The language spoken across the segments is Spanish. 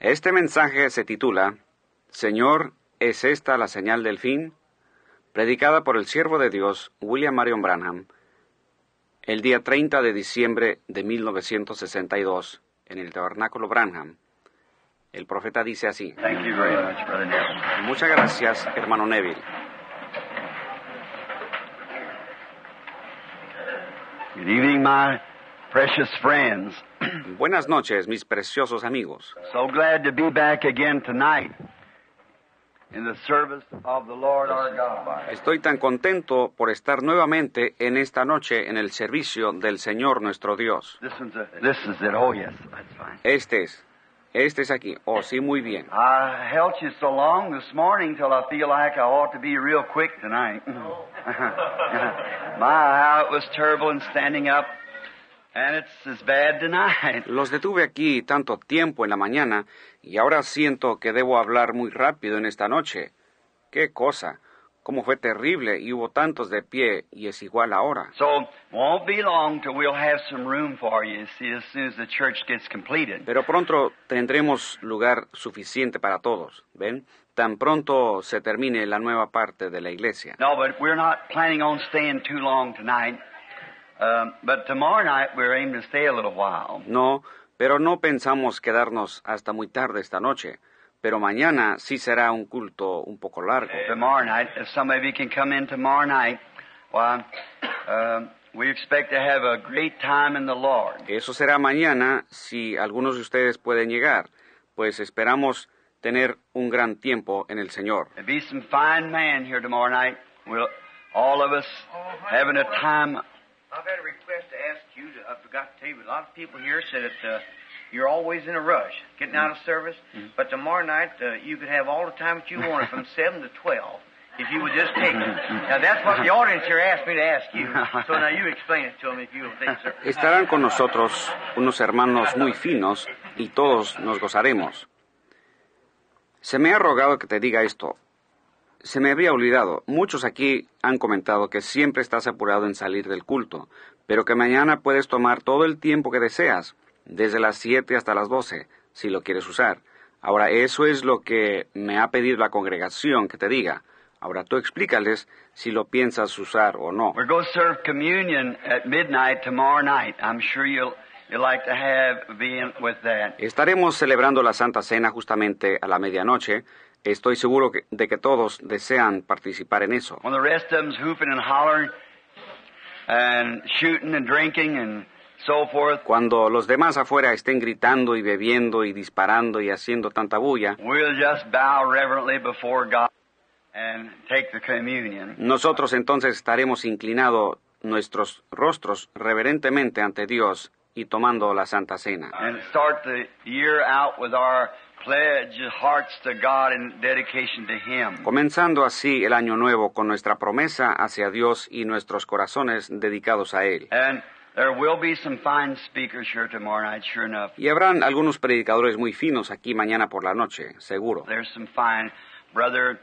Este mensaje se titula Señor, ¿es esta la señal del fin? predicada por el siervo de Dios William Marion Branham el día 30 de diciembre de 1962 en el tabernáculo Branham. El profeta dice así. Thank you very much. Muchas gracias, hermano Neville. Good evening, my precious friends. Buenas noches, mis preciosos amigos. So glad to be back again tonight in the service of the Lord our God. Estoy tan contento por estar nuevamente en esta noche en el servicio del Señor nuestro Dios. This a, this is it. Oh yes, that's fine. Este es, este es aquí. Oh, sí, muy bien. I held you so long this morning till I feel like I ought to be real quick tonight. My, how it was terrible in standing up, Los detuve aquí tanto tiempo en la mañana y ahora siento que debo hablar muy rápido en esta noche. ¡Qué cosa! Cómo fue terrible y hubo tantos de pie y es igual ahora. So won't be long till we'll have some room for you. See, as soon as the church gets completed. Pero pronto tendremos lugar suficiente para todos. ¿Ven? Tan pronto se termine la nueva parte de la iglesia. No, but we're not planning on staying too long tonight. Um, but tomorrow night we're aiming to stay a little while. No, pero no pensamos quedarnos hasta muy tarde esta noche. Pero mañana sí será un culto un poco largo. Tomorrow night, if some of you can come in tomorrow night, well, um, we expect to have a great time in the Lord. Eso será mañana si algunos de ustedes pueden llegar, pues esperamos tener un gran tiempo en el Señor. There'll be some fine man here tomorrow night. We'll all of us having a time. I've had a request to ask you. To, I forgot to tell you, but a lot of people here said that uh, you're always in a rush getting out of service. But tomorrow night uh, you could have all the time that you wanted from seven to twelve, if you would just take it. Now that's what the audience here asked me to ask you. So now you explain it to them if you will think, sir. Estarán con nosotros unos hermanos muy finos y todos nos gozaremos. Se me ha rogado que te diga esto. Se me había olvidado. Muchos aquí han comentado que siempre estás apurado en salir del culto, pero que mañana puedes tomar todo el tiempo que deseas, desde las 7 hasta las 12, si lo quieres usar. Ahora, eso es lo que me ha pedido la congregación que te diga. Ahora tú explícales si lo piensas usar o no. We're going to serve communion at midnight tomorrow night. I'm sure you'll you'll like to have with that. Estaremos celebrando la Santa Cena justamente a la medianoche. Estoy seguro que- de que todos desean participar en eso. When the rest of them's hooping and hollering and shooting and drinking and so forth, Cuando los demás afuera estén gritando y bebiendo y disparando y haciendo tanta bulla, we'll just bow reverently before God and take the communion. nosotros entonces estaremos inclinados nuestros rostros reverentemente ante Dios y tomando la Santa Cena. And start the year out with our pledge of hearts to God and dedication to Him. Comenzando así el año nuevo con nuestra promesa hacia Dios y nuestros corazones dedicados a Él. And there will be some fine speakers here tomorrow night, sure enough. Y habrán algunos predicadores muy finos aquí mañana por la noche, seguro. There's some fine brother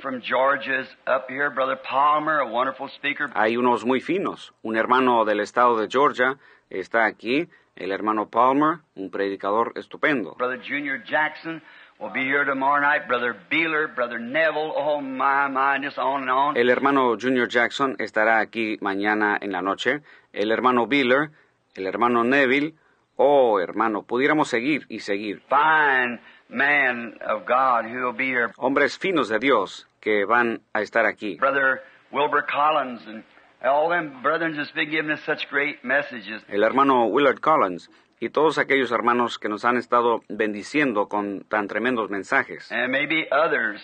from Georgia's up here, Brother Palmer, a wonderful speaker. Hay unos muy finos. Un hermano del estado de Georgia está aquí, el hermano Palmer, un predicador estupendo. Brother Junior Jackson will be here tomorrow night. Brother Beeler, Brother Neville, oh my, my, just on and on. El hermano Junior Jackson estará aquí mañana en la noche. El hermano Biller, el hermano Neville. Oh, hermano, pudiéramos seguir y seguir. Fine man of God who will be here. Hombres finos de Dios que van a estar aquí. Brother Wilbur Collins and all them brethren just been giving us such great messages. El hermano Willard Collins y todos aquellos hermanos que nos han estado bendiciendo con tan tremendos mensajes. And maybe others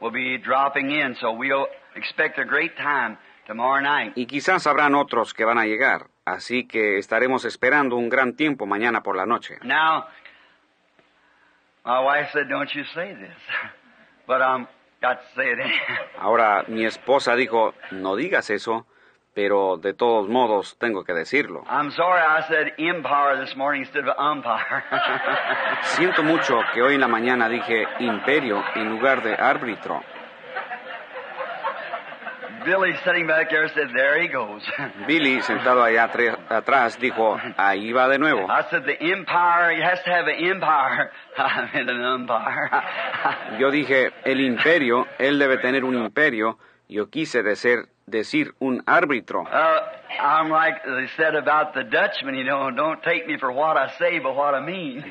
will be dropping in, so we'll expect a great time tomorrow night. Y quizás habrán otros que van a llegar, así que estaremos esperando un gran tiempo mañana por la noche. Now, my wife said, "Don't you say this," but I'm got to say it. anyhow. Ahora mi esposa dijo, no digas eso, pero de todos modos tengo que decirlo. I'm sorry I said empire this morning instead of umpire. Siento mucho que hoy en la mañana dije imperio en lugar de árbitro. Billy sitting back there said, There he goes. Billy, sentado allá atrás, dijo, ahí va de nuevo. I said, The empire, he has to have an empire. An umpire. Yo dije, el imperio, él debe tener un imperio. Yo quise decir, decir un árbitro.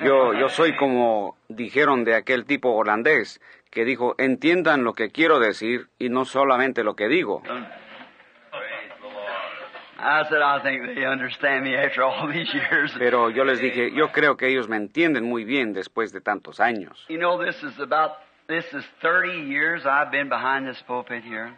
Yo, yo soy como dijeron de aquel tipo holandés que dijo, entiendan lo que quiero decir y no solamente lo que digo. I said, I think they understand me after all these years. Pero yo les dije, yo creo que ellos me entienden muy bien después de tantos años. You know, this is about, this is 30 years I've been behind this pulpit here.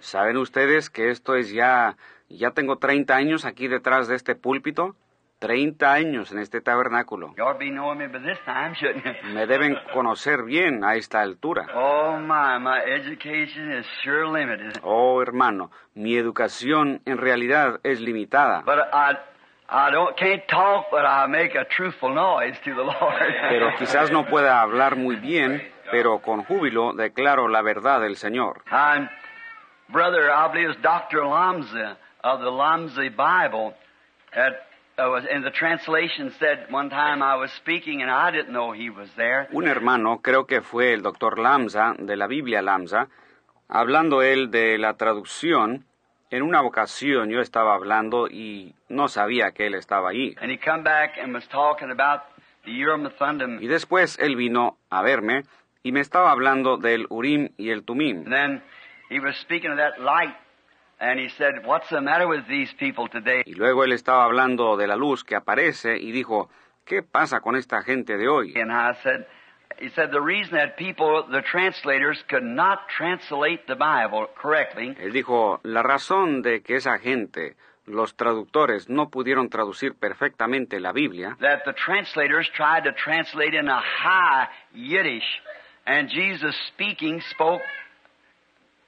¿Saben ustedes que esto es ya, ya tengo 30 años aquí detrás de este púlpito? 30 años en este tabernáculo. Me by this time, shouldn't you? Me deben conocer bien a esta altura. Oh my, my education is sure limited. Oh, hermano, mi educación en realidad es limitada. But I, I don't, can't talk, but I make a truthful noise to the Lord. Pero quizás no pueda hablar muy bien, pero con júbilo declaro la verdad del Señor. I'm, brother, I believe it's Dr. Lamza of the Lamza Bible that uh, was in the translation said one time I was speaking and I didn't know he was there. Un hermano, creo que fue el doctor Lamza, de la Biblia Lamza, hablando él de la traducción, en una ocasión yo estaba hablando y no sabía que él estaba ahí. And he come back and was talking about the. Y después él vino a verme y me estaba hablando del Urim y el Tumim. And then he was speaking of that light and he said, What's the matter with these people today? Y luego él estaba hablando de la luz que aparece y dijo, ¿qué pasa con esta gente de hoy? And I said, he said the reason that people, the translators, could not translate the Bible correctly Él dijo, la razón de que esa gente, los traductores, no pudieron traducir perfectamente la Biblia, that the translators tried to translate in a high Yiddish, and Jesus speaking spoke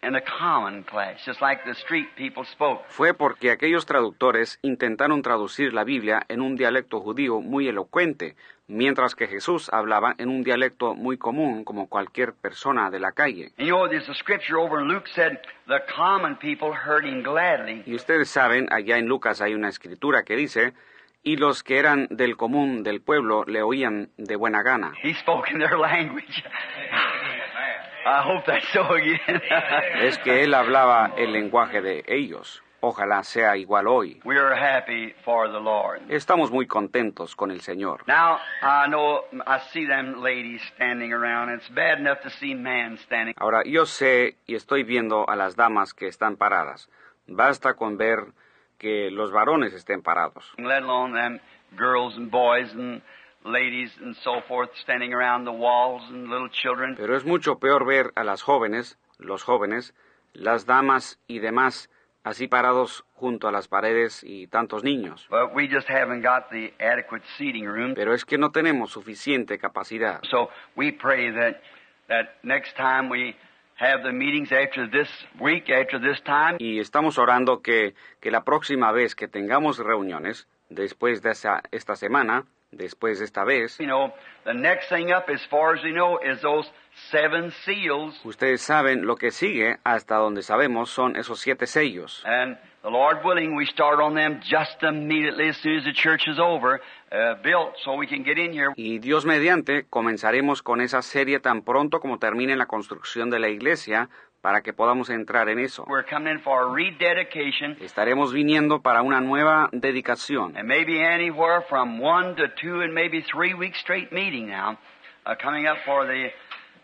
in a common class, just like the street people spoke. fue porque aquellos traductores intentaron traducir la Biblia en un dialecto judío muy elocuente, mientras que Jesús hablaba en un dialecto muy común como cualquier persona de la calle. And you know, there's a scripture over in Luke said the common people heard him gladly. Y ustedes saben, allá en Lucas hay una escritura que dice, y los que eran del común del pueblo le oían de buena gana. Es que él hablaba el lenguaje de ellos. Ojalá sea igual hoy. we are happy for the Lord. Estamos muy contentos con el Señor. Now, I know, I see them ladies standing around. It's bad enough to see men standing. Ahora, yo sé y estoy viendo a las damas que están paradas. Basta con ver que los varones estén parados. let alone them girls and boys and ladies and so forth standing around the walls and little children. Pero es mucho peor ver a las jóvenes, los jóvenes, las damas y demás así parados junto a las paredes y tantos niños. But we just haven't got the adequate seating room. Pero es que no tenemos suficiente capacidad. So we pray that that next time we have the meetings after this week, after this time, Y estamos orando que, que la próxima vez que tengamos reuniones, después de esa, esta semana, después de esta vez, you know, the next thing up, as far as we know, is those seven seals. ustedes saben lo que sigue, hasta donde sabemos, son esos siete sellos. And the Lord willing, we start on them just immediately as soon as the church is over, uh, built, so we can get in here. Y Dios mediante, comenzaremos con esa serie tan pronto como termine la construcción de la iglesia, para que podamos entrar en eso. We're coming in for a rededication, Estaremos viniendo para una nueva dedicación. and maybe anywhere from one to two and maybe three weeks straight meeting now, uh, coming up for the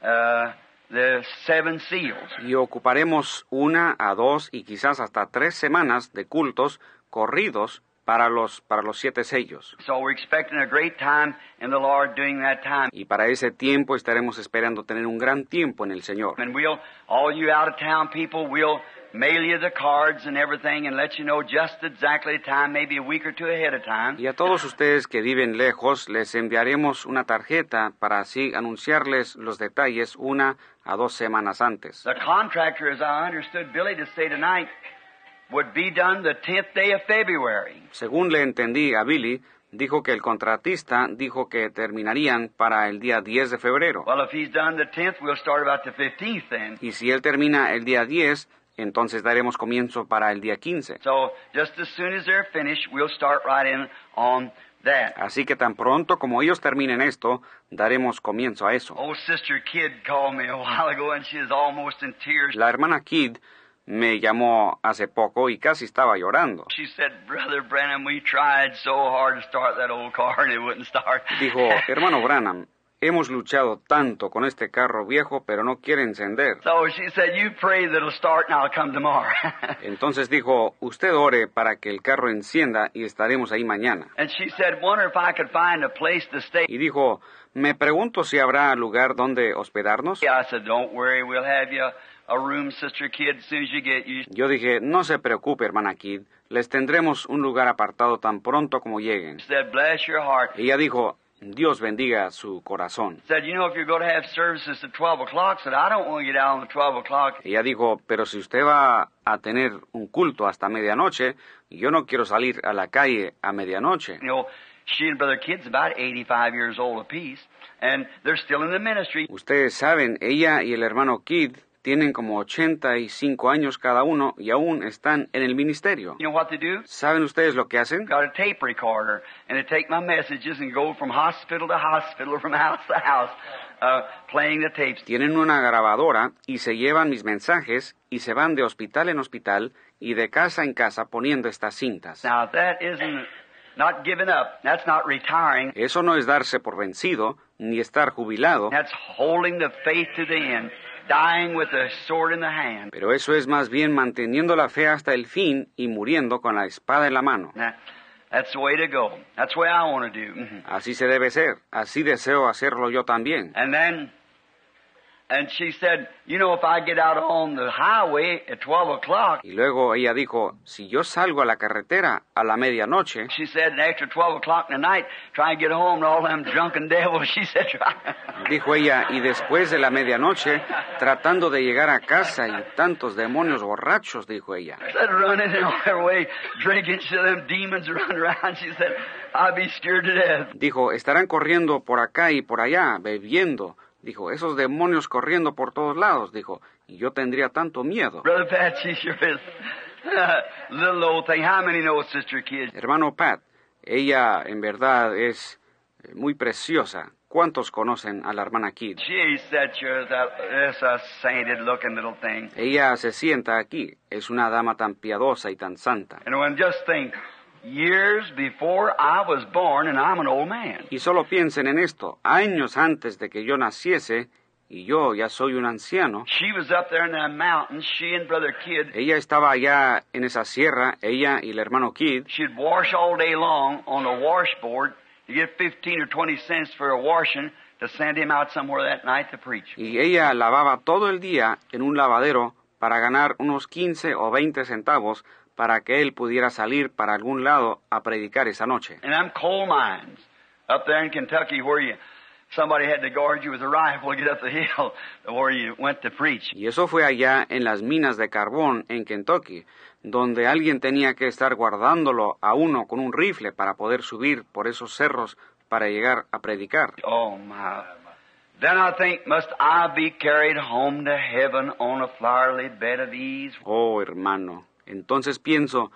uh, the seven seals. Y ocuparemos una a dos y quizás hasta tres semanas de cultos corridos para los, para los siete sellos. So we're expecting a great time in the Lord during that time. Y para ese tiempo estaremos esperando tener un gran tiempo en el Señor. And we'll, all you out of town people, we'll mail you the cards and everything and let you know just exactly the time, maybe a week or two ahead of time. Y a todos ustedes que viven lejos les enviaremos una tarjeta para así anunciarles los detalles una a dos semanas antes. The contractor, as I understood Billy to say tonight, would be done the 10th day of February. Según le entendí a Billy, Dijo que el contratista dijo que terminarían para el día 10 de febrero. Well, if he's done the 10th, we'll start about the 15th then. Y si él termina el día 10, entonces daremos comienzo para el día 15. So just as soon as they're finished, we'll start right in on that. Así que tan pronto como ellos terminen esto, daremos comienzo a eso. Kid. La hermana Kidd me llamó hace poco y casi estaba llorando. Dijo, hermano Branham, hemos luchado tanto con este carro viejo, pero no quiere encender. So she said, You pray that it'll start and I'll come tomorrow. Entonces dijo, usted ore para que el carro encienda y estaremos ahí mañana. and she said, Wonder if I could find a place to stay. Y dijo, me pregunto si habrá lugar donde hospedarnos. Kid. Yo dije, no se preocupe, hermana Kidd, les tendremos un lugar apartado tan pronto como lleguen. Heart. Ella dijo, Dios bendiga su corazón. Said, You know, if you're going to have services at 12 o'clock, said, I don't want to get out on the 12 o'clock. Ella dijo, pero si usted va a tener un culto hasta medianoche, yo no quiero salir a la calle a medianoche. You know, she and Brother Kid's about 85 years old apiece, and they're still in the ministry. Ustedes saben, ella y el hermano Kidd tienen como 85 años cada uno y aún están en el ministerio. You know what they do? ¿Saben ustedes lo que hacen? Got a tape recorder, and they take my messages and go from hospital to hospital, from house to house, uh, playing the tapes. Tienen una grabadora y se llevan mis mensajes y se van de hospital en hospital y de casa en casa poniendo estas cintas. Now, that isn't not giving up. That's not retiring. Eso no es darse por vencido ni estar jubilado, That's holding the faith to the end, dying with a sword in the hand. pero eso es más bien manteniendo la fe hasta el fin y muriendo con la espada en la mano. Now, that's the way to go. That's the way I want to do. Así se debe ser, así deseo hacerlo yo también. And then, Y luego ella dijo, si yo salgo a la carretera a la medianoche, she said, and after 12 o'clock in the night, try and get home to all them drunken devils. She said, try. dijo ella, y después de la medianoche, tratando de llegar a casa y tantos demonios borrachos, dijo ella. said, running on their way, drinking, so them demons run around. She said, I'd be scared to death. Dijo, estarán corriendo por acá y por allá, bebiendo. Dijo, esos demonios corriendo por todos lados, dijo, y yo tendría tanto miedo. Kid? Hermano Pat, ella en verdad es eh, muy preciosa. ¿Cuántos conocen a la hermana thing. Ella se sienta aquí, es una dama tan piadosa y tan santa. Years before I was born, and I'm an old man. Y solo piensen en esto, años antes de que yo naciese, y yo ya soy un anciano, She was up there in that mountain, she and Brother Kid. ella estaba allá en esa sierra, ella y el hermano Kidd, She'd wash all day long on a washboard to get 15 or 20 cents for a washing to send him out somewhere that night to preach. y ella lavaba todo el día en un lavadero para ganar unos 15 o 20 centavos para que él pudiera salir para algún lado a predicar esa noche. And them coal mines up there in Kentucky where you somebody had to guard you with a rifle to get up the hill where you went to preach. Y eso fue allá en las minas de carbón en Kentucky, donde alguien tenía que estar guardándolo a uno con un rifle para poder subir por esos cerros para llegar a predicar. Oh my. Then I think, must I be carried home to heaven on a flowery bed of ease? Oh, hermano, entonces pienso,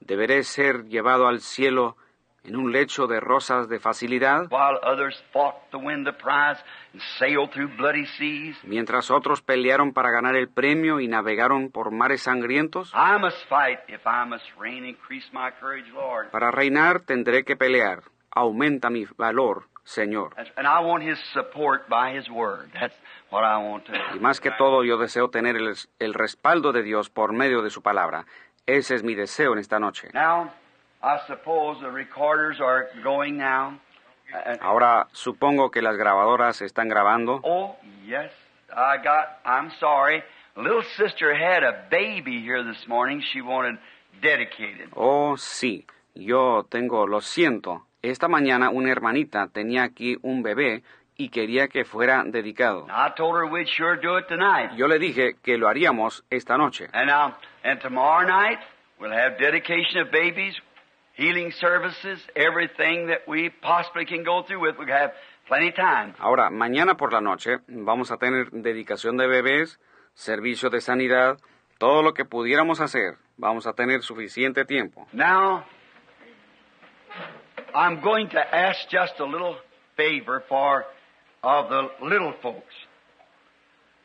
¿deberé ser llevado al cielo en un lecho de rosas de facilidad? While others fought to win the prize and sailed through bloody seas? Mientras otros pelearon para ganar el premio y navegaron por mares sangrientos? I must fight if I must reign. Increase my courage, Lord. Para reinar tendré que pelear. Aumenta mi valor, Señor. That's- And I want His support by His word. That's what I want to. Y más que todo yo deseo tener el, el respaldo de Dios por medio de su palabra. Ese es mi deseo en esta noche. Now, I suppose the recorders are going now. Uh, Ahora supongo que las grabadoras están grabando. oh, yes. I got, I'm sorry. Little sister had a baby here this morning she wanted dedicated. Oh, sí, yo tengo, lo siento. Esta mañana una hermanita tenía aquí un bebé y quería que fuera dedicado. I told her we'd sure do it tonight. Yo le dije que lo haríamos esta noche. And now, and tomorrow night, we'll have dedication of babies healing services, everything that we possibly can go through with. We have plenty of time. Ahora, mañana por la noche vamos a tener dedicación de bebés, servicio de sanidad, todo lo que pudiéramos hacer. Vamos a tener suficiente tiempo. Now, I'm going to ask just a little favor for of the little folks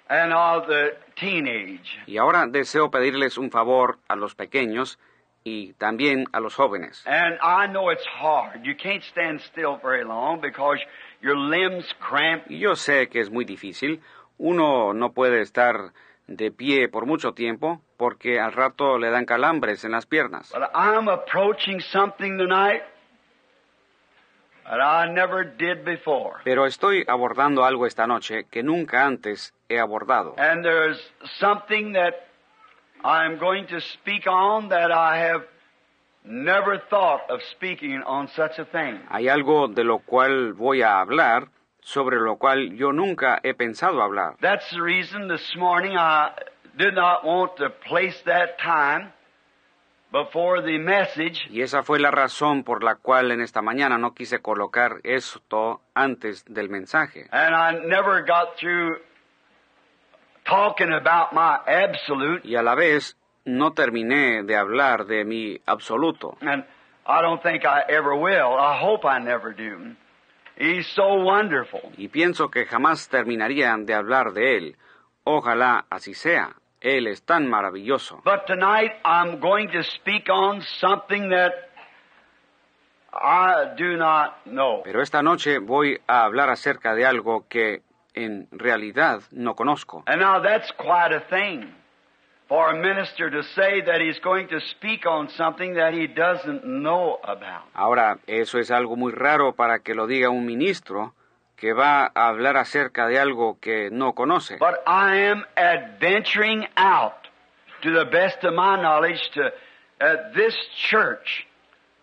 and of the teenage. Y ahora deseo pedirles un favor a los pequeños y también a los jóvenes. And I know it's hard. You can't stand still very long because your limbs cramp. Y yo sé que es muy difícil. Uno no puede estar de pie por mucho tiempo porque al rato le dan calambres en las piernas. But I'm approaching something tonight Pero estoy abordando algo esta noche que nunca antes he abordado. And there's something that I'm going to speak on that I have never thought of speaking on such a thing. Hay algo de lo cual voy a hablar, sobre lo cual yo nunca he pensado hablar. That's the reason this morning I did not want to place that time before the message. Y esa fue la razón por la cual en esta mañana no quise colocar esto antes del mensaje. And I never got through talking about my absolute. Y a la vez no terminé de hablar de mi absoluto. And I don't think I ever will. I hope I never do. He's so wonderful. Y pienso que jamás terminaría de hablar de él. Ojalá así sea. Él es tan maravilloso. But tonight I'm going to speak on something that I do not know. Pero esta noche voy a hablar acerca de algo que en realidad no conozco. And now that's quite a thing for a minister to say that he's going to speak on something that he doesn't know about. Ahora, eso es algo muy raro para que lo diga un ministro que va a hablar acerca de algo que no conoce. But I am adventuring out to the best of my knowledge to uh, this church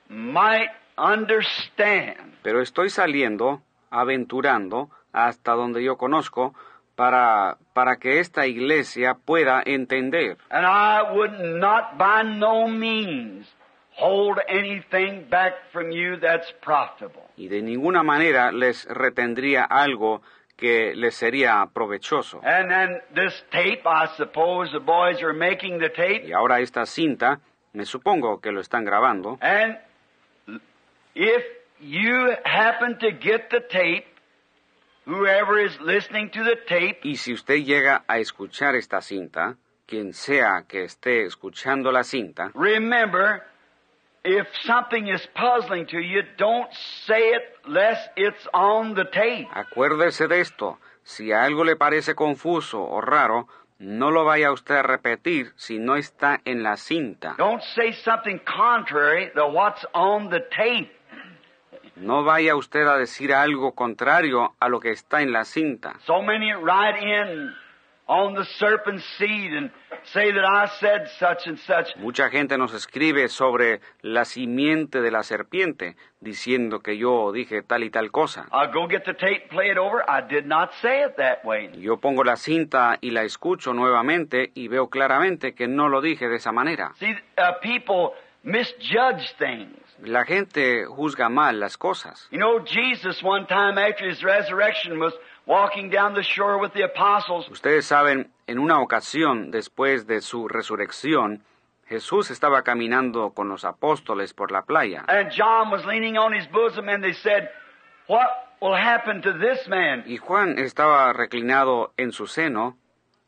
might understand Pero estoy saliendo, aventurando, hasta donde yo conozco, para, para que esta iglesia pueda entender. And I would not by no means hold anything back from you that's profitable. Y de ninguna manera les retendría algo que les sería provechoso. And then this tape, I suppose the boys are making the tape. Y ahora esta cinta, me supongo que lo están grabando. And if you happen to get the tape, whoever is listening to the tape, Y si usted llega a escuchar esta cinta, quien sea que esté escuchando la cinta, remember, if something is puzzling to you, don't say it lest it's on the tape. acuérdese de esto. Si algo le parece confuso o raro, no lo vaya usted a repetir si no está en la cinta. Don't say something contrary to what's on the tape. No vaya usted a decir algo contrario a lo que está en la cinta. So many write in on the serpent's seed and say that I said such and such. Mucha gente nos escribe sobre la simiente de la serpiente, diciendo que yo dije tal y tal cosa. I'll go get the tape, play it over. I did not say it that way. Yo pongo la cinta y la escucho nuevamente y veo claramente que no lo dije de esa manera. See, uh, people misjudge things. La gente juzga mal las cosas. You know, Jesus one time after his resurrection was walking down the shore with the apostles. Ustedes saben, en una ocasión después de su resurrección, Jesús estaba caminando con los apóstoles por la playa And John was leaning on his bosom and they said, What will happen to this man? y Juan estaba reclinado en su seno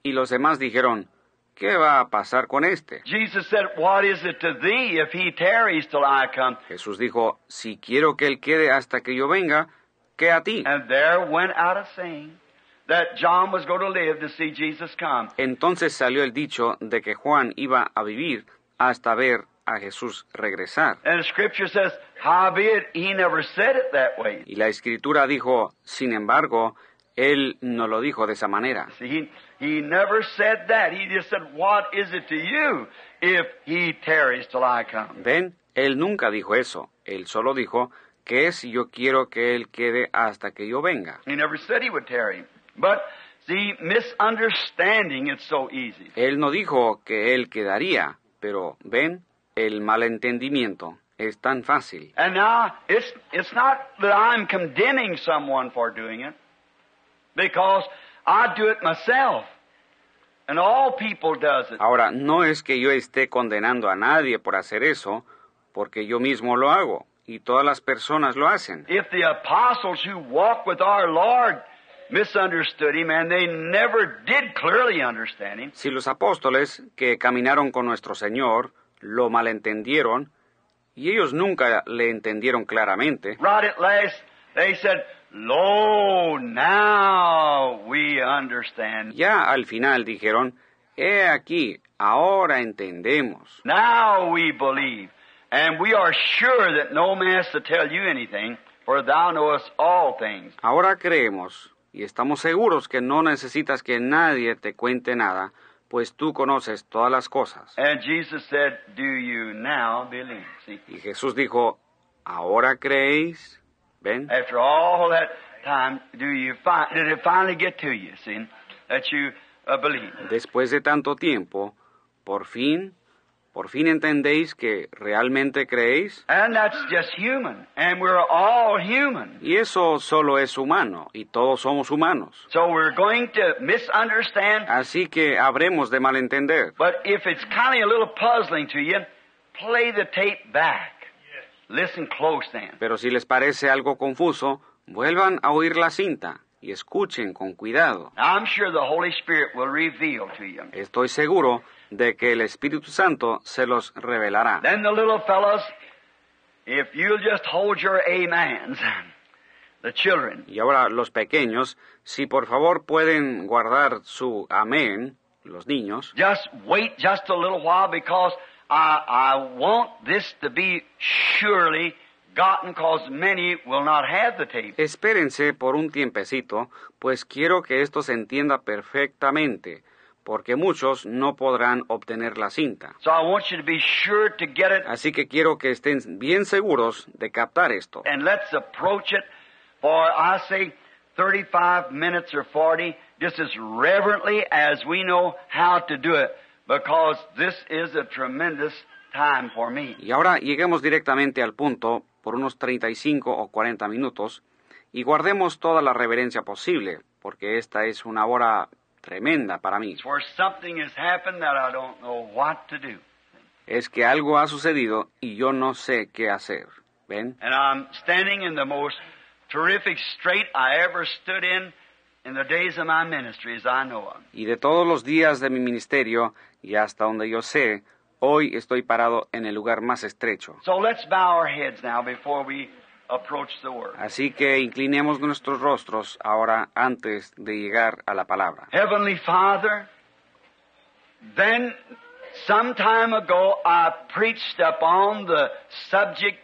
y los demás dijeron, ¿qué va a pasar con este? Jesus said, What is it to thee if he tarries till I come? Jesús dijo, si quiero que él quede hasta que yo venga, ¿qué a ti? And there went out a saying that John was going to live to see Jesus come. Entonces salió el dicho de que Juan iba a vivir hasta ver a Jesús regresar. And the scripture says, Howbeit, he never said it that way. Y la escritura dijo, sin embargo, él no lo dijo de esa manera. He never said that. He just said, What is it to you if he tarries till I come? Ven, él nunca dijo eso. Él solo dijo que es si yo quiero que él quede hasta que yo venga. He never said he would tarry. But see, misunderstanding it's so easy. Él no dijo que él quedaría, pero ven, el malentendimiento es tan fácil. And now it's it's not that I'm condemning someone for doing it, because I do it myself, Ahora, no es que yo esté condenando a nadie por hacer eso, porque yo mismo lo hago, y todas las personas lo hacen. If the apostles who walked with our Lord misunderstood him, and they never did clearly understand him, Si los apóstoles que caminaron con nuestro Señor lo malentendieron, y ellos nunca le entendieron claramente, right at last they said, "Lo, now we understand." ya al final dijeron, He aquí, ahora entendemos. Now we believe, and we are sure that no man has to tell you anything, for thou knowest all things. Ahora creemos, y estamos seguros que no necesitas que nadie te cuente nada, pues tú conoces todas las cosas. And Jesus said, Do you now believe? See, Y Jesús dijo, ¿ahora creéis? ¿Ven? after all that time, do you fi- did it finally get to you, see, that you uh, believe? Después de tanto tiempo, por fin, por fin entendéis que realmente creéis. And that's just human, and we're all human. Y eso solo es humano, y todos somos humanos. So we're going to misunderstand, Así que habremos de malentender. but if it's kind of a little puzzling to you, play the tape back. Listen close then. Pero si les parece algo confuso, vuelvan a oír la cinta y escuchen con cuidado. I'm sure the Holy Spirit will reveal to you. Estoy seguro de que el Espíritu Santo se los revelará. Then the little fellows, if you'll just hold your amens, the children, Y ahora los pequeños, si por favor pueden guardar su amén, los niños, just wait just a little while because I, I want this to be surely gotten because many will not have the tape. espérense por un tiempecito, pues quiero que esto se entienda perfectamente, porque muchos no podrán obtener la cinta. So I want you to be sure to get it Así que quiero que estén bien seguros de captar esto. and let's approach it for, I say, 35 minutes or 40, just as reverently as we know how to do it, because this is a tremendous time for me. Y ahora lleguemos directamente al punto por unos 35 o 40 minutos y guardemos toda la reverencia posible, porque esta es una hora tremenda para mí. It's where something has happened that I don't know what to do. Es que algo ha sucedido y yo no sé qué hacer. ¿Ven? And I'm standing in the most terrific strait I ever stood in in the days of my ministry as I know of. Y de todos los días de mi ministerio y hasta donde yo sé, hoy estoy parado en el lugar más estrecho. So let's bow our heads now before we approach the Word. Así que inclinemos nuestros rostros ahora antes de llegar a la palabra. Heavenly Father, then some time ago I preached upon the subject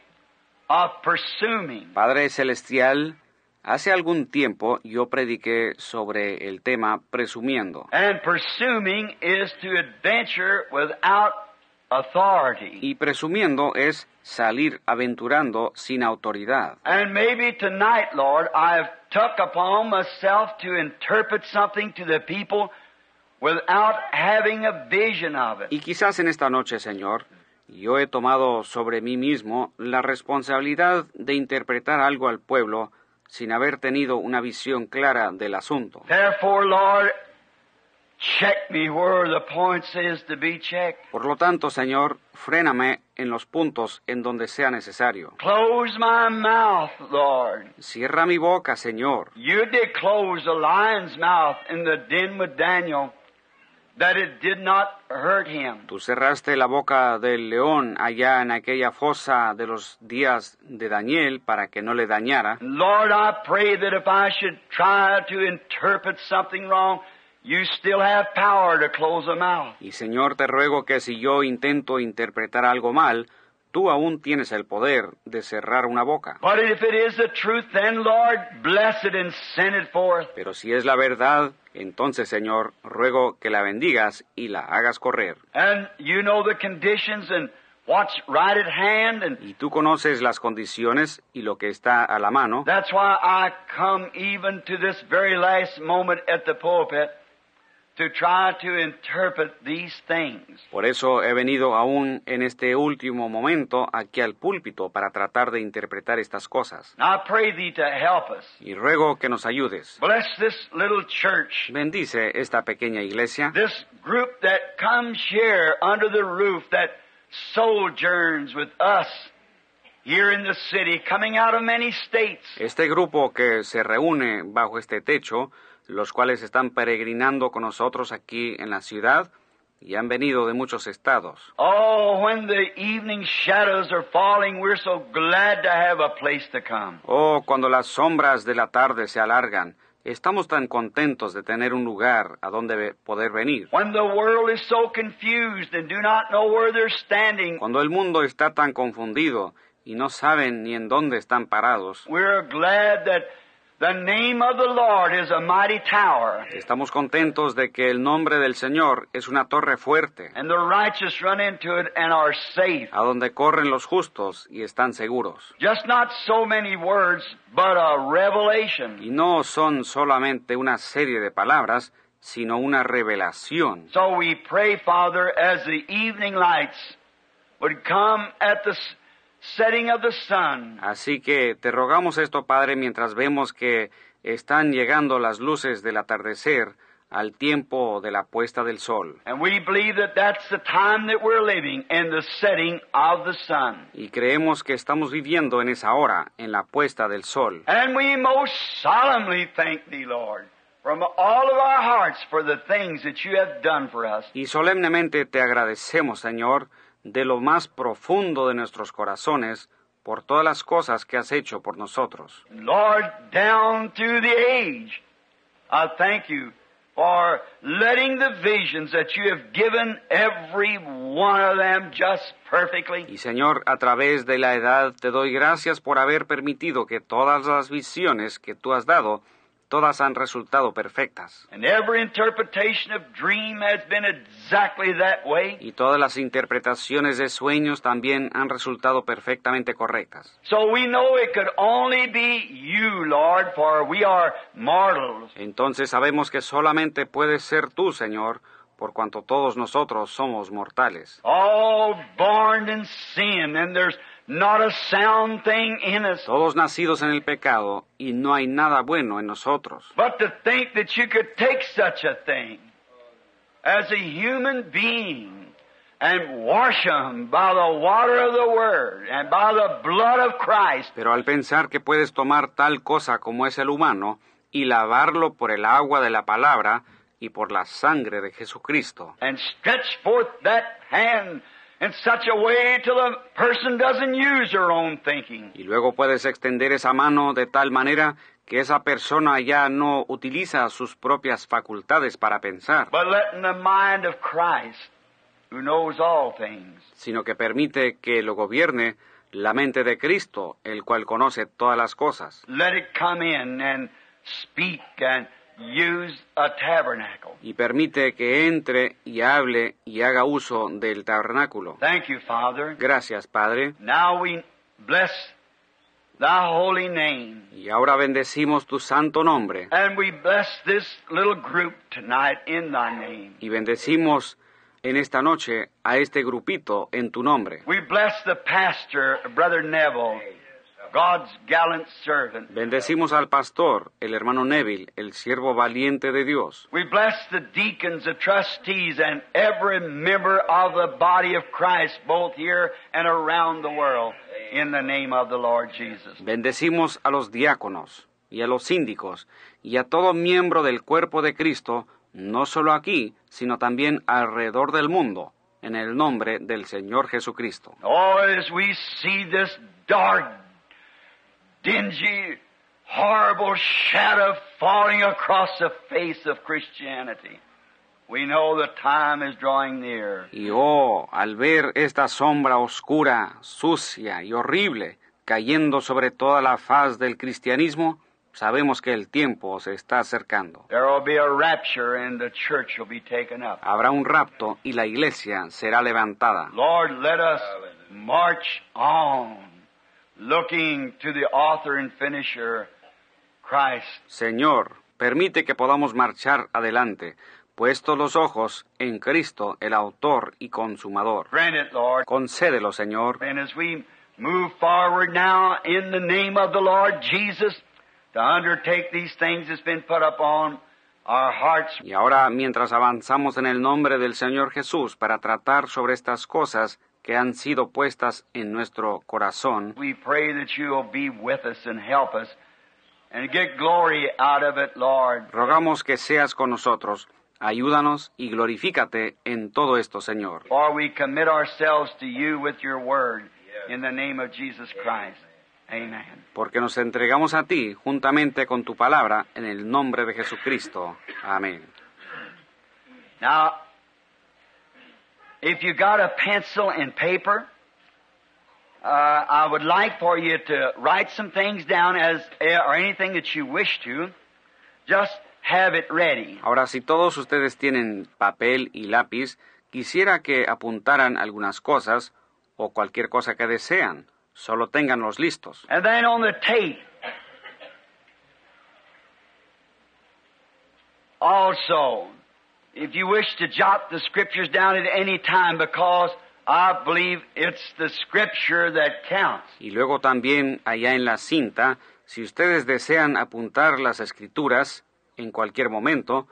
of presuming. Padre Celestial, hace algún tiempo yo prediqué sobre el tema presumiendo. And presuming is to adventure without authority. Y presumiendo es salir aventurando sin autoridad. And maybe tonight, Lord, I've took upon myself to interpret something to the people without having a vision of it. Y quizás en esta noche, Señor, yo he tomado sobre mí mismo la responsabilidad de interpretar algo al pueblo sin haber tenido una visión clara del asunto. Therefore, Lord, check me where the points is to be checked. Por lo tanto, Señor, fréname en los puntos en donde sea necesario. Close my mouth, Lord. Cierra mi boca, Señor. You did close the lion's mouth in the den with Daniel, that it did not hurt him. Tú cerraste la boca del león allá en aquella fosa de los días de Daniel para que no le dañara. Lord, I pray that if I should try to interpret something wrong, you still have power to close a mouth. Y Señor, te ruego que si yo intento interpretar algo mal, tú aún tienes el poder de cerrar una boca. But if it is the truth, then, Lord, bless it and send it forth. Pero si es la verdad, entonces, Señor, ruego que la bendigas y la hagas correr. And you know the conditions and what's right at hand, and Y tú conoces las condiciones y lo que está a la mano. that's why I come even to this very last moment at the pulpit to try to interpret these things. Por eso he venido aún en este último momento aquí al púlpito para tratar de interpretar estas cosas. I pray thee to help us. Y ruego que nos ayudes. Bless this little church, Bendice esta pequeña iglesia, this group that comes here under the roof that sojourns with us here in the city, coming out of many states. este grupo que se reúne bajo este techo, los cuales están peregrinando con nosotros aquí en la ciudad y han venido de muchos estados. Oh, when the evening shadows are falling, we're so glad to have a place to come. Oh, cuando las sombras de la tarde se alargan, estamos tan contentos de tener un lugar a donde poder venir. When the world is so confused and do not know where they're standing, Cuando el mundo está tan confundido y no saben ni en dónde están parados, we're glad that the name of the Lord is a mighty tower, estamos contentos de que el nombre del Señor es una torre fuerte, and the righteous run into it and are safe. a donde corren los justos y están seguros. Just not so many words, but a revelation. Y no son solamente una serie de palabras, sino una revelación. So we pray, Father, as the evening lights would come at the Así que te rogamos esto, Padre, mientras vemos que están llegando las luces del atardecer al tiempo de la puesta del sol. and we believe that that's the time that we're living in the setting of the sun. Y creemos que estamos viviendo en esa hora, en la puesta del sol. And we most solemnly thank Thee, Lord, from all of our hearts for the things that You have done for us. Y solemnemente te agradecemos, Señor, de lo más profundo de nuestros corazones, por todas las cosas que has hecho por nosotros. Lord, down through the age, I thank You for letting the visions that You have given every one of them just perfectly. Y Señor, a través de la edad te doy gracias por haber permitido que todas las visiones que tú has dado, todas han resultado perfectas. And every interpretation of dream has been exactly that way. Y todas las interpretaciones de sueños también han resultado perfectamente correctas. So we know it could only be You, Lord, for we are mortals. Entonces sabemos que solamente puedes ser tú, Señor, por cuanto todos nosotros somos mortales. all born in sin, and there's not a sound thing in us. Todos nacidos en el pecado y no hay nada bueno en nosotros. But to think that you could take such a thing as a human being and wash them by the water of the Word and by the blood of Christ Pero al pensar que puedes tomar tal cosa como es el humano y lavarlo por el agua de la palabra y por la sangre de Jesucristo, and stretch forth that hand in such a way till the person doesn't use her own thinking. y luego puedes extender esa mano de tal manera que esa persona ya no utiliza sus propias facultades para pensar, But letting the mind of Christ, who knows all things, sino que permite que lo gobierne la mente de Cristo, el cual conoce todas las cosas, let it come in and speak and. Y permite que entre y hable y haga uso del tabernáculo. Thank you, Father. Gracias, Padre. Now we bless thy holy name. Y ahora bendecimos tu santo nombre And we bless this little group tonight in thy name. y bendecimos en esta noche a este grupito en tu nombre. We bless the pastor, Brother Neville. Bendecimos al pastor, el hermano Neville, el siervo valiente de Dios. We bless the deacons, the trustees, and every member of the body of Christ, both here and around the world, in the name of the Lord Jesus. Bendecimos a los diáconos y a los síndicos y a todo miembro del cuerpo de Cristo, no solo aquí, sino también alrededor del mundo, en el nombre del Señor Jesucristo. Oh, as we see this dark, dingy, horrible shadow falling across the face of Christianity, we know the time is drawing near. Y oh, al ver esta sombra oscura, sucia y horrible cayendo sobre toda la faz del cristianismo, sabemos que el tiempo se está acercando. There will be a rapture and the church will be taken up. Habrá un rapto y la iglesia será levantada. Lord, let us march on, looking to the author and finisher, Christ. Señor, permite que podamos marchar adelante, puesto los ojos en Cristo, el autor y consumador. Grant it, Lord. Concédelo, Señor. And as we move forward now in the name of the Lord Jesus to undertake these things that's been put upon our hearts, Y ahora, mientras avanzamos en el nombre del Señor Jesús para tratar sobre estas cosas que han sido puestas en nuestro corazón, we pray that you will be with us and help us and get glory out of it, Lord. rogamos que seas con nosotros. Ayúdanos y glorifícate en todo esto, Señor. For we commit ourselves to you with your word in the name of Jesus Christ. Amen. Porque nos entregamos a ti juntamente con tu palabra en el nombre de Jesucristo. Amén. Now, if you got a pencil and paper, uh, I would like for you to write some things down as or anything that you wish to. Just have it ready. Ahora, si todos ustedes tienen papel y lápiz, quisiera que apuntaran algunas cosas o cualquier cosa que desean. Solo ténganlos listos. And then on the tape, also, if you wish to jot the scriptures down at any time, because I believe it's the scripture that counts. Y luego también allá en la cinta, si ustedes desean apuntar las escrituras en cualquier momento,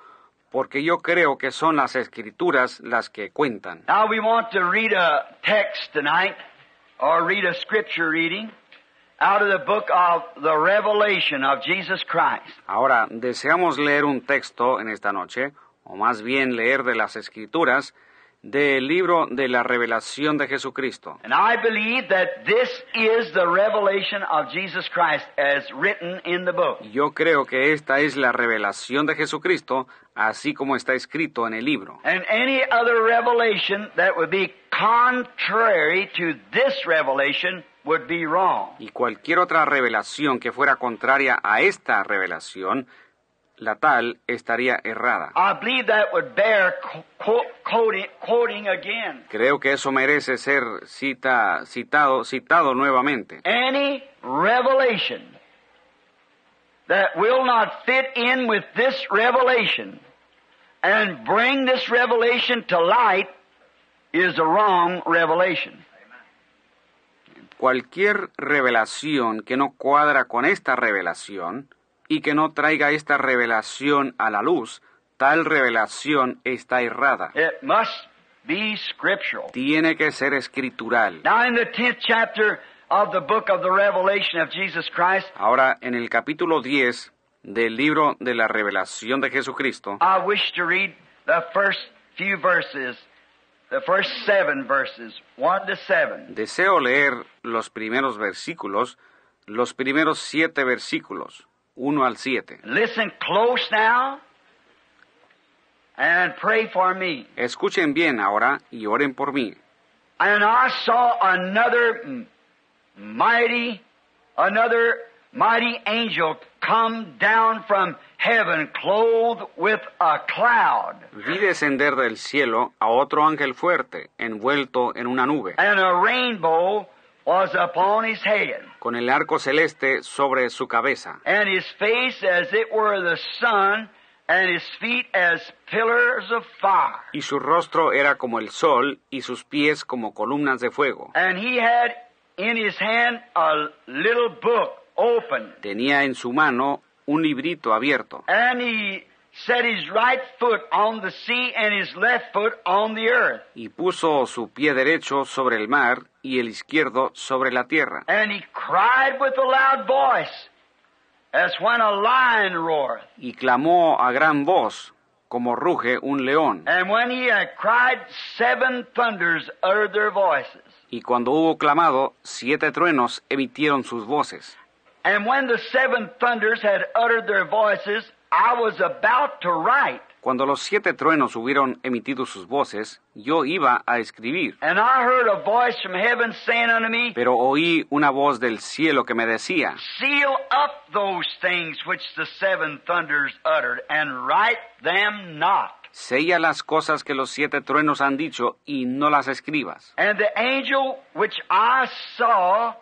porque yo creo que son las escrituras las que cuentan. Now we want to read a text tonight, or read a scripture reading, out of the book of the Revelation of Jesus Christ. Ahora, deseamos leer un texto en esta noche, o más bien leer de las escrituras, del libro de la revelación de Jesucristo. And I believe that this is the revelation of Jesus Christ as written in the book. Yo creo que esta es la revelación de Jesucristo, así como está escrito en el libro. And any other revelation that would be contrary to this revelation would be wrong. Y cualquier otra revelación que fuera contraria a esta revelación, la tal estaría errada. I believe that would bear qu- qu- quoting, quoting again. Creo que eso merece ser cita, citado, citado nuevamente. Any revelation that will not fit in with this revelation and bring this revelation to light is a wrong revelation. Cualquier revelación que no cuadra con esta revelación y que no traiga esta revelación a la luz, tal revelación está errada. It must be scriptural. Tiene que ser escritural. Now, in the 10th chapter of the book of the Revelation of Jesus Christ, Ahora, en el capítulo 10 del libro de la revelación de Jesucristo, I wish to read the first few verses, the first seven verses, 1 to 7. deseo leer los primeros versículos, los primeros siete versículos, 1 al 7. Listen close now and pray for me. Escuchen bien ahora y oren por mí. And I saw another mighty, another mighty angel come down from heaven clothed with a cloud. Vi descender del cielo a otro ángel fuerte, envuelto en una nube, and a rainbow was upon his head, con el arco celeste sobre su cabeza, and his face as it were the sun, and his feet as pillars of fire. y su rostro era como el sol y sus pies como columnas de fuego. And he had in his hand a little book open, Tenía en su mano un librito abierto, and he set his right foot on the sea and his left foot on the earth. y puso su pie derecho sobre el mar y el izquierdo sobre la tierra. And he cried with a loud voice, as when a lion roareth. y clamó a gran voz, como ruge un león. And when he had cried, seven thunders uttered their voices. Y cuando hubo clamado, siete truenos emitieron sus voces. And when the seven thunders had uttered their voices, I was about to write. Cuando los siete truenos hubieron emitido sus voces, yo iba a escribir. And I heard a voice from heaven saying unto me, Pero oí una voz del cielo que me decía, Seal up those things which the seven thunders uttered, and write them not. Sella las cosas que los siete truenos han dicho y no las escribas. And the angel which I saw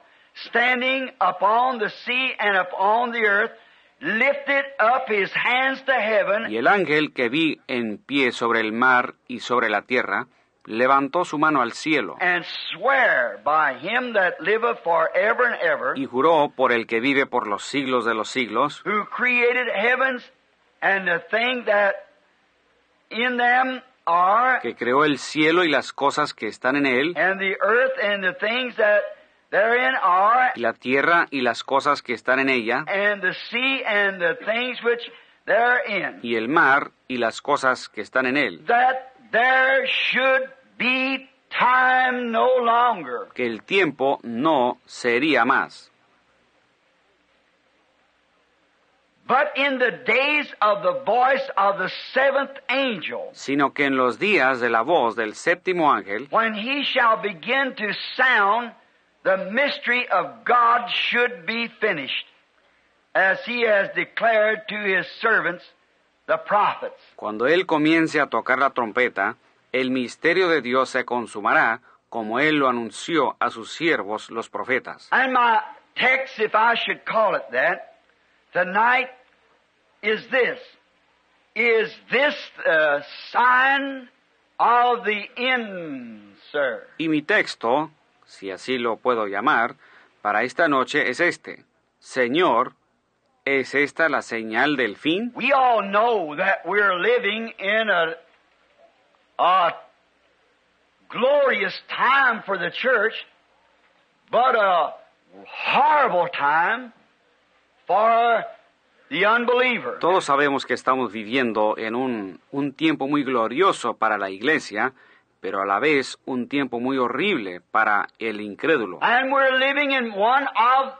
standing upon the sea and upon the earth lifted up his hands to heaven. Y el ángel que vi en pie sobre el mar y sobre la tierra, levantó su mano al cielo and swear by him that liveth forever and ever, y juró por el que vive por los siglos de los siglos, who created heavens and the thing that in them are, que creó el cielo y las cosas que están en él, and the earth and the things that therein are, y la tierra y las cosas que están en ella, and the sea and the things which therein, y el mar y las cosas que están en él, that there should be time no longer. que el tiempo no sería más. But in the days of the voice of the seventh angel, sino que en los días de la voz del séptimo ángel, when he shall begin to sound, the mystery of God should be finished, as he has declared to his servants, the prophets. cuando él comience a tocar la trompeta, el misterio de Dios se consumará, como él lo anunció a sus siervos los profetas. And my text, if I should call it that, tonight is this. Is this the sign of the end, sir? Y mi texto, si así lo puedo llamar, para esta noche es este. Señor, ¿es esta la señal del fin? We all know that we're living in a, a glorious time for the church, but a horrible time for the unbeliever. Todos sabemos que estamos viviendo en un, un tiempo muy glorioso para la iglesia, pero a la vez un tiempo muy horrible para el incrédulo. And we're living in one of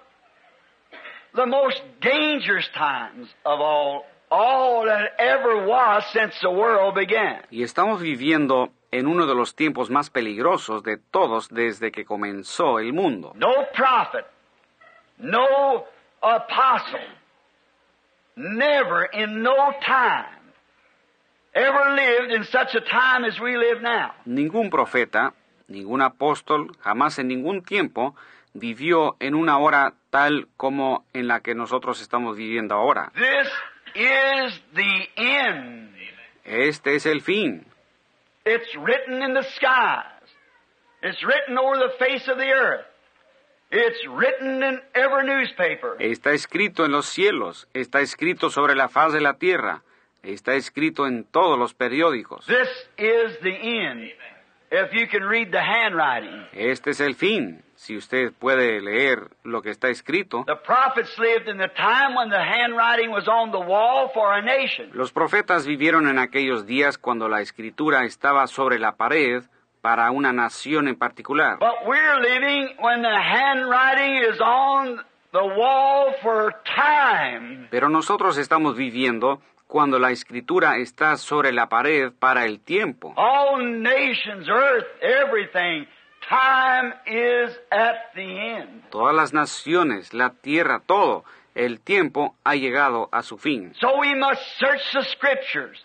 the most dangerous times of all, all that ever was since the world began. Y estamos viviendo en uno de los tiempos más peligrosos de todos desde que comenzó el mundo. No prophet, no apostle, never in no time ever lived in such a time as we live now. Ningún profeta, ningún apóstol, jamás en ningún tiempo vivió en una hora tal como en la que nosotros estamos viviendo ahora. This is the end. Este es el fin. It's written in the skies. It's written over the face of the earth. It's written in every newspaper. Está escrito en los cielos, está escrito sobre la faz de la tierra, está escrito en todos los periódicos. This is the end. If you can read the handwriting. Este es el fin. Si usted puede leer lo que está escrito, The prophets lived in the time when the handwriting was on the wall for a nation. los profetas vivieron en aquellos días cuando la escritura estaba sobre la pared para una nación en particular. But we're living when the handwriting is on the wall for time. Pero nosotros estamos viviendo cuando la escritura está sobre la pared para el tiempo. All nations, earth, everything. Time is at the end. Todas las naciones, la tierra, todo, el tiempo ha llegado a su fin. So we must search the scriptures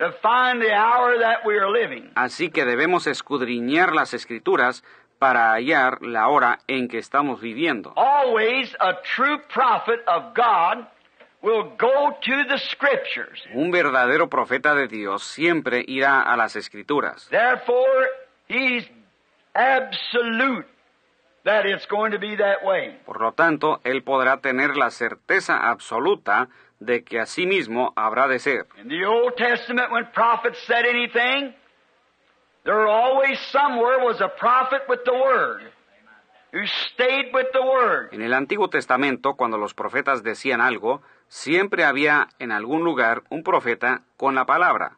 to find the hour that we are living. Así que debemos escudriñar las escrituras para hallar la hora en que estamos viviendo. Always a true prophet of God will go to the scriptures. Un verdadero profeta de Dios siempre irá a las escrituras. Therefore, he's absolute that it's going to be that way. Por lo tanto, él podrá tener la certeza absoluta de que así mismo habrá de ser. In the Old Testament, when prophets said anything, there always somewhere was a prophet with the Word who stayed with the Word. En el Antiguo Testamento, cuando los profetas decían algo, siempre había en algún lugar un profeta con la palabra,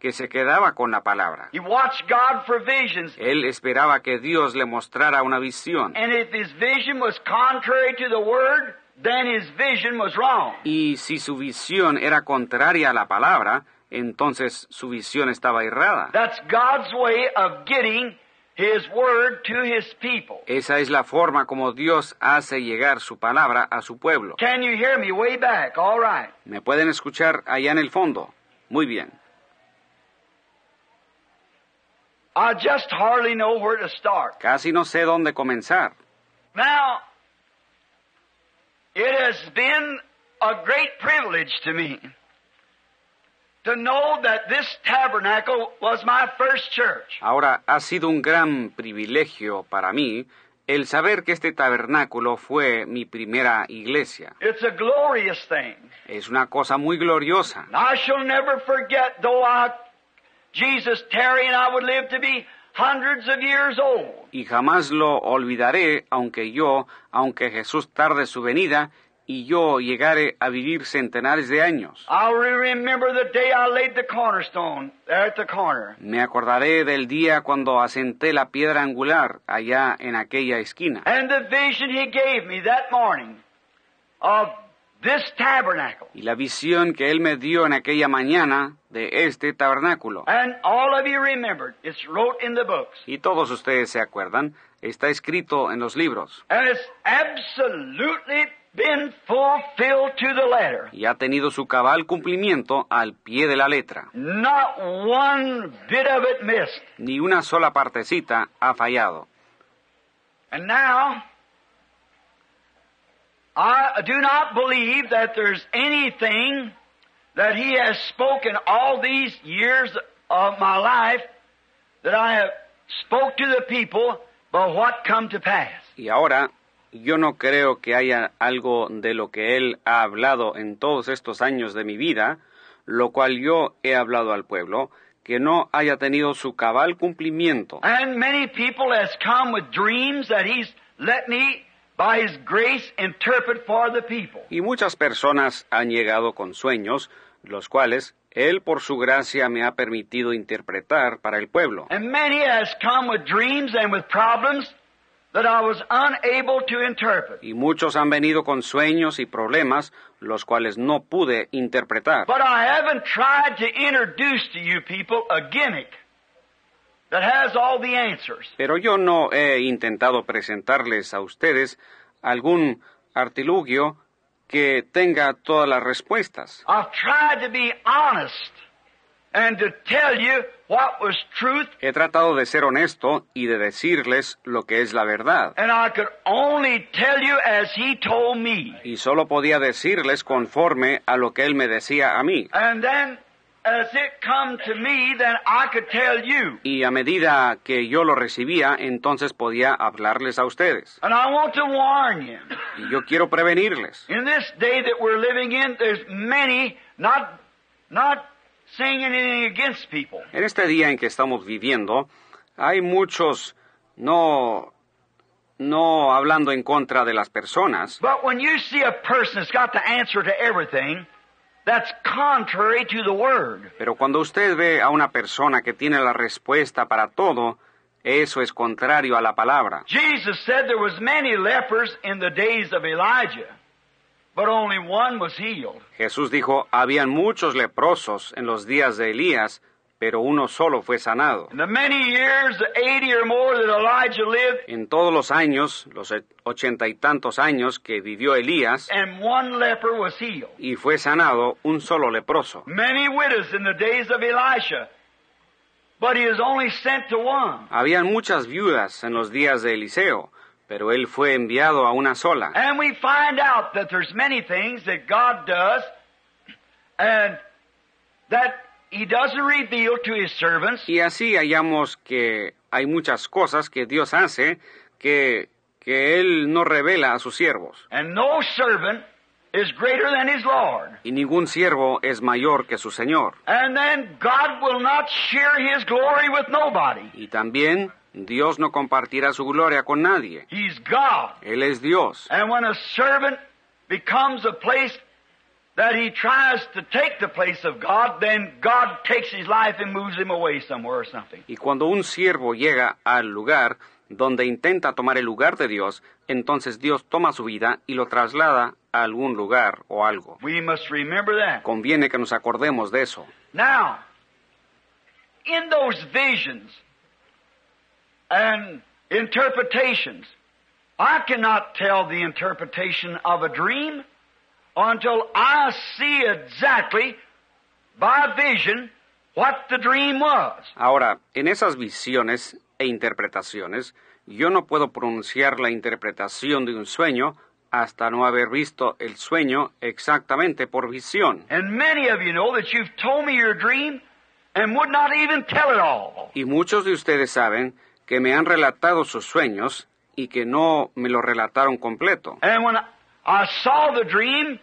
que se quedaba con la palabra. Él esperaba que Dios le mostrara una visión. and if his vision was contrary to the Word, then his vision was wrong. Y si su visión era contraria a la palabra, entonces su visión estaba errada. That's God's way of getting His Word to His people. Esa es la forma como Dios hace llegar su palabra a su pueblo. Can you hear me way back? All right. ¿Me pueden escuchar allá en el fondo? Muy bien. I just hardly know where to start. Casi no sé dónde comenzar. Now, it has been a great privilege to me to know that this tabernacle was my first church. Ahora, ha sido un gran privilegio para mí el saber que este tabernáculo fue mi primera iglesia. It's a glorious thing. Es una cosa muy gloriosa. I shall never forget, though I, Jesus tarry and I would live to be hundreds of years old. Y jamás lo olvidaré, aunque yo, aunque Jesús tarde su venida, y yo llegare a vivir centenares de años. I'll remember the day I laid the cornerstone there at the corner. Me acordaré del día cuando asenté la piedra angular allá en aquella esquina. And the vision he gave me that morning of this tabernacle. Y la visión que él me dio en aquella mañana de este tabernáculo. And all of you remembered. It's wrote in the books. Y todos ustedes se acuerdan, está escrito en los libros. And it's absolutely been fulfilled to the letter. Y ha tenido su cabal cumplimiento al pie de la letra. Not one bit of it missed. Ni una sola partecita ha fallado. And now, I do not believe that there's anything that He has spoken all these years of my life that I have spoke to the people, but what come to pass. Y ahora, yo no creo que haya algo de lo que Él ha hablado en todos estos años de mi vida, lo cual yo he hablado al pueblo, que no haya tenido su cabal cumplimiento. And many people has come with dreams that He's let me, by His grace, interpret for the people. Y muchas personas han llegado con sueños, los cuales Él por su gracia me ha permitido interpretar para el pueblo. And many has come with dreams and with problems that I was unable to interpret. Y muchos han venido con sueños y problemas, los cuales no pude interpretar. But I haven't tried to introduce to you people a gimmick that has all the answers. Pero yo no he intentado presentarles a ustedes algún artilugio que tenga todas las respuestas. I've tried to be honest and to tell you what was truth, He tratado de ser honesto y de decirles lo que es la verdad. and I could only tell you as He told me. Y solo podía decirles conforme a lo que él me decía a mí. And then, as it come to me, then I could tell you. Y a medida que yo lo recibía, entonces podía hablarles a ustedes. And I want to warn you. Y yo quiero prevenirles. In this day that we're living in, there's many not not saying anything against people. En este día en que estamos viviendo, hay muchos no, no hablando en contra de las personas, But when you see a person that's got the answer to everything, that's contrary to the word. pero cuando usted ve a una persona que tiene la respuesta para todo, eso es contrario a la palabra. Jesus said there was many lepers in the days of Elijah, but only one was healed. Jesús dijo, habían muchos leprosos en los días de Elías, pero uno solo fue sanado. In the many years, the 80 or more that Elijah lived, En todos los años, los ochenta y tantos años que vivió Elías, and one leper was healed. y fue sanado un solo leproso. Many widows in the days of Elisha, but he was only sent to one. Habían muchas viudas en los días de Eliseo, pero él fue enviado a una sola. And we find out that there's many things that God does and that He doesn't reveal to His servants. Y así hallamos que hay muchas cosas que Dios hace que, que Él no revela a sus siervos. And no servant is greater than his Lord. Y ningún siervo es mayor que su Señor. And then God will not share His glory with nobody. Y también Dios no compartirá su gloria con nadie. He's God. Él es Dios. And when a servant becomes a place that he tries to take the place of God, then God takes his life and moves him away somewhere or something. Y cuando un siervo llega al lugar donde intenta tomar el lugar de Dios, entonces Dios toma su vida y lo traslada a algún lugar o algo. We must remember that. Conviene que nos acordemos de eso. Now, in those visions and interpretations, I cannot tell the interpretation of a dream until I see exactly by vision what the dream was. Ahora, en esas visiones e interpretaciones, yo no puedo pronunciar la interpretación de un sueño hasta no haber visto el sueño exactamente por visión. And many of you know that you've told me your dream and would not even tell it all. Y muchos de ustedes saben que me han relatado sus sueños y que no me lo relataron completo. And when I saw the dream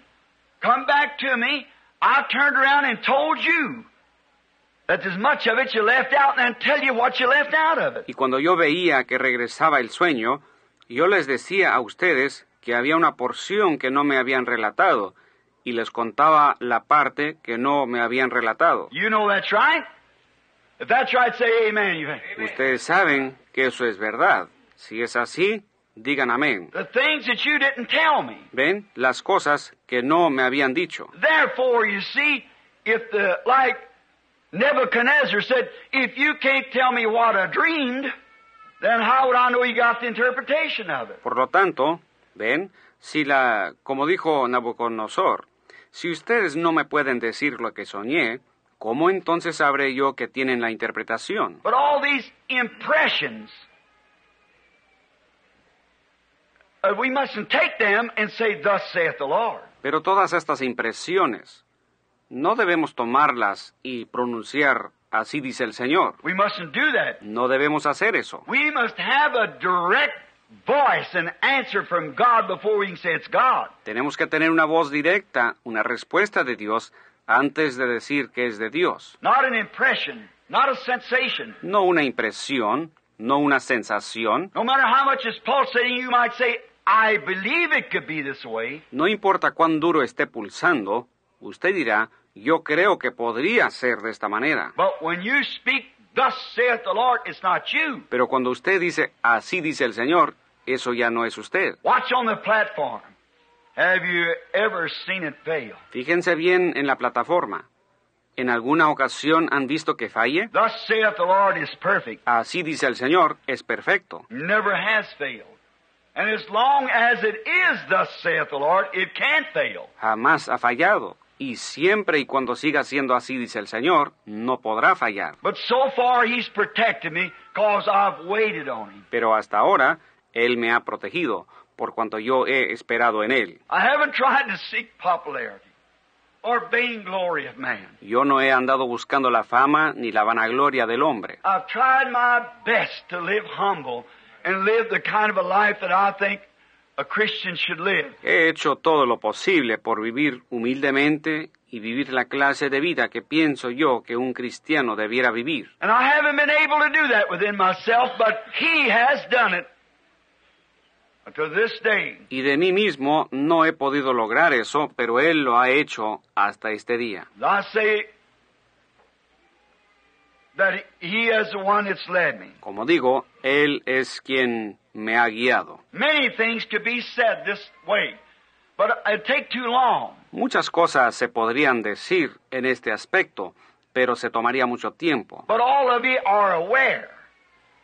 come back to me, I turned around and told you that there's much of it you left out and then tell you what you left out of it. Y cuando yo veía que regresaba el sueño, yo les decía a ustedes que había una porción que no me habían relatado y les contaba la parte que no me habían relatado. You know that's right? If that's right, say amen. You Ustedes saben que eso es verdad. Si es así, digan amén. The things that you didn't tell me. ¿Ven? Las cosas que no me habían dicho. Therefore, you see, if the, like Nebuchadnezzar said, if you can't tell me what I dreamed, then how would I know you got the interpretation of it? Por lo tanto, ven, si la, como dijo Nabucodonosor, si ustedes no me pueden decir lo que soñé, ¿cómo entonces sabré yo que tienen la interpretación? But all these impressions, uh, we mustn't take them and say, Thus saith the Lord. Pero todas estas impresiones, no debemos tomarlas y pronunciar así dice el Señor. We mustn't do that. No debemos hacer eso. We must have a direct voice and answer from God before we can say it's God. Tenemos que tener una voz directa, una respuesta de Dios antes de decir que es de Dios. Not an impression, not a sensation. No una impresión, no una sensación. No matter how much is pulsating, you might say, I believe it could be this way. No importa cuán duro esté pulsando, usted dirá, yo creo que podría ser de esta manera. But when you speak, Thus saith the Lord, it's not you. Pero cuando usted dice, así dice el Señor, eso ya no es usted. Watch on the platform. Have you ever seen it fail? Fíjense bien en la plataforma. ¿En alguna ocasión han visto que falle? Thus saith the Lord is perfect. Así dice el Señor, es perfecto. Never has failed. And as long as it is thus saith the Lord, it can't fail. Jamás ha fallado. Y siempre y cuando siga siendo así, dice el Señor, no podrá fallar. But so far He's protected me because I've waited on Him. Pero hasta ahora, Él me ha protegido, por cuanto yo he esperado en Él. I haven't tried to seek popularity or vainglory of man. Yo no he andado buscando la fama ni la vanagloria del hombre. I've tried my best to live humble and live the kind of a life that I think a Christian should live. He hecho todo lo posible por vivir humildemente y vivir la clase de vida que pienso yo que un cristiano debiera vivir. And I haven't been able to do that within myself, but He has done it. Y de mí mismo no he podido lograr eso, pero Él lo ha hecho hasta este día. I say that He is the one that's led me. Como digo, Él es quien me ha guiado. Many things could be said this way, but it'd take too long. Muchas cosas se podrían decir en este aspecto, pero se tomaría mucho tiempo.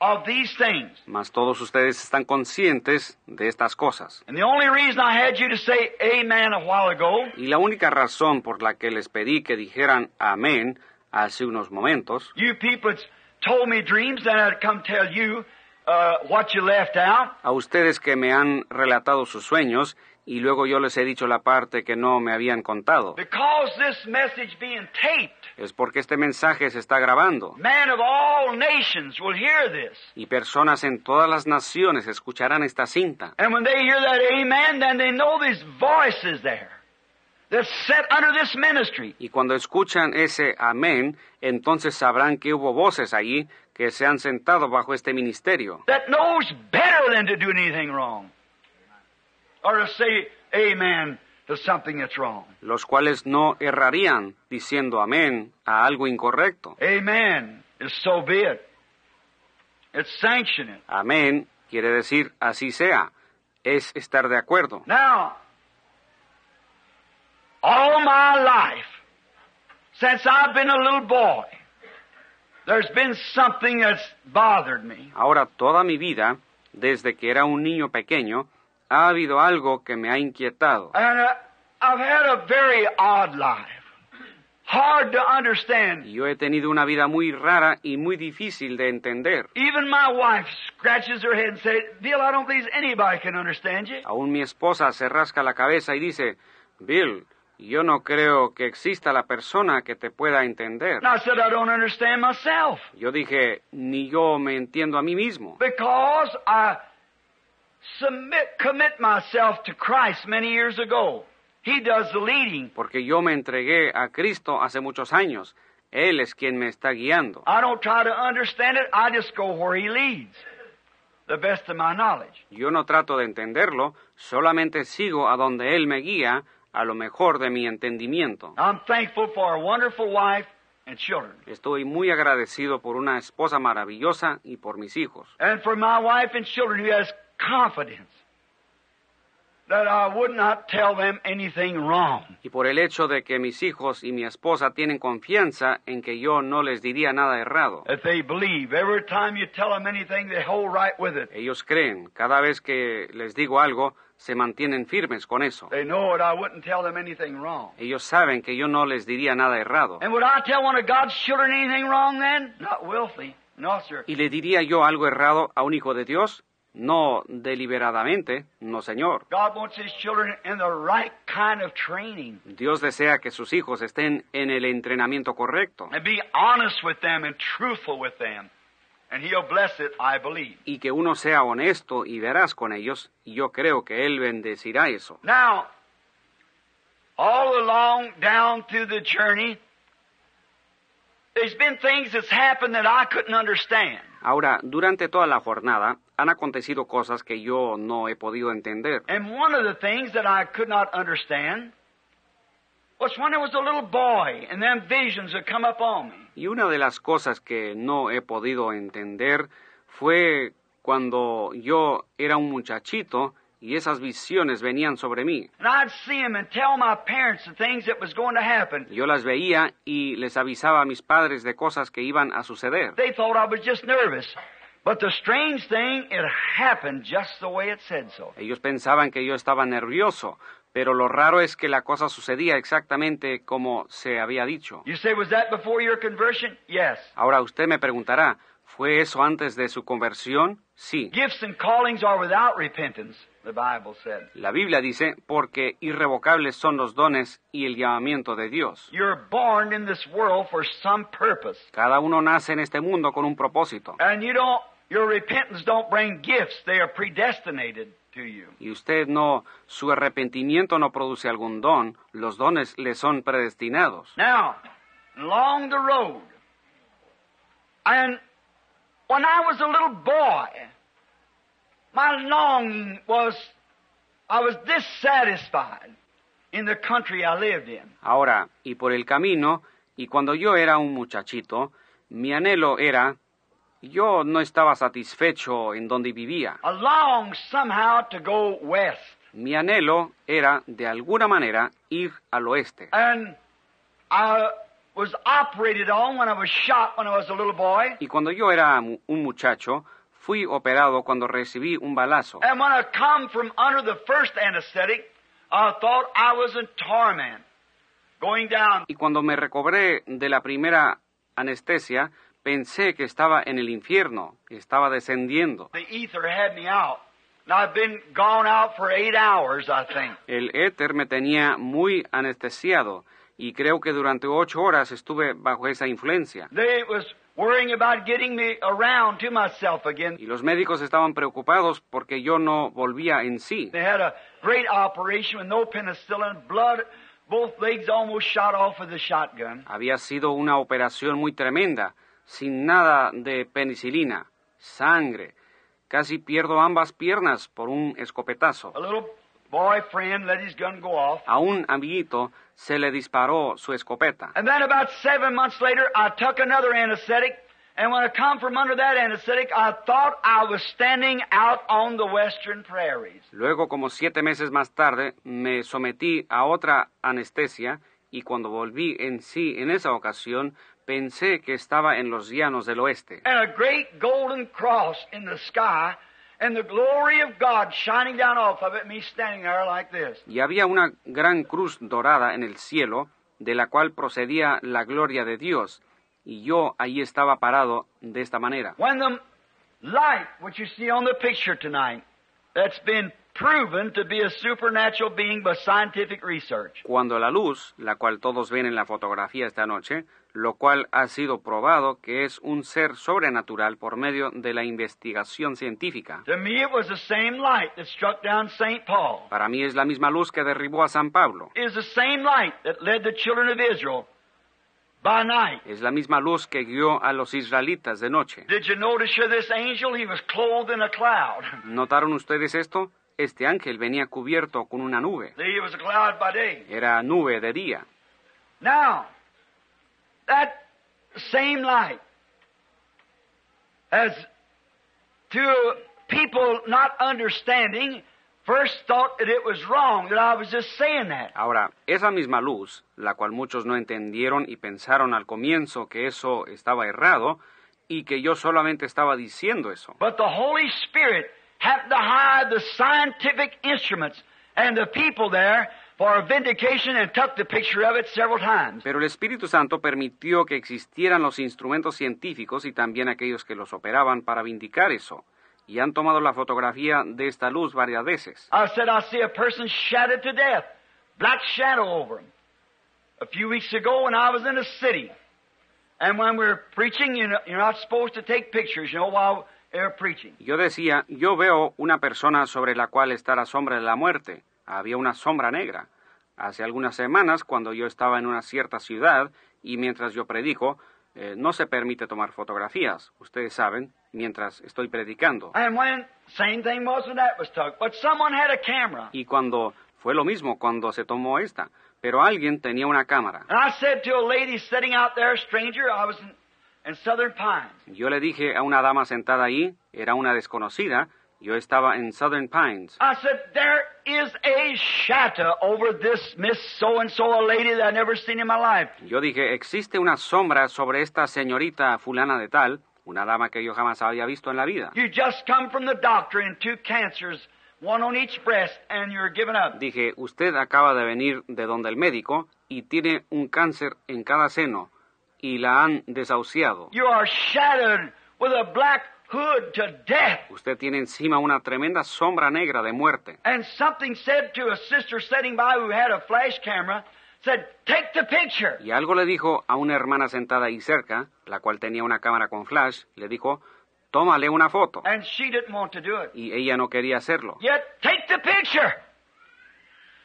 Of these things. Mas todos ustedes están conscientes de estas cosas. And the only reason I had you to say amen a while ago Y la única razón por la que les pedí que dijeran amén hace unos momentos, You people that's told me dreams, then I'd come tell you uh, what you left out. a ustedes que me han relatado sus sueños y luego yo les he dicho la parte que no me habían contado, Because this message being taped, es porque este mensaje se está grabando man of all nations will hear this. y personas en todas las naciones escucharán esta cinta. And when they hear that amen, then they know there's voices there that's set under this ministry. Y cuando escuchan ese amén, entonces sabrán que hubo voces allí que se han sentado bajo este ministerio, that knows better than to do anything wrong. Or to say amen to something that's wrong. Los cuales no errarían diciendo amén a algo incorrecto. Amen is so be it. It's sanctioning. Amén quiere decir así sea, es estar de acuerdo. Now, all my life, since I've been a little boy, there's been something that's bothered me. Ahora, toda mi vida, desde que era un niño pequeño, ha habido algo que me ha inquietado. And I've had a very odd life. hard to understand. Y yo he tenido una vida muy rara y muy difícil de entender. Even my wife scratches her head and says, Bill, I don't believe anybody can understand you. Aún mi esposa se rasca la cabeza y dice, Bill, yo no creo que exista la persona que te pueda entender. And I said, I don't understand myself Yo dije, ni yo me entiendo a mí mismo, because I submit, commit myself to Christ many years ago. He does the leading. porque yo me entregué a Cristo hace muchos años. Él es quien me está guiando. I don't try to understand it. I just go where He leads, the best of my knowledge. Yo no trato de entenderlo, solamente sigo a donde Él me guía, a lo mejor de mi entendimiento. I'm thankful for a wonderful wife and children. Estoy muy agradecido por una esposa maravillosa y por mis hijos. And for my wife and children who has confidence that I would not tell them anything wrong. Y por el hecho de que mis hijos y mi esposa tienen confianza en que yo no les diría nada errado. That they believe. Every time you tell them anything, they hold right with it. Ellos creen, cada vez que les digo algo, se mantienen firmes con eso. They know that I wouldn't tell them anything wrong. Ellos saben que yo no les diría nada errado. And would I tell one of God's children anything wrong then? Not willfully. No, sir. ¿Y le diría yo algo errado a un hijo de Dios? No deliberadamente, no señor. God wants His children in the right kind of training. Dios desea que sus hijos estén en el entrenamiento correcto And be honest with them and truthful with them. And He'll bless it, I believe. y que uno sea honesto y veraz con ellos, y yo creo que Él bendecirá eso. Now, all along down through the journey, there's been things that's happened that I couldn't understand. Ahora, durante toda la jornada han acontecido cosas que yo no he podido entender. And one of the things that I could not understand was when I was a little boy and them visions would come up on me. Y una de las cosas que no he podido entender fue cuando yo era un muchachito y esas visiones venían sobre mí. Happen. Yo las veía y les avisaba a mis padres de cosas que iban a suceder. They thought I was just nervous. But the strange thing, it happened just the way it said so. Ellos pensaban que yo estaba nervioso, pero lo raro es que la cosa sucedía exactamente como se había dicho. You say, was that before your conversion? Yes. Ahora usted me preguntará, ¿fue eso antes de su conversión? Sí. Gifts and callings are without repentance, the Bible said. La Biblia dice, porque irrevocables son los dones y el llamamiento de Dios. You're born in this world for some purpose. Cada uno nace en este mundo con un propósito. And you don't, your repentance don't bring gifts. They are predestinated to you. Y usted no, su arrepentimiento no produce algún don, los dones le son predestinados. Now, along the road, and when I was a little boy, my longing was, I was dissatisfied in the country I lived in. Ahora, y por el camino, y cuando yo era un muchachito, mi anhelo era, yo no estaba satisfecho en donde vivía. To go west. Mi anhelo era, de alguna manera, ir al oeste. And I was operated on when I was shot when I was a little boy. Y cuando yo era un muchacho, fui operado cuando recibí un balazo. And when I come from under the first anesthetic, I thought I was in torment. Going down. Y cuando me recobré de la primera anestesia, pensé que estaba en el infierno, que estaba descendiendo. The ether had me out. And I've been gone out for eight hours, I think. El éter me tenía muy anestesiado y creo que durante ocho horas estuve bajo esa influencia. They was worrying about getting me around to myself again. Y los médicos estaban preocupados porque yo no volvía en sí. They had a great operation with no penicillin, blood, both legs almost shot off with a shotgun. Había sido una operación muy tremenda, sin nada de penicilina, sangre. Casi pierdo ambas piernas por un escopetazo. A little boyfriend let his gun go off. A un amiguito se le disparó su escopeta. And then about seven months later, I took another anesthetic. And when I come from under that anesthetic, I thought I was standing out on the western prairies. Luego, como siete meses más tarde, me sometí a otra anestesia y cuando volví en sí en esa ocasión, pensé que estaba en los llanos del oeste. And a great golden cross in the sky, and the glory of God shining down off of it, me standing there like this. Y había una gran cruz dorada en el cielo de la cual procedía la gloria de Dios, y yo allí estaba parado de esta manera. When the light, which you see on the picture tonight, that's been proven to be a supernatural being by scientific research. Cuando la luz, la cual todos ven en la fotografía esta noche, lo cual ha sido probado que es un ser sobrenatural por medio de la investigación científica. To me, it was the same light that struck down St. Paul. Para mí es la misma luz que derribó a San Pablo. It is the same light that led the children of Israel by night. Es la misma luz que guió a los israelitas de noche. Did you notice here this angel? He was clothed in a cloud. ¿Notaron ustedes esto? Este ángel venía cubierto con una nube. He was a cloud by day. Era nube de día. Now, that same light as to people not understanding first thought that it was wrong, that I was just saying that. Ahora, esa misma luz, la cual muchos no entendieron y pensaron al comienzo que eso estaba errado y que yo solamente estaba diciendo eso. But the Holy Spirit happened to hide the scientific instruments and the people there for a vindication and took the picture of it several times. Pero el Espíritu Santo permitió que existieran los instrumentos científicos y también aquellos que los operaban para vindicar eso. Y han tomado la fotografía de esta luz varias veces. I said, I see a person shattered to death, black shadow over him. A few weeks ago when I was in a city, and when we were preaching, you know, you're not supposed to take pictures, you know, while. Yo decía, yo veo una persona sobre la cual está la sombra de la muerte. Había una sombra negra. Hace algunas semanas, cuando yo estaba en una cierta ciudad y mientras yo predico, eh, no se permite tomar fotografías, ustedes saben, mientras estoy predicando. And when, same thing was when that was took, but someone had a camera. Y cuando fue lo mismo cuando se tomó esta, pero alguien tenía una cámara. And I said to a lady sitting out there, a stranger, I was in. Yo le dije a una dama sentada ahí, era una desconocida, yo estaba en Southern Pines. I said, there is a shadow over this Miss So-and-so, a lady that I never seen in my life. Yo dije, existe una sombra sobre esta señorita fulana de tal, una dama que yo jamás había visto en la vida. You just come from the doctor and two cancers, one on each breast, and you're giving up. Dije, usted acaba de venir de donde el médico y tiene un cáncer en cada seno y la han desahuciado. You are shadowed with a black hood to death. Usted tiene encima una tremenda sombra negra de muerte. And something said to a sister sitting by who had a flash camera, said, take the picture. Y algo le dijo a una hermana sentada ahí cerca, la cual tenía una cámara con flash, le dijo, tómale una foto. And she didn't want to do it. Y ella no quería hacerlo. Yet, take the picture.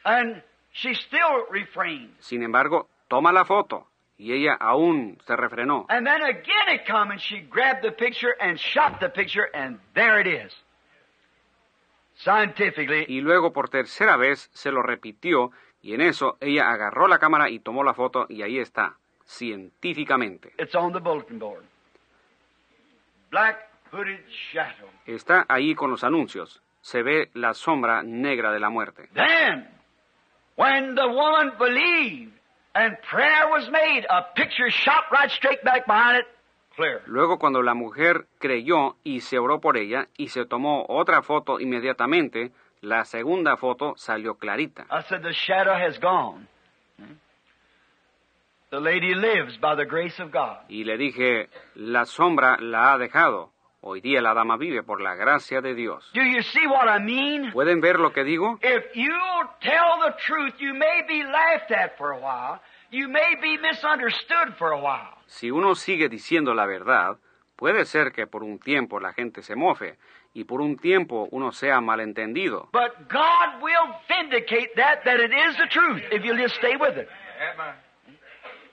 And she still refrained. Sin embargo, toma la foto. Y ella aún se refrenó. And then again it come and she grabbed the picture and shot the picture and there it is. Scientifically, Y luego por tercera vez se lo repitió y en eso ella agarró la cámara y tomó la foto y ahí está, científicamente. it's on the bulletin board. Black hooded shadow. Está ahí con los anuncios. Se ve la sombra negra de la muerte. Then, when the woman believed and prayer was made, a picture shot right straight back behind it, clear. Luego cuando la mujer creyó y se oró por ella y se tomó otra foto inmediatamente, la segunda foto salió clarita. I said, the shadow has gone. The lady lives by the grace of God. Y le dije, la sombra la ha dejado. Hoy día la dama vive por la gracia de Dios. Do you see what I mean? ¿Pueden ver lo que digo? If you tell the truth, you may be laughed at for a while. You may be misunderstood for a while. Si uno sigue diciendo la verdad, puede ser que por un tiempo la gente se mofe y por un tiempo uno sea malentendido. But God will vindicate that, that it is the truth, if you just stay with it.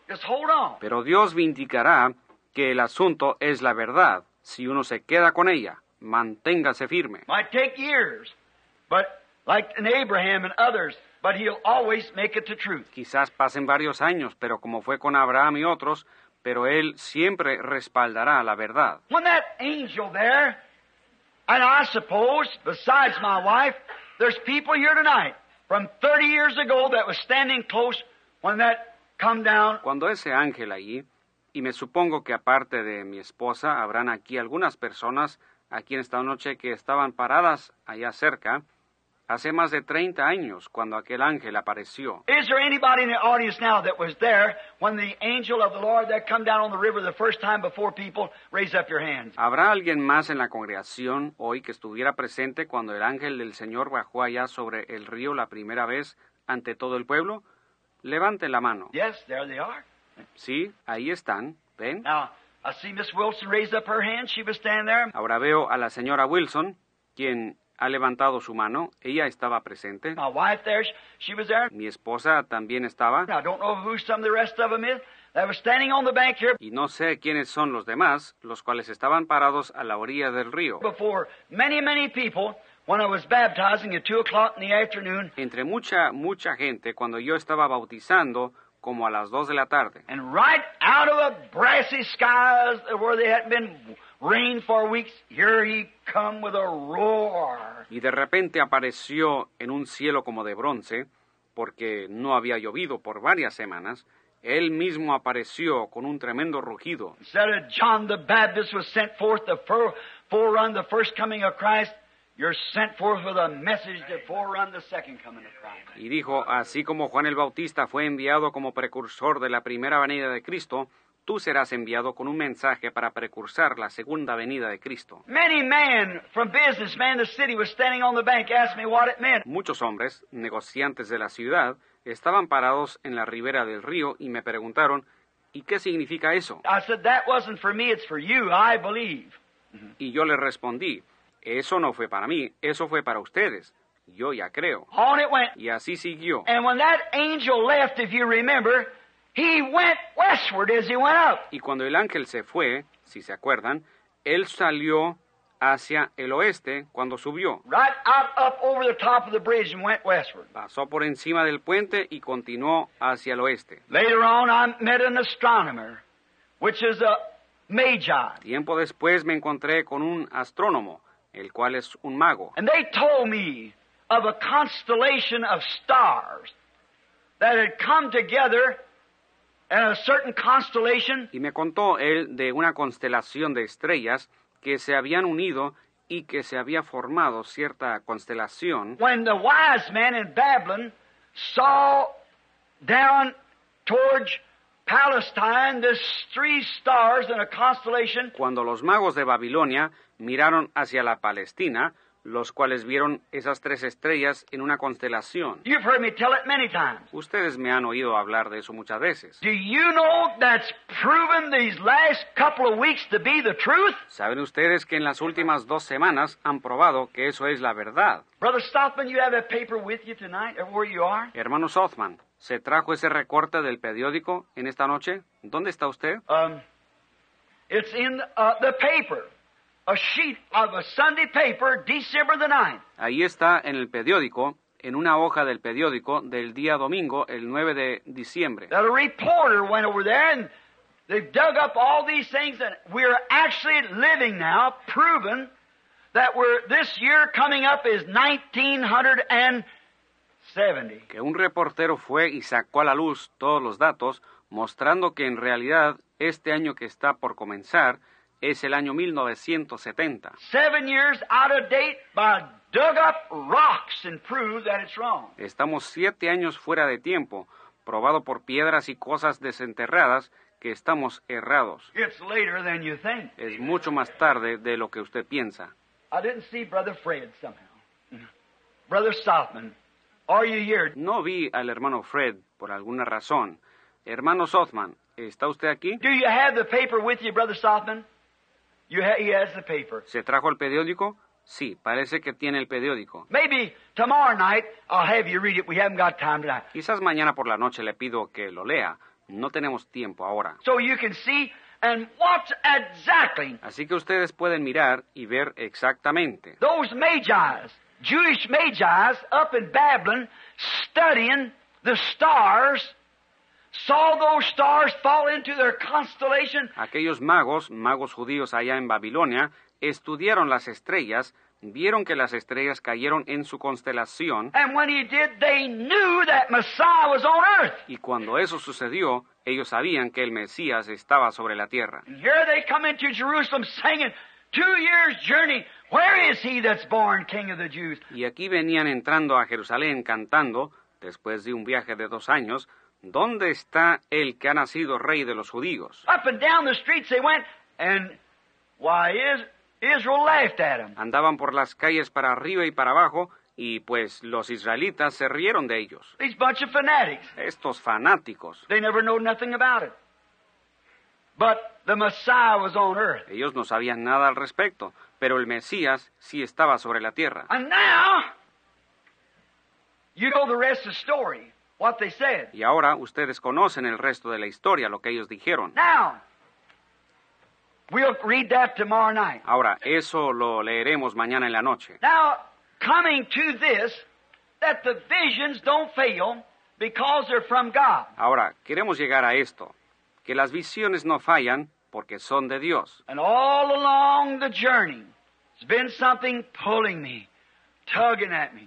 Just hold on. Pero Dios vindicará que el asunto es la verdad si uno se queda con ella. Manténgase firme. Might take years, but like in Abraham and others, but he'll always make it the truth. Quizás pasen varios años, pero como fue con Abraham y otros, pero él siempre respaldará la verdad. When that angel there, and I suppose, besides my wife, there's people here tonight from 30 years ago that was standing close when that come down. Cuando ese ángel allí, y me supongo que aparte de mi esposa, habrán aquí algunas personas aquí en esta noche que estaban paradas allá cerca, hace más de 30 años cuando aquel ángel apareció. Is there anybody in the audience now that was there when the angel of the Lord that come down on the river the first time before people? Raise up your hands. ¿Habrá alguien más en la congregación hoy que estuviera presente cuando el ángel del Señor bajó allá sobre el río la primera vez ante todo el pueblo? Levanten la mano. Yes, there they are. Sí, ahí están. ¿Ven? Now, I see Miss Wilson raise up her hand. She was standing there. Ahora veo a la señora Wilson, quien ha levantado su mano. Ella estaba presente. My wife there, she was there. Mi esposa también estaba. I don't know who some of the rest of them is. They were standing on the bank here Y no sé quiénes son los demás, los cuales estaban parados a la orilla del río. before many, many people when I was baptizing at 2 o'clock in the afternoon. Entre mucha, mucha gente, cuando yo estaba bautizando, como a las dos de la tarde. And right out of the brassy skies where they hadn't been rain for weeks, here he come with a roar. Y de repente apareció en un cielo como de bronce, porque no había llovido por varias semanas. Él mismo apareció con un tremendo rugido. Instead of John the Baptist was sent forth to fore- forerun the first coming of Christ, you're sent forth with a message to forerun the second coming of Christ. Y dijo, así como Juan el Bautista fue enviado como precursor de la primera venida de Cristo, tú serás enviado con un mensaje para precursar la segunda venida de Cristo. Many men from businessmen in the city was standing on the bank asking me what it meant. Muchos hombres, negociantes de la ciudad, estaban parados en la ribera del río y me preguntaron, ¿y qué significa eso? I said, that wasn't for me, it's for you, I believe. Y yo le respondí, eso no fue para mí, eso fue para ustedes. Yo ya creo. On it went. Y así siguió. And when that angel left, if you remember, he went westward as he went up. Y cuando el ángel se fue, si se acuerdan, él salió hacia el oeste cuando subió. Right up over the top of the bridge and went westward. Pasó por encima del puente y continuó hacia el oeste. Later on, I met an astronomer, which is a magi. Tiempo después me encontré con un astrónomo, el cual es un mago. And they told me of a constellation of stars that had come together in a certain constellation. Y me contó él de una constelación de estrellas que se habían unido y que se había formado cierta constelación. When the wise men in Babylon saw down towards Palestine this three stars in a constellation. Cuando los magos de Babilonia miraron hacia la Palestina, los cuales vieron esas tres estrellas en una constelación. You've heard me tell it many times. Ustedes me han oído hablar de eso muchas veces. Do you know that's proven these last couple of weeks to be the truth? ¿Saben ustedes que en las últimas dos semanas han probado que eso es la verdad? Brother Stockman, you have a paper with you tonight, everywhere you are? Hermano Sothman, ¿se trajo ese recorte del periódico en esta noche? ¿Dónde está usted? Um, it's in uh, the paper, a sheet of a Sunday paper, December the 9th. Ahí está en el periódico, en una hoja del periódico del día domingo, el 9 de diciembre. That a reporter went over there and they've dug up all these things, and we're actually living now, proven that we're this year coming up is 1970. Que un reportero fue y sacó a la luz todos los datos, mostrando que en realidad este año que está por comenzar es el año 1970. Seven years out of date by dug up rocks and proved that it's wrong. Estamos siete años fuera de tiempo, probado por piedras y cosas desenterradas que estamos errados. It's later than you think. Es mucho más tarde de lo que usted piensa. I didn't see Brother Fred somehow. Brother Southman, are you here? No vi al hermano Fred por alguna razón. Hermano Sothman, ¿está usted aquí? You ha- he has the paper. ¿Se trajo el periódico? Sí, parece que tiene el periódico. Maybe tomorrow night I'll have you read it. We haven't got time tonight. Quizás mañana por la noche le pido que lo lea. No tenemos tiempo ahora. So you can see and watch exactly Así que ustedes pueden mirar y ver exactamente. those magi's, Jewish magi's up in Babylon studying the stars, Aquellos magos, magos judíos allá en Babilonia, estudiaron las estrellas, vieron que las estrellas cayeron en su constelación, And when he did, they knew that Messiah was on earth. y cuando eso sucedió, ellos sabían que el Mesías estaba sobre la tierra. And here they come into Jerusalem singing, Two years' journey. Where is he that's born King of the Jews? Y aquí venían entrando a Jerusalén cantando, después de un viaje de dos años, ¿dónde está el que ha nacido rey de los judíos? Up and down the streets they went, and why is Israel laughed at him. Andaban por las calles para arriba y para abajo, y pues los israelitas se rieron de ellos. These bunch of fanatics. Estos fanáticos. They never know nothing about it. But the Messiah was on earth. Ellos no sabían nada al respecto, pero el Mesías sí estaba sobre la tierra. And now, you know the rest of the story, what they said. Y ahora ustedes conocen el resto de la historia, lo que ellos dijeron. Now, we'll read that tomorrow night. Ahora, eso lo leeremos mañana en la noche. Now, coming to this, that the visions don't fail because they're from God. Ahora, queremos llegar a esto, que las visiones no fallan porque son de Dios. And all along the journey, there's been something pulling me, tugging at me.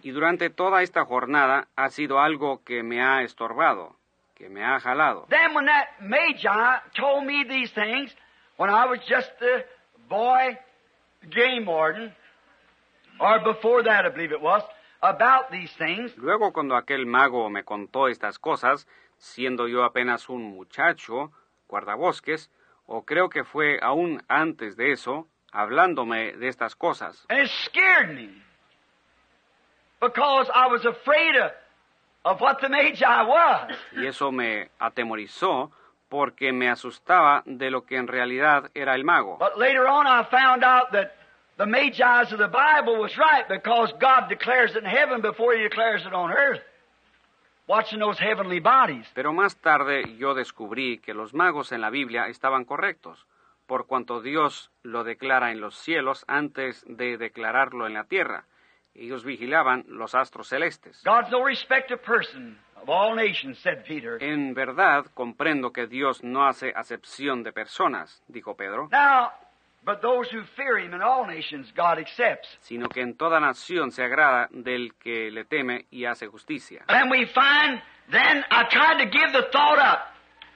Y durante toda esta jornada ha sido algo que me ha estorbado, que me ha jalado. Then when that Magi told me these things, when I was just a boy game warden, or before that I believe it was, about these things, Luego cuando aquel mago me contó estas cosas, siendo yo apenas un muchacho, guardabosques, o creo que fue aún antes de eso, hablándome de estas cosas. and it scared me. Because I was afraid of, of what the Magi was. Y eso me atemorizó porque me asustaba de lo que en realidad era el mago. But later on I found out that the Magi's of the Bible was right because God declares it in heaven before he declares it on earth. Watching those heavenly bodies. Pero más tarde yo descubrí que los magos en la Biblia estaban correctos, por cuanto Dios lo declara en los cielos antes de declararlo en la tierra. Ellos vigilaban los astros celestes. God's no respect of person of all nations, said Peter. En verdad comprendo que Dios no hace acepción de personas, dijo Pedro, Now, but those who fear him in all nations, God accepts. sino que en toda nación se agrada del que le teme y hace justicia. And we find then I tried to give the thought up.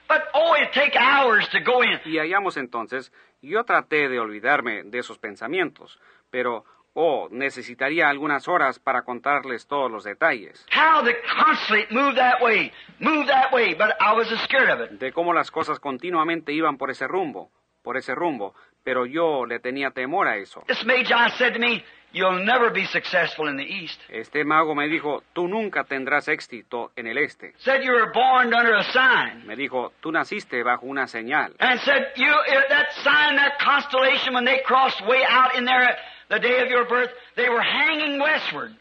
But oh, it take hours to go in. Y hallamos entonces, yo traté de olvidarme de esos pensamientos, pero, oh, necesitaría algunas horas para contarles todos los detalles, How the constantly move that way, move that way, but I was scared of it. de cómo las cosas continuamente iban por ese rumbo, por ese rumbo, pero yo le tenía temor a eso. This Magi said to me, You'll never be successful in the East. Este mago me dijo, tú nunca tendrás éxito en el este. Said you were born under a sign. Me dijo, tú naciste bajo una señal. And said, you, that sign, that constellation, when they crossed way out in there the day of your birth, they were hanging westward.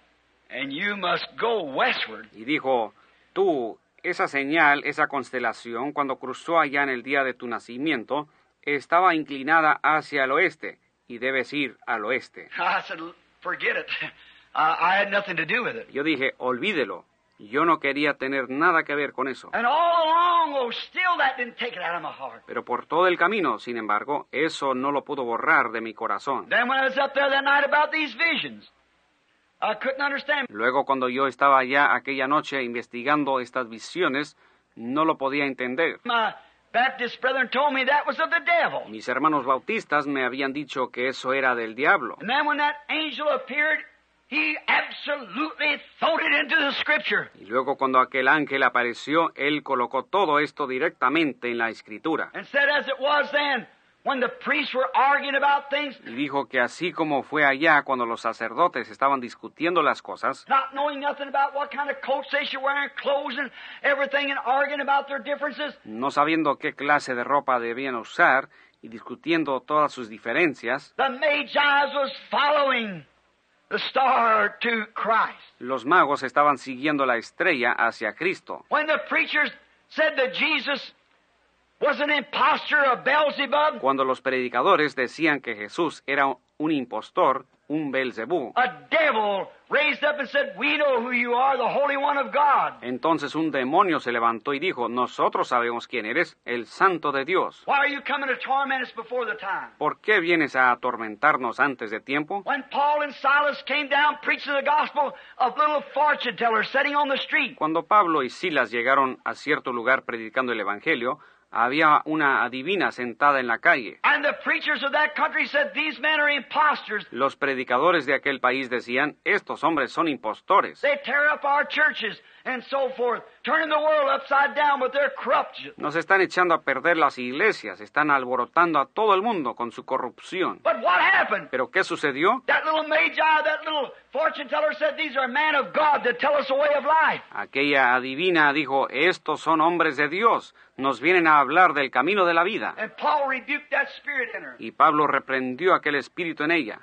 And you must go westward. Y dijo, tú, esa señal, esa constelación, cuando cruzó allá en el día de tu nacimiento, estaba inclinada hacia el oeste, y debes ir al oeste. I said, forget it. Uh, I had nothing to do with it. Yo dije, olvídelo. Yo no quería tener nada que ver con eso. Oh. Pero por todo el camino, sin embargo, eso no lo pudo borrar de mi corazón. Then when I was up there that night about these visions, I couldn't understand. Luego, cuando yo estaba allá aquella noche investigando estas visiones, no lo podía entender. My Baptist brethren told me that was of the devil. Mis hermanos bautistas me habían dicho que eso era del diablo. He absolutely thrown it into the scripture. Y luego cuando aquel ángel apareció, él colocó todo esto directamente en la escritura. And said as it was then, when the priests were arguing about things, Y dijo que así como fue allá cuando los sacerdotes estaban discutiendo las cosas, not knowing nothing about what kind of coats they should wear and clothes and everything and arguing about their differences, no sabiendo qué clase de ropa debían usar y discutiendo todas sus diferencias, the Magi was following the star to Christ. los magos estaban siguiendo la estrella hacia Cristo. When the preachers said that Jesus was an impostor of Beelzebub, Cuando los predicadores decían que Jesús era un impostor, un Belzebú, a devil raised up and said, We know who you are, the Holy One of God. entonces un demonio se levantó y dijo, nosotros sabemos quién eres, el Santo de Dios. Why are you coming to torment us before the time? ¿Por qué vienes a atormentarnos antes de tiempo? When Paul and Silas came down preaching the gospel of little fortune tellers sitting on the street, Cuando Pablo y Silas llegaron a cierto lugar predicando el Evangelio, Había una adivina sentada en la calle. And the preachers of that country said, These men are impostors. Los predicadores de aquel país decían, estos hombres son impostores. They tear up our churches and so forth, turning the world upside down with their corruption. Nos están echando a perder las iglesias, están alborotando a todo el mundo con su corrupción. But what happened? ¿Pero qué sucedió? That little magi, that little fortune teller said, These are men of God that tell us the way of life. Aquella adivina dijo, estos son hombres de Dios, nos vienen a hablar del camino de la vida. And Paul rebuked that spirit in her. Y Pablo reprendió aquel espíritu en ella.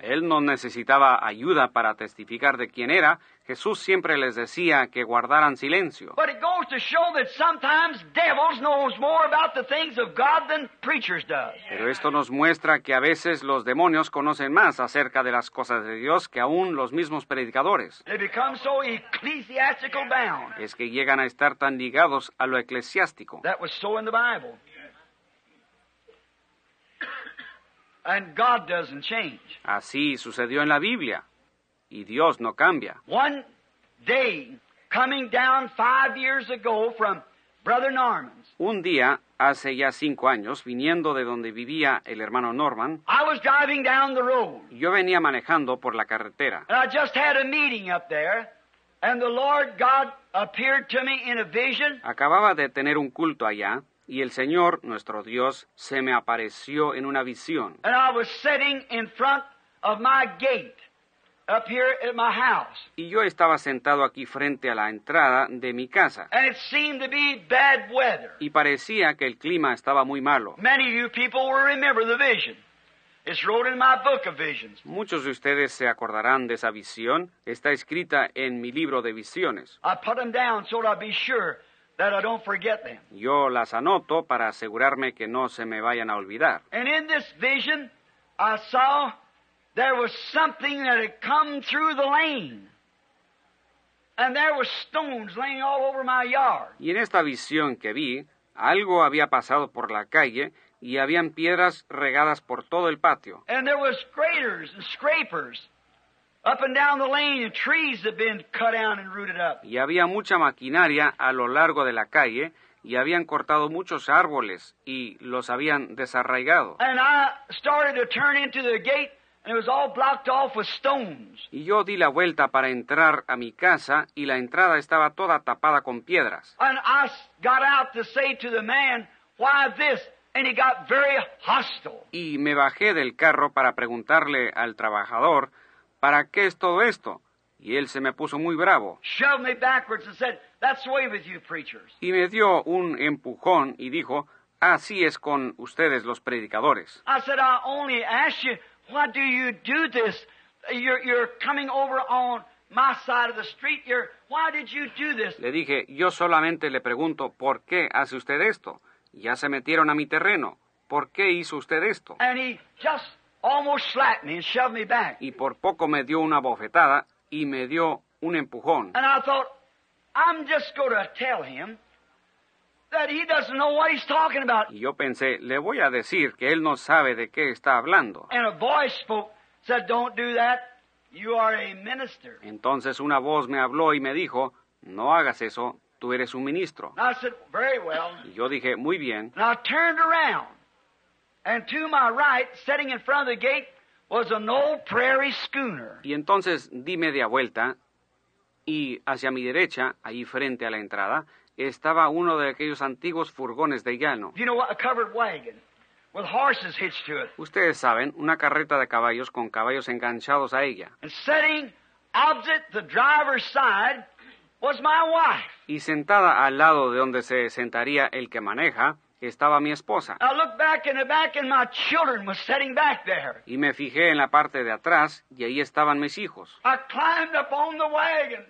Él no necesitaba ayuda para testificar de quién era. Jesús siempre les decía que guardaran silencio. But it goes to show that sometimes devils knows more about the things of God than preachers does. Pero esto nos muestra que a veces los demonios conocen más acerca de las cosas de Dios que aún los mismos predicadores. They become so ecclesiastical bound. Es que llegan a estar tan ligados a lo eclesiástico. That was so in the Bible. And God doesn't change. Así sucedió en la Biblia. Y Dios no cambia. One day, coming down five years ago from Brother Norman's, Un día, hace ya cinco años, viniendo de donde vivía el hermano Norman, I was driving down the road. yo venía manejando por la carretera. And I just had a meeting up there, and the Lord God appeared to me in a vision. Acababa de tener un culto allá, y el Señor, nuestro Dios, se me apareció en una visión. And I was sitting in front of my gate up here at my house. Y yo estaba sentado aquí frente a la entrada de mi casa. And it seemed to be bad weather. Y parecía que el clima estaba muy malo. Many of you people will remember the vision. It's wrote in my book of visions. Muchos de ustedes se acordarán de esa visión. Está escrita en mi libro de visiones. I put them down so that I'll be sure that I don't forget them. Yo las anoto para asegurarme que no se me vayan a olvidar. And in this vision, I saw there was something that had come through the lane. And there were stones laying all over my yard. Y en esta visión que vi, algo había pasado por la calle y habían piedras regadas por todo el patio. And there was graters and scrapers Y había mucha maquinaria a lo largo de la calle y habían cortado muchos árboles y los habían desarraigado. And I started to turn into the gate and it was all blocked off with stones. Y yo di la vuelta para entrar a mi casa y la entrada estaba toda tapada con piedras. And I s- got out to say to the man, why this? And he got very hostile. Y me bajé del carro para preguntarle al trabajador, ¿para qué es todo esto? Y él se me puso muy bravo Shoved me backwards and said, that's the way with you preachers. y me dio un empujón y dijo, así es con ustedes los predicadores. I said, I only ask you, why do you do this? You're, you're coming over on my side of the street. You're, why did you do this? Le dije, yo solamente le pregunto, ¿por qué hace usted esto? Ya se metieron a mi terreno. ¿Por qué hizo usted esto? And he just almost slapped me and shoved me back. Y por poco me dio una bofetada y me dio un empujón. And I thought, I'm just going to tell him that he doesn't know what he's talking about. Y yo pensé, le voy a decir que él no sabe de qué está hablando. And a voice spoke, said, Don't do that. You are a minister. Entonces una voz me habló y me dijo, no hagas eso, tú eres un ministro. Y yo dije, muy bien. And to my right, sitting in front of the gate, was an old prairie schooner. Y entonces di media vuelta y hacia mi derecha, ahí frente a la entrada, estaba uno de aquellos antiguos furgones de llano. You know what? A covered wagon with horses hitched to it. Ustedes saben, una carreta de caballos con caballos enganchados a ella. And sitting opposite the driver's side was my wife. Y sentada al lado de donde se sentaría el que maneja, estaba mi esposa. I looked back in the back, and my children was sitting back there. Y me fijé en la parte de atrás y ahí estaban mis hijos. I climbed up on the wagon.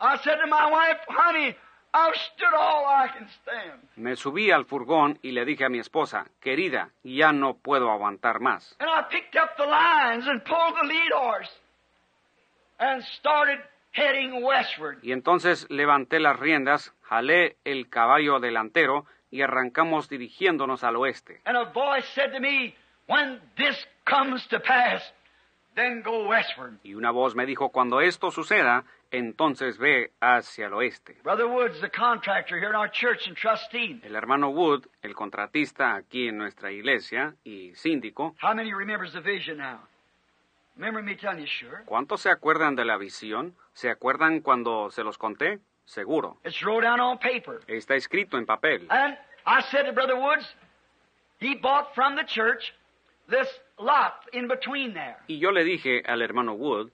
I said to my wife, honey, I've stood all I can stand. Me subí al furgón y le dije a mi esposa, querida, ya no puedo aguantar más. And I picked up the lines and pulled the lead horse and started heading westward. Y entonces levanté las riendas, jalé el caballo delantero y arrancamos dirigiéndonos al oeste. And a voice said to me, when this comes to pass, then go westward. Y una voz me dijo, cuando esto suceda, entonces ve hacia el oeste. Brother Woods, the contractor here in our church and trustee. El hermano Wood, el contratista aquí en nuestra iglesia y síndico, How many remembers the vision now? Remember me telling you, sure. ¿cuántos se acuerdan de la visión? ¿Se acuerdan cuando se los conté? Seguro. It's wrote down on paper. Está escrito en papel. And I said to Brother Woods, he bought from the church this lot in between there. Y yo le dije al hermano Wood,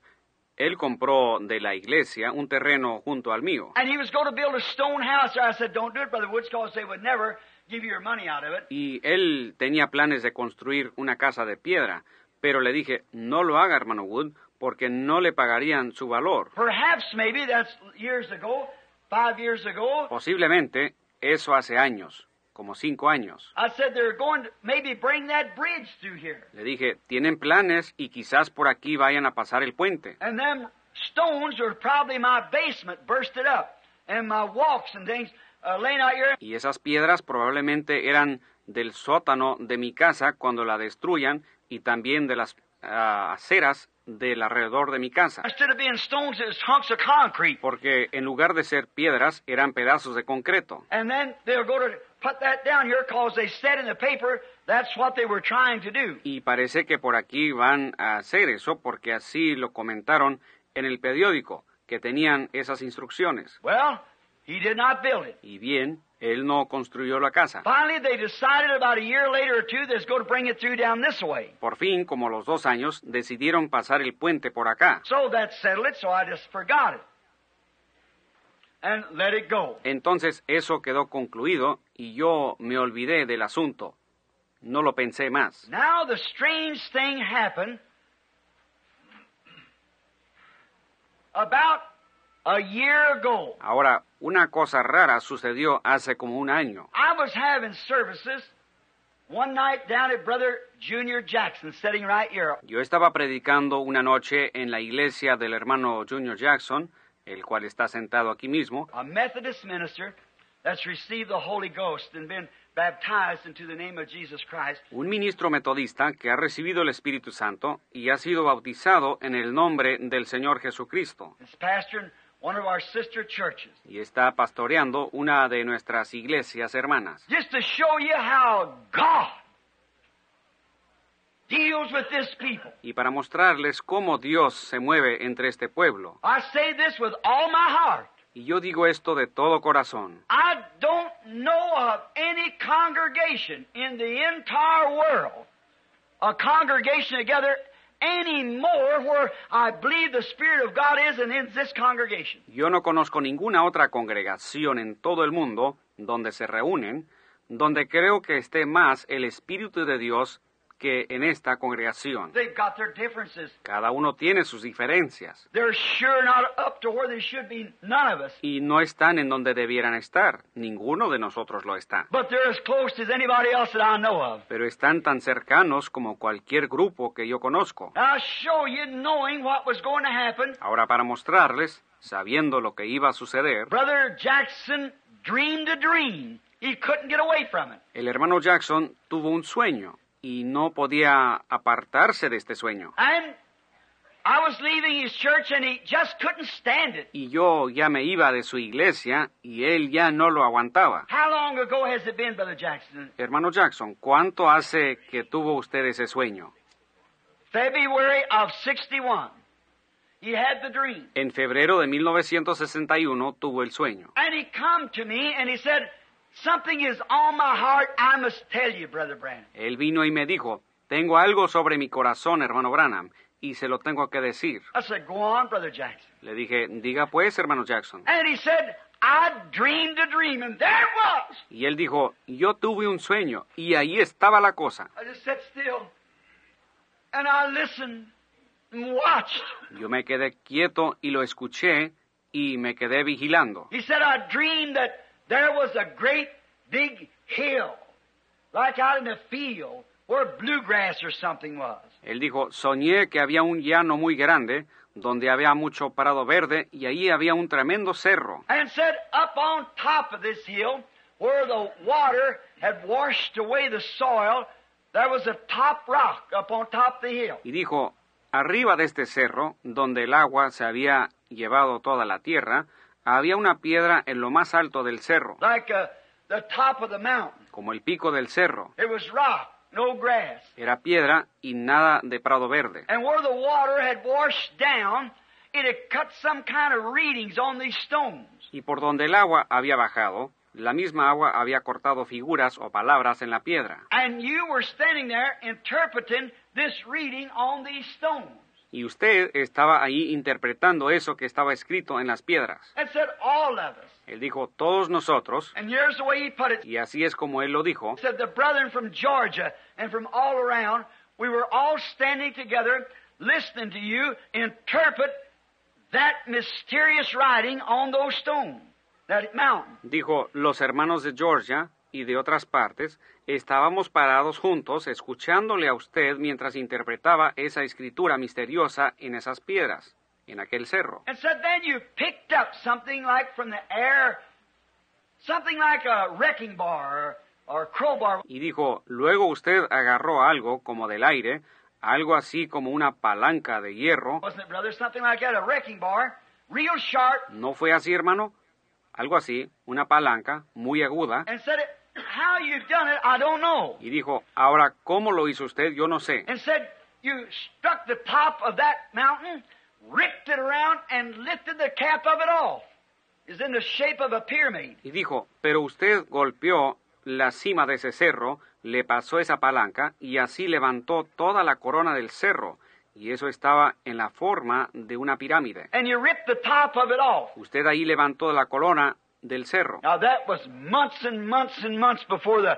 él compró de la iglesia un terreno junto al mío. And he was going to build a stone house there. I said, don't do it, Brother Woods, because they would never give you your money out of it. Y él tenía planes de construir una casa de piedra, pero le dije, no lo haga, hermano Wood, porque no le pagarían su valor. Perhaps maybe that's years ago, five years ago. Posiblemente eso hace años, como cinco años. I said they're going to maybe bring that bridge through here. Le dije, tienen planes y quizás por aquí vayan a pasar el puente. And them stones are probably my basement bursted up. And my walks and things uh, laying out here. Y esas piedras probablemente eran del sótano de mi casa cuando la destruyan y también de las ah, aceras del alrededor de mi casa. Instead of being stones, it was hunks of concrete. Porque en lugar de ser piedras, eran pedazos de concreto. And then they'll go to put that down here because they said in the paper that's what they were trying to do. Y parece que por aquí van a hacer eso porque así lo comentaron en el periódico, que tenían esas instrucciones. Well, he did not build it. Y bien, él no construyó la casa. Finally, they decided about a year later or two they're going to bring it through down this way. Por fin, como los dos años, decidieron pasar el puente por acá. So that settled it, so I just forgot it. And let it go. Entonces eso quedó concluido y yo me olvidé del asunto. No lo pensé más. Now the strange thing happened about a year ago. Ahora, una cosa rara sucedió hace como un año. I was having services one night down at Brother Junior Jackson, sitting right here. Yo estaba predicando una noche en la iglesia del hermano Junior Jackson, el cual está sentado aquí mismo, a Methodist minister that's received the Holy Ghost and been baptized into the name of Jesus Christ. un ministro metodista que ha recibido el Espíritu Santo y ha sido bautizado en el nombre del Señor Jesucristo. It's pastoring one of our sister churches. y está pastoreando una de nuestras iglesias hermanas. Just to show you how God deals with this people. Y para mostrarles cómo Dios se mueve entre este pueblo. I say this with all my heart. Y yo digo esto de todo corazón. I don't know of any congregation in the entire world, a congregation together Yo no conozco ninguna otra congregación en todo el mundo donde se reúnen, donde creo que esté más el Espíritu de Dios que en esta congregación. Cada uno tiene sus diferencias They're sure not up to where they should be, none of us. y no están en donde debieran estar. Ninguno de nosotros lo está. But they're as close as anybody else that I know of. Pero están tan cercanos como cualquier grupo que yo conozco. I'll show you knowing what was going to happen. Ahora para mostrarles, sabiendo lo que iba a suceder, Brother Jackson dreamed a dream. He couldn't get away from it. el hermano Jackson tuvo un sueño y no podía apartarse de este sueño. And I was leaving his church and he just couldn't stand it. Y yo ya me iba de su iglesia y él ya no lo aguantaba. How long ago has it been, Brother Jackson? Hermano Jackson, ¿cuánto hace que tuvo usted ese sueño? February of 61. He had the dream. En febrero de 1961 tuvo el sueño. And he come to me and he said, Something is on my heart I must tell you, Brother Branham. Él vino y me dijo, tengo algo sobre mi corazón, hermano Branham, y se lo tengo que decir. I said, Go on, Brother Jackson. Le dije, diga pues, hermano Jackson. And he said, I dreamed a dream, and there it was. Y él dijo, yo tuve un sueño, y ahí estaba la cosa. I just sat still and I listened and watched. Yo me quedé quieto y lo escuché y me quedé vigilando. He said, I dreamed that there was a great big hill, like out in a field where bluegrass or something was. Él dijo, soñé que había un llano muy grande, donde había mucho prado verde, y ahí había un tremendo cerro. And said, up on top of this hill, where the water had washed away the soil, there was a top rock up on top of the hill. Y dijo, Arriba de este cerro, donde el agua se había llevado toda la tierra, había una piedra en lo más alto del cerro, like uh, the top of the mountain. como el pico del cerro. It was rock, no grass. Era piedra y nada de prado verde. And where the water had washed down, it had cut some kind of readings on these stones. Y por donde el agua había bajado, la misma agua había cortado figuras o palabras en la piedra. And you were standing there interpreting this reading on these stones. Y usted estaba ahí interpretando eso que estaba escrito en las piedras. And said, all of us. Él dijo, todos nosotros, And here's the way he put it. y así es como él lo dijo, He said, the brethren from Georgia and from all around, we were all standing together listening to you interpret that mysterious writing on those stones, that mountain. dijo, los hermanos de Georgia y de otras partes, estábamos parados juntos escuchándole a usted mientras interpretaba esa escritura misteriosa en esas piedras, en aquel cerro. And said, then you picked up something like from the air, something like a wrecking bar or, or crowbar. Y dijo, luego usted agarró algo como del aire, algo así como una palanca de hierro. Wasn't it, brother? Something like that, a wrecking bar, real sharp, ¿No fue así, hermano? Algo así, una palanca muy aguda. and said, how you done it, I don't know. Y dijo, ahora, ¿cómo lo hizo usted? Yo no sé. and said, You struck the top of that mountain, ripped it around, and lifted the cap of it off. It's in the shape of a pyramid. Y dijo, pero usted golpeó la cima de ese cerro, le pasó esa palanca y así levantó toda la corona del cerro. Y eso estaba en la forma de una pirámide. And you ripped the top of it off. Usted ahí levantó la corona del cerro. Now that was months and months and months before the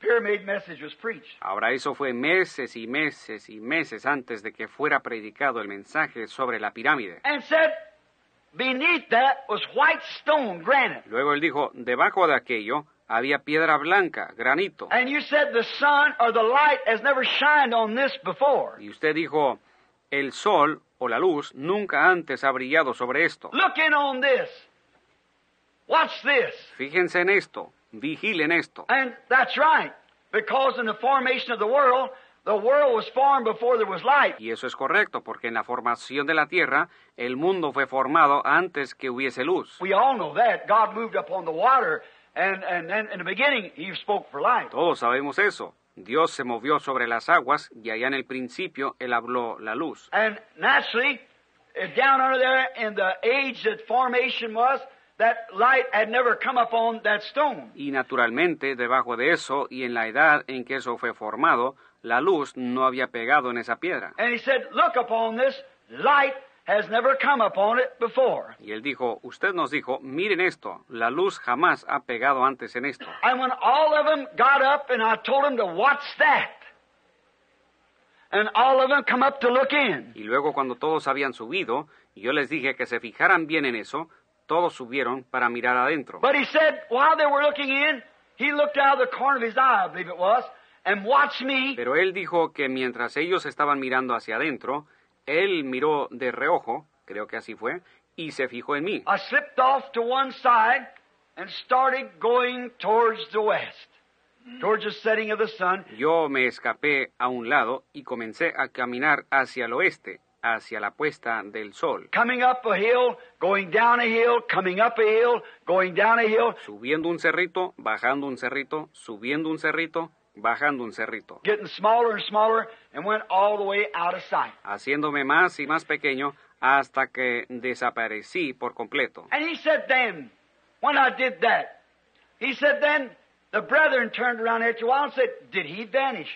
pyramid message was preached. Ahora eso fue meses y meses y meses antes de que fuera predicado el mensaje sobre la pirámide. And said, beneath that was white stone, granite. Luego él dijo, debajo de aquello había piedra blanca, granito. And you said the sun or the light has never shined on this before. Y usted dijo, el sol o la luz nunca antes ha brillado sobre esto. Look in on this. Watch this. Fíjense en esto, vigilen esto. And that's right. Because in the formation of the world, the world was formed before there was light. Y eso es correcto, porque en la formación de la tierra, el mundo fue formado antes que hubiese luz. We all know that. God moved upon the water, and, and then in the beginning, He spoke for light. Todos sabemos eso. Dios se movió sobre las aguas y allá en el principio Él habló la luz. And naturally, eh, down under there in the age that formation was, that light had never come upon that stone. Y naturalmente, debajo de eso y en la edad en que eso fue formado, la luz no había pegado en esa piedra. And He said, Look upon this. Light has never come upon it before. Y Él dijo, usted nos dijo, miren esto, la luz jamás ha pegado antes en esto. And when all of them got up and I told them to watch that, and all of them come up to look in. Y luego cuando todos habían subido, yo les dije que se fijaran bien en eso, todos subieron para mirar adentro. But he said, while they were looking in, he looked out of the corner of his eye, I believe it was, and watched me. Pero él dijo que mientras ellos estaban mirando hacia adentro, él miró de reojo, creo que así fue, y se fijó en mí. I slipped off to one side and started going towards the west, towards the setting of the sun. Yo me escapé a un lado y comencé a caminar hacia el oeste, hacia la puesta del sol, Coming up a hill, going down a hill, coming up a hill, going down a hill, subiendo un cerrito, bajando un cerrito, subiendo un cerrito, bajando un cerrito, getting smaller and smaller, and went all the way out of sight. haciéndome más y más pequeño hasta que desaparecí por completo. And he said then, when I did that, he said then, the brethren turned around after a while and said, Did he vanish?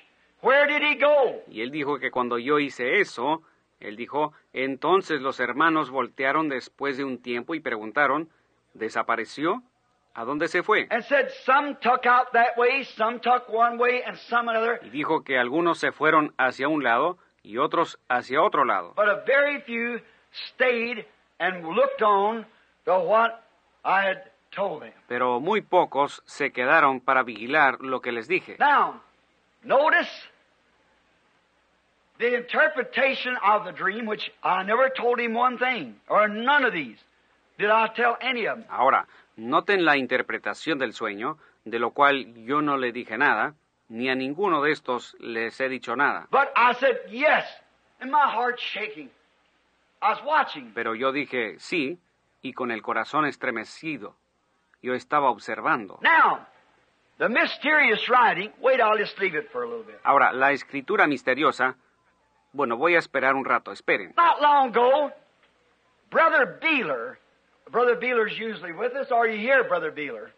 Where did he go? Y él dijo que cuando yo hice eso, él dijo, entonces los hermanos voltearon después de un tiempo y preguntaron, ¿desapareció? ¿A dónde se fue? And said, Some took out that way, some took one way, and some another, Y dijo que algunos se fueron hacia un lado y otros hacia otro lado. but a very few stayed and looked on to what I had told them. Pero muy pocos se quedaron para vigilar lo que les dije. Now, notice the interpretation of the dream, which I never told him one thing, or none of these. Did I tell any of them? Ahora, noten la interpretación del sueño, de lo cual yo no le dije nada, ni a ninguno de estos les he dicho nada. But I said, yes. and my heart shaking. I was watching. Pero yo dije sí, y con el corazón estremecido. Yo estaba observando. Now, the mysterious writing, wait, I'll just leave it for a little bit. Ahora, la escritura misteriosa. Bueno, voy a esperar un rato, esperen. Not long ago, Brother Beeler, Brother Beeler's usually with us. Are you here, Brother Beeler?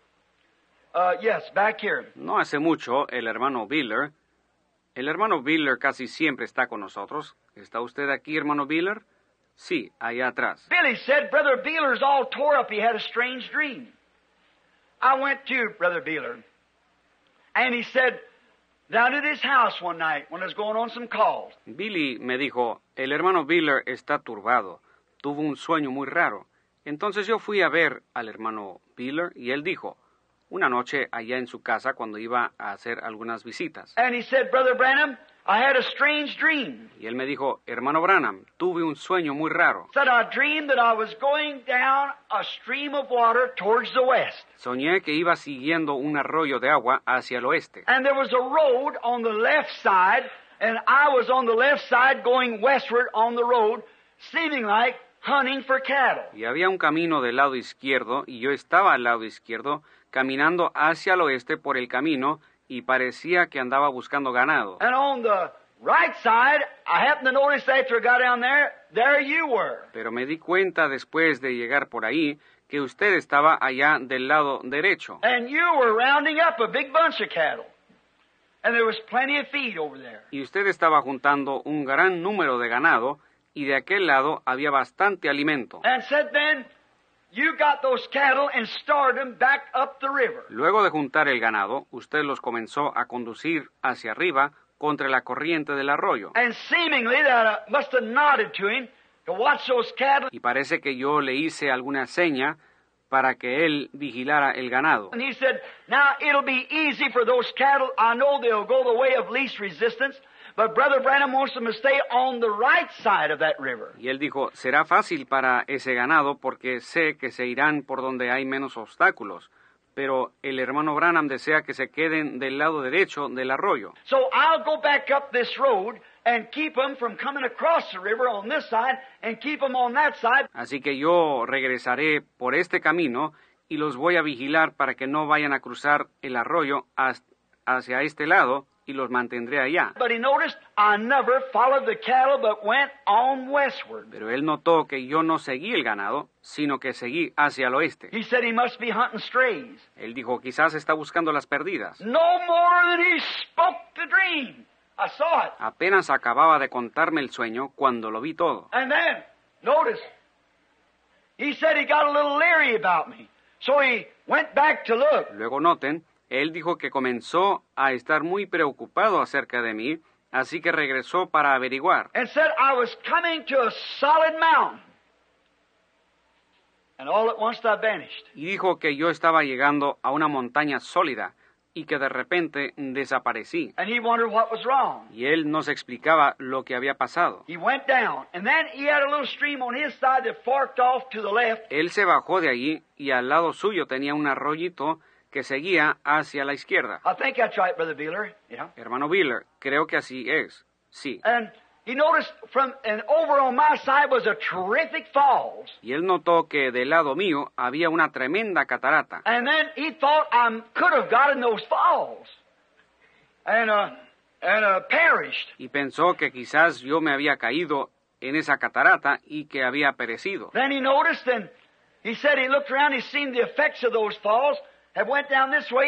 Uh, yes, back here. No hace mucho, el hermano Beeler, El hermano Beeler casi siempre está con nosotros. ¿Está usted aquí, hermano Beeler? Sí, allá atrás. Billy said Brother Beeler's all tore up. He had a strange dream. I went to Brother Beeler, and he said, Billy me dijo, el hermano Biller está turbado. Tuvo un sueño muy raro. Entonces yo fui a ver al hermano Biller y él dijo, una noche allá en su casa cuando iba a hacer algunas visitas. And he said, Brother Branham, I had a strange dream. Y él me dijo, hermano Branham, tuve un sueño muy raro. Said I dreamed that I was going down a stream of water towards the west. Soñé que iba siguiendo un arroyo de agua hacia el oeste. And there was a road on the left side, and I was on the left side going westward on the road, seeming like hunting for cattle. Y había un camino del lado izquierdo y yo estaba al lado izquierdo caminando hacia el oeste por el camino y parecía que andaba buscando ganado. And on the right side, I happened to notice after I got down there, there you were. Pero me di cuenta después de llegar por ahí que usted estaba allá del lado derecho. And you were rounding up a big bunch of cattle. And there was plenty of feed over there. Y usted estaba juntando un gran número de ganado y de aquel lado había bastante alimento. And said then, Luego de juntar el ganado, usted los comenzó a conducir hacia arriba contra la corriente del arroyo. And seemingly that I must have nodded to him to watch those cattle. Y parece que yo le hice alguna seña para que él vigilara el ganado. And he said, now it'll be easy for those cattle. I know they'll go the way of least resistance. But Brother Branham wants them to stay on the right side of that river. Y él dijo, será fácil para ese ganado porque sé que se irán por donde hay menos obstáculos. Pero el hermano Branham desea que se queden del lado derecho del arroyo. So I'll go back up this road and keep them from coming across the river on this side and keep them on that side. Así que yo regresaré por este camino y los voy a vigilar para que no vayan a cruzar el arroyo hacia este lado y los mantendré allá. But he noticed I never followed the cattle but went on westward. Pero él notó que yo no seguí el ganado, sino que seguí hacia el oeste. He said he must be hunting strays. Él dijo, quizás está buscando las perdidas. No more than he spoke the dream. I saw it. Apenas acababa de contarme el sueño cuando lo vi todo. And then, notice, he said he got a little leery about me. So he went back to look. Luego noten, él dijo que comenzó a estar muy preocupado acerca de mí, así que regresó para averiguar. and said I was coming to a solid mountain. And all at once I vanished. Y dijo que yo estaba llegando a una montaña sólida y que de repente desaparecí. And he wondered what was wrong. Y él nos explicaba lo que había pasado. He went down, and then he had a little stream on his side that forked off to the left. Él se bajó de allí y al lado suyo tenía un arroyito que seguía hacia la izquierda. I think that's right, Brother Beeler. Yeah. Hermano Biller, creo que así es. Sí. And he noticed from and over on my side was a terrific falls. Y él notó que del lado mío había una tremenda catarata. And then he thought I could have gotten those falls and uh, and uh, perished. Y pensó que quizás yo me había caído en esa catarata y que había perecido. Then he noticed and he said he looked around, he seen the effects of those falls,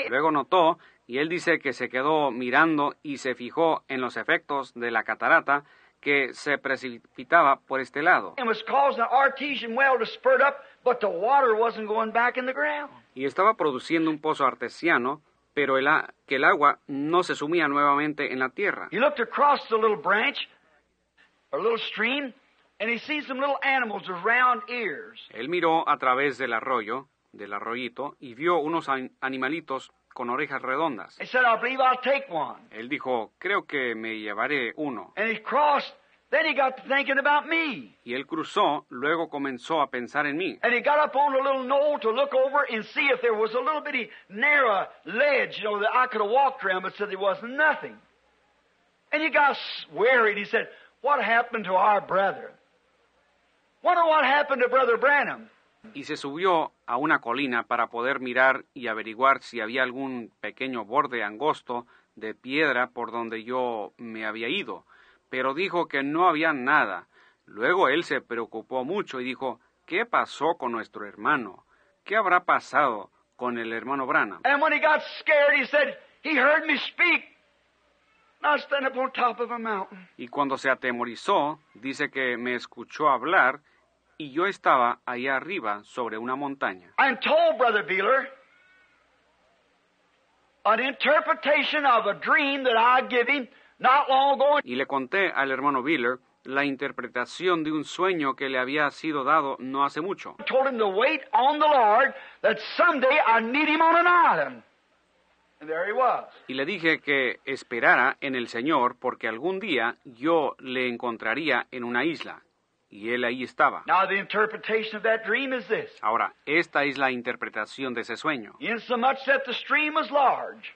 Luego notó, y él dice que se quedó mirando y se fijó en los efectos de la catarata que se precipitaba por este lado. and was causing an artesian well to spurt up, but the water wasn't going back in the ground. Y estaba produciendo un pozo artesiano, pero el que el agua no se sumía nuevamente en la tierra. He looked across the little branch, or little stream, and he seen some little animals with round ears. Él miró a través del arroyo, del arroyito y vio unos animalitos con orejas redondas. Said, Él dijo, creo que me llevaré uno. Crossed, y él cruzó, luego comenzó a pensar en mí. And he got worried. He said, What happened to our brother? Wonder what happened to Brother Branham. Y se subió a una colina para poder mirar y averiguar si había algún pequeño borde angosto de piedra por donde yo me había ido, pero dijo que no había nada. Luego él se preocupó mucho y dijo, ¿qué pasó con nuestro hermano? ¿Qué habrá pasado con el hermano Branham? And when he got scared, he said, he heard me speak. I stand up on top of a mountain. Y cuando se atemorizó, dice que me escuchó hablar y yo estaba allá arriba sobre una montaña. I'm told, Brother Beeler, an interpretation of a dream that I give him not long ago. Y le conté al hermano Biller la interpretación de un sueño que le había sido dado no hace mucho. I told him to wait on the Lord that someday I need him on an island. And there he was. Y le dije que esperara en el Señor porque algún día yo le encontraría en una isla. Y él ahí estaba. Now the interpretation of that dream is this. Ahora, esta es la interpretación de ese sueño. Insomuch that the stream was large.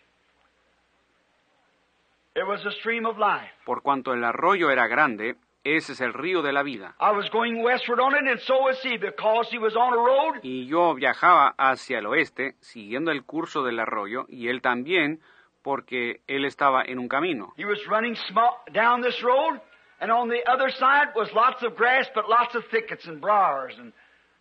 It was a stream of life. Por cuanto el arroyo era grande, ese es el río de la vida. I was going westward on it, and so was he, because he was on a road. Y yo viajaba hacia el oeste, siguiendo el curso del arroyo, y él también, porque él estaba en un camino. He was running small, down this road, and on the other side was lots of grass, but lots of thickets and briars and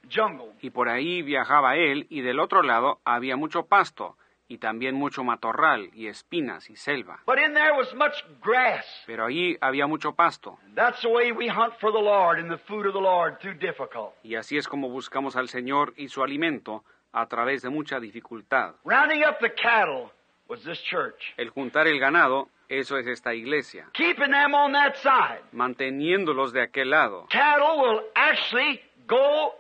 jungle. Y por ahí viajaba él, y del otro lado había mucho pasto, y también mucho matorral, y espinas, y selva. But in there was much grass. Pero allí había mucho pasto. That's the way we hunt for the Lord and the food of the Lord through difficult. Y así es como buscamos al Señor y su alimento a través de mucha dificultad. Rounding up the cattle was this church. El juntar el ganado, eso es esta iglesia. Keeping them on that side. Manteniéndolos de aquel lado. Cattle will actually go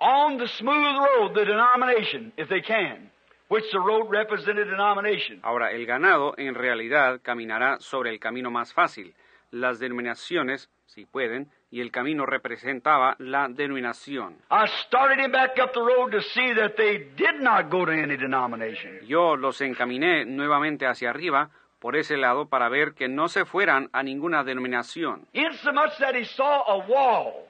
on the smooth road, the denomination, if they can, which the road represented denomination. Ahora, el ganado en realidad caminará sobre el camino más fácil. Las denominaciones, si pueden, y el camino representaba la denominación. I started him back up the road to see that they did not go to any denomination. Yo los encaminé nuevamente hacia arriba por ese lado para ver que no se fueran a ninguna denominación. Insomuch that he saw a wall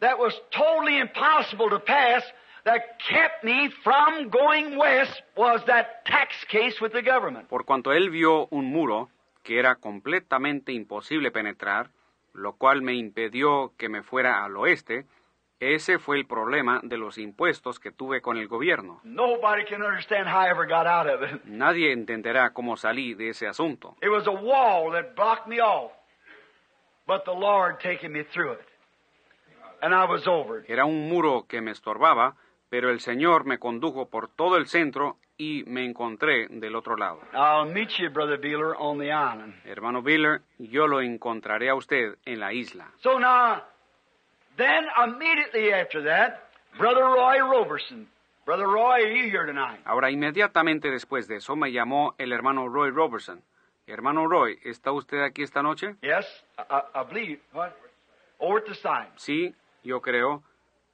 that was totally impossible to pass that kept me from going west was that tax case with the government. Por cuanto él vio un muro que era completamente imposible penetrar, lo cual me impidió que me fuera al oeste, ese fue el problema de los impuestos que tuve con el gobierno. Nobody can understand how I ever got out of it. Nadie entenderá cómo salí de ese asunto. It was a wall that blocked me off, but the Lord taking me through it. And I was over it. Era un muro que me estorbaba, pero el Señor me condujo por todo el centro y me encontré del otro lado. I'll meet you, Brother Beeler, on the island. Hermano Biller, yo lo encontraré a usted en la isla. So now, then immediately after that, Brother Roy Roberson. Brother Roy, are you here tonight? Ahora, inmediatamente después de eso, me llamó el hermano Roy Robertson. Hermano Roy, ¿está usted aquí esta noche? Yes, I, I believe. What? Over at the side. Sí, yo creo.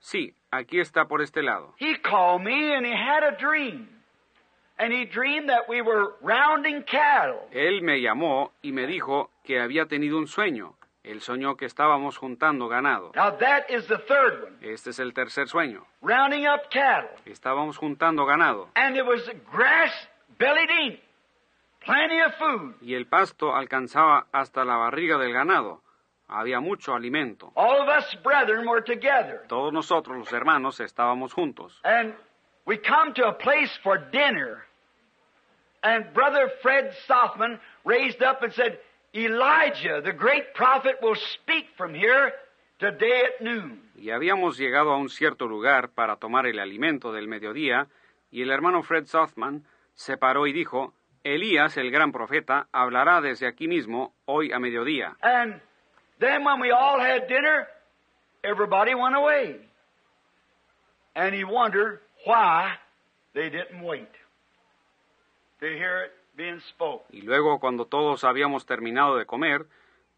Sí, aquí está por este lado. He called me and he had a dream. And he dreamed that we were rounding cattle. Él me llamó y me dijo que había tenido un sueño. Él soñó que estábamos juntando ganado. Now that is the third one. Este es el tercer sueño. Rounding up cattle. Estábamos juntando ganado. And it was grass belly deep. Plenty of food. Y el pasto alcanzaba hasta la barriga del ganado. Había mucho alimento. All of us brethren were together. Todos nosotros, los hermanos, estábamos juntos. And we come to a place for dinner. And Brother Fred Sothman raised up and said, Elijah, the great prophet, will speak from here today at noon. Y habíamos llegado a un cierto lugar para tomar el alimento del mediodía, y el hermano Fred Sothman se paró y dijo, Elías, el gran profeta, hablará desde aquí mismo hoy a mediodía. And then when we all had dinner, everybody went away. And he wondered why they didn't wait to hear it. Y luego, cuando todos habíamos terminado de comer,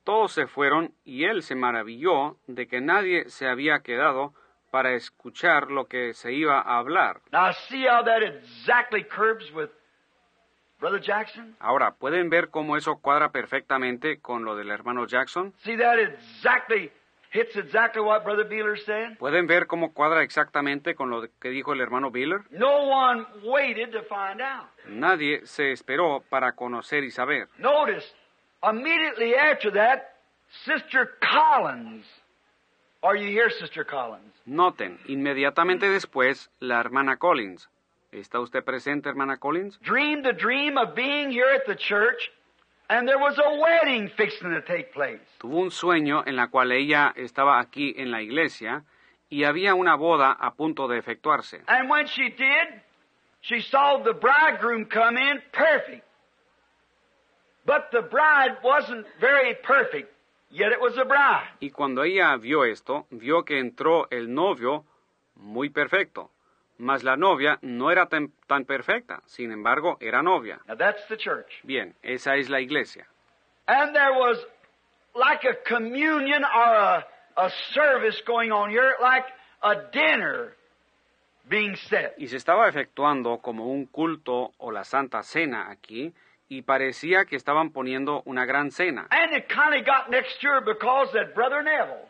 todos se fueron y él se maravilló de que nadie se había quedado para escuchar lo que se iba a hablar. Ahora, ¿pueden ver cómo eso cuadra perfectamente con lo del hermano Jackson? See that exactly hits exactly what Brother Beeler said? ¿Pueden ver cómo cuadra exactamente con lo que dijo el hermano Biller? No one waited to find out. Nadie se esperó para conocer y saber. Notice, immediately after that, Sister Collins. Are you here, Sister Collins? Noten, inmediatamente después, la hermana Collins. ¿Está usted presente, hermana Collins? Dreamed the dream of being here at the church, Tuvo un sueño en la cual ella estaba aquí en la iglesia y había una boda a punto de efectuarse. And when she did, she saw the bridegroom come in perfect. But the bride wasn't very perfect, yet it was a bride. Y cuando ella vio esto, vio que entró el novio muy perfecto, mas la novia no era tan, tan perfecta, sin embargo, era novia. Now that's the church. Bien, esa es la iglesia. And there was like a communion or a, a service going on here, like a dinner being set. Y se estaba efectuando como un culto o la Santa Cena aquí, y parecía que estaban poniendo una gran cena. And it kind of got next year because that Brother Neville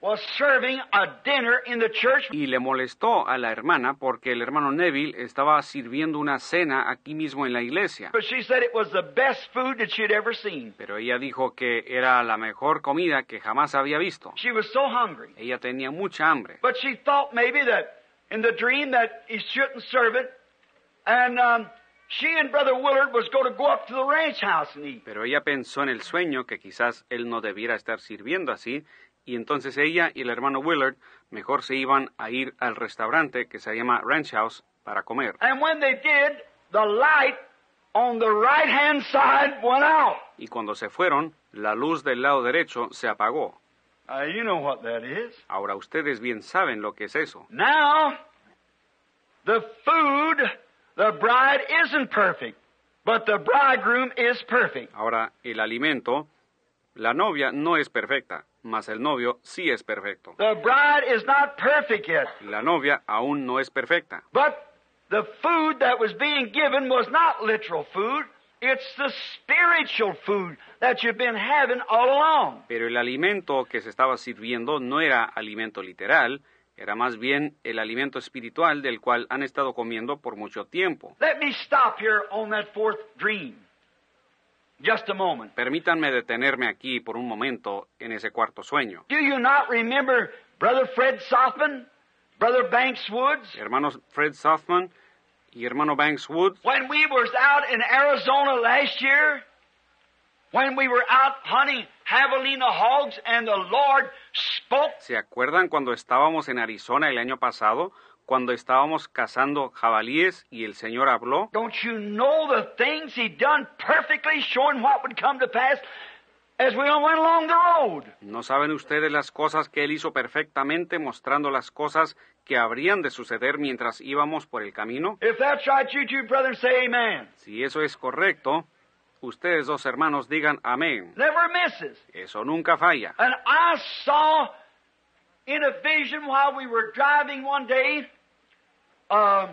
was serving a dinner in the church. Y le molestó a la hermana porque el hermano Neville estaba sirviendo una cena aquí mismo en la iglesia. But she said it was the best food that she'd ever seen. Pero ella dijo que era la mejor comida que jamás había visto. She was so hungry. Ella tenía mucha hambre. But she thought maybe that in the dream that he shouldn't serve it. And um, she and Brother Willard was going to go up to the ranch house and eat. Pero ella pensó en el sueño que quizás él no debiera estar sirviendo así, y entonces ella y el hermano Willard mejor se iban a ir al restaurante que se llama Ranch House para comer. And when they did, the light on the right hand side went out. Y cuando se fueron, la luz del lado derecho se apagó. Uh, you know what that is. Ahora ustedes bien saben lo que es eso. Now, the food, the bride isn't perfect, but the bridegroom is perfect. Ahora, el alimento, la novia no es perfecta, mas el novio sí es perfecto. The bride is not perfect yet, La novia aún no es perfecta. but the food that was being given was not literal food. It's the spiritual food that you've been having all along. Pero el alimento que se estaba sirviendo no era alimento literal, era más bien el alimento espiritual del cual han estado comiendo por mucho tiempo. Let me stop here on that fourth dream. Just a moment. Permítanme detenerme aquí por un momento en ese cuarto sueño. Do you not remember Brother Fred Sothman, Brother Banks Woods? Hermanos Fred Sothman y hermano Banks Woods, When we was out in Arizona last year, when we were out hunting javelina hogs and the Lord spoke, ¿se acuerdan cuando estábamos en Arizona el año pasado? Cuando estábamos cazando jabalíes y el Señor habló. don't you know the things he done perfectly, showing what would come to pass as we went along the road? ¿No saben ustedes las cosas que Él hizo perfectamente, mostrando las cosas que habrían de suceder mientras íbamos por el camino? If that's right, you two brethren say amen. Si eso es correcto, ustedes dos hermanos digan amén. Never misses. Eso nunca falla. And I saw in a vision while we were driving one day, uh,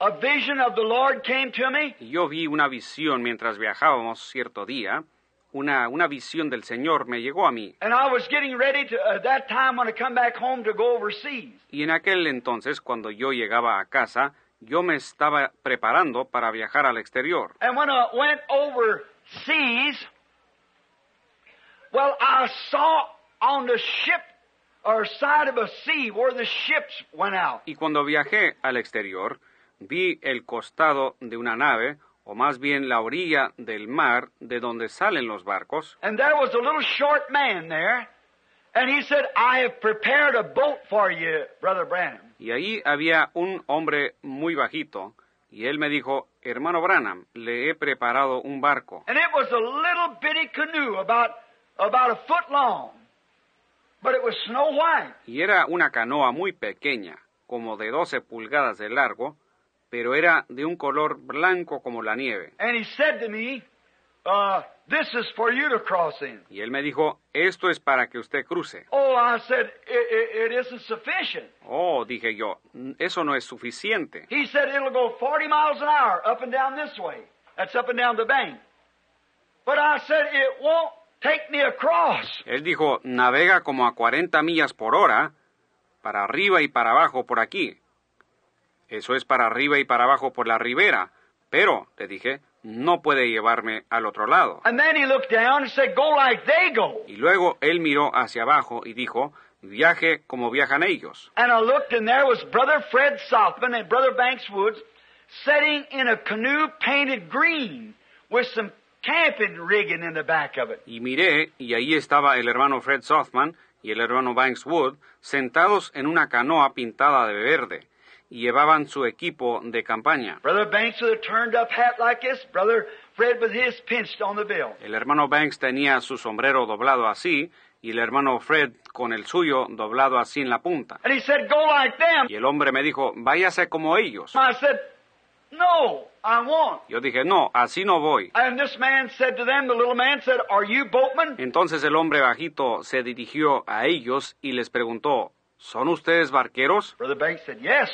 a vision of the Lord came to me. Yo vi una visión mientras viajábamos cierto día. Una, una visión del Señor me llegó a mí. And I was getting ready to, at that time when I come back home to go overseas. Y en aquel entonces, cuando yo llegaba a casa, yo me estaba preparando para viajar al exterior. And when I went overseas, well, I saw on the ship Y cuando viajé al exterior, vi el costado de una nave, o más bien la orilla del mar de donde salen los barcos, And there was a little short man there. And he said, I have prepared a boat for you, Brother Branham. y ahí había un hombre muy bajito, y él me dijo, hermano Branham, le he preparado un barco. And it was a little bitty canoe about, about a foot long. But it was snow white. Y era una canoa muy pequeña, como de 12 pulgadas de largo, pero era de un color blanco como la nieve. And he said to me, uh, this is for you to cross in. Y él me dijo, esto es para que usted cruce. Oh, I said, it, it, it isn't sufficient. Oh, dije yo, eso no es suficiente. He said it'll go 40 miles an hour up and down this way. That's up and down the bank. But I said, it won't take me across. Él dijo, navega como a 40 millas por hora, para arriba y para abajo por aquí. Eso es para arriba y para abajo por la ribera. Pero, le dije, no puede llevarme al otro lado. And then he looked down and said, go like they go. Y luego él miró hacia abajo y dijo, viaje como viajan ellos. And I looked and there was Brother Fred Sothman and Brother Banks Woods sitting in a canoe painted green with some camping rigging in the back of it. Y miré, y ahí estaba el hermano Fred Sothman y el hermano Banks Wood sentados en una canoa pintada de verde, y llevaban su equipo de campaña. Brother Banks with a turned up hat like this, Brother Fred with his pinched on the bill. El hermano Banks tenía su sombrero doblado así, y el hermano Fred con el suyo doblado así en la punta. And he said, go like them. Y el hombre me dijo, váyase como ellos. I said, no, I won't. Yo dije, no, así no voy. And this man said to them, the little man said, are you boatmen? Entonces el hombre bajito se dirigió a ellos y les preguntó, ¿son ustedes barqueros? Brother Banks said, yes.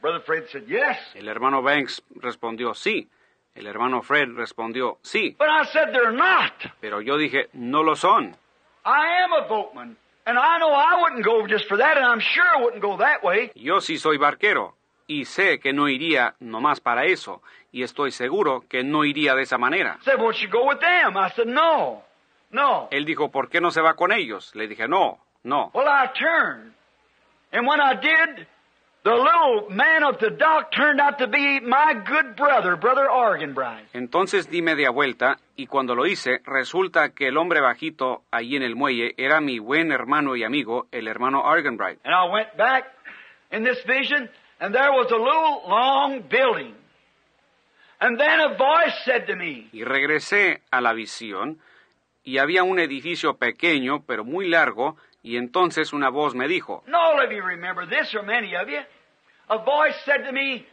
Brother Fred said, yes. El hermano Banks respondió, sí. El hermano Fred respondió, sí. But I said, they're not. Pero yo dije, no lo son. I am a boatman. And I know I wouldn't go just for that, and I'm sure I wouldn't go that way. Yo sí soy barquero. Y sé que no iría nomás para eso. Y estoy seguro que no iría de esa manera. Él dijo, ¿por qué no se va con ellos? Le dije, no, no. Well, I turned. And when I did, the little man of the dock turned out to be my good brother, Brother Arganbright. Entonces di media vuelta y cuando lo hice, resulta que el hombre bajito allí en el muelle era mi buen hermano y amigo, el hermano Arganbright. And I went back in this vision, and there was a little long building. And then a voice said to me, Y regresé a la visión y había un edificio pequeño pero muy largo y entonces una voz me dijo, and all of you remember this, or many of you, a voice said to me,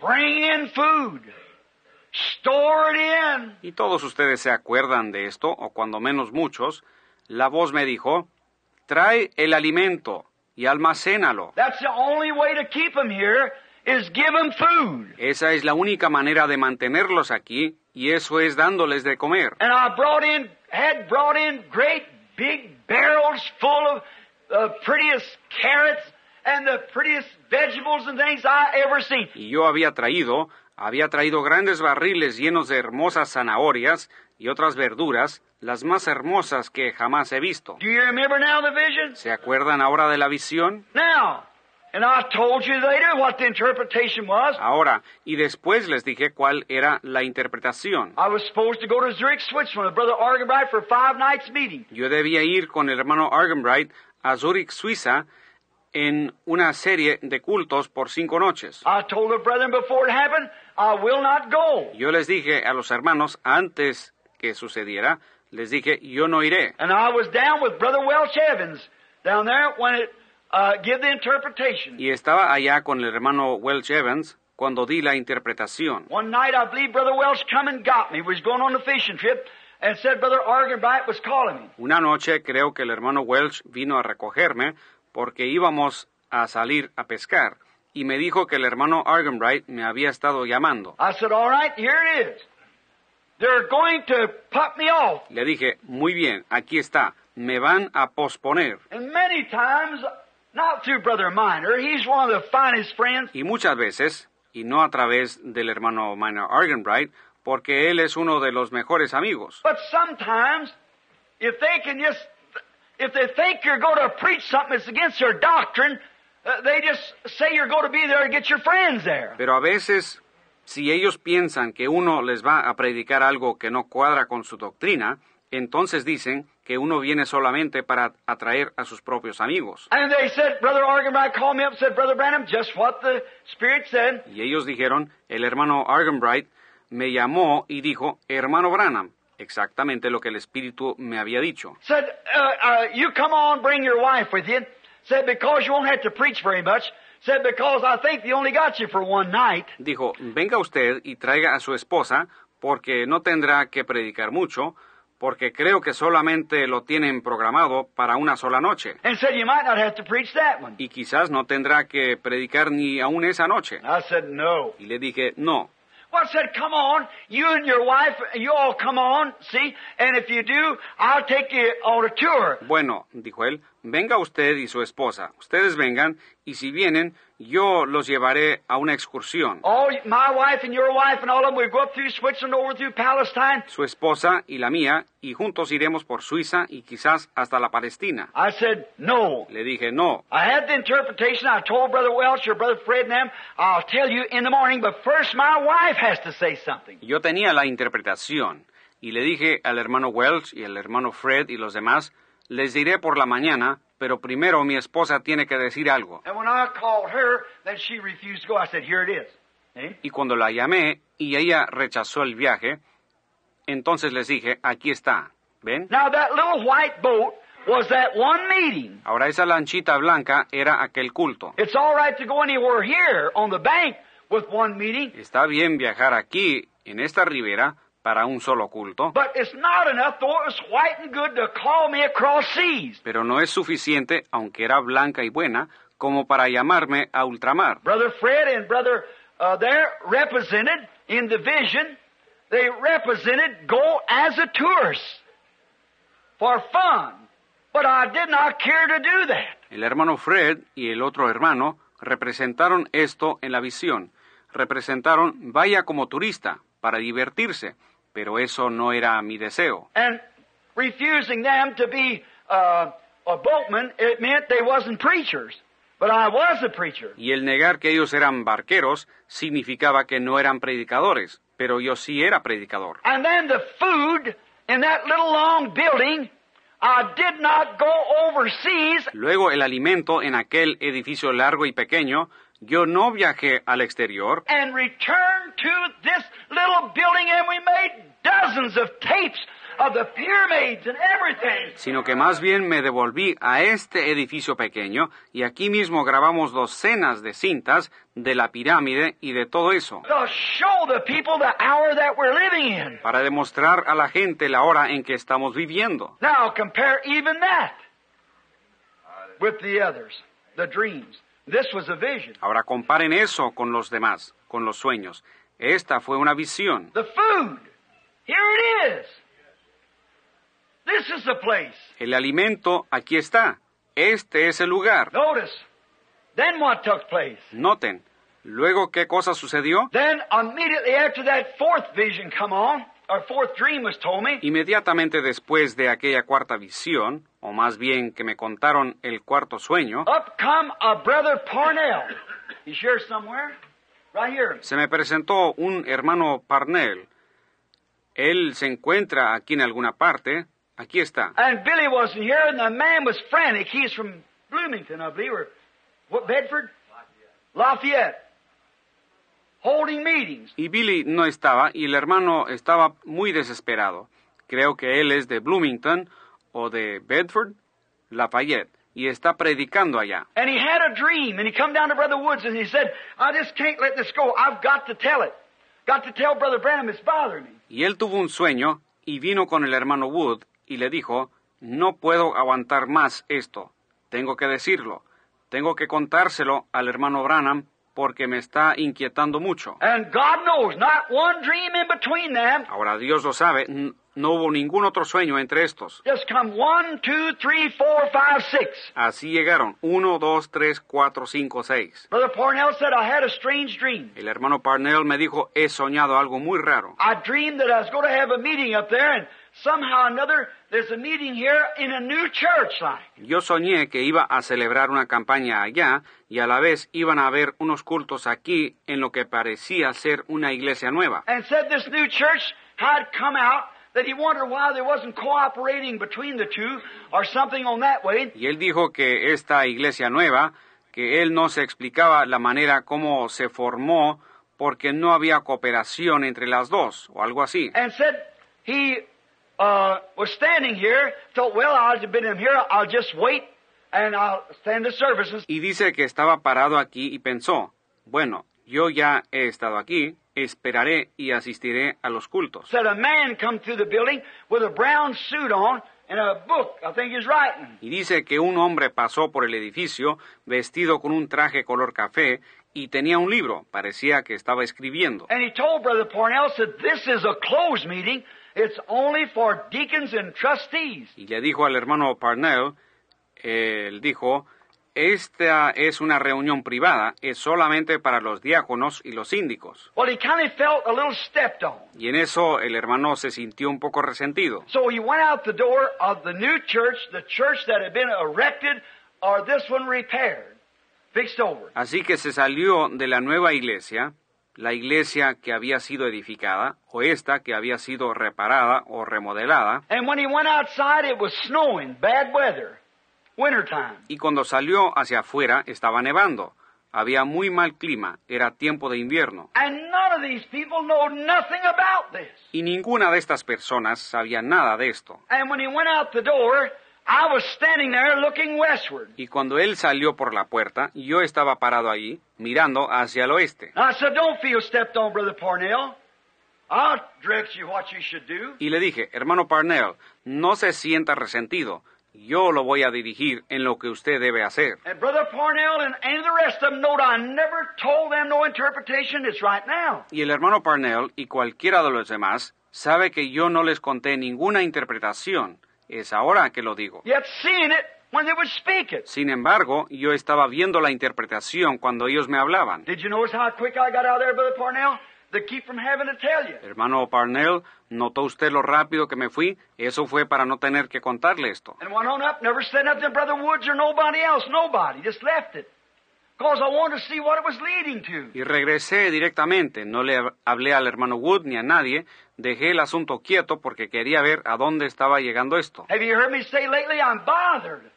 bring in food. Store it in. y todos ustedes se acuerdan de esto, o cuando menos muchos, la voz me dijo, trae el alimento y almacénalo. That's the only way to keep them here is give them food. Esa es la única manera de mantenerlos aquí y eso es dándoles de comer. And I brought in, had brought in great big barrels full of the prettiest carrots and the prettiest vegetables and things I ever seen. Y yo había traído, había traído grandes barriles llenos de hermosas zanahorias y otras verduras, las más hermosas que jamás he visto. Do you remember now the vision? ¿Se acuerdan ahora de la visión? Now, and I told you later what the interpretation was. Ahora, y después les dije cuál era la interpretación. I was supposed to go to Zurich, Switzerland, with Brother Argenbright for a five nights meeting. Yo debía ir con el hermano Argenbright a Zurich, Suiza, en una serie de cultos por cinco noches. I told the brethren before it happened, I will not go. Yo les dije a los hermanos antes que sucediera, les dije, yo no iré. And I was down with Brother Welch Evans down there when it uh, give the interpretation. Y estaba allá con el hermano Welch Evans cuando di la interpretación. One night, I believe Brother Welch come and got me. We was going on a fishing trip and said Brother Argenbright was calling me. Una noche creo que el hermano Welch vino a recogerme porque íbamos a salir a pescar y me dijo que el hermano Argenbright me había estado llamando. I said, all right, here it is. They're going to put me off. Le dije, muy bien, aquí está, me van a posponer. And many times, not through Brother Miner, he's one of the finest friends, Y muchas veces, y no a través del hermano Minor Argenbright, porque él es uno de los mejores amigos. but sometimes, if they can just, if they think you're going to preach something that's against their doctrine, uh, they just say you're going to be there to get your friends there. Pero a veces, si ellos piensan que uno les va a predicar algo que no cuadra con su doctrina, entonces dicen que uno viene solamente para atraer a sus propios amigos. And they said, Brother Argenbright called me up and said, Brother Branham, just what the Spirit said. Y ellos dijeron, el hermano Argenbright me llamó y dijo, hermano Branham, exactamente lo que el Espíritu me había dicho. Said, uh, uh, you come on, bring your wife with you. Said, because you won't have to preach very much. Said, because I think they only got you for one night. Dijo, venga usted y traiga a su esposa, porque no tendrá que predicar mucho, porque creo que solamente lo tienen programado para una sola noche. And said, you might not have to preach that one. Y quizás no tendrá que predicar ni aún esa noche. I said, no. Y le dije, no. Well, I said, come on, you and your wife, you all come on, see, and if you do, I'll take you on a tour. Bueno, dijo él, venga usted y su esposa. Ustedes vengan, y si vienen, yo los llevaré a una excursión. All my wife and your wife and all of them, we go up through Switzerland, over through Palestine. Su esposa y la mía, y juntos iremos por Suiza y quizás hasta la Palestina. I said, no. Le dije, no. I had the interpretation. I told Brother Welch or Brother Fred and them, I'll tell you in the morning, but first my wife has to say something. Yo tenía la interpretación, y le dije al hermano Welch y al hermano Fred y los demás, les diré por la mañana, pero primero mi esposa tiene que decir algo. See? Y cuando la llamé y ella rechazó el viaje, entonces les dije, aquí está. ¿Ven? Now that little white boat was that one meeting. Ahora esa lanchita blanca era aquel culto. It's all right to go anywhere here on the bank with one meeting, Está bien viajar aquí, en esta ribera, para un solo culto, but it's not enough, though it was white and good, to call me across seas. pero no es suficiente, aunque era blanca y buena, como para llamarme a ultramar. Brother Fred and Brother uh, there represented in the vision, they represented go as a tourist for fun. But I did not care to do that. El hermano Fred y el otro hermano representaron esto en la visión. Representaron vaya como turista, para divertirse, pero eso no era mi deseo. And refusing them to be uh, a boatman, it meant they wasn't preachers. But I was a preacher. Y el negar que ellos eran barqueros significaba que no eran predicadores, pero yo sí era predicador. And then the food in that little long building, I did not go overseas. Luego el alimento en aquel edificio largo y pequeño, yo no viajé al exterior, and returned to this little building and we made dozens of tapes of the pyramids and everything. sino que más bien me devolví a este edificio pequeño y aquí mismo grabamos docenas de cintas de la pirámide y de todo eso, To show the people the hour that we're living in. para demostrar a la gente la hora en que estamos viviendo. Now compare even that with the others, the dreams. This was a vision. Ahora comparen eso con los demás, con los sueños. Esta fue una visión. The food. Here it is. This is the place. El alimento aquí está. Este es el lugar. Notice. Then what took place? Noten. Luego, ¿qué cosa sucedió? Inmediatamente después de aquella cuarta visión, o más bien que me contaron el cuarto sueño, up come a brother Parnell. He's here somewhere. Right here. se me presentó un hermano Parnell. Él se encuentra aquí en alguna parte. Aquí está. And Billy wasn't here, and the man was frantic. He's from Bloomington, I believe, or what, Bedford? Lafayette. Holding meetings. Y Billy no estaba y el hermano estaba muy desesperado. Creo que él es de Bloomington o de Bedford, Lafayette, y está predicando allá. And he had a dream, and he come down to Brother Woods, and he said, I just can't let this go. I've got to tell it. Got to tell Brother Branham it's bothering me. Y él tuvo un sueño y vino con el hermano Wood y le dijo, no puedo aguantar más esto. Tengo que decirlo. Tengo que contárselo al hermano Branham porque me está inquietando mucho. And God knows, not one dream in between them. Ahora Dios lo sabe, no hubo ningún otro sueño entre estos. Just come one, two, three, four, five, six. Así llegaron. Uno, dos, tres, cuatro, cinco, seis. Brother Parnell said, I had a strange dream. El hermano Parnell me dijo, he soñado algo muy raro. I dreamed that I was going to have a meeting up there, and somehow or another, there's a meeting here in a new church like. Yo soñé que iba a celebrar una campaña allá y a la vez iban a haber unos cultos aquí en lo que parecía ser una iglesia nueva. And said this new church had come out that he wondered why there wasn't cooperating between the two or something on that way. Y él dijo que esta iglesia nueva, que él no se explicaba la manera como se formó porque no había cooperación entre las dos o algo así. And said he uh, was standing here, thought, well, I've been in here, I'll just wait and I'll stand the services. Y dice que estaba parado aquí y pensó, bueno, yo ya he estado aquí, esperaré y asistiré a los cultos. Said a man come through the building with a brown suit on and a book, I think he's writing. Y dice que un hombre pasó por el edificio vestido con un traje color café y tenía un libro, parecía que estaba escribiendo. And he told Brother Parnell, said, this is a closed meeting. It's only for deacons and trustees. Y le dijo al hermano Parnell, él dijo, esta es una reunión privada, es solamente para los diáconos y los síndicos. Well, he kind of felt a little stepped on. Y en eso el hermano se sintió un poco resentido. So he went out the door of the new church, the church that had been erected, or this one repaired, fixed over. Así que se salió de la nueva iglesia, la iglesia que había sido edificada, o esta que había sido reparada o remodelada, y cuando salió hacia afuera estaba nevando. Había muy mal clima, era tiempo de invierno, y ninguna de estas personas sabía nada de esto. And when he went out the door, I was standing there looking westward. Y cuando él salió por la puerta, yo estaba parado allí, mirando hacia el oeste. I said, Don't feel stepped on, Brother Parnell. I'll direct you what you should do. Y le dije, hermano Parnell, no se sienta resentido. Yo lo voy a dirigir en lo que usted debe hacer. And Brother Parnell and any of the rest of them note I never told them no interpretation. It's right now. Y el hermano Parnell y cualquiera de los demás sabe que yo no les conté ninguna interpretación. Es ahora que lo digo. Yet seeing it when they would speak it. Sin embargo, yo estaba viendo la interpretación cuando ellos me hablaban. Did you notice how quick I got out there, Brother Parnell? To keep from having to tell you. Hermano Parnell, ¿notó usted lo rápido que me fui? Eso fue para no tener que contarle esto. Y regresé directamente. No le hablé al hermano Wood ni a nadie. Dejé el asunto quieto porque quería ver a dónde estaba llegando esto. Have you heard me say lately, I'm bothered?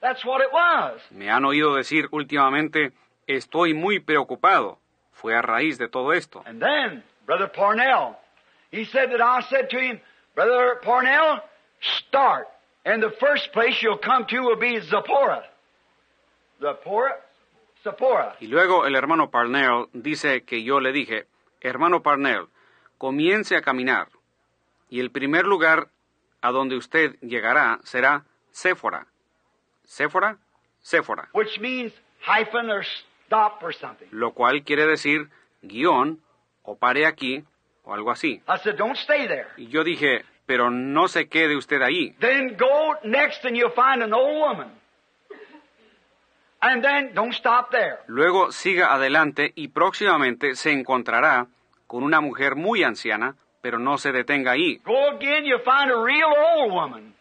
That's what it was. Me han oído decir últimamente, estoy muy preocupado. Fue a raíz de todo esto. And then, Brother Parnell, Y luego el hermano Parnell dice que yo le dije, hermano Parnell, comience a caminar. Y el primer lugar a donde usted llegará será Séfora. ¿Séfora? Séfora. Which means hyphen or stop or something. Lo cual quiere decir guion o pare aquí o algo así. I said, don't stay there. Y yo dije, pero no se quede usted ahí. Then go next and you'll find an old woman. And then don't stop there. Luego siga adelante y próximamente se encontrará con una mujer muy anciana, pero no se detenga ahí. Go again, you'll find a real old woman.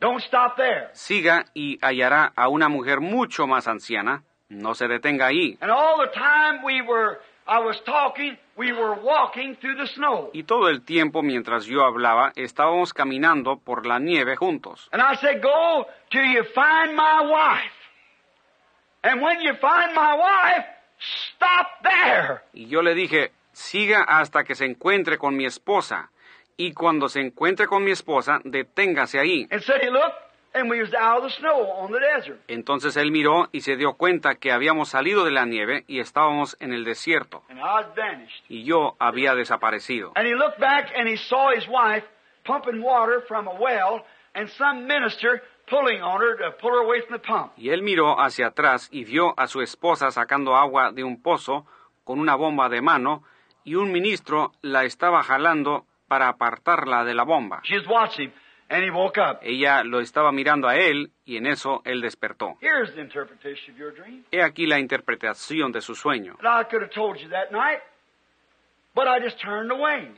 Don't stop there. Siga y hallará a una mujer mucho más anciana, no se detenga ahí. And all the time we were, I was talking, we were walking through the snow. Y todo el tiempo mientras yo hablaba, estábamos caminando por la nieve juntos. And I said, go till you find my wife. And when you find my wife, stop there. Y yo le dije, siga hasta que se encuentre con mi esposa. Y cuando se encuentre con mi esposa, deténgase ahí. And said he looked, and we was out of the snow on the desert. Entonces él miró y se dio cuenta que habíamos salido de la nieve y estábamos en el desierto. And I was vanished. Y yo había desaparecido. And he looked back and he saw his wife pumping water from a well and some minister pulling on her to pull her away from the pump. Y él miró hacia atrás y vio a su esposa sacando agua de un pozo con una bomba de mano y un ministro la estaba jalando para apartarla de la bomba. She was watching him, and he woke up. Ella lo estaba mirando a él y en eso él despertó. Here's the interpretation of your dream. He aquí la interpretación de su sueño.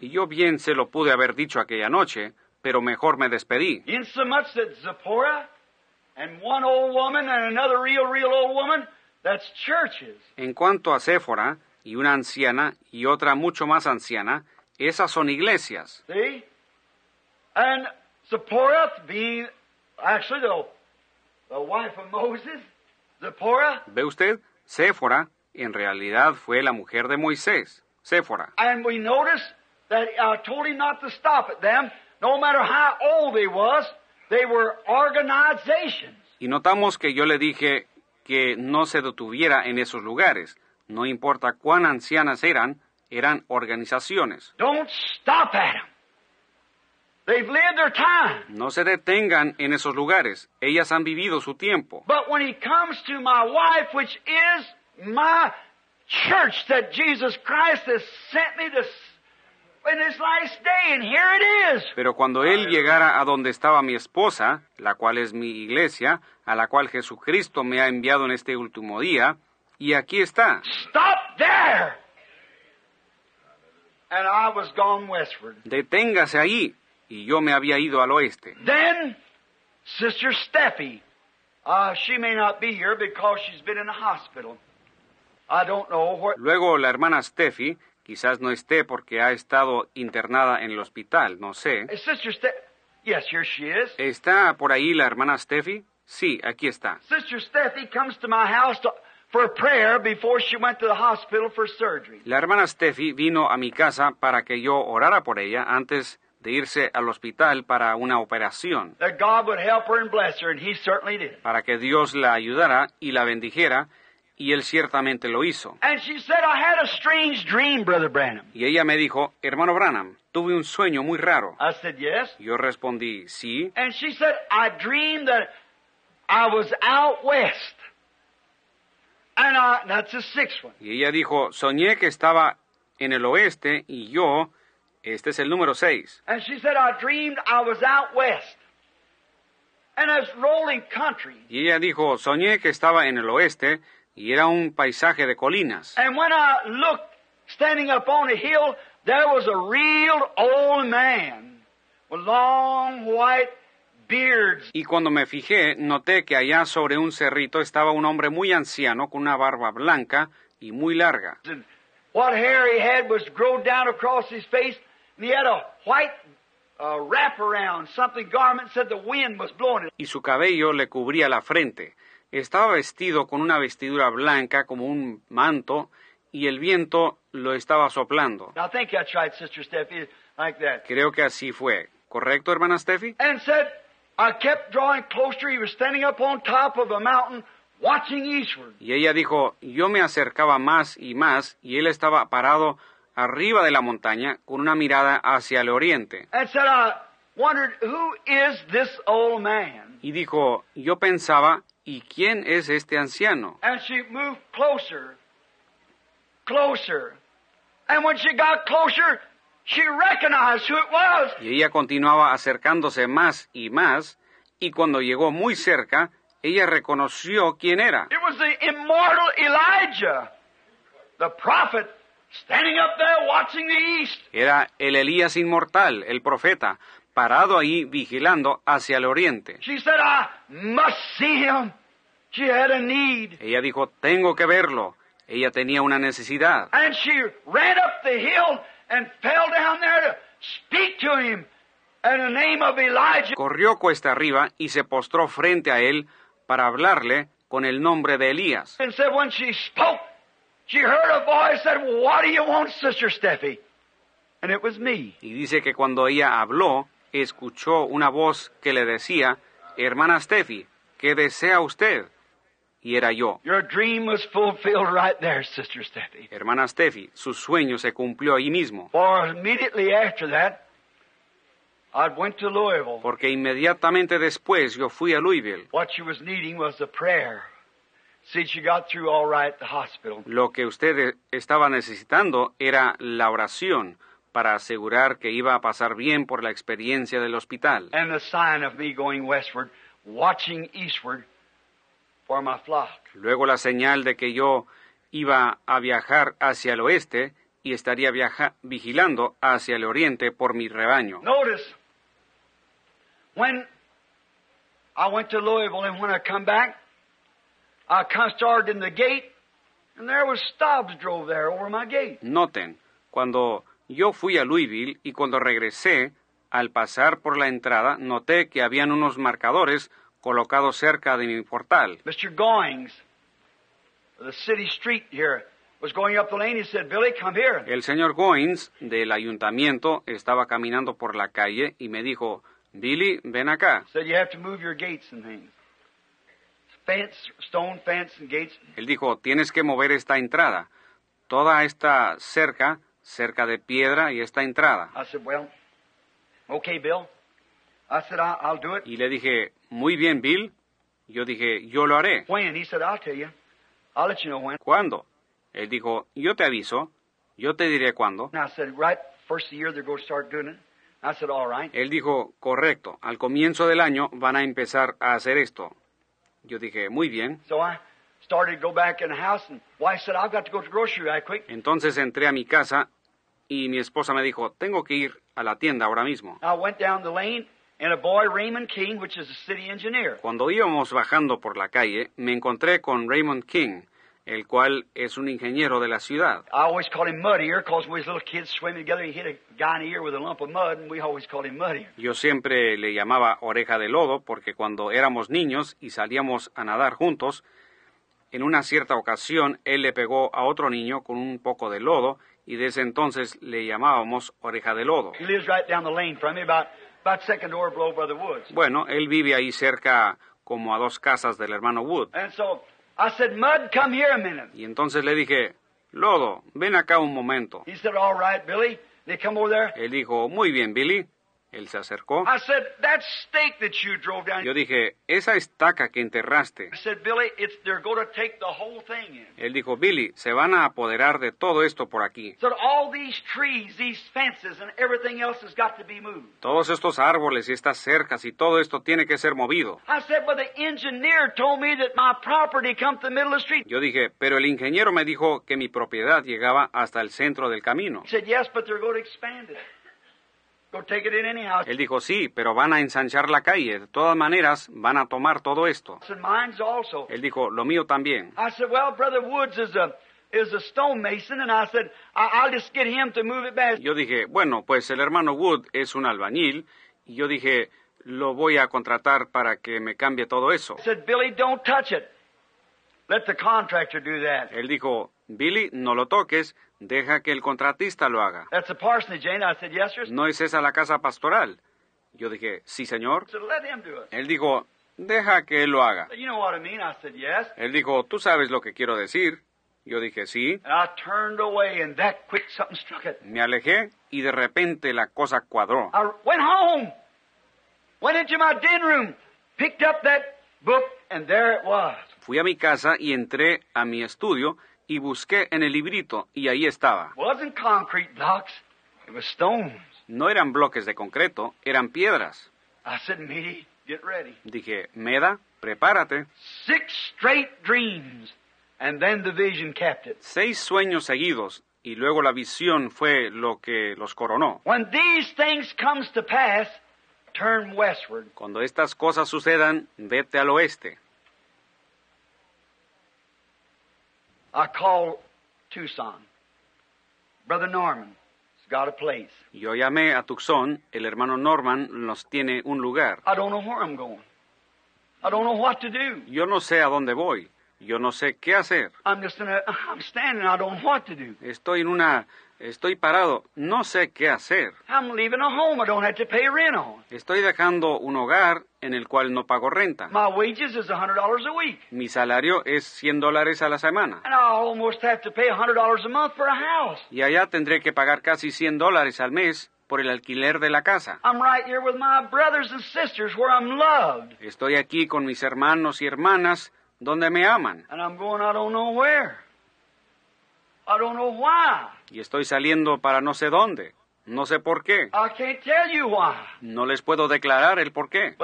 Y yo bien se lo pude haber dicho aquella noche, pero mejor me despedí. Insomuch that Zipporah and one old woman and another real, real old woman, that's churches. En cuanto a Séfora, y una anciana y otra mucho más anciana, esas son iglesias. See? And Zipporah being actually the, the wife of Moses, Zipporah, ¿Ve usted? Séfora en realidad fue la mujer de Moisés. Séfora. and we notice that I told him not to stop at them, no matter how old they was, they were organizations. Y notamos que yo le dije que no se detuviera en esos lugares. No importa cuán ancianas eran, eran organizaciones. Don't stop at them. They've lived their time. No se detengan en esos lugares. Ellas han vivido su tiempo. But when he comes to my wife, which is my church that Jesus Christ has sent me to Pero cuando él llegara a donde estaba mi esposa, la cual es mi iglesia, a la cual Jesucristo me ha enviado en este último día, y aquí está. Stop there. And I was gone westward. Deténgase ahí. Y yo me había ido al oeste. Then, Sister Steffi, uh, she may not be here because she's been in the hospital. I don't know where. Luego la hermana Steffi, quizás no esté porque ha estado internada en el hospital, no sé. Sister Steffi, yes, here she is. ¿Está por ahí la hermana Steffi? Sí, aquí está. Sister Steffi comes to my house to, for prayer before she went to the hospital for surgery. La hermana Steffi vino a mi casa para que yo orara por ella antes de irse al hospital para una operación, That God would help her and bless her, and He certainly did. para que Dios la ayudara y la bendijera, y él ciertamente lo hizo. And she said, I had a strange dream, Brother Branham. Y ella me dijo, hermano Branham, tuve un sueño muy raro. I said, Yes. Yo respondí, sí. And she said, I dreamed that I was out west. And I, that's the sixth one. Y ella dijo, soñé que estaba en el oeste y yo, este es el número seis. And she said, I dreamed I was out west. And it's rolling country. Y ella dijo, soñé que estaba en el oeste y era un paisaje de colinas. And when I looked, standing up on a hill, there was a real old man with long white beards. Y cuando me fijé, noté que allá sobre un cerrito estaba un hombre muy anciano con una barba blanca y muy larga. And what hair he had was grown down across his face, and he had a white uh, wraparound, something garment said the wind was blowing it. Y su cabello le cubría la frente. Estaba vestido con una vestidura blanca como un manto y el viento lo estaba soplando. Creo que así fue. ¿Correcto, hermana Steffi? Y ella dijo, yo me acercaba más y más y él estaba parado arriba de la montaña con una mirada hacia el oriente. Y dijo, yo pensaba, ¿y quién es este anciano? And she moved closer, closer. And when she got closer, she recognized who it was. Y ella continuaba acercándose más y más, y cuando llegó muy cerca, ella reconoció quién era. It was the immortal Elijah, the prophet, standing up there watching the east. Era el Elías inmortal, el profeta, parado ahí vigilando hacia el oriente. She said, I must see him. She had a need. Ella dijo, tengo que verlo. Ella tenía una necesidad. And she ran up the hill and fell down there to speak to him in the name of Elijah. Corrió cuesta arriba y se postró frente a él para hablarle con el nombre de Elías. And said when she spoke, she heard a voice said, What do you want, Sister Steffi? And it was me. Y dice que cuando ella habló, escuchó una voz que le decía, hermana Steffi, ¿qué desea usted? Y era yo. Your dream was fulfilled right there, Sister Steffi. Hermana Steffi, su sueño se cumplió ahí mismo, For immediately after that, I went to Louisville. porque inmediatamente después yo fui a Louisville. What she was needing was a prayer. See, she got through all right at the hospital. Lo que usted estaba necesitando era la oración para asegurar que iba a pasar bien por la experiencia del hospital. And the sign of me going westward, watching eastward for my flock. Luego la señal de que yo iba a viajar hacia el oeste y estaría viaja- vigilando hacia el oriente por mi rebaño. Notice, when I went to Louisville and when I come back, I started in the gate, and there was Stobbs drove there over my gate. Noten, cuando yo fui a Louisville y cuando regresé, al pasar por la entrada, noté que habían unos marcadores colocados cerca de mi portal. Mr. Goings, the city street here, was going up the lane. He said, Billy, come here. El señor Goins del ayuntamiento estaba caminando por la calle y me dijo, Billy, ven acá. Said, you have to move your gates and things. Fence, stone fence and gates. Él dijo, tienes que mover esta entrada. Toda esta cerca, cerca de piedra y esta entrada. I said, well, okay, Bill. I said, I'll do it. Y le dije, muy bien, Bill. Yo dije, yo lo haré. When? He said, I'll tell you. I'll let you know when. ¿Cuándo? Él dijo, yo te aviso, yo te diré cuándo. And I said, right, first of the year they're going to start doing it. I said, all right. Él dijo, correcto, al comienzo del año van a empezar a hacer esto. Yo dije, muy bien. So I started to go back in the house, and wife said, I've got to go to the grocery right quick. Entonces entré a mi casa y mi esposa me dijo, tengo que ir a la tienda ahora mismo. I went down the lane, and a boy, Raymond King, which is a city engineer, Cuando íbamos bajando por la calle, me encontré con Raymond King, el cual es un ingeniero de la ciudad. I always called him Mud Ear because we was little kids swimming together. He hit a guy in the ear with a lump of mud, and we always called him Mud Ear. Yo siempre le llamaba oreja de lodo porque cuando éramos niños y salíamos a nadar juntos, en una cierta ocasión él le pegó a otro niño con un poco de lodo y desde entonces le llamábamos oreja de lodo. Bueno, él vive ahí cerca como a dos casas del hermano Wood. And so I said, Mud, come here a minute. Y entonces le dije, Lodo, ven acá un momento. He said, All right, Billy. They come over there. Él dijo, muy bien, Billy. Él se acercó. I said, That stake that you drove down. Yo dije, esa estaca que enterraste. I said, Billy, it's they're going to take the whole thing in. Él dijo, Billy, se van a apoderar de todo esto por aquí. So all these trees, these fences, and everything else has got to be moved. Todos estos árboles y estas cercas y todo esto tiene que ser movido. I said, But the engineer told me that my property come to the middle of the street. Yo dije, pero el ingeniero me dijo que mi propiedad llegaba hasta el centro del camino. Él dijo, sí, pero van a ensanchar la calle. De todas maneras, van a tomar todo esto. Él dijo, lo mío también. I said, Well, Brother Woods is a is a stonemason, and I said, I, I'll just get him to move it back. Yo dije, bueno, pues el hermano Wood es un albañil. Y yo dije, lo voy a contratar para que me cambie todo eso. Él dijo, Billy, no lo toques, deja que el contratista lo haga. That's the parsonage, ain't it? I said, Yes, sir. I ¿No es esa la casa pastoral? Yo dije, sí, señor. said, Let him do it. Él dijo, deja que él lo haga. You know what I mean? I said, Yes. Él dijo, tú sabes lo que quiero decir. Yo dije, sí. And I turned away, and that quick something struck it. Me alejé y de repente la cosa cuadró. I went home, went into my den room, picked up that book, and there it was. Fui a mi casa y entré a mi estudio y busqué en el librito y ahí estaba. wasn't concrete blocks, it was stones. No eran bloques de concreto, eran piedras. I said, Me, get ready. Dije, Meda, prepárate. Six straight dreams, and then the vision kept it. Seis sueños seguidos y luego la visión fue lo que los coronó. When these things comes to pass, turn westward. Cuando estas cosas sucedan, vete al oeste. I called Tucson. Brother Norman has got a place. Yo llamé a Tucson, el hermano Norman nos tiene un lugar. I don't know where I'm going. I don't know what to do. Yo no sé a dónde voy. Yo no sé qué hacer. I'm just in a, I'm standing. I don't know what to do. Estoy en una... Estoy parado. No sé qué hacer. I'm leaving a home I don't have to pay rent on. Estoy dejando un hogar en el cual no pago renta. My wages is a hundred dollars a week, Mi salario es 100 dólares a la semana. and I almost have to pay a hundred dollars a month for a house. Y allá tendré que pagar casi 100 dólares al mes por el alquiler de la casa. I'm right here with my brothers and sisters where I'm loved, Estoy aquí con mis hermanos y hermanas donde me aman. and I'm going I don't know where. I don't know why. Y estoy saliendo para no sé dónde. No sé por qué. I can't tell you why. No les puedo declarar el por qué.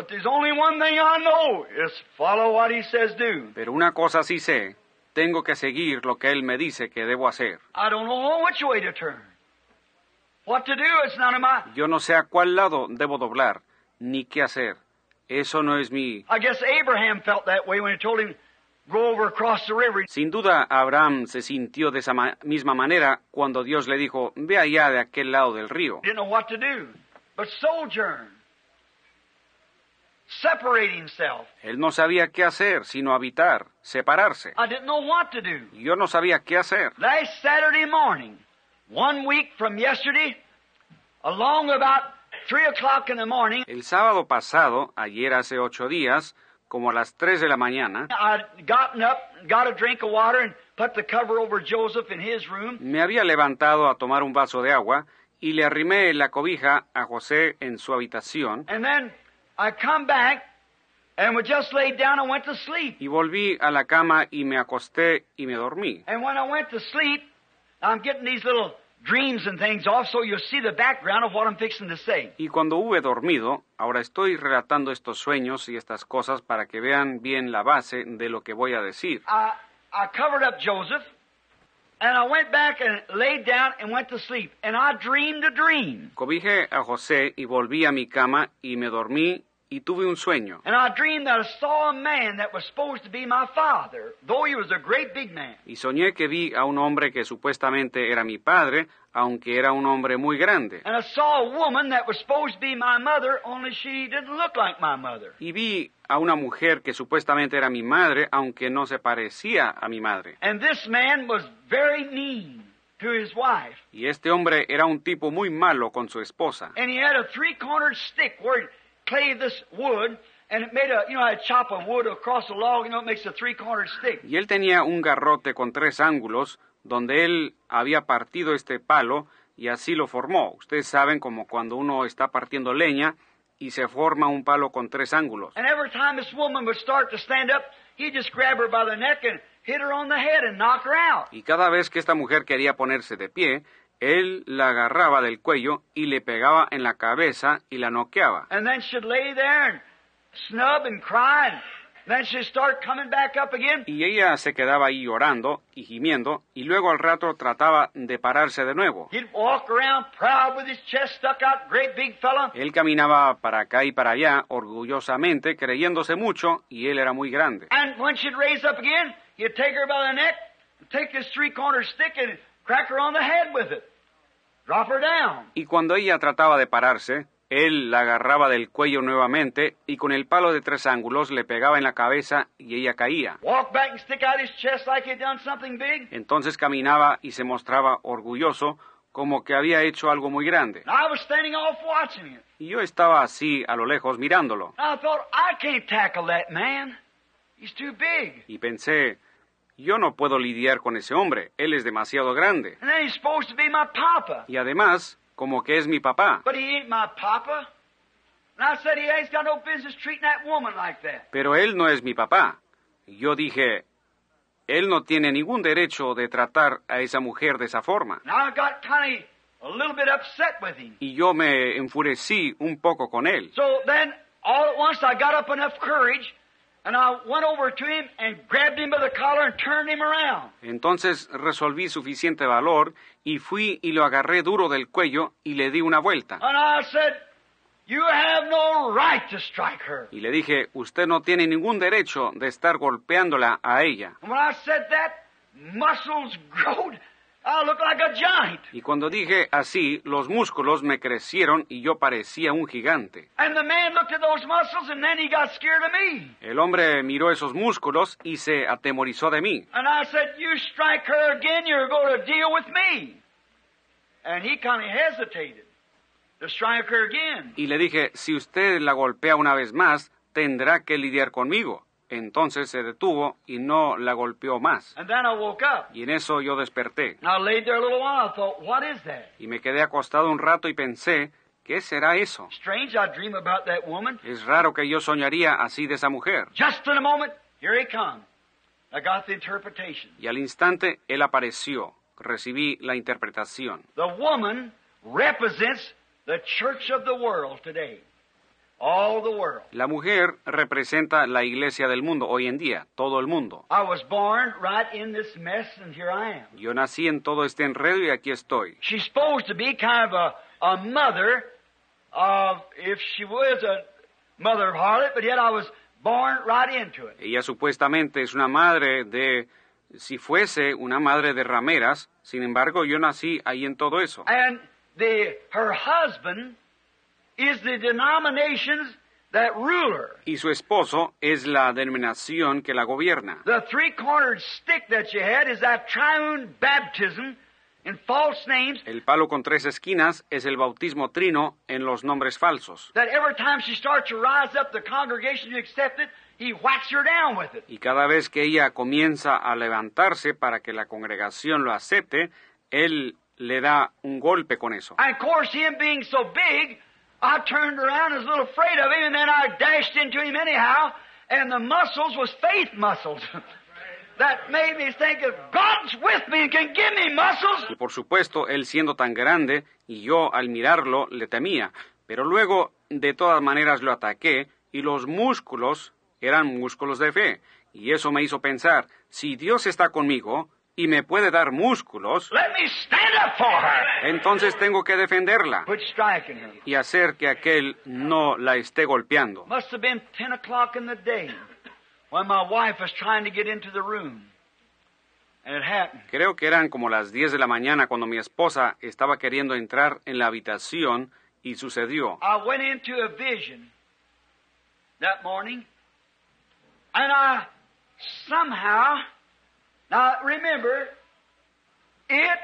Pero una cosa sí sé. Tengo que seguir lo que él me dice que debo hacer. I don't know which way to turn. What to do, it's none of my Yo no sé a cuál lado debo doblar, ni qué hacer. Eso no es mi... I guess Abraham felt that way when he told him go over across the river. Sin duda, Abraham se sintió de esa ma- misma manera cuando Dios le dijo, ve allá de aquel lado del río. Didn't know what to do. But sojourn. Separate himself. Él no sabía qué hacer, sino habitar, separarse. I didn't know what to do. Yo no sabía qué hacer. Last Saturday morning, one week from yesterday, along about three o'clock in the morning, El sábado pasado, ayer hace ocho días, como a las tres de la mañana, I'd gotten up, got a drink of water, and put the cover over Joseph in his room. me había levantado a tomar un vaso de agua y le arrimé la cobija a José en su habitación. And then I come back and was just laid down and went to sleep. Y volví a la cama y me acosté y me dormí. And when I went to sleep, I'm getting these little dreams and things off so you'll see the background of what I'm fixing to say. Y cuando hube dormido, ahora estoy relatando estos sueños y estas cosas para que vean bien la base de lo que voy a decir. I, I covered up Joseph, and I went back and laid down and went to sleep. And I dreamed a dream. Cobijé a José y volví a mi cama y me dormí y tuve un sueño. And I dreamed that I saw a man that was supposed to be my father, though he was a great big man. Y soñé que vi a un hombre que supuestamente era mi padre, aunque era un hombre muy grande. And I saw a woman that was supposed to be my mother, only she didn't look like my mother. Y vi a una mujer que supuestamente era mi madre, aunque no se parecía a mi madre. And this man was very mean to his wife. Y este hombre era un tipo muy malo con su esposa. And he had a three-cornered stick where he clave this wood, and it made a, you know, I chop a wood across a log, you know, it makes a three-cornered stick. Y él tenía un garrote con tres ángulos, donde él había partido este palo y así lo formó. Ustedes saben como cuando uno está partiendo leña y se forma un palo con tres ángulos. And every time this woman would start to stand up, he'd just grab her by the neck and hit her on the head and knock her out. Y cada vez que esta mujer quería ponerse de pie, él la agarraba del cuello y le pegaba en la cabeza y la noqueaba. And then she'd lay there and snub and cry, and then she'd start coming back up again. Y ella se quedaba ahí llorando y gimiendo, y luego al rato trataba de pararse de nuevo. He'd walk around proud with his chest stuck out, great big fella. Él caminaba para acá y para allá, orgullosamente, creyéndose mucho, y él era muy grande. And when she'd raise up again, he'd take her by the neck, take his three-cornered stick and crack her on the head with it. Drop her down. Y cuando ella trataba de pararse, él la agarraba del cuello nuevamente y con el palo de tres ángulos le pegaba en la cabeza y ella caía. Walk back and stick out his chest like he'd done something big. Entonces caminaba y se mostraba orgulloso como que había hecho algo muy grande. And I was standing off watching it. Y yo estaba así a lo lejos mirándolo. And I thought, I can't tackle that man. He's too big. Y pensé, yo no puedo lidiar con ese hombre, él es demasiado grande. And then he's supposed to be my papa. Y además, como que es mi papá. Pero él no es mi papá. Yo dije, él no tiene ningún derecho de tratar a esa mujer de esa forma. Now I got kind of a little bit upset with him. Y yo me enfurecí un poco con él. So then, all at once, I got up enough courage, and I went over to him and grabbed him by the collar and turned him around. Entonces resolví suficiente valor y fui y lo agarré duro del cuello y le di una vuelta. And I said, You have no right to strike her. Y le dije, usted no tiene ningún derecho de estar golpeándola a ella. I. I looked like a giant. Y cuando dije así, los músculos me crecieron y yo parecía un gigante. And the man looked at those muscles, and then he got scared of me. El hombre miró esos músculos y se atemorizó de mí. And I said, You strike her again, you're going to deal with me. And he kind of hesitated to strike her again. Y le dije, si usted la golpea una vez más, tendrá que lidiar conmigo. Entonces se detuvo y no la golpeó más. And then I woke up. Y en eso yo desperté. And I laid there a little while. I thought, What is that? Y me quedé acostado un rato y pensé, ¿qué será eso? Strange, I dream about that woman. Es raro que yo soñaría así de esa mujer. Just in a moment, here he comes. I got the interpretation. Y al instante él apareció. Recibí la interpretación. The woman represents the church of the world today. All the world. La mujer representa la iglesia del mundo hoy en día, todo el mundo. I was born right in this mess, and here I am. Yo nací en todo este enredo y aquí estoy. She's supposed to be kind of a, a mother of, if she was a mother of harlot, but yet I was born right into it. Ella supuestamente es una madre de, si fuese una madre de rameras, sin embargo yo nací ahí en todo eso. And the, her husband is the denominations that ruler. Y su esposo es la denominación que la gobierna. The three-cornered stick that you had is that triune baptism in false names El palo con tres esquinas es el bautismo trino en los nombres falsos. that every time she starts to rise up the congregation accept it, he whacks her down with it. Y cada vez que ella comienza a levantarse para que la congregación lo acepte, él le da un golpe con eso. And of course, him being so big, I turned around and was a little afraid of him, and then I dashed into him anyhow, and the muscles was faith muscles. that made me think if God's with me and can give me muscles. Y por supuesto, él siendo tan grande, y yo al mirarlo le temía. Pero luego, de todas maneras, lo ataqué, y los músculos eran músculos de fe. Y eso me hizo pensar, si Dios está conmigo y me puede dar músculos, Let me stand up for her. entonces tengo que defenderla y hacer que aquel no la esté golpeando. Must have been 10 o'clock in the day when my wife was trying to get into the room. And it happened. Creo que eran como las 10 de la mañana cuando mi esposa estaba queriendo entrar en la habitación y sucedió. I went into a vision that morning, and I somehow, now remember, it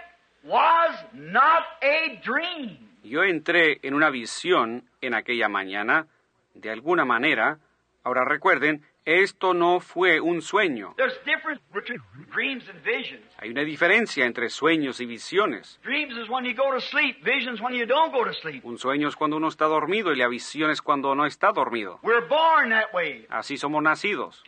was not a dream. Yo entré en una visión en aquella mañana, de alguna manera. Ahora recuerden, esto no fue un sueño. There's difference between dreams and visions. Hay una diferencia entre sueños y visiones. Dreams is when you go to sleep, visions when you don't go to sleep. Un sueño es cuando uno está dormido y la visión es cuando no está dormido. We're born that way. Así somos nacidos.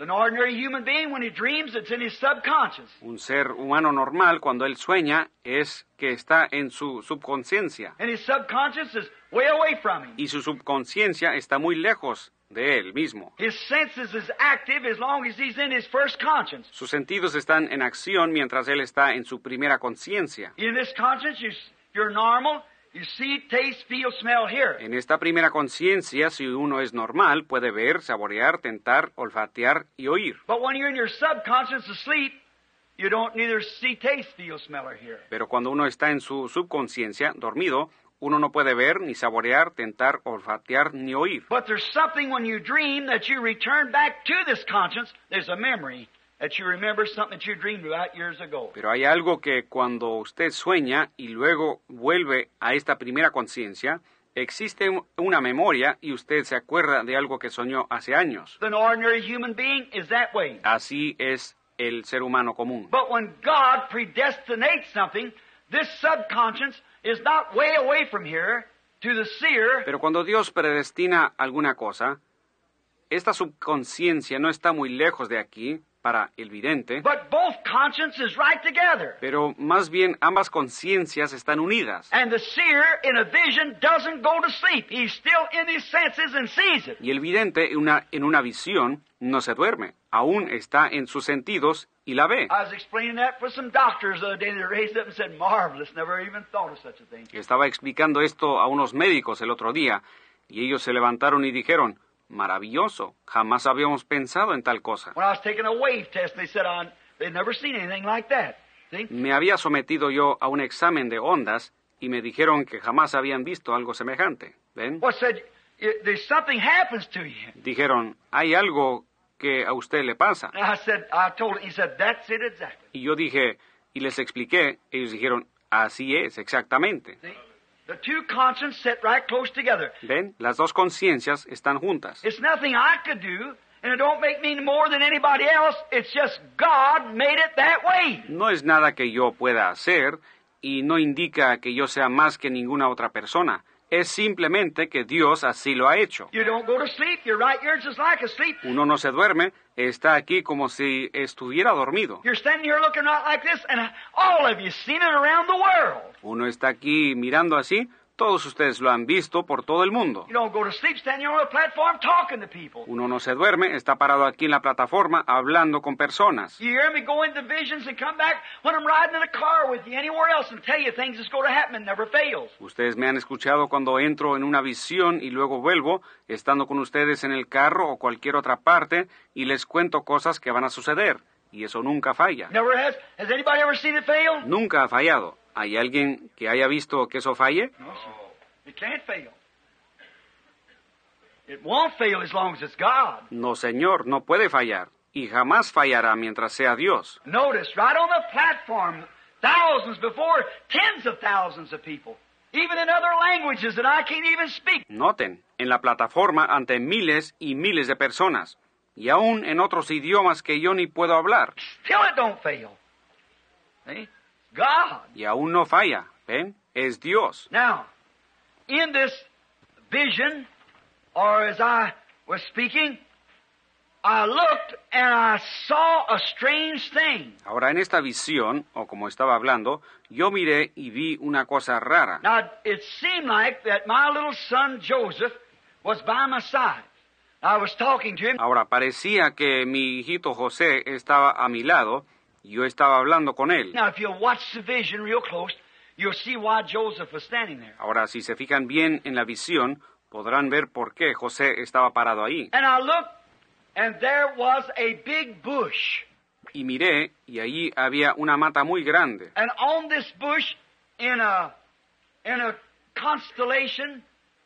Un ser humano normal, cuando él sueña, es que está en su subconsciencia. And his subconscious is way away from him. Y su subconsciencia está muy lejos de él mismo. His senses is active as long as he's in his first conscience. Sus sentidos están en acción mientras él está en su primera conciencia. In this conscience, you, you're normal. You see, taste, feel, smell, hear. En esta primera conciencia, si uno es normal, puede ver, saborear, tentar, olfatear y oír. But when you're in your subconscious asleep, you don't neither see, taste, feel, smell, or hear. Pero cuando uno está en su subconsciencia, dormido, uno no puede ver, ni saborear, tentar, olfatear, ni oír. But there's something when you dream that you return back to this conscience. There's a memory that you remember something that you dreamed about years ago. Pero hay algo que cuando usted sueña y luego vuelve a esta primera conciencia, existe un- una memoria y usted se acuerda de algo que soñó hace años. An ordinary human being is that way. Así es el ser humano común. But when God predestinates something, this subconscious is not way away from here to the seer. Pero cuando Dios predestina alguna cosa, esta subconsciencia no está muy lejos de aquí para el vidente, But both consciences right together. pero más bien ambas conciencias están unidas. And the seer in a vision doesn't go to sleep. He's still in his senses and sees it. Y el vidente en una, en una visión no se duerme, aún está en sus sentidos y la ve. I was explaining that for some doctors the other day. They raised up and said, marvelous, never even thought of such a thing. Estaba explicando esto a unos médicos el otro día y ellos se levantaron y dijeron, maravilloso, jamás habíamos pensado en tal cosa. When I was taking a wave test, they said they'd never seen anything like that. See? Me había sometido yo a un examen de ondas y me dijeron que jamás habían visto algo semejante. ¿Ven? Well, said, "If there's something happens to you. Dijeron, hay algo que a usted le pasa. And I said, I told him, he said, that's it exactly. Y yo dije, y les expliqué, ellos dijeron, así es, exactamente. See? The two consciences sit right close together. ¿Ven? Las dos conciencias están juntas. It's nothing I could do, and it don't make me more than anybody else. It's just God made it that way. No es nada que yo pueda hacer y no indica que yo sea más que ninguna otra persona. Es simplemente que Dios así lo ha hecho. You don't go to sleep. You're right here just like asleep. Uno no se duerme, está aquí como si estuviera dormido. You're standing here looking right like this, and all of you seen it around the world. Uno está aquí mirando así, todos ustedes lo han visto por todo el mundo. You don't go to sleep standing here on a platform talking to people. Uno no se duerme, está parado aquí en la plataforma hablando con personas. You hear me go into visions and come back when I'm riding in a car with you anywhere else and tell you things that's going to happen and never fails. Ustedes me han escuchado cuando entro en una visión y luego vuelvo, estando con ustedes en el carro o cualquier otra parte, y les cuento cosas que van a suceder. Y eso nunca falla. Never has. Has anybody ever seen it fail? Nunca ha fallado. ¿Hay alguien que haya visto que eso falle? No, sir. It can't fail. It won't fail as long as it's God. No, señor, no puede fallar. Y jamás fallará mientras sea Dios. Notice, right on the platform, thousands before, tens of thousands of people, even in other languages that I can't even speak. Noten, en la plataforma ante miles y miles de personas, y aún en otros idiomas que yo ni puedo hablar, Still, it don't fail. God. y aún no falla, ¿ven? Es Dios. Now, in this vision, or as I was speaking, I looked and I saw a strange thing. Ahora, en esta visión, o como estaba hablando, yo miré y vi una cosa rara. Now, it seemed like that my little son Joseph was by my side. I was talking to him. Ahora, parecía que mi hijito José estaba a mi lado, yo estaba hablando con él. Now, if you'll watch the vision real close, you'll see why Joseph was standing there. Ahora, si se fijan bien en la visión, podrán ver por qué José estaba parado ahí. And I looked, and there was a big bush. Y miré, y allí había una mata muy grande. And on this bush, in a, in a constellation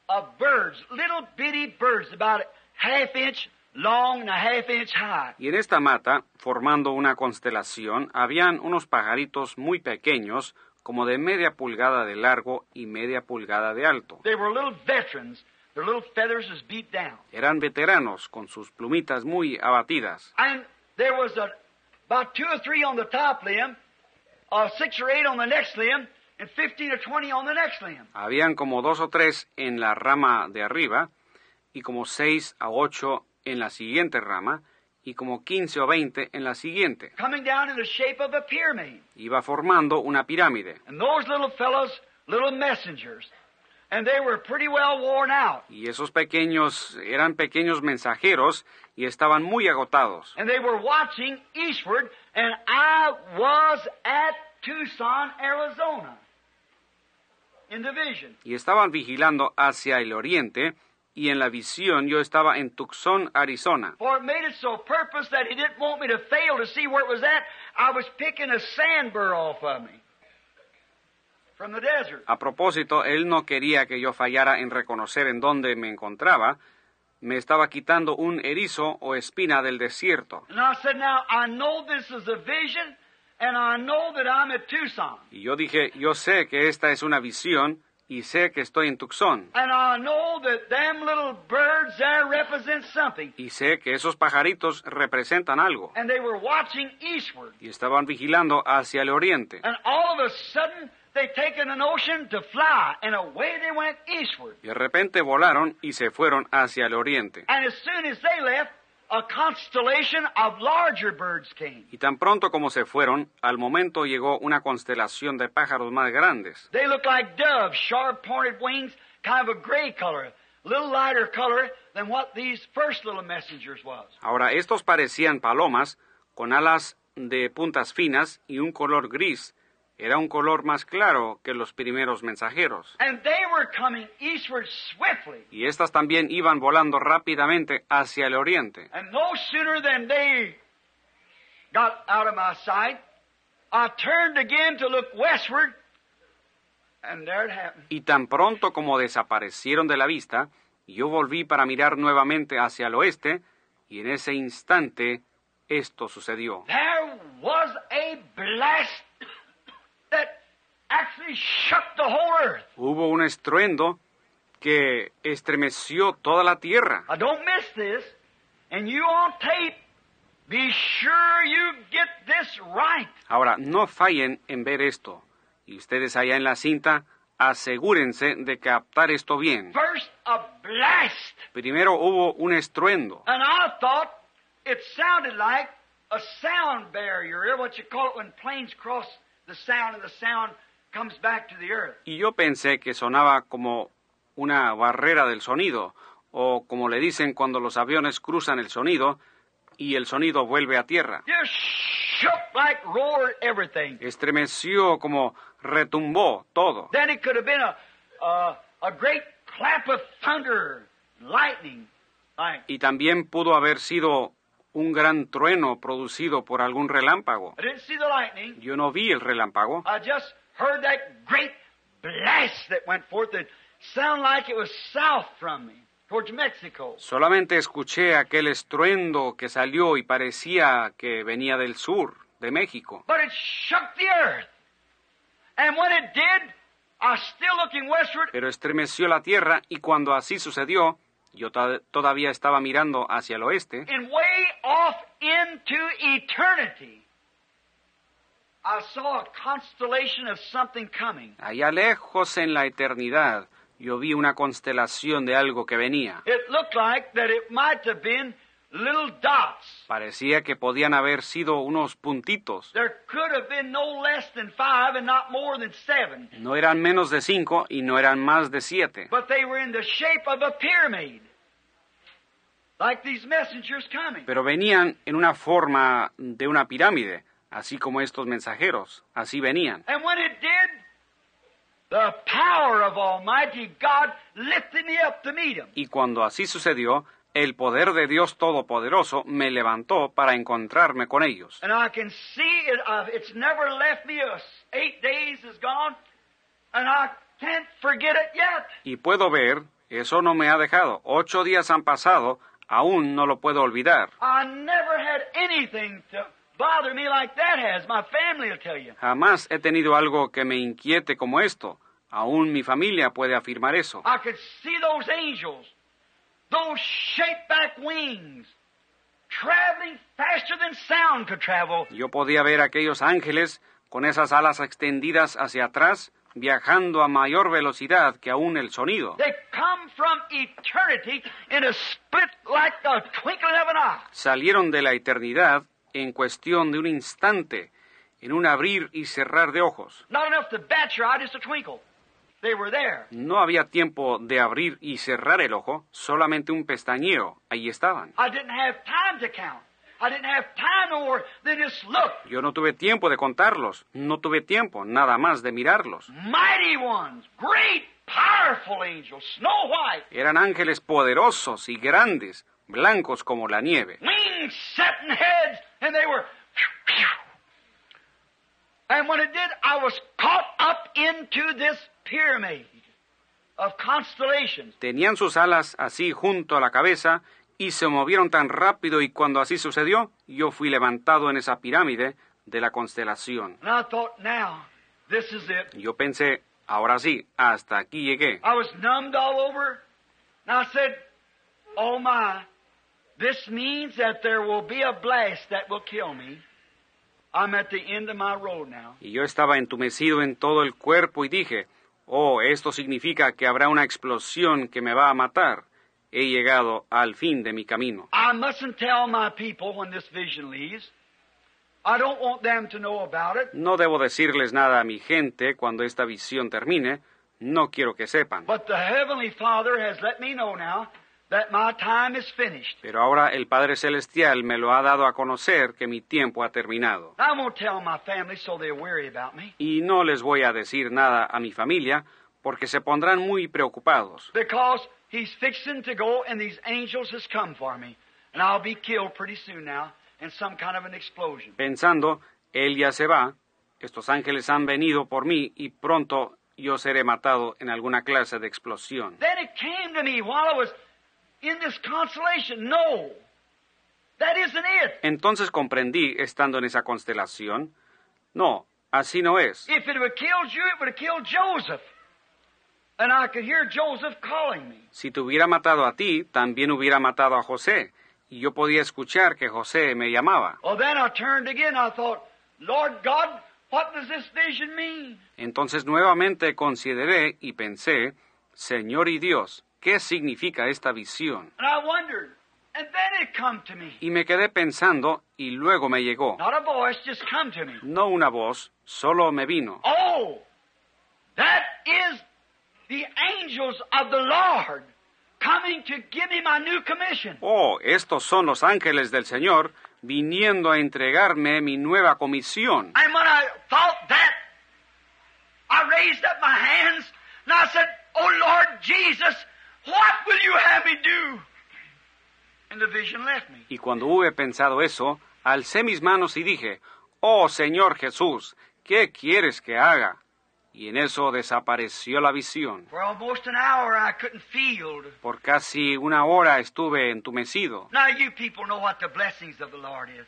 of birds, little bitty birds, about half inch long and a half inch high. Y en esta mata, formando una constelación, habían unos pajaritos muy pequeños, como de media pulgada de largo y media pulgada de alto. They were little veterans. Their little feathers was beat down. Eran veteranos, con sus plumitas muy abatidas. And there was a, about two or three on the top limb, six or eight on the next limb, and 15 or 20 on the next limb. Habían como dos o tres en la rama de arriba, y como seis a ocho en la siguiente rama, y como quince o veinte en la siguiente. Coming down in the shape of a pyramid. Iba formando una pirámide. And those little fellows, little messengers, and they were pretty well worn out. Y esos pequeños eran pequeños mensajeros y estaban muy agotados. And they were watching eastward, and I was at Tucson, Arizona, in the vision. Y estaban vigilando hacia el oriente, y en la visión yo estaba en Tucson, Arizona. A propósito, él no quería que yo fallara en reconocer en dónde me encontraba. Me estaba quitando un erizo o espina del desierto. Y yo dije, yo sé que esta es una visión y sé que estoy en Tucson. And I know that them little birds there represent something. Y sé que esos pajaritos representan algo. And they were watching eastward. Y estaban vigilando hacia el oriente. And all of a sudden, they taken an ocean to fly, and away they went eastward. Y de repente volaron y se fueron hacia el oriente. A constellation of larger birds came. Y tan pronto como se fueron, al momento llegó una constelación de pájaros más grandes. They looked like doves, sharp pointed wings, kind of a gray color, a little lighter color than what these first little messengers was. Ahora, estos parecían palomas con alas de puntas finas y un color gris. Era un color más claro que los primeros mensajeros. And they were coming eastward swiftly. Y estas también iban volando rápidamente hacia el oriente. And no sooner than they got out of my sight, I turned again to look westward, and there it happened. Y tan pronto como desaparecieron de la vista, yo volví para mirar nuevamente hacia el oeste, y en ese instante esto sucedió. There was a blast that actually shook the whole earth. Hubo un estruendo que estremeció toda la tierra. Now, don't miss this. And you on tape, be sure you get this right. Ahora, no fallen en ver esto. Y ustedes allá en la cinta, asegúrense de captar esto bien. First, a blast. Primero hubo un estruendo. And I thought it sounded like a sound barrier, what you call it when planes cross the sound and the sound comes back to the earth. Y yo pensé que sonaba como una barrera del sonido, o como le dicen cuando los aviones cruzan el sonido y el sonido vuelve a tierra. Estremeció como retumbó todo. Then it could have been a, a, a great clap of thunder, lightning, like. Y también pudo haber sido un gran trueno producido por algún relámpago. I didn't see the lightning. Yo no vi el relámpago, I just heard that great blast that went forth that sounded like it was south from me, towards Mexico. solamente escuché aquel estruendo que salió y parecía que venía del sur, de México. But it shook the earth. And when it did, I was still looking westward, Pero estremeció la tierra y cuando así sucedió, yo to- todavía estaba mirando hacia el oeste and way off into eternity, I saw a constellation of something coming. Allá lejos en la eternidad, yo vi una constelación de algo que venía. It looked like that it might have been little dots. Parecía que podían haber sido unos puntitos. There could have been no less than five and not more than seven. No eran menos de cinco y no eran más de siete, But they were in the shape of a pyramid. Like these messengers coming. Pero venían en una forma de una pirámide, así como estos mensajeros, así venían. And when it did, the power of Almighty God lifted me up to meet him. Y cuando así sucedió, el poder de Dios Todopoderoso me levantó para encontrarme con ellos. And I can see it, it's never left me. Eight days is gone, and I can't forget it yet. Y puedo ver, eso no me ha dejado. Ocho días han pasado, aún no lo puedo olvidar. I never had anything to bother me like that has. My family will tell you. Jamás he tenido algo que me inquiete como esto. Aún mi familia puede afirmar eso. I could see those angels, those shaped back wings, traveling faster than sound could travel. Yo podía ver aquellos ángeles con esas alas extendidas hacia atrás, viajando a mayor velocidad que aún el sonido. They come from eternity in a split like the twinkling of an eye. Salieron de la eternidad en cuestión de un instante, en un abrir y cerrar de ojos. Not enough to bat your eye, just a twinkle. They were there. No había tiempo de abrir y cerrar el ojo, solamente un pestañeo. Ahí estaban. I didn't have time to count. I didn't have time no more than just look. Yo no tuve tiempo de contarlos, no tuve tiempo nada más de mirarlos. Mighty ones, great, powerful angels, snow white, Eran ángeles poderosos y grandes, blancos como la nieve. wings setting heads, and they were. And when it did, I was caught up into this pyramid of constellations. Tenían sus alas así junto a la cabeza y se movieron tan rápido y cuando así sucedió, yo fui levantado en esa pirámide de la constelación. And I thought, now, this is it. Yo pensé, ahora sí, hasta aquí llegué. I was numbed all over. And I said, Oh my, this means that there will be a blast that will kill me. I'm at the end of my road now. Y yo estaba entumecido en todo el cuerpo y dije, oh, esto significa que habrá una explosión que me va a matar. He llegado al fin de mi camino. I mustn't tell my people when this vision leaves. I don't want them to know about it. No debo decirles nada a mi gente cuando esta visión termine. No quiero que sepan. But the Heavenly Father has let me know now that my time is finished. Pero ahora el Padre Celestial me lo ha dado a conocer que mi tiempo ha terminado. I won't tell my family so they're worry about me. Y no les voy a decir nada a mi familia porque se pondrán muy preocupados. Because he's fixing to go and these angels has come for me. And I'll be killed pretty soon now in some kind of an explosion. Pensando, Él ya se va, estos ángeles han venido por mí y pronto yo seré matado en alguna clase de explosión. Then it came to me while I was in this constellation. No, that isn't it. Entonces comprendí, estando en esa constelación, no, así no es. If it would have killed you, it would have killed Joseph. And I could hear Joseph calling me. Si te hubiera matado a ti, también hubiera matado a José, y yo podía escuchar que José me llamaba. Well, then I turned again. I thought, Lord God, what does this vision mean? Entonces nuevamente consideré y pensé, Señor y Dios, ¿qué significa esta visión? And I wondered. And then it come to me. Y me quedé pensando y luego me llegó. Not a voice, just come to me. No una voz, solo me vino. Oh, that is Oh, estos son los ángeles del Señor viniendo a entregarme mi nueva comisión. And when I thought that, I raised up my hands and I said, Oh Lord Jesus, what will you have me do? And the vision left me. Y cuando hube pensado eso, alcé mis manos y dije, Oh Señor Jesús, ¿qué quieres que haga? Y en eso desapareció la visión. For almost an hour I couldn't feel. Por casi una hora estuve entumecido. Now you people know what the blessings of the Lord is.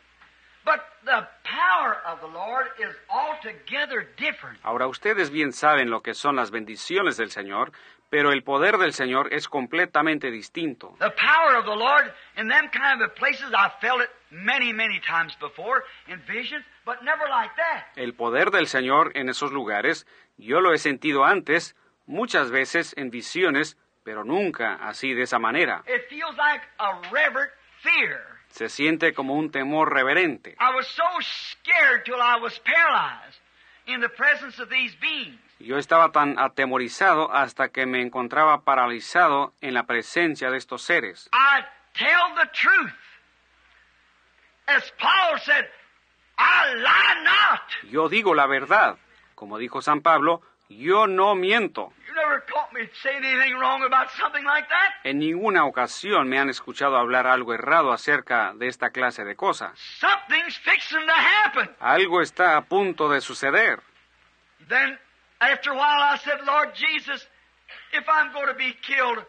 But the power of the Lord is altogether different. Ahora ustedes bien saben lo que son las bendiciones del Señor, pero el poder del Señor es completamente distinto. The power of the Lord in them kind of places, I felt it many, many times before in visions, but never like that. El poder del Señor en esos lugares, yo lo he sentido antes, muchas veces en visiones, pero nunca así de esa manera. It feels like a reverent fear. Se siente como un temor reverente. I was so scared till I was paralyzed in the presence of these beings. Yo estaba tan atemorizado hasta que me encontraba paralizado en la presencia de estos seres. I tell the truth. As Paul said, I lie not. Yo digo la verdad. Como dijo San Pablo, yo no miento. En ninguna ocasión me han escuchado hablar algo errado acerca de esta clase de cosas. Algo está a punto de suceder. Then, after a while, I said, Lord Jesus, if I'm going to be killed,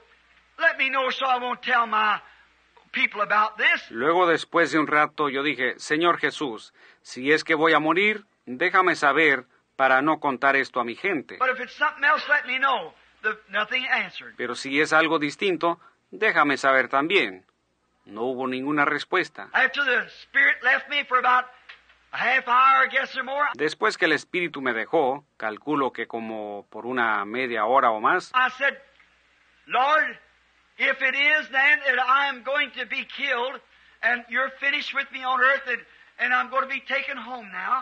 let me know so I won't tell my people about this. Luego, después de un rato, yo dije, Señor Jesús, si es que voy a morir, déjame saber para no contar esto a mi gente. But if it's something else, let me know. The, nothing answered. Pero si es algo distinto, déjame saber también. No hubo ninguna respuesta. After the Spirit left me for about a half hour, I guess, or more, Después que el espíritu me dejó, calculo que como por una media hora o más,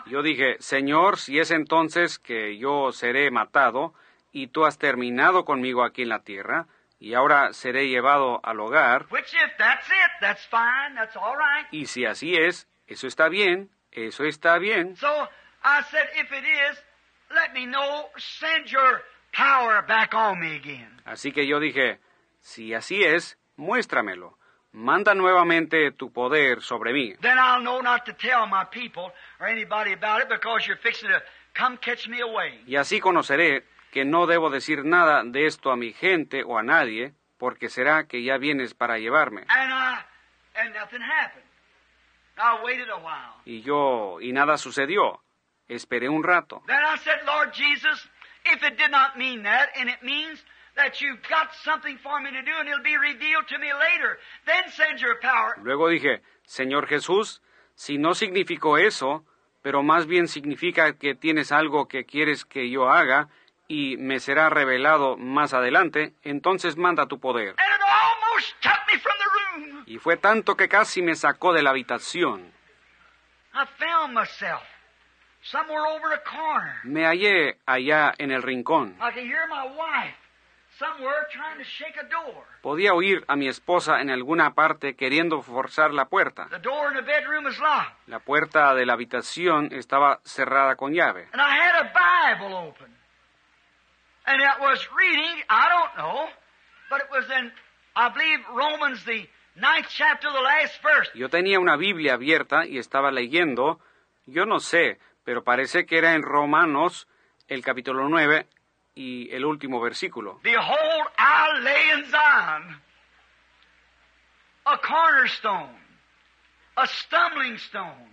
Yo dije, Señor, si es entonces que yo seré matado y tú has terminado conmigo aquí en la tierra, y ahora seré llevado al hogar, which if that's it, that's fine, that's all right. y si así es, eso está bien, eso está bien. So I said, if it is, let me know, send your power back on me again. Así que yo dije, si así es, muéstramelo. Manda nuevamente tu poder sobre mí. Then I'll know not to tell my people or anybody about it because you're fixing to come catch me away. Y así conoceré que no debo decir nada de esto a mi gente o a nadie, porque será que ya vienes para llevarme. And I, and nothing happened. I waited a while. Y yo, y nada sucedió. Esperé un rato. Then I said, Lord Jesus, if it did not mean that, and it means that you've got something for me to do and it'll be revealed to me later, then send your power. Luego dije, Señor Jesús, si no significó eso, pero más bien significa que tienes algo que quieres que yo haga y me será revelado más adelante, entonces manda tu poder. Y fue tanto que casi me sacó de la habitación. Me hallé allá en el rincón. Podía oír a mi esposa en alguna parte queriendo forzar la puerta. The door in the bedroom was locked. La puerta de la habitación estaba cerrada con llave. And I had a Bible open. And it was reading, I don't know, but it was in, I believe, Romans, the ninth chapter, the last verse. Yo tenía una Biblia abierta y estaba leyendo, yo no sé, pero parece que era en Romanos el capítulo 9 y el último versículo. Behold, I lay in Zion a cornerstone, a stumbling stone,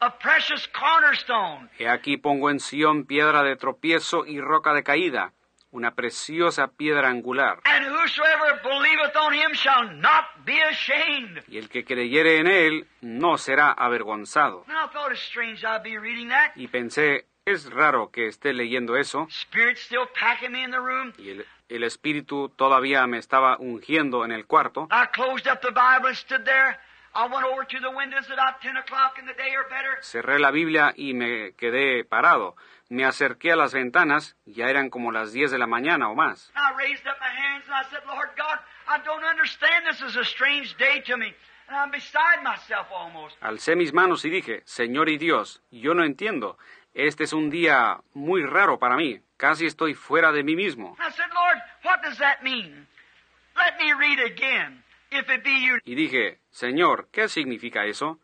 a precious cornerstone. He aquí pongo en Sión piedra de tropiezo y roca de caída, una preciosa piedra angular. And whosoever believeth on him shall not be ashamed. Y el que creyere en él no será avergonzado. And I thought strange I'd be reading that. Y pensé, es raro que esté leyendo eso, Spirit still packing me in the room. y el, el Espíritu todavía me estaba ungiendo en el cuarto. I closed up the Bible and stood there. I went over to the windows about 10 o'clock in the day or better. Cerré la Biblia y me quedé parado. Me acerqué a las ventanas, ya eran como las 10 de la mañana o más. Alcé mis manos y dije, Señor y Dios, yo no entiendo. Este es un día muy raro para mí. Casi estoy fuera de mí mismo. I said, Lord, what does that mean? Let me read again. If it be you. Y dije, Señor, ¿qué significa eso?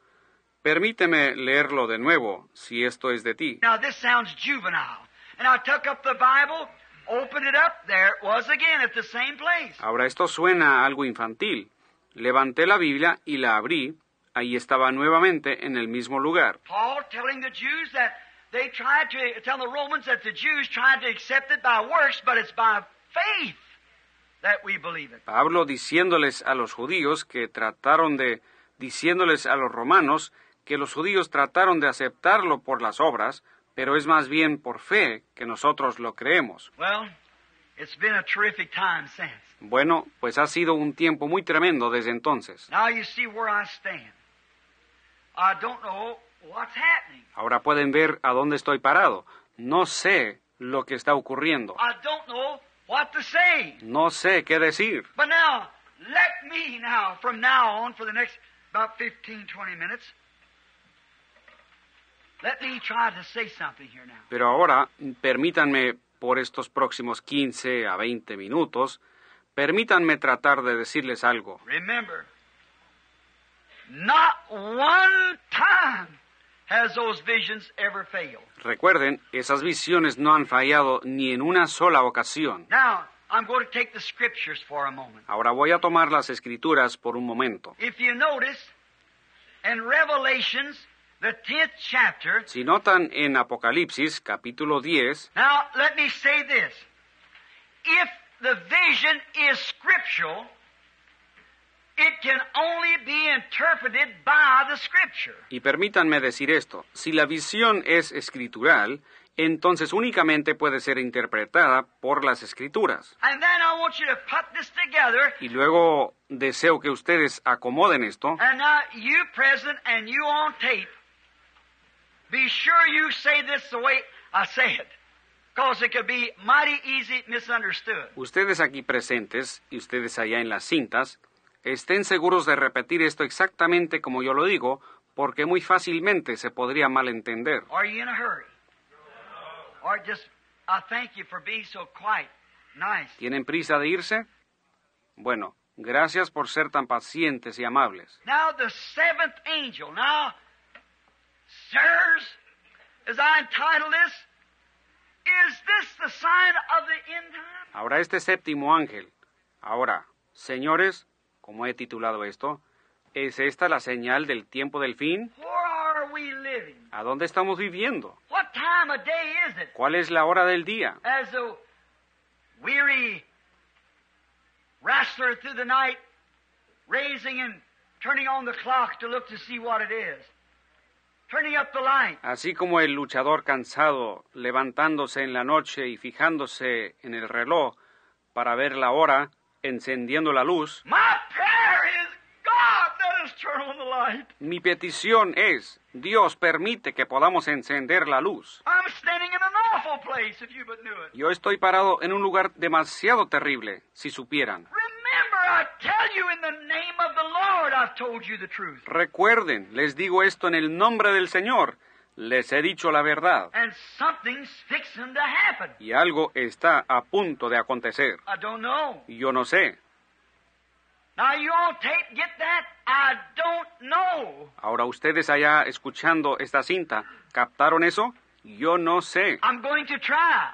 Permíteme leerlo de nuevo, si esto es de ti. Now this sounds juvenile. And I took up the Bible, opened it up. There it was again at the same place. Ahora esto suena algo infantil. Levanté la Biblia y la abrí. Ahí estaba nuevamente en el mismo lugar. Paul telling the Jews that they tried to tell the Romans that the Jews tried to accept it by works, but it's by faith that we believe it. Pablo diciéndoles a los judíos que trataron de, diciéndoles a los romanos que los judíos trataron de aceptarlo por las obras, pero es más bien por fe que nosotros lo creemos. Well, It's been a terrific time since. Bueno, pues ha sido un tiempo muy tremendo desde entonces. Now you see where I stand. I don't know. Ahora pueden ver a dónde estoy parado. No sé lo que está ocurriendo. I don't know what to say. No sé qué decir. But now, let me now, from now on, for the next about 15, 20 minutes, let me try to say something here now. Pero ahora, permítanme por estos próximos 15 a 20 minutos, permítanme tratar de decirles algo. Remember, not one time has those visions ever failed. Recuerden, esas visiones no han fallado ni en una sola ocasión. Now, I'm going to take the scriptures for a moment. Ahora voy a tomar las escrituras por un momento. If you notice, in Revelations, the 10th chapter, Si notan en Apocalipsis capítulo 10, now let me say this. If the vision is scriptural, it can only be interpreted by the scripture. Y permítanme decir esto, si la visión es escritural, entonces únicamente puede ser interpretada por las escrituras. And then I want you to put this together. Y luego deseo que ustedes acomoden esto And now, you present and you on tape, be sure you say this the way I say it. Because it could be mighty easy misunderstood. Ustedes aquí presentes y ustedes allá en las cintas, estén seguros de repetir esto exactamente como yo lo digo, porque muy fácilmente se podría malentender. Are you in a hurry? Or just, I thank you for being so quiet. Nice. ¿Tienen prisa de irse? Bueno, gracias por ser tan pacientes y amables. Now, the seventh angel. Now, sirs, as I this, is this the sign of the end time? Ahora este séptimo ángel. Ahora, señores, como he titulado esto, ¿es esta la señal del tiempo del fin? ¿A dónde estamos viviendo? ¿Cuál es la hora del día? As a weary wrestler through the night, raising and turning on the clock to look to see what it is, turning up the light. Así como el luchador cansado levantándose en la noche y fijándose en el reloj para ver la hora, encendiendo la luz, mi petición es, Dios permite que podamos encender la luz. I'm standing in an awful place, if you but knew it. Yo estoy parado en un lugar demasiado terrible, si supieran. Recuerden, les digo esto en el nombre del Señor, les he dicho la verdad, And something's fixing to happen. y algo está a punto de acontecer. I don't know. Yo no sé. Now, you on tape, get that? I don't know. Ahora ustedes allá escuchando esta cinta, ¿captaron eso? Yo no sé. I'm going to try.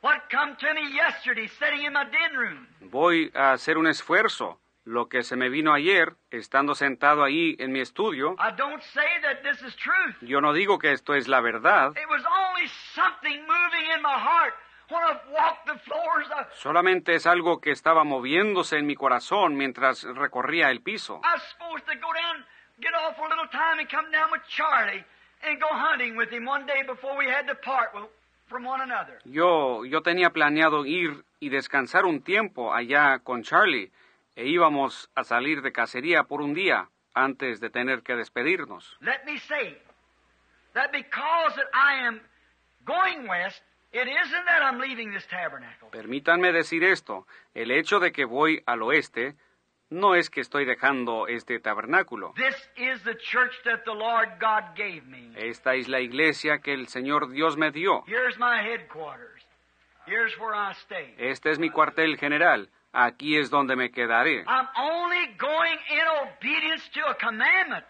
What come to me yesterday, sitting in my den room. Voy a hacer un esfuerzo. Lo que se me vino ayer, estando sentado ahí en mi estudio, I don't say that this is truth. yo no digo que esto es la verdad, It was only something moving in my heart when I walked the floors. I, solamente es algo que estaba moviéndose en mi corazón mientras recorría el piso. I was supposed to go down, get off for a little time, and come down with Charlie and go hunting with him one day before we had to part with, from one another. Yo, yo tenía planeado ir y descansar un tiempo allá con Charlie, e íbamos a salir de cacería por un día antes de tener que despedirnos. Let me say that because that I am going west, it isn't that I'm leaving this tabernacle. Permítanme decir esto, el hecho de que voy al oeste no es que estoy dejando este tabernáculo. This is the church that the Lord God gave me. Esta es la iglesia que el Señor Dios me dio. Here's my headquarters. Here's where I stay. Este es mi cuartel general. Aquí es donde me quedaré. I'm only going in obedience to a commandment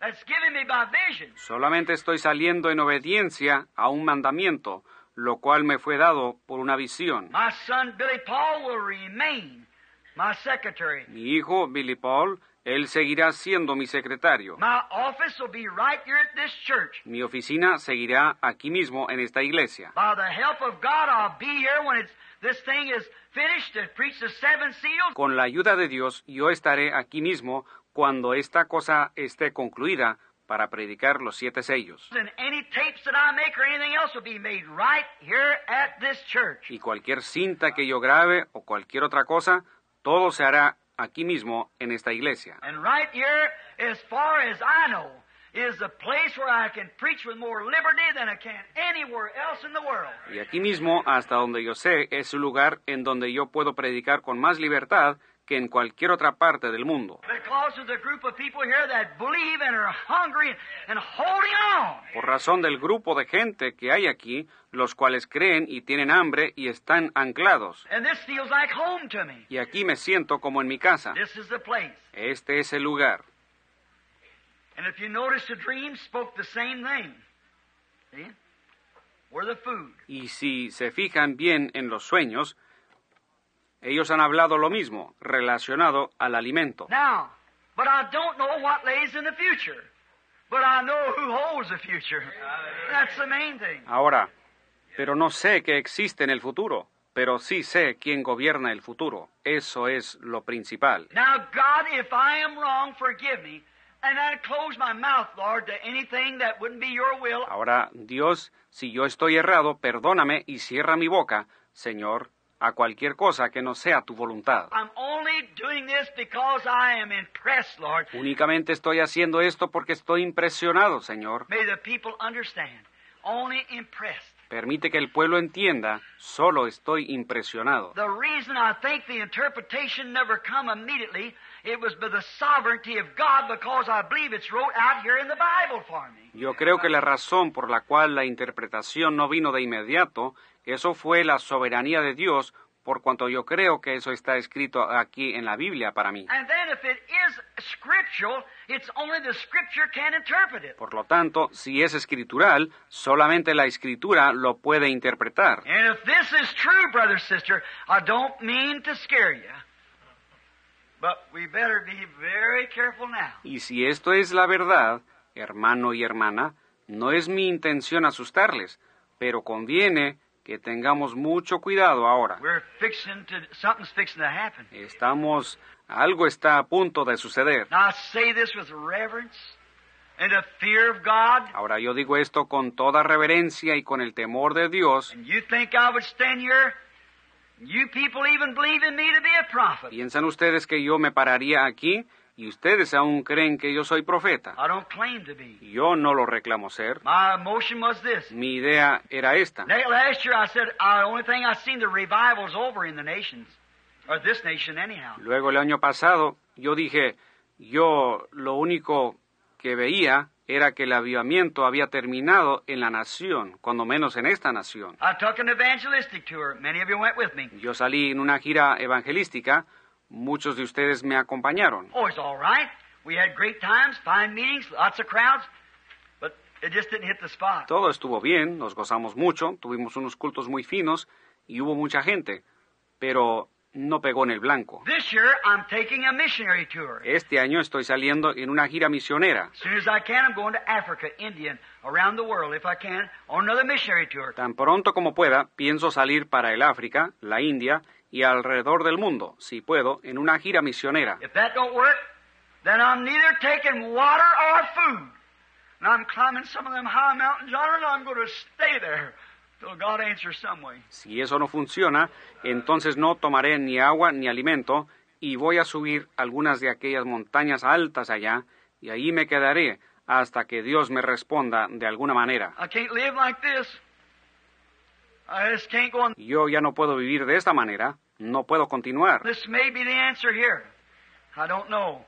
that's given me by vision. Solamente estoy saliendo en obediencia a un mandamiento, lo cual me fue dado por una visión. My son Billy Paul will remain my secretary. Mi hijo, Billy Paul, él seguirá siendo mi secretario. My office will be right here at this church. Mi oficina seguirá aquí mismo en esta iglesia. By the help of God, I'll be here when it's, this thing is finished to preach the seven seals. Con la ayuda de Dios, yo estaré aquí mismo cuando esta cosa esté concluida para predicar los siete sellos. And any tapes that I make or anything else will be made right here at this church. Y cualquier cinta que yo grabe o cualquier otra cosa, todo se hará aquí mismo en esta iglesia. And right here, as far as I know, is the place where I can preach with more liberty than I can anywhere else in the world. Y aquí mismo, hasta donde yo sé, es el lugar en donde yo puedo predicar con más libertad que en cualquier otra parte del mundo. Because of the group of people here that believe and are hungry and holding on. Por razón del grupo de gente que hay aquí, los cuales creen y tienen hambre y están anclados. And this feels like home to me. Y aquí me siento como en mi casa. This is the place. Este es el lugar. And if you notice, the dream spoke the same thing. See? We're the food. Y si se fijan bien en los sueños, ellos han hablado lo mismo, relacionado al alimento. Now, but I don't know what lays in the future. But I know who holds the future. That's the main thing. Ahora, pero no sé qué existe en el futuro, pero sí sé quién gobierna el futuro. Eso es lo principal. Now, God, if I am wrong, forgive me. And I close my mouth, Lord, to anything that wouldn't be your will. Ahora, Dios, si yo estoy errado, perdóname y cierra mi boca, Señor, a cualquier cosa que no sea tu voluntad. I'm only doing this because I am impressed, Lord. Únicamente estoy haciendo esto porque estoy impresionado, Señor. May the people understand. Only impressed. Permite que el pueblo entienda, solo estoy impresionado. The reason I think the interpretation never come immediately, it was by the sovereignty of God because I believe it's wrote out here in the Bible for me. Yo creo que la razón por la cual la interpretación no vino de inmediato, eso fue la soberanía de Dios, por cuanto yo creo que eso está escrito aquí en la Biblia para mí. And then if it is scriptural, it's only the scripture can interpret it. Por lo tanto, si es escritural, solamente la escritura lo puede interpretar. Y si esto es la verdad, hermano y hermana, no es mi intención asustarles, pero conviene que tengamos mucho cuidado ahora. We're fixing to, something's fixing to happen. Estamos, algo está a punto de suceder. Now I say this with reverence and a fear of God. Ahora yo digo esto con toda reverencia y con el temor de Dios. And you think I would stand here? You people even believe in me to be a prophet. ¿Piensan ustedes que yo me pararía aquí y ustedes aún creen que yo soy profeta? I don't claim to be. Yo no lo reclamo ser. My was this. Mi idea era esta. Na- Last year I said, the only thing I seen the revival's over in the nations. Or this nation anyhow. Luego el año pasado yo dije, yo lo único que veía era que el avivamiento había terminado en la nación, cuando menos en esta nación. I took an evangelistic tour. Many of you went with me. Yo salí en una gira evangelística, muchos de ustedes me acompañaron. Oh, it's all right. We had great times, fine meetings, lots of crowds, but it just didn't hit the spot. Todo estuvo bien, nos gozamos mucho, tuvimos unos cultos muy finos y hubo mucha gente, pero no pegó en el blanco. This year I'm taking a missionary tour. Este año estoy saliendo en una gira misionera. As soon as I can, I'm going to Africa, India, and around the world, if I can, on another missionary tour. Tan pronto como pueda, pienso salir para el África, la India y alrededor del mundo, si puedo, en una gira misionera. Si eso no funciona, entonces no tomaré ni agua ni alimento y voy a subir algunas de aquellas montañas altas allá y ahí me quedaré hasta que Dios me responda de alguna manera. I can't live like this. I just can't go on. Yo ya no puedo vivir de esta manera, no puedo continuar. This may be the answer here. I don't know.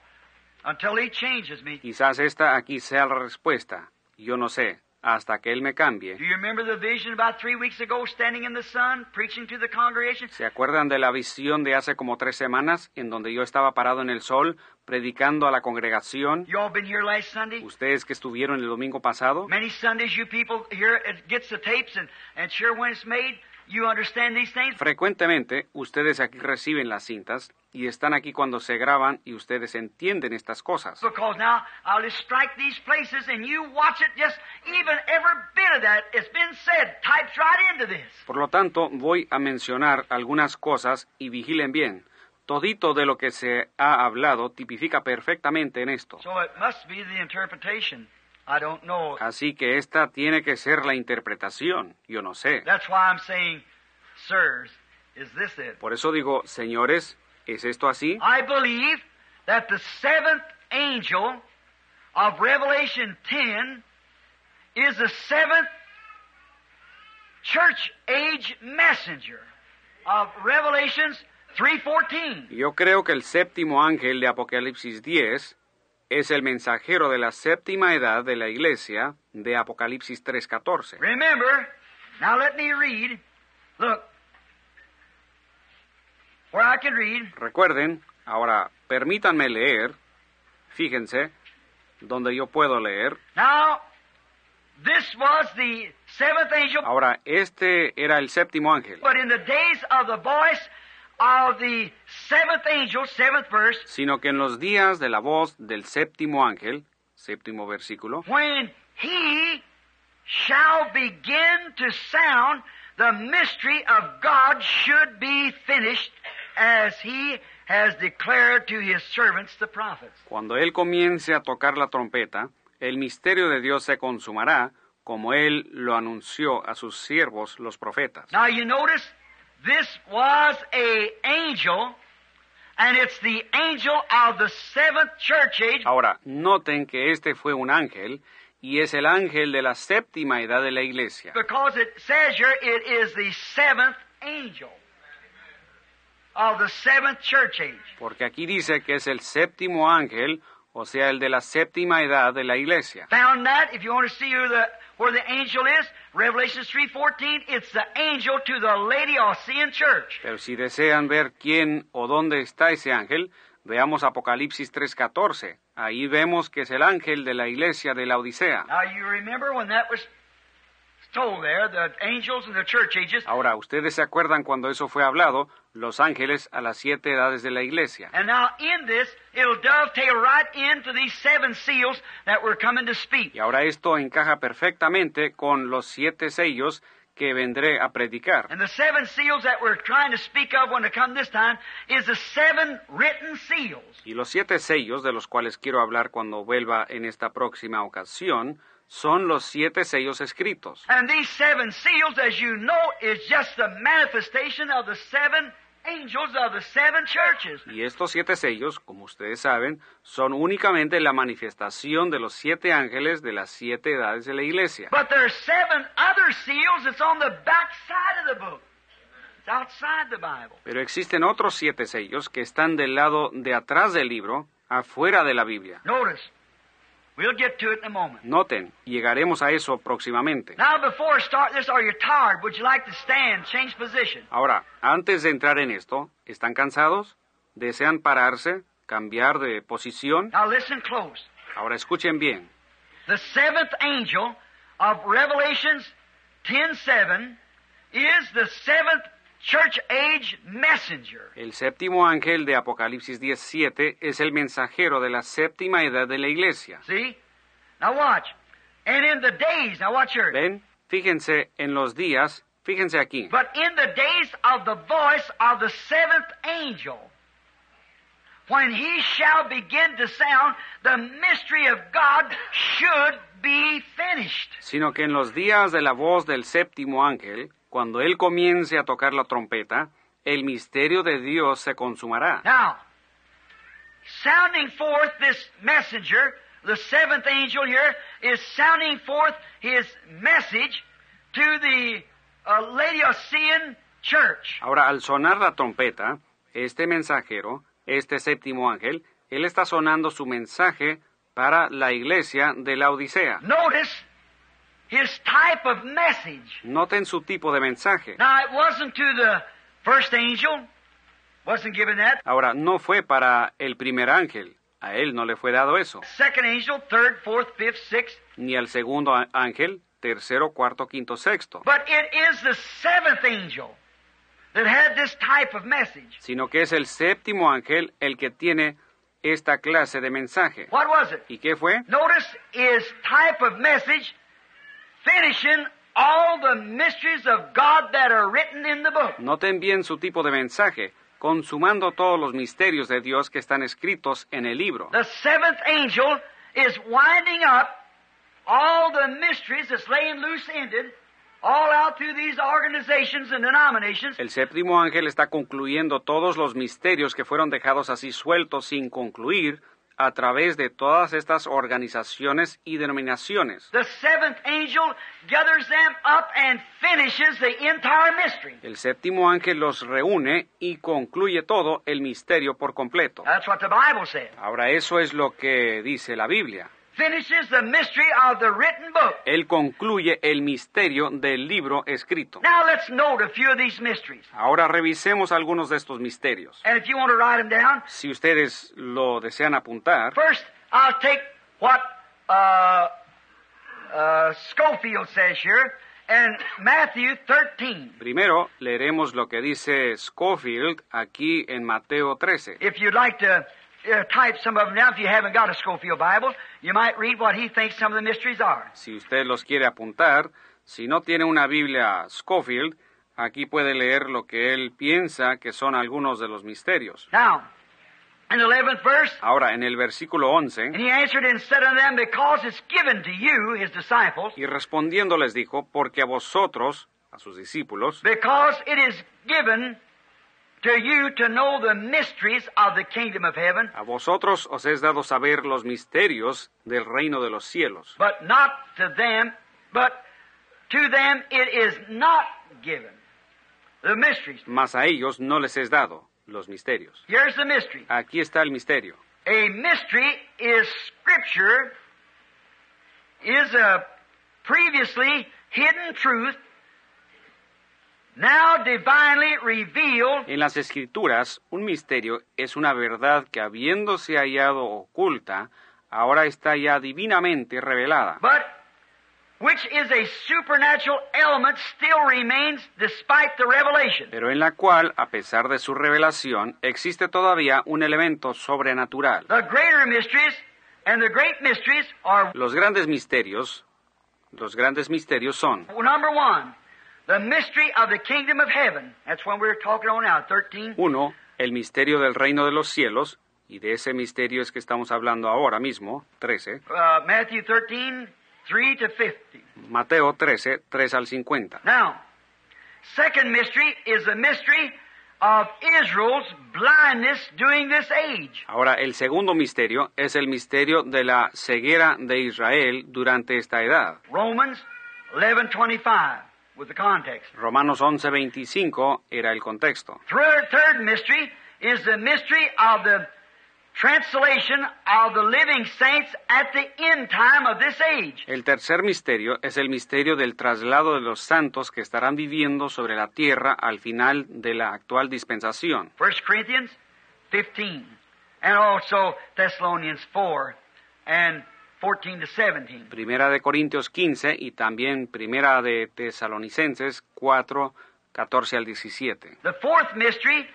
Until He changes me. Quizás esta aquí sea la respuesta. Yo no sé, hasta que Él me cambie. Do you remember the vision about three weeks ago, standing in the sun, preaching to the congregation? ¿Se acuerdan de la visión de hace como tres semanas en donde yo estaba parado en el sol predicando a la congregación? Ustedes que estuvieron el domingo pasado, Many Sundays, you people here, it gets the tapes, and, and sure, when it's made, you understand these things. frecuentemente ustedes aquí reciben las cintas y están aquí cuando se graban y ustedes entienden estas cosas. Because now I'll just strike these places, and you watch it. Just even every bit of that it's been said types right into this. Por lo tanto, voy a mencionar algunas cosas y vigilen bien. Todito de lo que se ha hablado tipifica perfectamente en esto. So it must be the interpretation. I don't know. Así que esta tiene que ser la interpretación. Yo no sé. That's why I'm saying, sirs, is this it? Por eso digo, señores, ¿es esto así? I believe that the seventh angel of Revelation 10 is the seventh church age messenger of Revelations 3:14. Yo creo que el séptimo ángel de Apocalipsis 10 es el mensajero de la séptima edad de la iglesia de Apocalipsis 3.14. Remember, now let me read. Look, where I can read. Recuerden, ahora permítanme leer, fíjense, donde yo puedo leer. Now, this was the seventh angel, Ahora, este era el séptimo ángel, but in the days of the voice of the seventh angel, seventh verse, sino que en los días de la voz del séptimo ángel, séptimo versículo, when he shall begin to sound, the mystery of God should be finished as he has declared to his servants the prophets. cuando él comience a tocar la trompeta, el misterio de Dios se consumará, como él lo anunció a sus siervos los profetas. Now you notice this was a angel, and it's the angel of the seventh church age. Ahora, noten que este fue un ángel y es el ángel de la séptima edad de la iglesia, Because it says here it is the seventh angel of the seventh church age. porque aquí dice que es el séptimo ángel, o sea, el de la séptima edad de la iglesia. Found that if you want to see who the where the angel is, Revelation three fourteen, it's the angel to the Laodicean church. Pero si desean ver quién o dónde está ese ángel, veamos Apocalipsis 3:14. Ahí vemos que es el ángel de la iglesia de la Odisea. Now you remember when that was Ahora, ¿ustedes se acuerdan cuando eso fue hablado? Los ángeles a las siete edades de la iglesia. And now in this, it'll dovetail right into these seven seals that we're coming to speak. Y ahora esto encaja perfectamente con los siete sellos que vendré a predicar. And the seven seals that we're trying to speak of when they come this time is the seven written seals. Y los siete sellos de los cuales quiero hablar cuando vuelva en esta próxima ocasión son los siete sellos escritos. And these seven seals, as you know, is just the manifestation of the seven angels of the seven churches. Y estos siete sellos, como ustedes saben, son únicamente la manifestación de los siete ángeles de las siete edades de la iglesia. But there's seven other seals that's on the back side of the book. It's outside the Bible. Pero existen otros siete sellos que están del lado de atrás del libro, afuera de la Biblia. Notice. We'll get to it in a moment. Noten, llegaremos a eso próximamente. Now, before start this, are you tired? Would you like to stand, change position? Ahora, antes de entrar en esto, ¿están cansados? ¿Desean pararse? ¿Cambiar de posición? Now, listen close. Ahora escuchen bien. The seventh angel of Revelations 10:7 is the seventh church age messenger. El séptimo ángel de Apocalipsis 17 es el mensajero de la séptima edad de la iglesia. See? Now watch. And in the days, now watch here. ¿Ven? Fíjense en los días, fíjense aquí. But in the days of the voice of the seventh angel, when he shall begin to sound, the mystery of God should be finished. Sino que en los días de la voz del séptimo ángel, cuando él comience a tocar la trompeta, el misterio de Dios se consumará. Now, sounding forth this messenger, the seventh angel here, is sounding forth his message to the uh, Laodicean church. Ahora, al sonar la trompeta, este mensajero, este séptimo ángel, él está sonando su mensaje para la iglesia de la Odisea. Notice his type of message. Noten su tipo de mensaje. Now, it wasn't to the first angel, wasn't given that. Ahora, no fue para el primer ángel, a él no le fue dado eso, Second angel, third, fourth, fifth, sixth. ni al segundo ángel, tercero, cuarto, quinto, sexto, But it is the seventh angel that had this type of message. sino que es el séptimo ángel el que tiene esta clase de mensaje. What was it? ¿Y qué fue? Notice his type of message Noten bien su tipo de mensaje, consumando todos los misterios de Dios que están escritos en el libro. The seventh angel is winding up all the mysteries that's laying loose ended, all out through these organizations and denominations, El séptimo ángel está concluyendo todos los misterios que fueron dejados así sueltos sin concluir a través de todas estas organizaciones y denominaciones. the seventh angel gathers them up and finishes the entire mystery. El séptimo ángel los reúne y concluye todo el misterio por completo. That's what the Bible says. Ahora eso es lo que dice la Biblia. Finishes the mystery of the written book. Él concluye el misterio del libro escrito. Now let's note a few of these mysteries. Ahora revisemos algunos de estos misterios. And if you want to write them down, Si ustedes lo desean apuntar, first I'll take what uh, uh, Schofield says here in Matthew 13. primero leeremos lo que dice Scofield aquí en Mateo 13. If you'd like to type some of them down, if you haven't got a Schofield Bible, you might read what he thinks some of the mysteries are. Si usted los quiere apuntar, si no tiene una Biblia Scofield, aquí puede leer lo que él piensa que son algunos de los misterios. Now, in the 11th verse, Ahora, en el versículo 11, and he answered and said unto them, Because it's given to you, his disciples, y respondiendo les dijo, porque a vosotros, a sus discípulos, because it is given to you to know the mysteries of the kingdom of heaven, a vosotros os es dado saber los misterios del reino de los cielos, but not to them, but to them it is not given. The mysteries. mas a ellos no les es dado los misterios. Here's the mystery. Aquí está el misterio. A mystery is scripture, is a previously hidden truth, now divinely revealed En las escrituras, un misterio es una verdad que habiéndose hallado oculta, ahora está ya divinamente revelada, but which is a supernatural element still remains despite the revelation. pero en la cual, a pesar de su revelación, existe todavía un elemento sobrenatural. The greater mysteries and the great mysteries are Los grandes misterios, los grandes misterios son, number one, the mystery of the kingdom of heaven. That's what we're talking on now, 13. uno, el misterio del reino de los cielos, y de ese misterio es que estamos hablando ahora mismo, 13, Uh, Matthew 13, 3 to 50. Mateo 13, 3 al 50. Now, second mystery is the mystery of Israel's blindness during this age. Ahora, el segundo misterio es el misterio de la ceguera de Israel durante esta edad. Romans 11:25 with the context. Romanos 11:25 era el contexto. Third, third mystery is the mystery of the translation of the living saints at the end time of this age. El tercer misterio es el misterio del traslado de los santos que estarán viviendo sobre la tierra al final de la actual dispensación. 1 Corinthians 15 and also Thessalonians 4 and 14 to 17. Primera de Corintios 15 y también Primera de Tesalonicenses 4, 14 al 17. The fourth mystery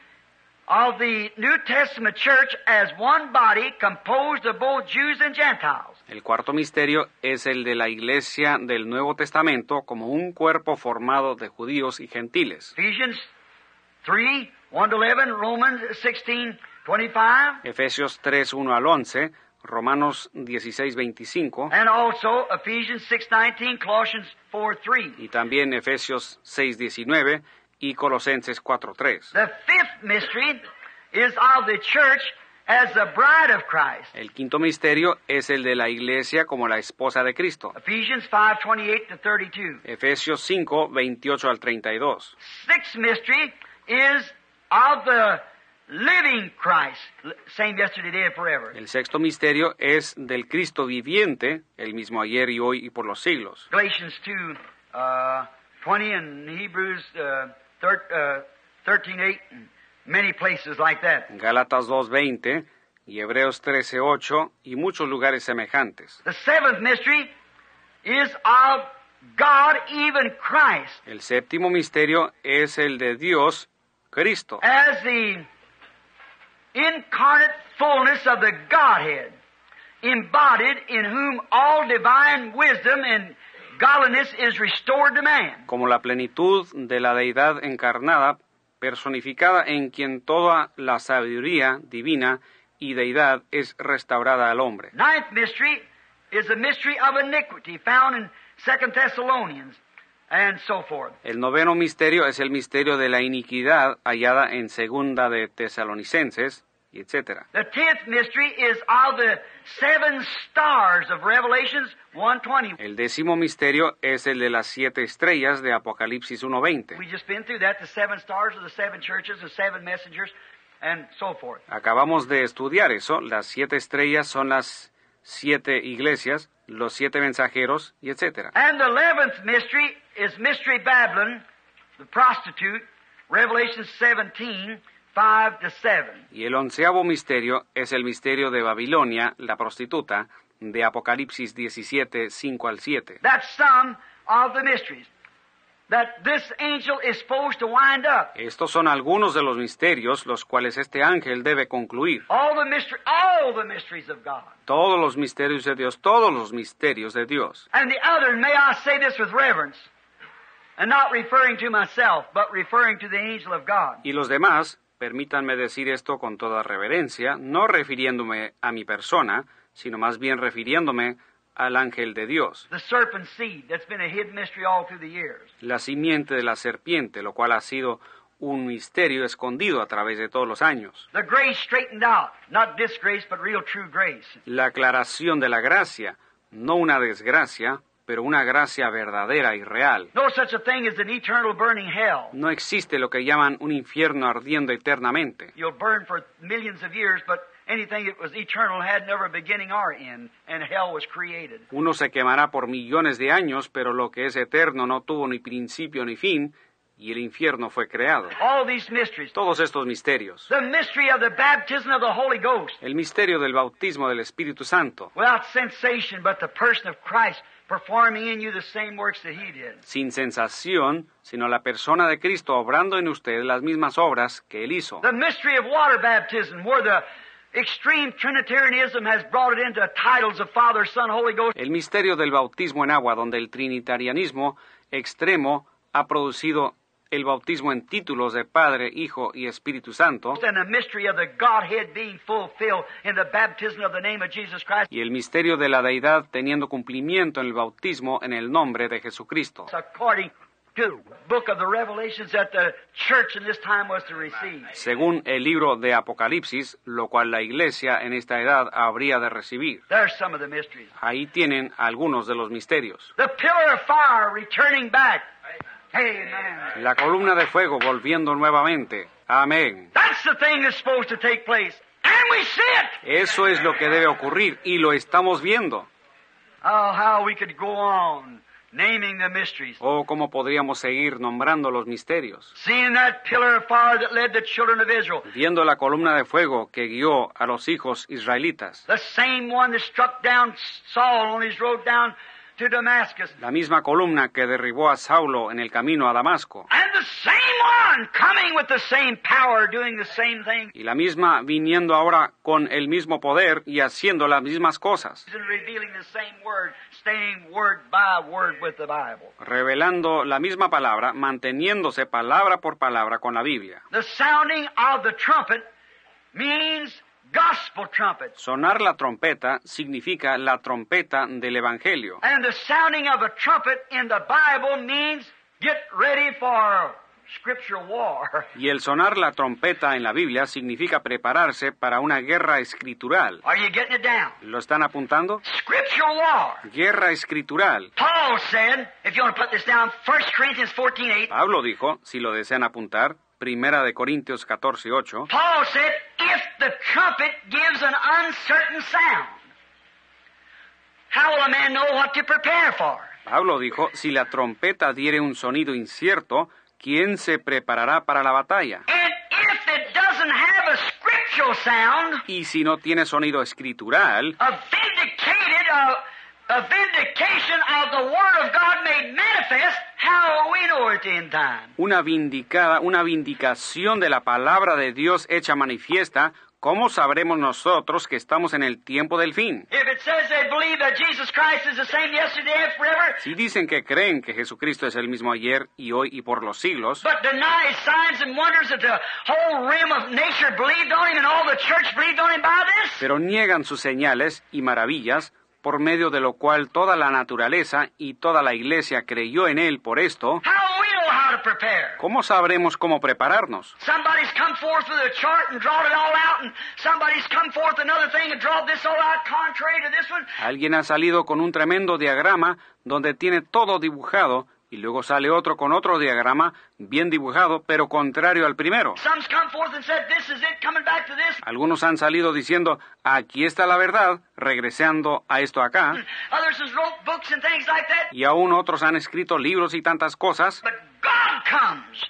of the New Testament church as one body composed of both Jews and Gentiles. El cuarto misterio es el de la iglesia del Nuevo Testamento como un cuerpo formado de judíos y gentiles. Ephesians 3, 1 to 11, Romans 16, 25, Efesios 3, 1 al 11, Romanos 16, 25 and also Ephesians 6, 19, Colossians 4, 3. y también Efesios 6, 19 y Colosenses 4, 3. The fifth mystery is of the church as the bride of Christ. El quinto misterio es el de la iglesia como la esposa de Cristo. Ephesians 5, 28 to 32. Efesios 5, 28 al 32. Sixth mystery is of the living Christ, same yesterday, today, and forever. El sexto misterio es del Cristo viviente, el mismo ayer y hoy y por los siglos. Galatians 2, uh, 20, and Hebrews uh, thir- uh, 13, 8, and many places like that. Gálatas 2.20 y Hebreos 13.8 y muchos lugares semejantes. The seventh mystery is of God, even Christ, El séptimo misterio es el de Dios, Cristo, as the incarnate fullness of the Godhead, embodied in whom all divine wisdom and godliness is restored to man. como la plenitud de la deidad encarnada, personificada en quien toda la sabiduría divina y deidad es restaurada al hombre. Ninth mystery is the mystery of iniquity found in Second Thessalonians and so forth. El noveno misterio es el misterio de la iniquidad hallada en segunda de Tesalonicenses, etc. The tenth mystery is of the seven stars of Revelations 120. El décimo misterio es el de las siete estrellas de Apocalipsis 1.20. We just been through that, the seven stars of the seven churches, the seven messengers, and so forth. Acabamos de estudiar eso. Las siete estrellas son las siete iglesias, los siete mensajeros, y etc. And the eleventh mystery is Mystery Babylon, the prostitute, Revelation 17, 5 to 7. Y el onceavo misterio es el misterio de Babilonia, la prostituta, de Apocalipsis 17, 5 al 7. That's some of the mysteries that this angel is supposed to wind up. Estos son algunos de los misterios los cuales este ángel debe concluir. All the mystery, all the mysteries of God. Todos los misterios de Dios, todos los misterios de Dios. And the other, may I say this with reverence, Y los demás, permítanme decir esto con toda reverencia, no refiriéndome a mi persona, sino más bien refiriéndome al ángel de Dios, The serpent seed that's been a hidden mystery all through the years. la simiente de la serpiente, lo cual ha sido un misterio escondido a través de todos los años. The grace straightened out, not disgrace, but real true grace. La aclaración de la gracia, no una desgracia, pero una gracia verdadera y real. No such a thing as an eternal burning hell. No existe lo que llaman un infierno ardiendo eternamente. You'll burn for millions of years, but anything that was eternal had never a beginning or end, and hell was created. Uno se quemará por millones de años, pero lo que es eterno no tuvo ni principio ni fin, y el infierno fue creado. All these mysteries. Todos estos misterios. The mystery of the baptism of the Holy Ghost. El misterio del bautismo del Espíritu Santo, Without sensation, but the person of Christ performing in you the same works that He did. sin sensación, sino la persona de Cristo obrando en usted las mismas obras que Él hizo. The mystery of water baptism, where the extreme Trinitarianism has brought it into titles of Father, Son, Holy Ghost. El misterio del bautismo en agua, donde el trinitarianismo extremo ha producido el bautismo en títulos de Padre, Hijo y Espíritu Santo, y el misterio de la deidad teniendo cumplimiento en el bautismo en el nombre de Jesucristo, according to the book of the Revelations that the church in this time was to receive. según el libro de Apocalipsis, lo cual la iglesia en esta edad habría de recibir. There's some of the mysteries. Ahí tienen algunos de los misterios. The pillar of fire returning back. Amen. La columna de fuego volviendo nuevamente. Amén. That's the thing that's supposed to take place. And we see it. Eso es lo que debe ocurrir y lo estamos viendo. Oh, how we could go on naming the mysteries. O cómo podríamos seguir nombrando los misterios. Seeing that pillar of fire that led the children of Israel. Viendo la columna de fuego que guió a los hijos israelitas. La misma columna que derribó a Saulo en el camino a Damasco. And the same one coming with the same power, doing the same thing. Y la misma viniendo ahora con el mismo poder y haciendo las mismas cosas. Revelando la misma palabra, manteniéndose palabra por palabra con la Biblia. The sounding of the trumpet means gospel trumpet. Sonar la trompeta significa la trompeta del Evangelio. And the sounding of a trumpet in the Bible means get ready for scriptural war. Y el sonar la trompeta en la Biblia significa prepararse para una guerra escritural. Are you getting it down? ¿Lo están apuntando? Scriptural war. Guerra escritural. Paul said, if you want to put this down, 1 Corinthians 14 8. Pablo dijo, si lo desean apuntar, Primera de Corintios 14, 8, Paul said, if the trumpet gives an uncertain sound, how will a man know what to prepare for? Pablo dijo, si la trompeta diere un sonido incierto, ¿quién se preparará para la batalla? And if it doesn't have a scriptural sound, Y si no tiene sonido escritural, a vindicated, a, a vindication of the Word of God made manifest, how we know it's in time? una vindicada, una vindicación de la palabra de Dios hecha manifiesta, ¿cómo sabremos nosotros que estamos en el tiempo del fin? If it says they believe that Jesus Christ is the same yesterday and forever, Si dicen que creen que Jesucristo es el mismo ayer y hoy y por los siglos, but deny his signs and wonders that the whole realm of nature believed on him and all the church believed on him by this, pero niegan sus señales y maravillas, por medio de lo cual toda la naturaleza y toda la iglesia creyó en él por esto? ¿cómo sabremos cómo prepararnos? Alguien ha salido con un tremendo diagrama donde tiene todo dibujado y luego sale otro con otro diagrama bien dibujado pero contrario al primero. Some's come forth and said, This is it, coming back to this. Algunos han salido diciendo, aquí está la verdad, regresando a esto acá, Others has wrote books and things like that. y aún otros han escrito libros y tantas cosas, But God comes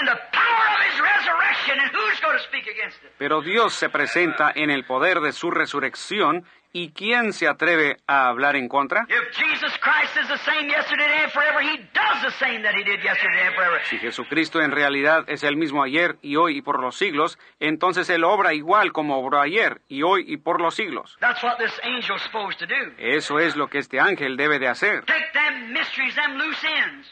in the power of His resurrection, and who's going to speak against it? pero Dios se presenta en el poder de su resurrección y ¿quién se atreve a hablar en contra? Si Jesucristo en realidad es el mismo ayer y hoy y por los siglos, entonces Él obra igual como obró ayer y hoy y por los siglos. That's what this angel's supposed to do. Eso es lo que este ángel debe de hacer. Take them mysteries, them loose ends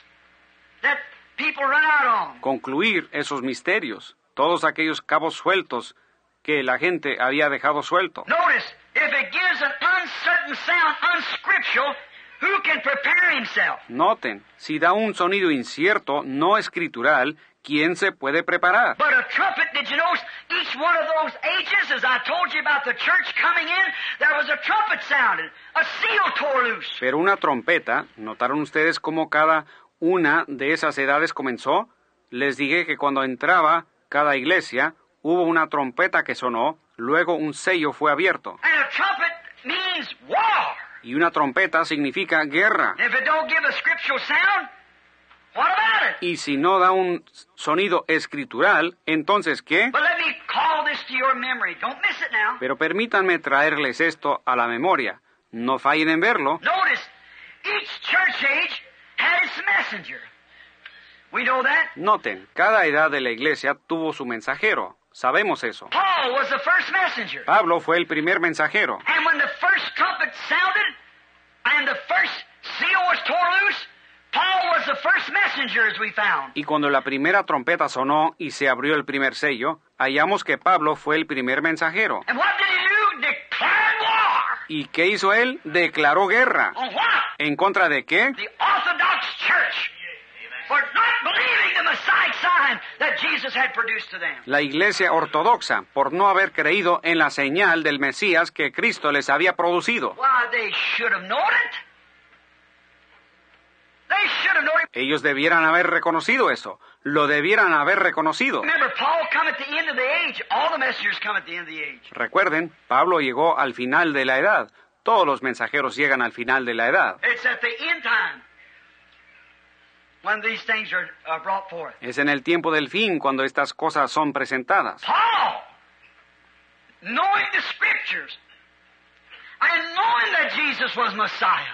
that people run out on. concluir esos misterios, todos aquellos cabos sueltos que la gente había dejado suelto. Notice, if it gives an uncertain sound, unscriptural, who can prepare himself? Noten, si da un sonido incierto, no escritural, ¿quién se puede preparar? But a trumpet, did you notice each one of those ages, as I told you about the church coming in, there was a trumpet sounded, a seal tore loose. Pero una trompeta, ¿notaron ustedes cómo cada una de esas edades comenzó? Les dije que cuando entraba cada iglesia, hubo una trompeta que sonó, luego un sello fue abierto. And a trumpet means war. Y una trompeta significa guerra. And if it don't give a scriptural sound, what about it? Y si no da un sonido escritural, entonces ¿qué? Pero permítanme traerles esto a la memoria. No fallen en verlo. Notice, each church age had its messenger. We know that. Noten, cada edad de la iglesia tuvo su mensajero. Sabemos eso. Paul was the first messenger. Pablo fue el primer mensajero. And when the first trumpet sounded and the first seal was tore loose, Paul was the first messenger, as we found. Y cuando la primera trompeta sonó y se abrió el primer sello, hallamos que Pablo fue el primer mensajero. And what did he do? Declared war. ¿Y qué hizo él? Declaró guerra. ¿En contra de qué? La iglesia ortodoxa, por no haber creído en la señal del Mesías que Cristo les había producido. Why, they should have known it. They should have known it. Ellos debieran haber reconocido eso. Lo debieran haber reconocido. Remember, Paul come at the end of the age. All the messengers come at the end of the age. Recuerden, Pablo llegó al final de la edad. Todos los mensajeros llegan al final de la edad. It's at the end time when these things are uh, brought forth. Es en el tiempo del fin cuando estas cosas son presentadas.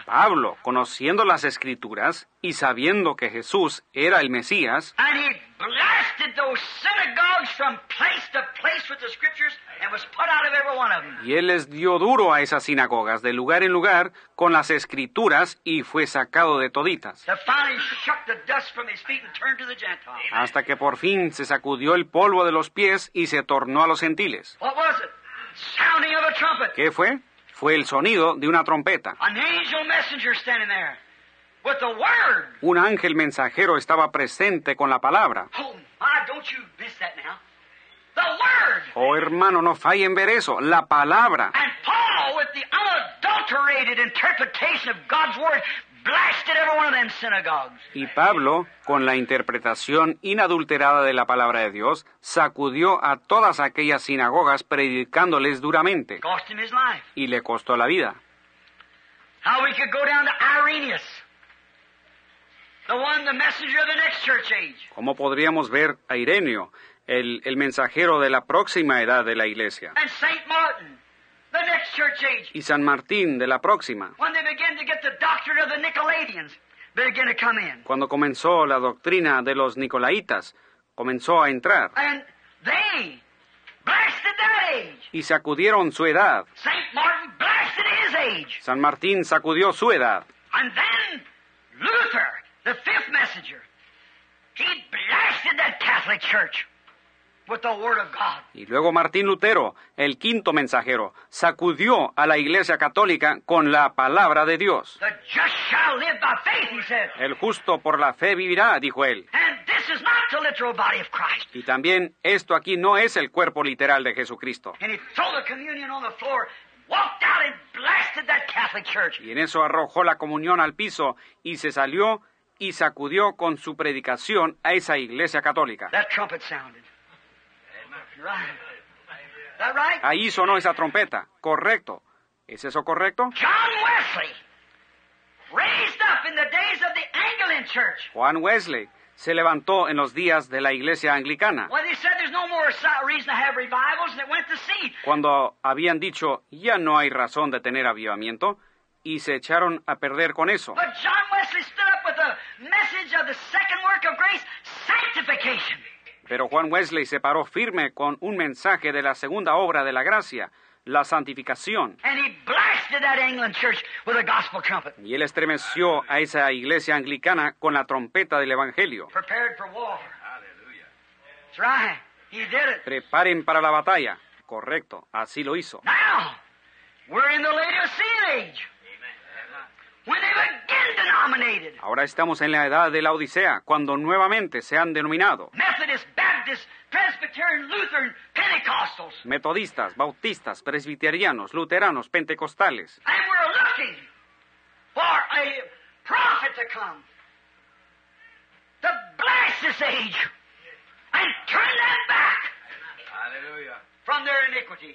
Pablo, conociendo las escrituras y sabiendo que Jesús era el Mesías, and he blasted those synagogues from place to place with the scriptures and was put out of every one of them. y él les dio duro a esas sinagogas de lugar en lugar con las escrituras y fue sacado de toditas, That finally shook the dust from his feet and turned to the Gentiles. hasta que por fin se sacudió el polvo de los pies y se tornó a los gentiles. What was it? Sounding of a trumpet. ¿Qué fue? Fue el sonido de una trompeta. An angel messenger standing there with the word. Un ángel mensajero estaba presente con la palabra. Oh my, don't you miss that now. The word. Oh hermano, no fallen ver eso, la palabra. Y Pablo, con la interpretación inadulterada de la palabra de Dios, sacudió a todas aquellas sinagogas predicándoles duramente y le costó la vida. How we could go down to Irenaeus, the one, the messenger of the next church age. ¿Cómo podríamos ver a Ireneo, el, el mensajero de la próxima edad de la iglesia? And St. Martin, the next church age. Y San Martín de la próxima, When they begin to get the doctrine of the Nicolaitans, begin to come in. cuando comenzó la doctrina de los Nicolaitas, comenzó a entrar And they blasted that age. y sacudieron su edad. St. Martin blasted his age. San Martín sacudió su edad. And then Luther, the fifth messenger, he blasted that Catholic Church. With the Word of God. Y luego Martín Lutero, el quinto mensajero, sacudió a la Iglesia Católica con la palabra de Dios. The just shall live by faith, he said. El justo por la fe vivirá, dijo él. And this is not the literal body of Christ. Y también esto aquí no es el cuerpo literal de Jesucristo. And he threw the communion on the floor, walked out and blasted that Catholic church. Y en eso arrojó la comunión al piso y se salió y sacudió con su predicación a esa iglesia católica. That trumpet sounded. Right. That right? Ahí sonó esa trompeta. Correcto. ¿Es eso correcto? John Wesley raised up in the days of the Anglican church. Juan Wesley se levantó en los días de la iglesia anglicana, When they said there's no more si- reason to have revivals, and it went to seed. cuando habían dicho ya no hay razón de tener avivamiento, y se echaron a perder con eso. Pero Juan Wesley se paró firme con un mensaje de la segunda obra de la gracia, la santificación. And he blasted that Anglican church with a gospel trumpet. Y él estremeció a esa iglesia anglicana con la trompeta del Evangelio. Prepared for war. That's right. He did it. Preparen para la batalla. Correcto, así lo hizo. Ahora estamos en la edad de la Odisea, cuando nuevamente se han denominado metodistas, bautistas, presbiterianos, luteranos, pentecostales.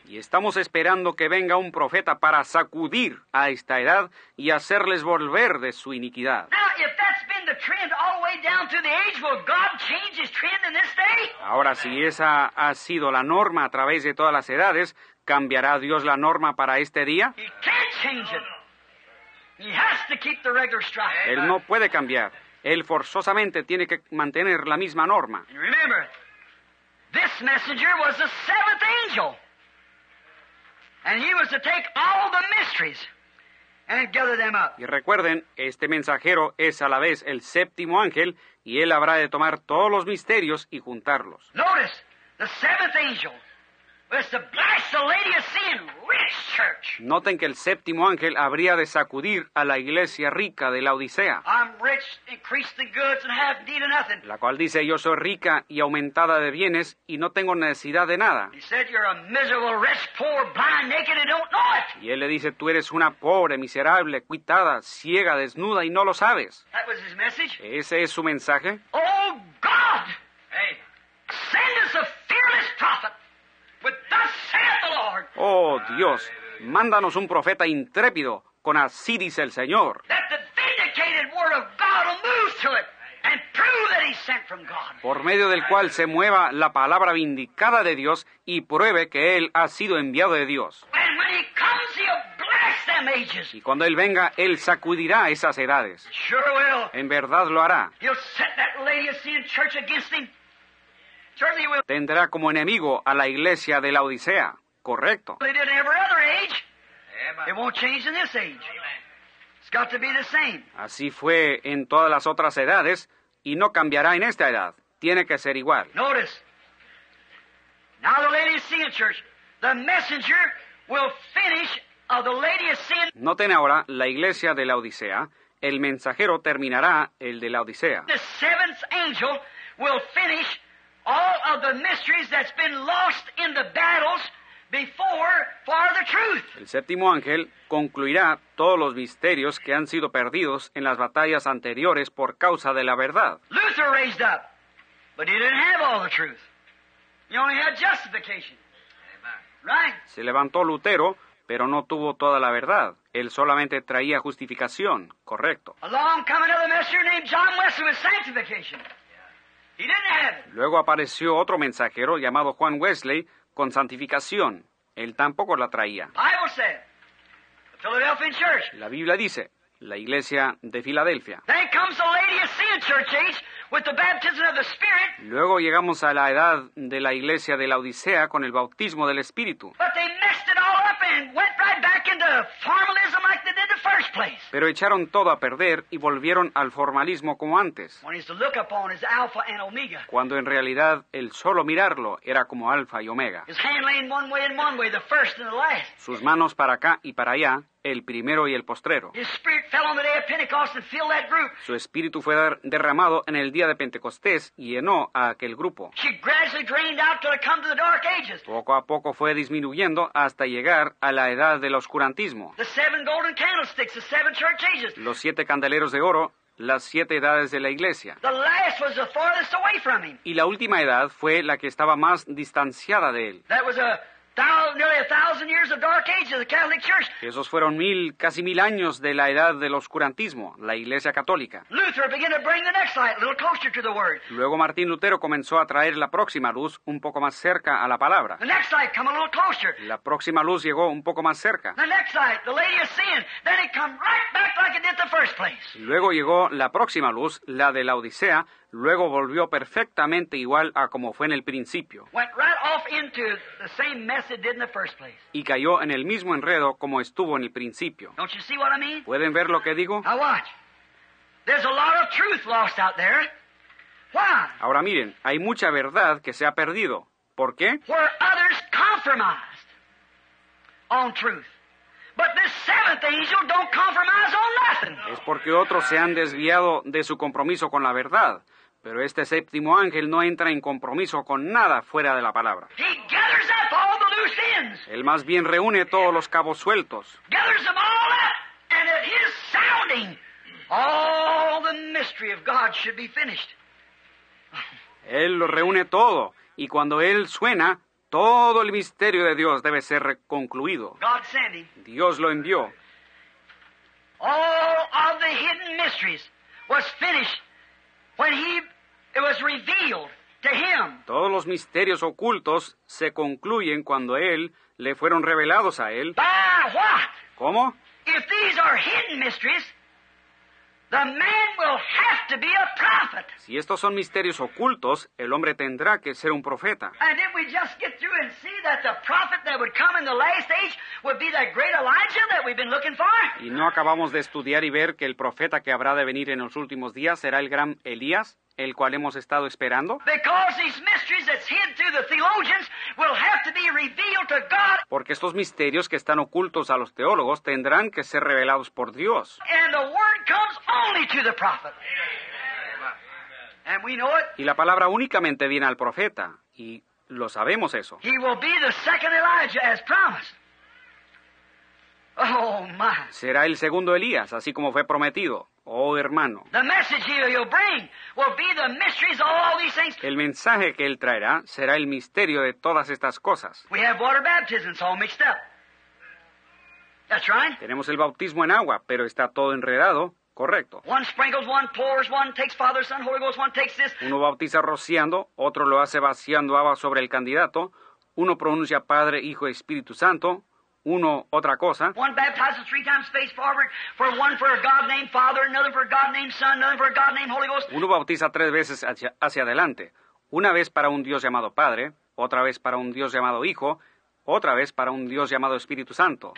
Y estamos esperando que venga un profeta para sacudir a esta edad y hacerles volver de su iniquidad. Now, if that's been the trend all the way down through the age, will God change his trend in this day? Ahora, si esa ha sido la norma a través de todas las edades, ¿cambiará Dios la norma para este día? Él no puede cambiar. Él forzosamente tiene que mantener la misma norma. This messenger was the seventh angel. And he was to take all the mysteries and gather them up. Y recuerden, este mensajero es a la vez el séptimo ángel y él habrá de tomar todos los misterios y juntarlos. Notice, the seventh angel Noten que el séptimo ángel habría de sacudir a la iglesia rica de la Odisea, I'm rich, increase the goods, and have need of nothing. la cual dice yo soy rica y aumentada de bienes y no tengo necesidad de nada. He said, You're a miserable, wretch, poor, blind, naked, and don't know it. Y él le dice tú eres una pobre, miserable, cuitada, ciega, desnuda y no lo sabes. That was his message. Ese es su mensaje. Oh, God! Send us a fearless prophet Oh Dios, mándanos un profeta intrépido con así dice el Señor. that the vindicated word of God will move to it and prove that he's sent from God. por medio del cual se mueva la palabra vindicada de Dios y pruebe que Él ha sido enviado de Dios. And when he comes, he'll bless them ages. Y cuando Él venga, Él sacudirá esas edades. Sure will. En verdad lo hará. Tendrá como enemigo a la iglesia de la Odisea. Correcto. They did in every other age. It won't change in this age. It's got to be the same. Así fue en todas las otras edades y no cambiará en esta edad. Tiene que ser igual. Notice. Now the Laodicean church, the messenger will finish of the Laodicean. Noten ahora la iglesia de la Odisea. El mensajero terminará el de la Odisea. The seventh angel will finish all of the mysteries that's been lost in the battles before for the truth. El séptimo ángel concluirá todos los misterios que han sido perdidos en las batallas anteriores por causa de la verdad. Luther raised up, but he didn't have all the truth. He only had justification. Right? Se levantó Lutero, pero no tuvo toda la verdad. Él solamente traía justificación, correcto. Along come another messenger named John Wesley with sanctification. He didn't have it. Luego apareció otro mensajero llamado Juan Wesley con santificación. Él tampoco la traía. La Biblia dice, la iglesia de Filadelfia. Luego llegamos a la edad de la iglesia de la Odisea con el bautismo del Espíritu. Pero echaron todo a perder y volvieron al formalismo como antes, cuando en realidad el solo mirarlo era como alfa y omega. His hand laying one way and one way, the first and the last. Sus manos para acá y para allá, el primero y el postrero. Su espíritu fue der- derramado en el día de Pentecostés y llenó a aquel grupo. Poco a poco fue disminuyendo hasta llegar a la edad del oscurantismo. The seven golden candlesticks, the seven church ages. Los siete candeleros de oro, las siete edades de la iglesia. The last was the farthest away from him. Y la última edad fue la que estaba más distanciada de él. That was a thousand, nearly a thousand years of Dark Ages of the Catholic Church. Esos fueron mil, casi mil años de la edad del oscurantismo, la iglesia católica. Luther began to bring the next light a little closer to the Word. Luego Martín Lutero comenzó a traer la próxima luz un poco más cerca a la palabra. The next light come a little closer. La próxima luz llegó un poco más cerca. The next light, the Lady of Sin. Then it come right back like it did the first place. Luego llegó la próxima luz, la de la Odisea, luego volvió perfectamente igual a como fue en el principio, y cayó en el mismo enredo como estuvo en el principio. Don't you see what I mean? ¿Pueden ver lo que digo? Ahora miren, hay mucha verdad que se ha perdido. ¿Por qué? Where others compromised on truth. But this seventh angel don't compromise on nothing. Es porque otros se han desviado de su compromiso con la verdad. Pero este séptimo ángel no entra en compromiso con nada fuera de la palabra. He gathers up all the loose ends, Él más bien reúne todos los cabos sueltos. Él lo reúne todo. Y cuando Él suena, todo el misterio de Dios debe ser concluido. Dios lo envió. All of the hidden mysteries was finished when he it was revealed to him. Todos los misterios ocultos se concluyen cuando Él le fueron revelados a Él. By what? ¿Cómo? If these are hidden mysteries, the man will have to be a prophet. Si estos son misterios ocultos, el hombre tendrá que ser un profeta. And we just get through and see that the prophet that would come in the last age would be that great Elijah that we've been looking for? ¿Y no acabamos de estudiar y ver que el profeta que habrá de venir en los últimos días será el gran Elías, el cual hemos estado esperando? Because these mysteries that's hid through the theologians will have to be revealed to God, Porque estos misterios que están ocultos a los teólogos tendrán que ser revelados por Dios. and the word comes only to the prophet. And we know it. Y la palabra únicamente viene al profeta, y lo sabemos eso. He will be the second Elijah as promised. Oh my. Será el segundo Elías, así como fue prometido. Oh hermano, The message he- he'll bring will be the mysteries of all these things. el mensaje que él traerá será el misterio de todas estas cosas. We have water baptism, it's all mixed up. That's right. Tenemos el bautismo en agua, pero está todo enredado, correcto. One sprinkles, one pours, one takes Father, Son, Holy Ghost, one takes this. Uno bautiza rociando, otro lo hace vaciando agua sobre el candidato, uno pronuncia Padre, Hijo Espíritu Santo, uno otra cosa, One baptizes three times face forward, for one for a God named Father, another for a God named Son, another for a God named Holy Ghost. uno bautiza tres veces hacia, hacia adelante, una vez para un Dios llamado Padre, otra vez para un Dios llamado Hijo, otra vez para un Dios llamado Espíritu Santo.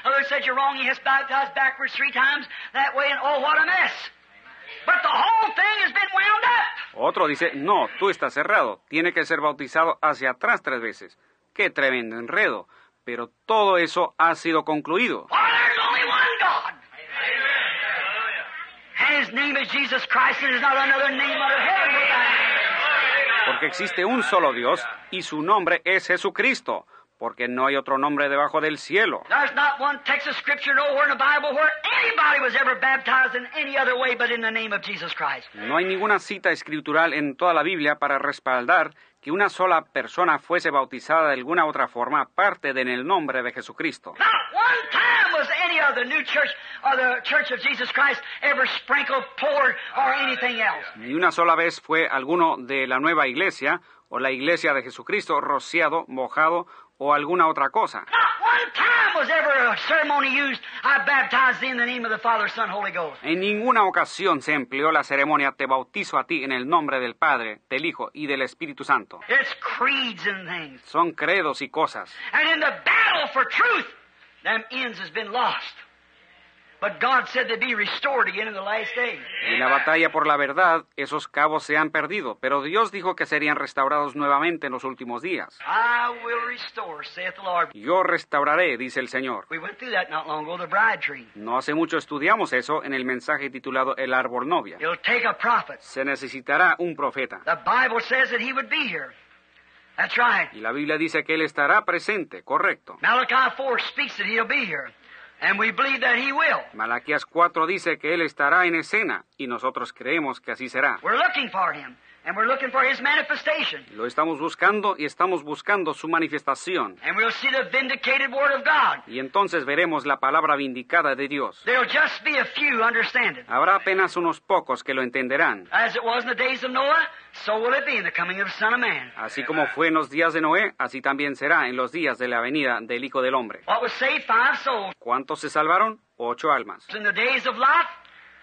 Otro dice, no, tú estás cerrado, tiene que ser bautizado hacia atrás tres veces. Qué tremendo enredo. Pero todo eso ha sido concluido. Porque existe un solo Dios y su nombre es Jesucristo. Porque no hay otro nombre debajo del cielo. No hay ninguna cita escritural en toda la Biblia para respaldar que una sola persona fuese bautizada de alguna otra forma aparte de en el nombre de Jesucristo. Not one time was any of the new church or the church of Jesus Christ ever sprinkled, poured, or anything else. Ni una sola vez fue alguno de la nueva iglesia o la iglesia de Jesucristo rociado, mojado o alguna otra cosa. Not one time was ever a ceremony used, I baptize thee in the name of the Father, Son, Holy Ghost. En ninguna ocasión se empleó la ceremonia te bautizo a ti en el nombre del Padre, del Hijo y del Espíritu Santo. It's creeds and things. Son credos y cosas. And in the battle for truth, them ends has been lost. But God said they'd be restored again in the last days. En la batalla por la verdad, esos cabos se han perdido, pero Dios dijo que serían restaurados nuevamente en los últimos días. I will restore, saith the Lord. Yo restauraré, dice el Señor. We went through that not long ago, the bride tree. No hace mucho estudiamos eso en el mensaje titulado El árbol novia. It'll take a prophet. Se necesitará un profeta. The Bible says that he would be here. That's right. Y la Biblia dice que Él estará presente, correcto. Malachi 4 speaks that he'll be here. And we believe that he will. Malaquías 4 dice que Él estará en escena y nosotros creemos que así será. We're looking for him. And we're looking for his manifestation. Lo estamos buscando y estamos buscando su manifestación. And we'll see the vindicated word of God. Y entonces veremos la palabra vindicada de Dios. There'll just be a few understand it. Habrá apenas unos pocos que lo entenderán. As it was in the days of Noah, so will it be in the coming of the Son of Man. Así como fue en los días de Noé, así también será en los días de la venida del Hijo del Hombre. What was saved? Five souls. ¿Cuántos se salvaron? Ocho almas. In the days of Lot,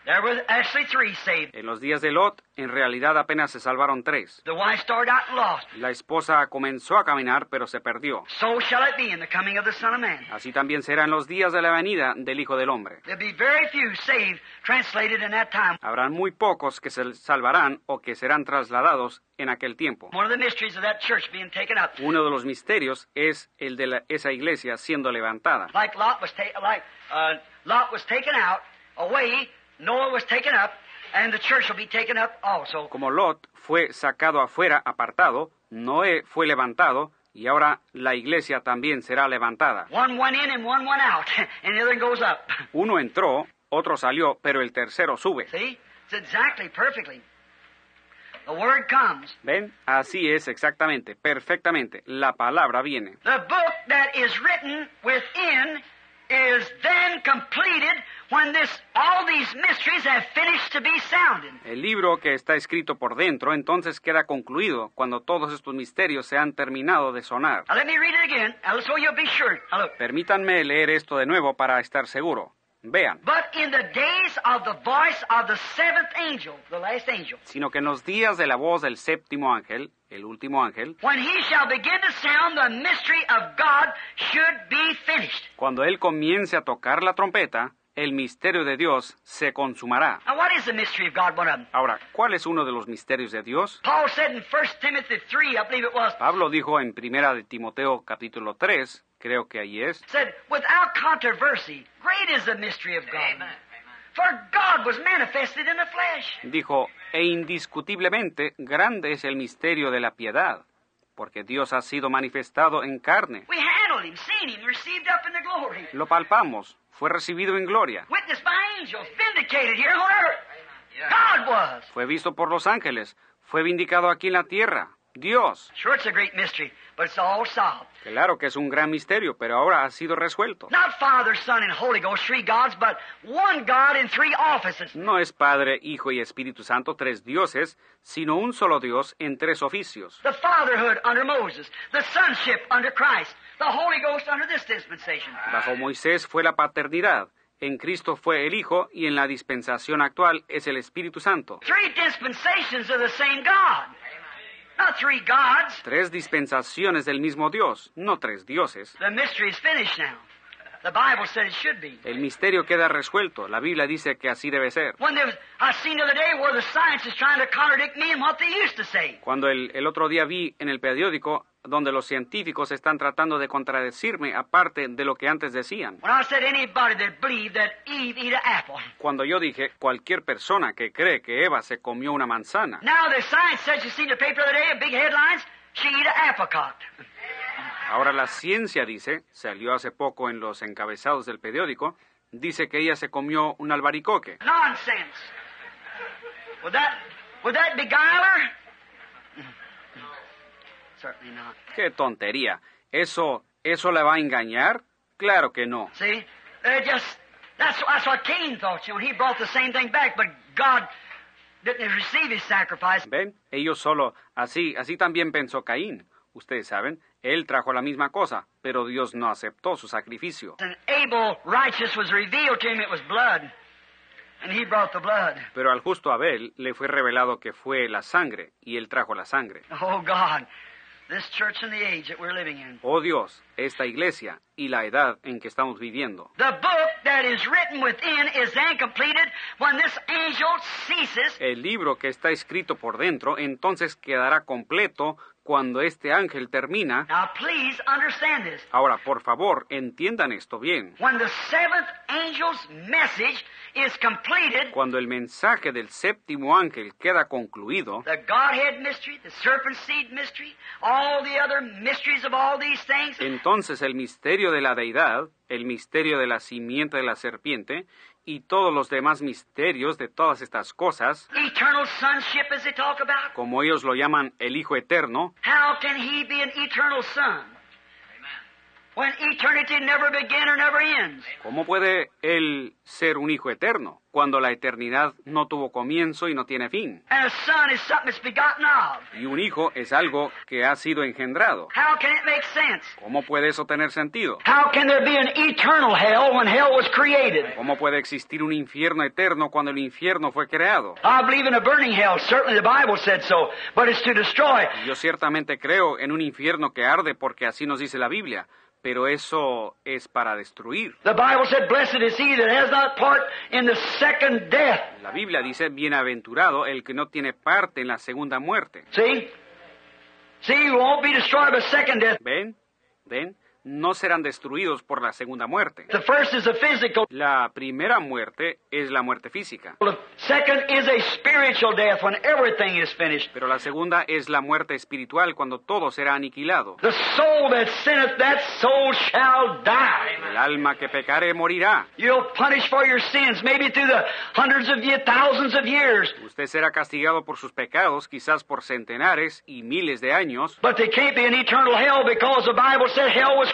there were actually three saved. En los días de Lot, en realidad apenas se salvaron tres. The wife started out lost. La esposa comenzó a caminar, pero se perdió. So shall it be in the coming of the Son of Man. Así también será en los días de la venida del Hijo del Hombre. There'll be very few saved, translated in that time. Habrán muy pocos que se salvarán o que serán trasladados en aquel tiempo. One of the mysteries of that church being taken up. Uno de los misterios es el de la- esa iglesia siendo levantada. Like Lot was taken, like Lot was taken out away, Noah was taken up, and the church will be taken up also. Como Lot fue sacado afuera, apartado, Noé fue levantado y ahora la iglesia también será levantada. One went in and one went out, and the other goes up. Uno entró, otro salió, pero el tercero sube. See, it's exactly perfectly. The word comes. ¿Ven? Así es exactamente, perfectamente. La palabra viene. The book that is written within is then completed when this all these mysteries have finished to be sounded. El libro que está escrito por dentro entonces queda concluido cuando todos estos misterios se han terminado de sonar. Now let me read it again, now so you'll be sure. Now look. Permítanme leer esto de nuevo para estar seguro. Vean, But in the days of the voice of the seventh angel, the last angel, sino que en los días de la voz del séptimo ángel, el último ángel, when he shall begin to sound, the mystery of God should be finished. cuando él comience a tocar la trompeta, el misterio de Dios se consumará. Now, what is the mystery of God? One of them. Ahora, ¿cuál es uno de los misterios de Dios? Paul said in 1 Timothy 3, I believe it was, Pablo dijo en Primera de Timoteo capítulo 3, creo que ahí es, said, without controversy, great is the mystery of God. For God was manifested in the flesh. dijo, e indiscutiblemente grande es el misterio de la piedad, porque Dios ha sido manifestado en carne. We handled him, seen him, received up in the glory. Lo palpamos, fue recibido en gloria, Witnessed by angels, vindicated here on earth. God was. fue visto por los ángeles, fue vindicado aquí en la tierra. Dios. Sure, it's a great mystery, but it's all solved. Claro que es un gran misterio, pero ahora ha sido resuelto. Not Father, Son, and Holy Ghost, three gods, but one God in three offices. No es Padre, Hijo y Espíritu Santo, tres dioses, sino un solo Dios en tres oficios. The fatherhood under Moses, the sonship under Christ, the Holy Ghost under this dispensation. Bajo Moisés fue la paternidad, en Cristo fue el Hijo y en la dispensación actual es el Espíritu Santo. Three dispensations of the same God. Not three gods. Tres dispensaciones del mismo Dios, no tres dioses. The mystery is finished now. El misterio queda resuelto. La Biblia dice que así debe ser. When there was, I seen the other day where the science is trying to contradict me and what they used to say. Cuando el, el otro día vi en el periódico donde los científicos están tratando de contradecirme aparte de lo que antes decían. When I said anybody that believed that Eve eat an apple. Cuando yo dije cualquier persona que cree que Eva se comió una manzana. Now the science says you seen the paper the day, big headlines, she eat an apricot. Ahora la ciencia dice, salió hace poco en los encabezados del periódico, dice que ella se comió un albaricoque. Nonsense. Would that would that beguile her? Certainly not. ¡Qué tontería! ¿Eso, eso le va a engañar? Claro que no. See, they're just that's that's what Cain thought. You know, he brought the same thing back, but God didn't receive his sacrifice. ¿Ven? Ellos solo, así, así también pensó Caín. Ustedes saben, él trajo la misma cosa, pero Dios no aceptó su sacrificio. And Abel righteous was revealed to him; it was blood, and he brought the blood. Pero al justo Abel le fue revelado que fue la sangre, y él trajo la sangre. Oh God, this church and the age that we're living in. Oh Dios, esta iglesia y la edad en que estamos viviendo. The book that is written within is then completed when this angel ceases. El libro que está escrito por dentro entonces quedará completo cuando este ángel termina. Now please understand this. Ahora, por favor, entiendan esto bien. When the seventh angel's message is completed, Cuando el mensaje del séptimo ángel queda concluido, the Godhead mystery, the serpent seed mystery, all the other mysteries of all these things, entonces el misterio de la deidad, el misterio de la simiente de la serpiente y todos los demás misterios de todas estas cosas, eternal sonship as they talk about, como ellos lo llaman el Hijo Eterno, ¿cómo puede él ser un Hijo Eterno cuando la eternidad no tuvo comienzo y no tiene fin? Y un hijo es algo que ha sido engendrado. How can it make sense? ¿Cómo puede eso tener sentido? How can there be an eternal hell when hell was created? ¿Cómo puede existir un infierno eterno cuando el infierno fue creado? I believe in a burning hell. Certainly the Bible said so. But it's to destroy. Yo ciertamente creo en un infierno que arde porque así nos dice la Biblia, pero eso es para destruir. The Bible said, Blessed is he that has not part in the second death. La Biblia dice, bienaventurado el que no tiene parte en la segunda muerte. ¿Ven? ¿Ven? No serán destruidos por la segunda muerte. The first is a physical. La primera muerte es la muerte física, pero la segunda es la muerte espiritual cuando todo será aniquilado. The soul that sinneth, that soul shall die. El alma que pecare morirá. You'll punish for your sins, maybe through the hundreds of years, thousands of years. Usted será castigado por sus pecados, quizás por centenares y miles de años, But they can't be an eternal hell because the Bible said hell was.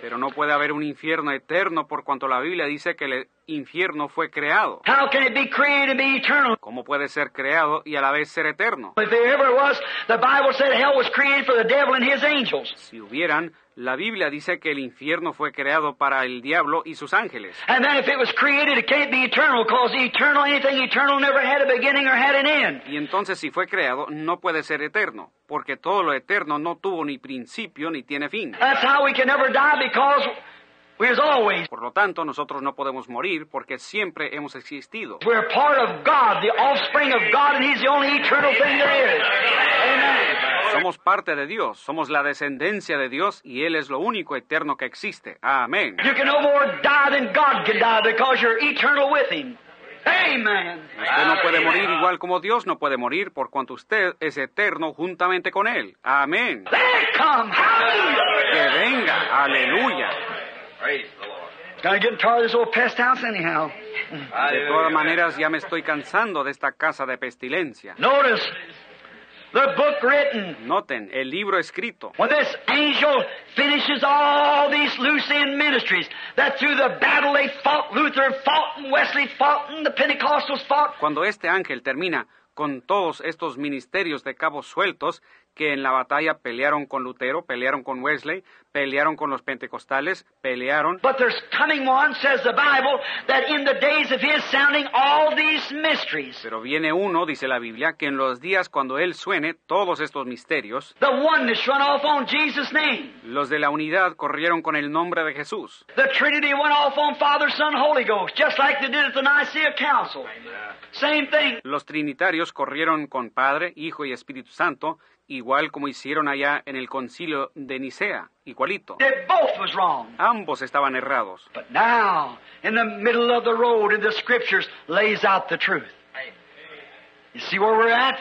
Pero no puede haber un infierno eterno por cuanto la Biblia dice que el infierno fue creado. How can it be created and be eternal? ¿Cómo puede ser creado y a la vez ser eterno? If there ever was, the Bible said hell was created for the devil and his angels. Si hubieran, la Biblia dice que el infierno fue creado para el diablo y sus ángeles. And then if it was created, it can't be eternal because eternal, anything eternal never had a beginning or had an end. Y entonces si fue creado, no puede ser eterno, porque todo lo eterno no tuvo ni principio ni tiene fin. That's how we can never die because. Por lo tanto, nosotros no podemos morir porque siempre hemos existido. We're part of God, the offspring of God, and He's the only eternal thing there is. Amen. Somos parte de Dios, somos la descendencia de Dios y Él es lo único eterno que existe. Amén. You can no more die than God can die because you're eternal with Him. Amen. Usted no puede morir igual como Dios no puede morir por cuanto usted es eterno juntamente con Él. Amén. Que venga. Aleluya. Praise the Lord. Kind of getting tired of this old pest house anyhow. De todas maneras, ya me estoy cansando de esta casa de pestilencia. Notice the book written. Noten, el libro escrito. When this angel finishes all these loose end ministries, that through the battle they fought, Luther fought, and Wesley fought, and the Pentecostals fought, Cuando este ángel termina con todos estos ministerios de cabos sueltos que en la batalla pelearon con Lutero, pelearon con Wesley, pelearon con los pentecostales, pelearon, But there's coming one, says the Bible, that in the days of his sounding all these mysteries, pero viene uno, dice la Biblia, que en los días cuando él suene todos estos misterios, the oneness run off on Jesus' name. los de la unidad corrieron con el nombre de Jesús. The Trinity went off on Father, Son, Holy Ghost, just like they did at the Nicaea Council. Same thing. Los trinitarios corrieron con Padre, Hijo y Espíritu Santo, igual como hicieron allá en el concilio de Nicea, igualito. They both was wrong. Ambos estaban errados. But now, in the middle of the road in the scriptures, lays out the truth. You see where we're at?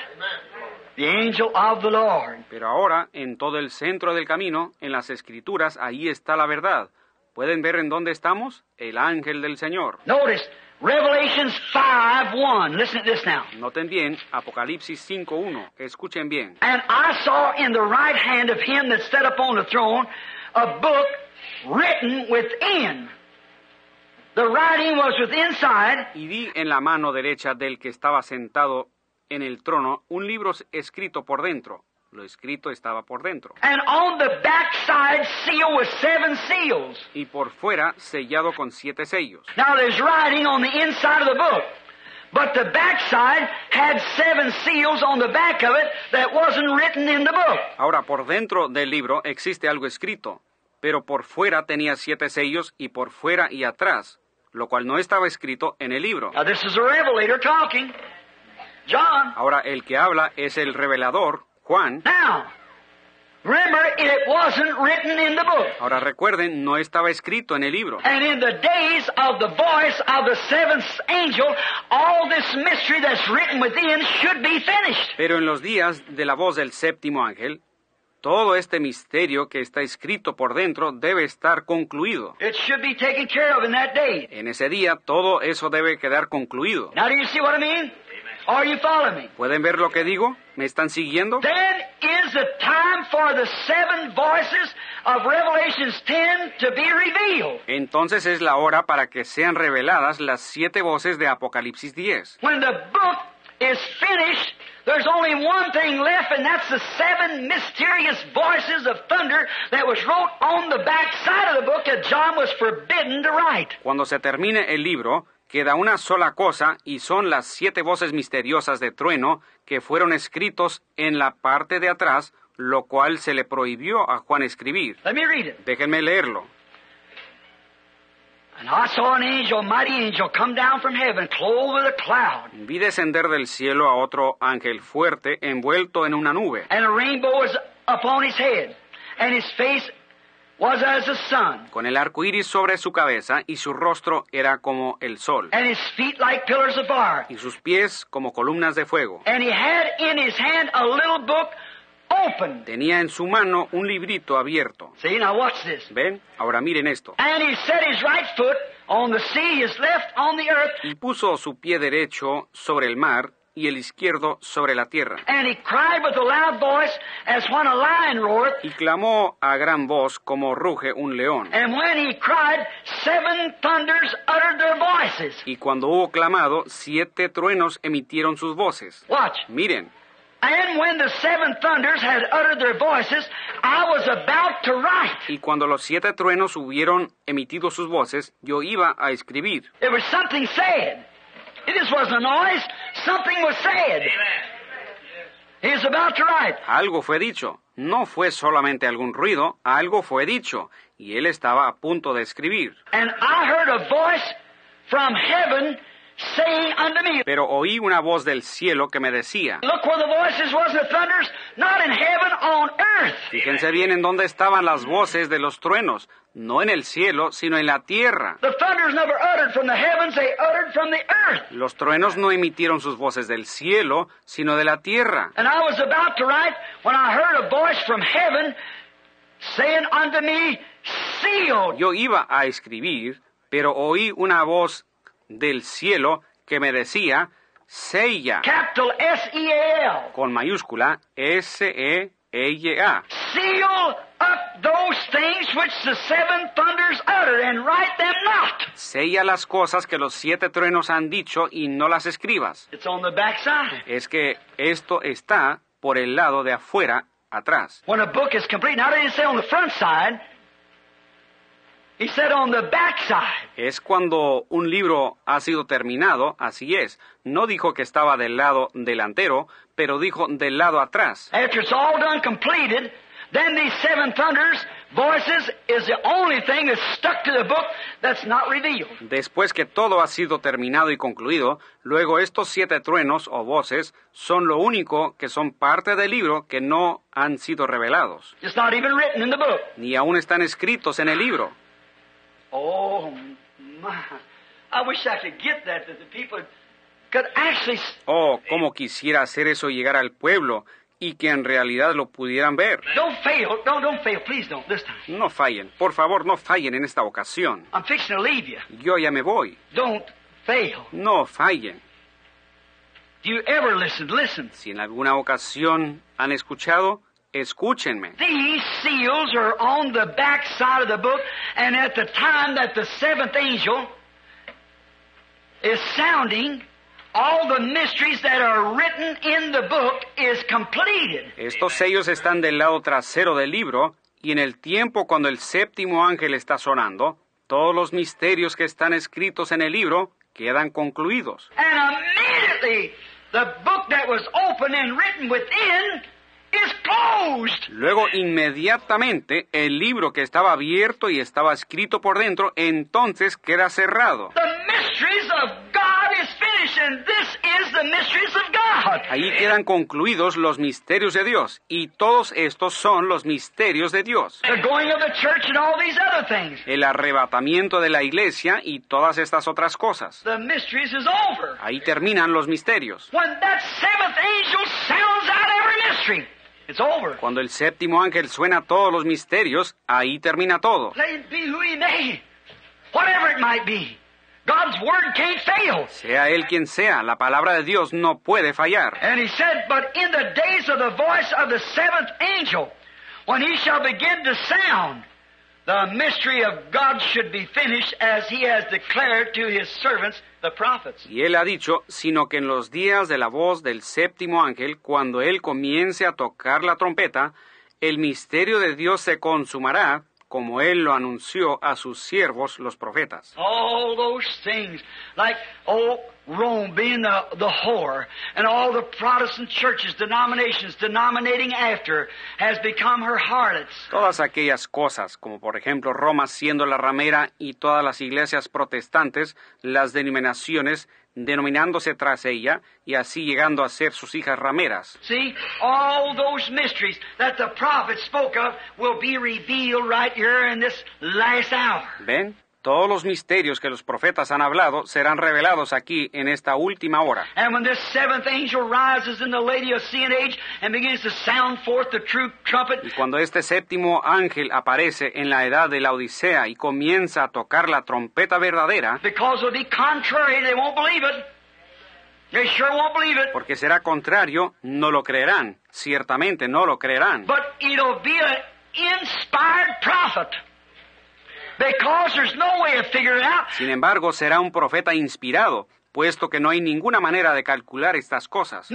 The angel of the Lord. Pero ahora, en todo el centro del camino, en las escrituras, ahí está la verdad. ¿Pueden ver en dónde estamos? El ángel del Señor. Notice, Revelations 5 1. Listen to this now. Noten bien, Apocalipsis 5.1. Escuchen bien. And I saw in the right hand of him that sat upon the throne a book written within. The writing was Y vi en la mano derecha del que estaba sentado en el trono un libro escrito por dentro. Lo escrito estaba por dentro. and on the backside seal with seven seals. Y por fuera sellado con siete sellos. Now there's writing on the inside of the book. But the backside had seven seals on the back of it that wasn't written in the book. Ahora, por dentro del libro existe algo escrito, pero por fuera tenía siete sellos y por fuera y atrás, lo cual no estaba escrito en el libro. Now this is a revelator talking. John. Ahora, el que habla es el revelador, Juan. Now, remember, it wasn't written in the book. Ahora recuerden, no estaba escrito en el libro. And in the days of the voice of the seventh angel, all this mystery that's written within should be finished. Pero en los días de la voz del séptimo ángel, todo este misterio que está escrito por dentro debe estar concluido. It should be taken care of in that day. En ese día todo eso debe quedar concluido. Now, do you see what I mean? Are you following me? ¿Pueden ver lo que digo? ¿Me están siguiendo? Then is the time for the seven voices of Revelations 10 to be revealed. Entonces es la hora para que sean reveladas las siete voces de Apocalipsis 10. When the book is finished, there's only one thing left, and that's the seven mysterious voices of thunder that was wrote on the back side of the book that John was forbidden to write. Cuando se termine el libro, queda una sola cosa y son las siete voces misteriosas de trueno que fueron escritos en la parte de atrás, lo cual se le prohibió a Juan escribir. Let me read it. Déjenme leerlo. Vi descender del cielo a otro ángel fuerte envuelto en una nube, and a rainbow was upon his head, and his face con el arco iris sobre su cabeza y su rostro era como el sol, and his feet like pillars of fire. y sus pies como columnas de fuego. And he had in his hand a little book open. Tenía en su mano un librito abierto. See, now watch this. ¿Ven? Ahora miren esto. And he set his right foot on the sea, his left on the earth, Y puso su pie derecho sobre el mar y el izquierdo sobre la tierra. Y clamó a gran voz como ruge un león. And when he cried, seven thunders uttered their voices. Y cuando hubo clamado, siete truenos emitieron sus voces. Watch. Miren, And when the seven thunders had uttered their voices, I was about to write. y cuando los siete truenos hubieron emitido sus voces, yo iba a escribir. It was something said. It just wasn't a noise. Something was said. He was about to write. Algo fue dicho. No fue solamente algún ruido, algo fue dicho. Y él estaba a punto de escribir. And I heard a voice from heaven Pero oí una voz del cielo que me decía, Look where the voices was of the thunders, not in heaven, on earth. fíjense bien en dónde estaban las voces de los truenos, no en el cielo, sino en la tierra. The thunders never uttered from the heavens, they uttered from the earth. Los truenos no emitieron sus voces del cielo, sino de la tierra. And I was about to write when I heard a voice from heaven saying unto me, Sealed. Yo iba a escribir, pero oí una voz del cielo que me decía, sella, Capital S-E-A-L. con mayúscula, E S-E-E-Y-A. Seal up those things which the seven thunders uttered, and write them not. Sella las cosas que los siete truenos han dicho y no las escribas. It's on the backside. Es que esto está por el lado de afuera, atrás. When a book is complete, now they say on the front side, he said on the back side. Es cuando un libro ha sido terminado, así es. No dijo que estaba del lado delantero, pero dijo del lado atrás. After it's all done, completed, then these seven thunders, voices, is the only thing that's stuck to the book that's not revealed. Después que todo ha sido terminado y concluido, luego estos siete truenos o voces son lo único que son parte del libro que no han sido revelados, It's not even written in the book. ni aún están escritos en el libro. Oh, my. I wish I could get that, that the people could actually. Oh, cómo quisiera hacer eso llegar al pueblo y que en realidad lo pudieran ver. Don't fail. No, don't fail. Please don't this time. No fallen, por favor, no fallen en esta ocasión. I'm fixing to leave you. Yo ya me voy. Don't fail. No fallen. Do you ever listen? Listen. Si en alguna ocasión han escuchado, escúchenme. These seals are on the back side of the book, and at the time that the seventh angel is sounding, all the mysteries that are written in the book is completed. Estos sellos están del lado trasero del libro y en el tiempo cuando el séptimo ángel está sonando, todos los misterios que están escritos en el libro quedan concluidos. And immediately the book that was open and written within is closed. Luego, inmediatamente, el libro que estaba abierto y estaba escrito por dentro, entonces queda cerrado. The mysteries of God is finished, and this is the mysteries of God. Ahí quedan concluidos los misterios de Dios, y todos estos son los misterios de Dios. The going of the church and all these other things. El arrebatamiento de la iglesia y todas estas otras cosas. The mysteries is over. Ahí terminan los misterios. It's over. Cuando el séptimo ángel suena todos los misterios, ahí termina todo. Let him be who he may, whatever it might be. God's word can't fail. Sea él quien sea, la palabra de Dios no puede fallar. And he said, But in the days of the voice of the seventh angel, when he shall begin to sound, the mystery of God should be finished as he has declared to his servants, the prophets. Y él ha dicho, sino que en los días de la voz del séptimo ángel, cuando él comience a tocar la trompeta, el misterio de Dios se consumará, como él lo anunció a sus siervos los profetas. All those things, like, oh, Rome being the, the whore, and all the Protestant churches, denominations, denominating after, has become her harlots. Todas aquellas cosas, como por ejemplo Roma siendo la ramera y todas las iglesias protestantes, las denominaciones denominándose tras ella y así llegando a ser sus hijas rameras. See, all those mysteries that the prophets spoke of will be revealed right here in this last hour. ¿Ven? Todos los misterios que los profetas han hablado serán revelados aquí en esta última hora. And when this seventh angel rises in the Laodicean age and begins to sound forth the true trumpet, Y cuando este séptimo ángel aparece en la edad de la Odisea y comienza a tocar la trompeta verdadera, because it'll be contrary, they won't believe it. They sure won't believe it. porque será contrario, no lo creerán. Ciertamente no lo creerán. But it'll be an inspired prophet. Sin embargo, será un profeta inspirado, puesto que no hay ninguna manera de calcular estas cosas.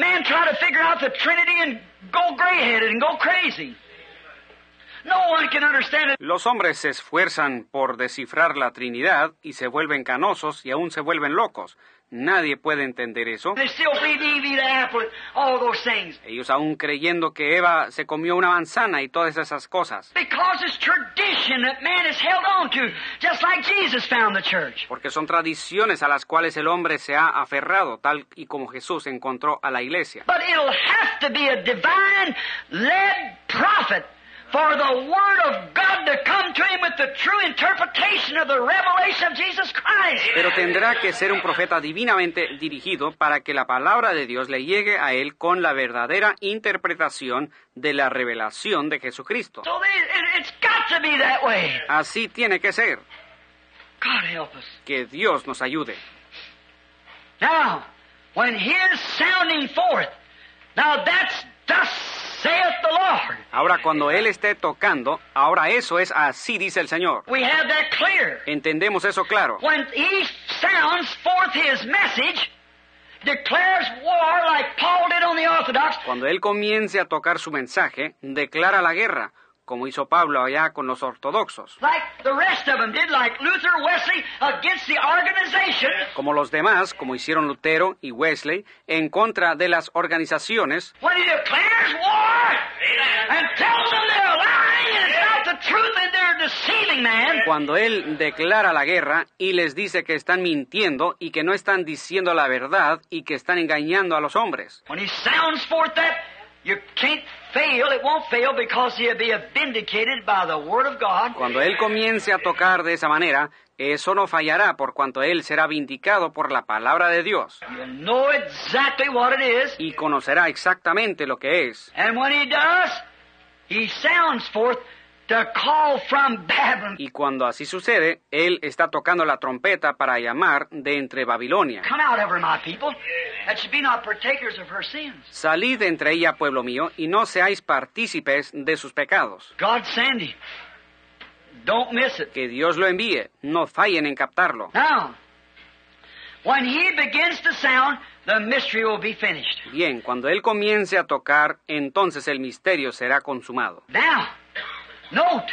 Los hombres se esfuerzan por descifrar la Trinidad y se vuelven canosos y aún se vuelven locos. Nadie puede entender eso. Ellos aún creyendo que Eva se comió una manzana y todas esas cosas. Porque son tradiciones a las cuales el hombre se ha aferrado, tal y como Jesús encontró a la iglesia. But it'll have to be a divine led prophet for the Word of God to come to him with the true interpretation of the revelation of Jesus Christ. Pero tendrá que ser un profeta divinamente dirigido para que la palabra de Dios le llegue a él con la verdadera interpretación de la revelación de Jesucristo. So it, it's got to be that way. Así tiene que ser. God help us. Que Dios nos ayude. Now, when his sounding forth, now that's thus saith the Lord. Ahora cuando Él esté tocando, ahora eso es así dice el Señor. We have that clear. Entendemos eso claro. When he sounds forth his message, declares war like Paul did on the Orthodox, Cuando Él comience a tocar su mensaje, declara la guerra, como hizo Pablo allá con los ortodoxos. organization. Como los demás, como hicieron Lutero y Wesley, en contra de las organizaciones, cuando Él declara la guerra y les dice que están mintiendo y que no están diciendo la verdad y que están engañando a los hombres. when he sounds forth that, you can't fail. It won't fail because he'll be vindicated by the Word of God. Cuando Él comience a tocar de esa manera, eso no fallará por cuanto Él será vindicado por la palabra de Dios You'll know exactly what it is. y conocerá exactamente lo que es. And when he does, he sounds forth to call from Babylon. Y cuando así sucede, Él está tocando la trompeta para llamar de entre Babilonia. Come out of her, my people, that you be not partakers of her sins. Salid de entre ella, pueblo mío, y no seáis partícipes de sus pecados. God send him. Don't miss it. Que Dios lo envíe, no fallen en captarlo. Now, when he begins to sound, the mystery will be finished. Bien, cuando Él comience a tocar, entonces el misterio será consumado. Now, note,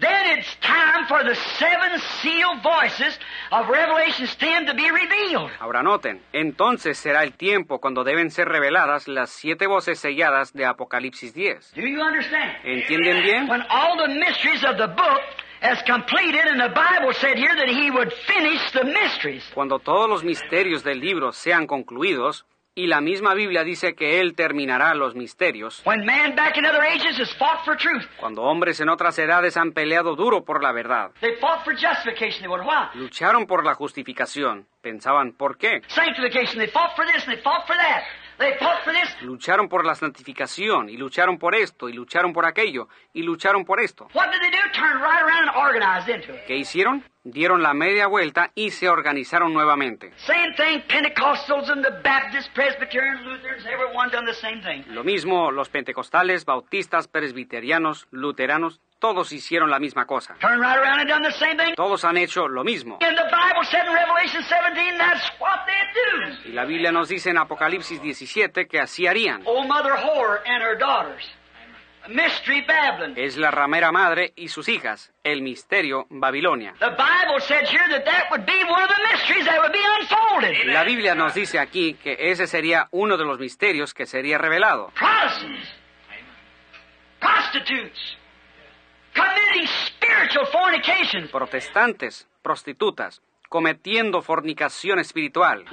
then it's time for the seven seal voices of Revelations 10 to be revealed. Ahora noten, entonces será el tiempo cuando deben ser reveladas las siete voces selladas de Apocalipsis 10. Do you understand? ¿Entienden bien? When all the mysteries of the book as completed, and the Bible said here that He would finish the mysteries. Cuando todos los misterios del libro sean concluidos, y la misma Biblia dice que Él terminará los misterios, cuando hombres en otras edades han peleado duro por la verdad, they fought for justification. They wondered why. lucharon por la justificación, pensaban, ¿por qué? Lucharon por la santificación, y lucharon por esto, y lucharon por aquello, y lucharon por esto. ¿Qué hicieron? Dieron la media vuelta y se organizaron nuevamente. Lo mismo los pentecostales, bautistas, presbiterianos, luteranos, todos hicieron la misma cosa. Todos han hecho lo mismo. And the Bible said in Revelation 17, that's what they do. Y la Biblia nos dice en Apocalipsis 17 que así harían. Mystery Babylon. Es la ramera madre y sus hijas, el misterio Babilonia. The Bible said here that that would be one of the mysteries that would be unfolded. La Biblia nos dice aquí que ese sería uno de los misterios que sería revelado. Protestants, prostitutes, committing spiritual fornications, Protestantes, prostitutas, cometiendo fornicación espiritual,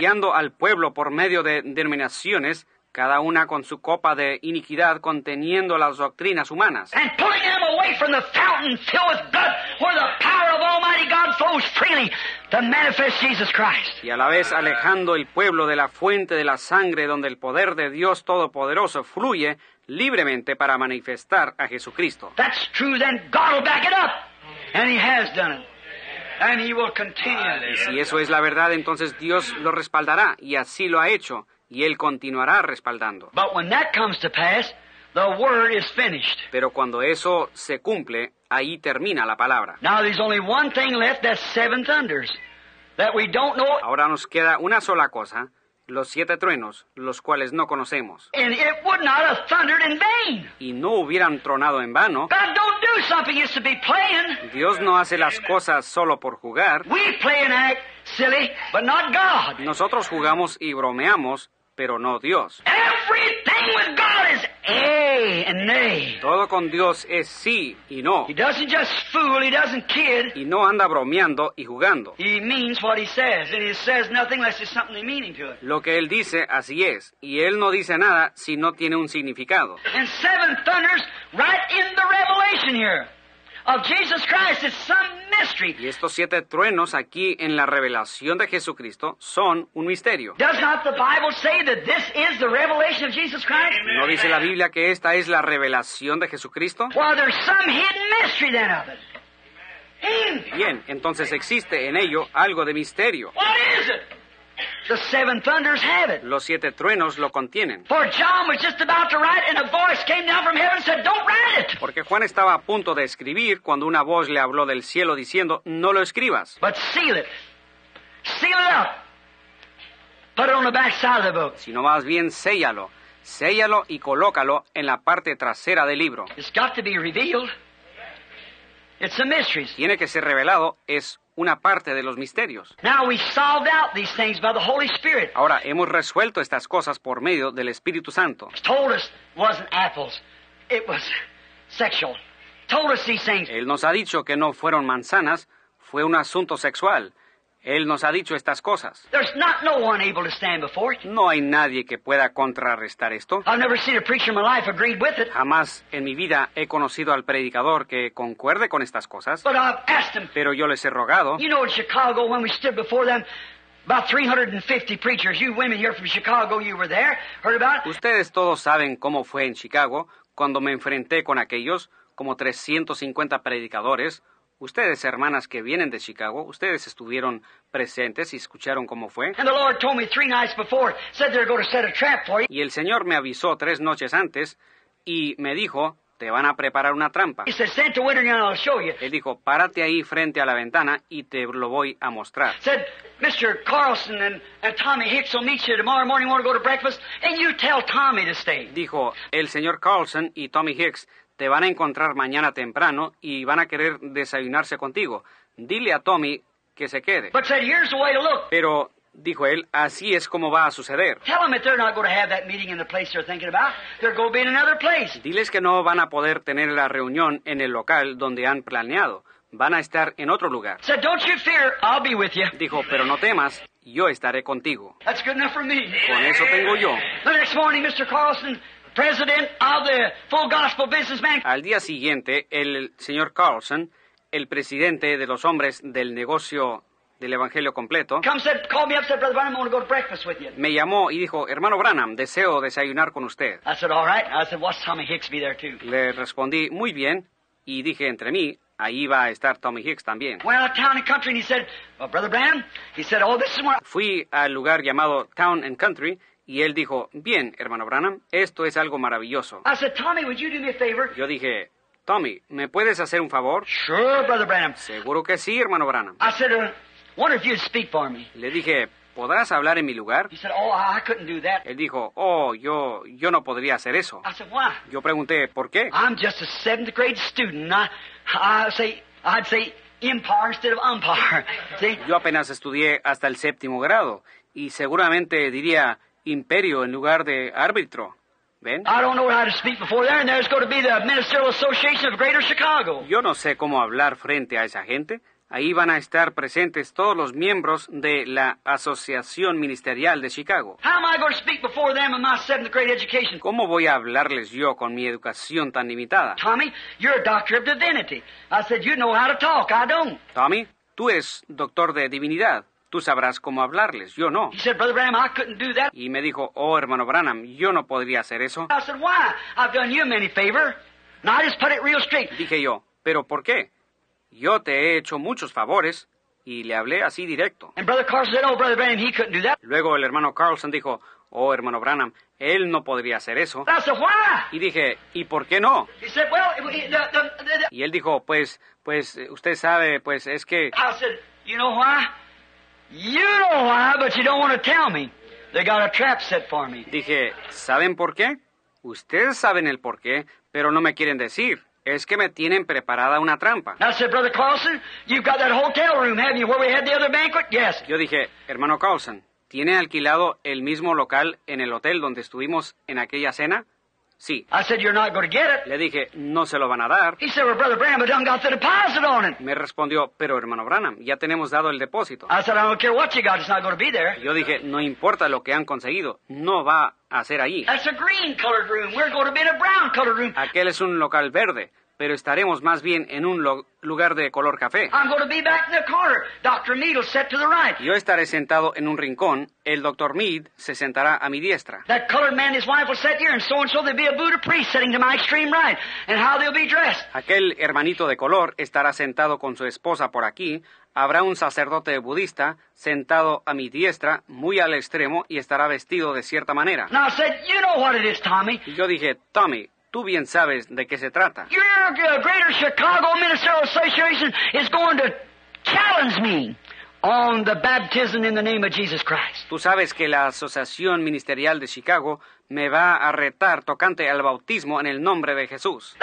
guiando al pueblo por medio de denominaciones, cada una con su copa de iniquidad conteniendo las doctrinas humanas, and pulling them away from the fountain filled with blood, where the power of Almighty God flows freely to manifest Jesus Christ. y a la vez alejando el pueblo de la fuente de la sangre donde el poder de Dios Todopoderoso fluye libremente para manifestar a Jesucristo. That's true, then God will back it up. And He has done it. And He will continue. Si eso es la verdad, entonces Dios lo respaldará, y así lo ha hecho, y Él continuará respaldando. But when that comes to pass, the Word is finished. Pero cuando eso se cumple, ahí termina la palabra. Now there's only one thing left, that's seven thunders. That we don't know, Ahora nos queda una sola cosa, los siete truenos, los cuales no conocemos, and it would not have thundered in vain. y no hubieran tronado en vano. God don't do something just to be playing. Dios no hace las cosas solo por jugar. We play and act silly, but not God. Nosotros jugamos y bromeamos, pero no Dios. Everything with God is a and nay. Todo con Dios es sí y no, He doesn't just fool, he doesn't kid. y no anda bromeando y jugando. Lo que Él dice, así es, y Él no dice nada si no tiene un significado. Of Jesus Christ. It's some mystery. Y estos siete truenos aquí en la revelación de Jesucristo son un misterio. Does not the Bible say that this is the revelation of Jesus Christ? ¿No dice la Biblia que esta es la revelación de Jesucristo? Well, there's some hidden mystery then of it. Bien, entonces existe en ello algo de misterio. What is it? The seven thunders have it. Los siete truenos lo contienen. For John was just about to write, and a voice came down from heaven and said, Don't write it, Porque Juan estaba a punto de escribir cuando una voz le habló del cielo diciendo, no lo escribas, but seal it. Seal it up. Put it on the back side of the book. sino más bien séllalo, séllalo y colócalo en la parte trasera del libro. It's got to be revealed. It's the mysteries. Tiene que ser revelado, es una parte de los misterios. Now we solved out these things by the Holy Spirit. Ahora, hemos resuelto estas cosas por medio del Espíritu Santo. It's told us it wasn't apples. It was sexual. Told us these things. Él nos ha dicho que no fueron manzanas, fue un asunto sexual. Él nos ha dicho estas cosas. No one able to stand before it. No hay nadie que pueda contrarrestar esto. I've never seen a preacher in my life agreed with it, Jamás en mi vida he conocido al predicador que concuerde con estas cosas, but I've asked him. pero yo les he rogado. You know, in Chicago, when we stood before them, about 350 preachers, you women here from Chicago, you were there, heard about it. Ustedes todos saben cómo fue en Chicago cuando me enfrenté con aquellos, como 350 predicadores. Ustedes, hermanas que vienen de Chicago, ustedes estuvieron presentes y escucharon cómo fue. And the Lord told me three nights before, said they're going to set a trap for you. Y el Señor me avisó tres noches antes y me dijo, te van a preparar una trampa. He said, stand to window and I'll show you. Él dijo, párate ahí frente a la ventana y te lo voy a mostrar. Said, Mr. Carlson and, and Tommy Hicks will meet you tomorrow morning. Want to go to breakfast? And you tell Tommy to stay. Dijo, el señor Carlson y Tommy Hicks te van a encontrar mañana temprano y van a querer desayunarse contigo. Dile a Tommy que se quede. But said, here's the way to look. Pero, dijo él, así es como va a suceder. Diles que no van a poder tener la reunión en el local donde han planeado. Van a estar en otro lugar. Don't you fear, I'll be with you. Dijo, pero no temas, yo estaré contigo. That's good enough for me. Con eso tengo yo. The next morning, Mr. Carlson, president of the Full Gospel Businessman, Al día siguiente, el señor Carlson, el presidente de los hombres del negocio del Evangelio completo, me llamó y dijo, hermano Branham, deseo desayunar con usted. I said, all right. I said, watch Tommy Hicks be there too. Le respondí, muy bien, y dije entre mí, ahí va a estar Tommy Hicks también. Oh, this is where Fui al lugar llamado Town and Country y él dijo, bien, hermano Branham, esto es algo maravilloso. I said, Tommy, would you do me a favor? Yo dije, Tommy, ¿me puedes hacer un favor? Sure, Brother Branham. Seguro que sí, hermano Branham. I said, uh, wonder if you'd speak for me. Le dije, ¿podrás hablar en mi lugar? He said, oh, I couldn't do that. Él dijo, oh, yo, yo no podría hacer eso. I said, why? Yo pregunté, ¿por qué? I'm just a seventh grade student. I, I say, I'd say empire instead of umpire. See? Yo apenas estudié hasta el séptimo grado y seguramente diría imperio en lugar de árbitro. ¿Ven? I don't know how to speak before there, and there's going to be the Ministerial Association of Greater Chicago. Yo no sé cómo hablar frente a esa gente. Ahí van a estar presentes todos los miembros de la Asociación Ministerial de Chicago. How am I going to speak before them in my seventh grade education? ¿Cómo voy a hablarles yo con mi educación tan limitada? Tommy, you're a doctor of divinity. I said, you know how to talk. I don't. Tommy, tú eres doctor de divinidad. Tú sabrás cómo hablarles, yo no. Said, Branham, I couldn't do that. Y me dijo, oh hermano Branham, yo no podría hacer eso. Said. Dije yo, ¿pero por qué? Yo te he hecho muchos favores y le hablé así directo. And Brother Carson said, oh, Brother Branham, he couldn't do that. Luego el hermano Carlson dijo, oh hermano Branham, él no podría hacer eso. Y dije, ¿y por qué no? He said, well, the, the, the. Y él dijo, pues, pues, usted sabe, pues es que... I said, you know why? Dije, ¿saben por qué? Ustedes saben el por qué, pero no me quieren decir. Es que me tienen preparada una trampa. I said, Brother Carlson, you've got that hotel room, haven't you, where we had the other banquet? Yes. Yo dije, hermano Carlson, ¿tiene alquilado el mismo local en el hotel donde estuvimos en aquella cena? Sí. I said, you're not going to get it. Le dije, no se lo van a dar. He said, well, Brother Branham, I done got the deposit on it. Me respondió, pero hermano Branham, ya tenemos dado el depósito. I said, I don't care what you got, it's not going to be there. Yo dije, no importa lo que han conseguido, no va a ser ahí. That's a green colored room. We're going to be in a brown colored room. Aquel es un local verde, pero estaremos más bien en un lugar de color café. I'm going to be back in the corner. Dr. Needle set to the right. Yo estaré sentado en un rincón, el doctor Mead se sentará a mi diestra. That colored man and his wife will sit here, and so and so there'll be a Buddha priest sitting to my extreme right. And how they'll be dressed. Aquel hermanito de color estará sentado con su esposa por aquí, habrá un sacerdote budista sentado a mi diestra, muy al extremo, y estará vestido de cierta manera. Yo dije, Tommy, tú bien sabes de qué se trata. Your Greater Chicago Ministerial Association is going to challenge me on the baptism in the name of Jesus Christ. Tú sabes que la Asociación Ministerial de Chicago me va a retar tocante al bautismo en el nombre de Jesús.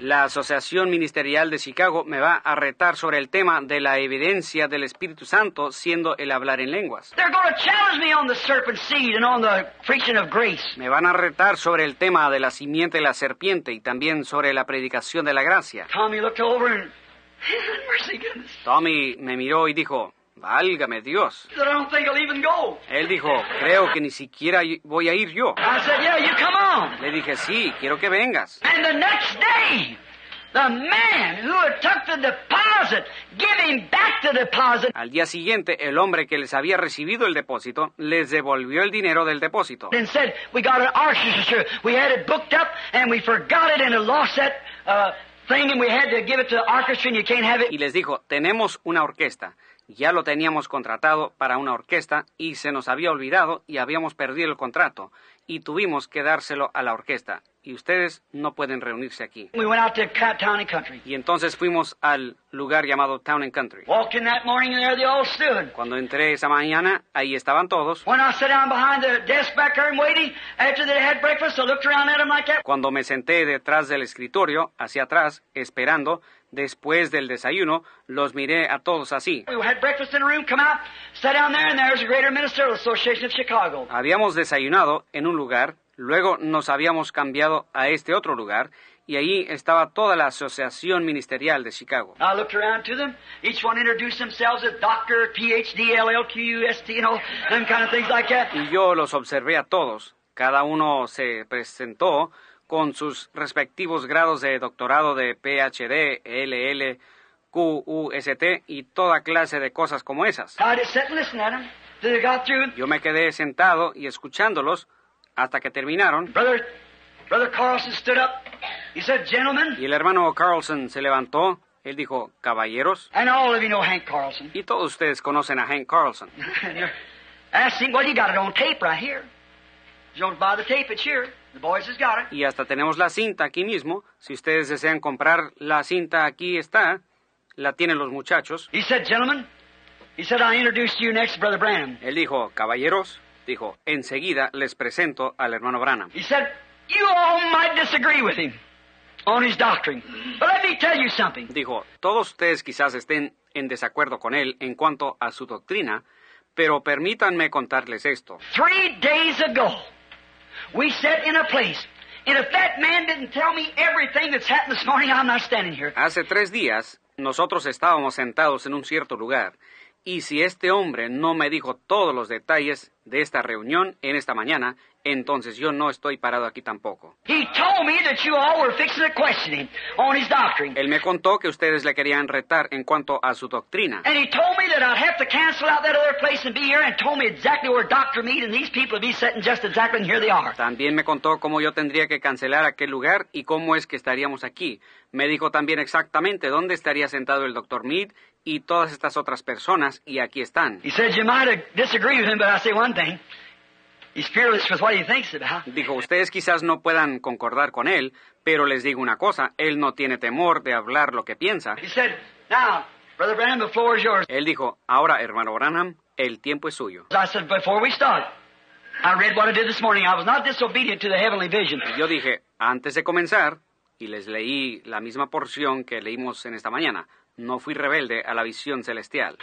La Asociación Ministerial de Chicago me va a retar sobre el tema de la evidencia del Espíritu Santo siendo el hablar en lenguas. Me van a retar sobre el tema de la simiente de la serpiente y también sobre la predicación de la gracia. Tommy me miró y dijo, válgame Dios. he said, I don't think I'll even go. Él dijo, creo que ni siquiera voy a ir yo. I said, yeah, you come on. Le dije, sí, quiero que vengas. And the next day, the man who had took the deposit, giving back the deposit, Al día siguiente, el hombre que les había recibido el depósito les devolvió el dinero del depósito. and said, we got an orchestra. We had it booked up and we forgot it and it lost that uh, thing and we had to give it to the orchestra and you can't have it. Y les dijo, tenemos una orquesta Ya lo teníamos contratado para una orquesta y se nos había olvidado y habíamos perdido el contrato y tuvimos que dárselo a la orquesta. Y ustedes no pueden reunirse aquí. We went out to Ca- Town and Country. Y entonces fuimos al lugar llamado Town and Country. In that morning and there they all stood. Cuando entré esa mañana, ahí estaban todos. When I sat down behind the desk back there and waiting, after they had breakfast, I looked around at them like that. Cuando me senté detrás del escritorio, hacia atrás, esperando, después del desayuno, los miré a todos así. We had breakfast in a room, come out, sat down there, and there's the Greater Ministerial Association of Chicago. Habíamos desayunado en un lugar, luego nos habíamos cambiado a este otro lugar, y allí estaba toda la Asociación Ministerial de Chicago. I looked around to them. Each one introduced themselves as Doctor, PhD, LLQUST, you know, them kind of things like that. Y yo los observé a todos. Cada uno se presentó con sus respectivos grados de doctorado de PhD, LL, QUST y toda clase de cosas como esas. Yo me quedé sentado y escuchándolos hasta que terminaron. Brother, Brother Carlson stood up. He said, Gentlemen, Y el hermano Carlson se levantó. Él dijo, caballeros. Y todos ustedes conocen a Hank Carlson. Y hasta tenemos la cinta aquí mismo. Si ustedes desean comprar la cinta, aquí está. La tienen los muchachos. He said, Gentlemen, he said, I introduce to you next Brother Branham. Él dijo, caballeros, dijo, enseguida les presento al hermano Branham. He said, You all might disagree with him on his doctrine. But let me tell you something. Dijo, todos ustedes quizás estén en desacuerdo con él en cuanto a su doctrina, pero permítanme contarles esto. Three days ago, we sat in a place. And if that man didn't tell me everything that's happened this morning, I'm not standing here. Hace tres días, nosotros estábamos sentados en un cierto lugar, y si este hombre no me dijo todos los detalles de esta reunión en esta mañana, entonces yo no estoy parado aquí tampoco. He told me that you all were fixing to question him on his doctrine. Él me contó que ustedes le querían retar en cuanto a su doctrina. And he told me that I'd have to cancel out that other place and be here and told me exactly where Dr. Mead and these people would be sitting just exactly, and here they are. También me contó cómo yo tendría que cancelar aquel lugar y cómo es que estaríamos aquí. Me dijo también exactamente dónde estaría sentado el doctor Mead y todas estas otras personas, y aquí están. He said you might have disagreed with him, but I say one thing. Dijo, ustedes quizás no puedan concordar con él, pero les digo una cosa, él no tiene temor de hablar lo que piensa. He said, Now, Brother Branham, the floor is yours. Él dijo, ahora, hermano Branham, el tiempo es suyo. I said, Before we start, I read what I did this morning. I was not disobedient to the heavenly vision. Y yo dije, antes de comenzar, y les leí la misma porción que leímos en esta mañana, no fui rebelde a la visión celestial.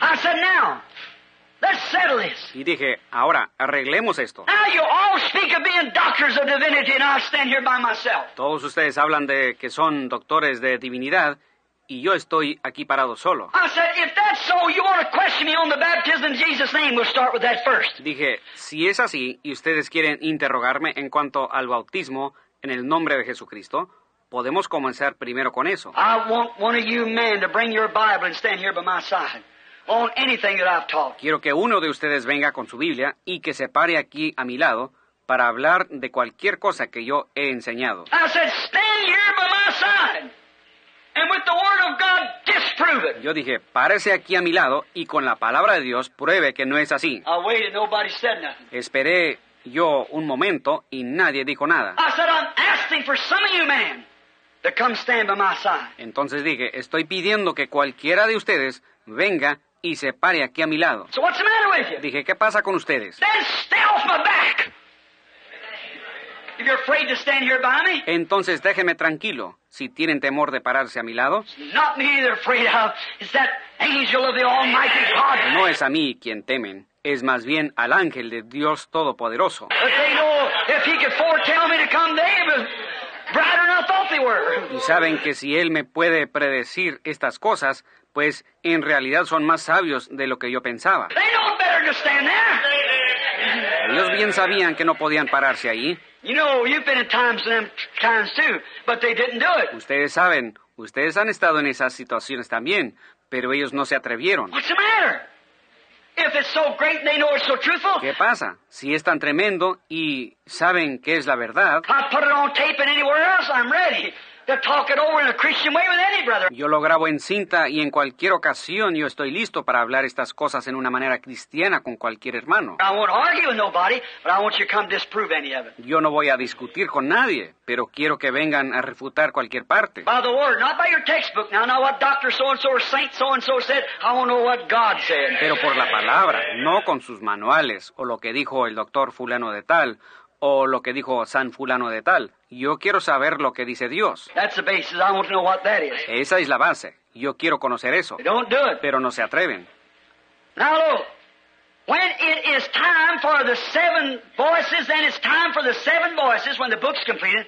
Let's settle this. Y dije, ahora, arreglemos esto. Now you all speak of being doctors of divinity, and I stand here by myself. Todos ustedes hablan de que son doctores de divinidad y yo estoy aquí parado solo. I said, if that's so, you want to question me on the baptism in Jesus' name, we'll start with that first. Dije, si es así y ustedes quieren interrogarme en cuanto al bautismo en el nombre de Jesucristo, podemos comenzar primero con eso. I want one of you men to bring your Bible and stand here by my side on anything that I've taught. Quiero que uno de ustedes venga con su Biblia y que se pare aquí a mi lado para hablar de cualquier cosa que yo he enseñado. I said, stand here by my side. And with the Word of God, disprove it. Yo dije, párese aquí a mi lado y con la palabra de Dios pruebe que no es así. I waited, nobody said nothing. Esperé yo un momento y nadie dijo nada. I said, I'm asking for some of you men to come stand by my side. Entonces dije, estoy pidiendo que cualquiera de ustedes venga y se pare aquí a mi lado. So what's the matter with you? Dije, ¿qué pasa con ustedes? Then stay off my back. If you're afraid to stand here by me, Entonces déjeme tranquilo. Si tienen temor de pararse a mi lado, not me they're afraid of. It's that angel of the Almighty God. no es a mí quien temen, es más bien al ángel de Dios Todopoderoso. But they know if he could foretell me to come, they was brighter than I thought they were. Y saben que si Él me puede predecir estas cosas, pues en realidad son más sabios de lo que yo pensaba. They know better to stand there. Ellos bien sabían que no podían pararse do it. Ustedes saben, ustedes han estado en esas situaciones también, pero ellos no se atrevieron. What's the matter? If it's so great and they know it's so truthful, ¿Qué pasa? Si es tan tremendo y saben que es la verdad, Yo lo grabo en cinta y en cualquier ocasión yo estoy listo para hablar estas cosas en una manera cristiana con cualquier hermano. I won't argue with nobody, but I want you to come disprove any of it. Yo no voy a discutir con nadie, pero quiero que vengan a refutar cualquier parte. By the word, not by your textbook. Now, not what Doctor so and so or Saint so and so said. I want to know what God said. Pero por la palabra, no con sus manuales o lo que dijo el doctor fulano de tal o lo que dijo San fulano de tal. Yo quiero saber lo que dice Dios. That's the basis. I want to know what that is. Esa es la base. Yo quiero conocer eso. They don't do it. Pero no se atreven. Now look, when it is time for the seven voices, then it's time for the seven voices, when the book's completed,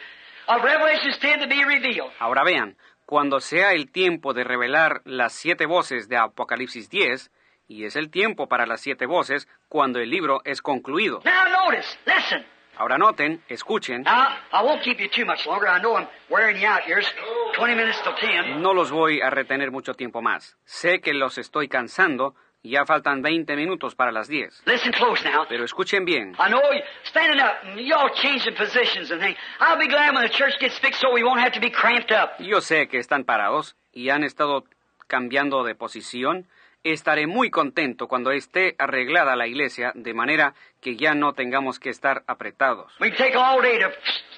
of Revelations 10 to be revealed. Ahora vean, cuando sea el tiempo de revelar las siete voces de Apocalipsis 10, y es el tiempo para las siete voces cuando el libro es concluido. Now notice, listen. Ahora noten, escuchen, Now, I won't keep you too much longer. I know I'm wearing you out here. It's 20 minutes till 10. no los voy a retener mucho tiempo más. Sé que los estoy cansando ya faltan 20 minutos para las 10. Listen close now. Pero escuchen bien. I know you standing up, and y'all changing positions and things. I'll be glad when the church gets fixed so we won't have to be cramped up. Yo sé que están parados y han estado cambiando de posición. Estaré muy contento cuando esté arreglada la iglesia de manera que ya no tengamos que estar apretados. We can take all day to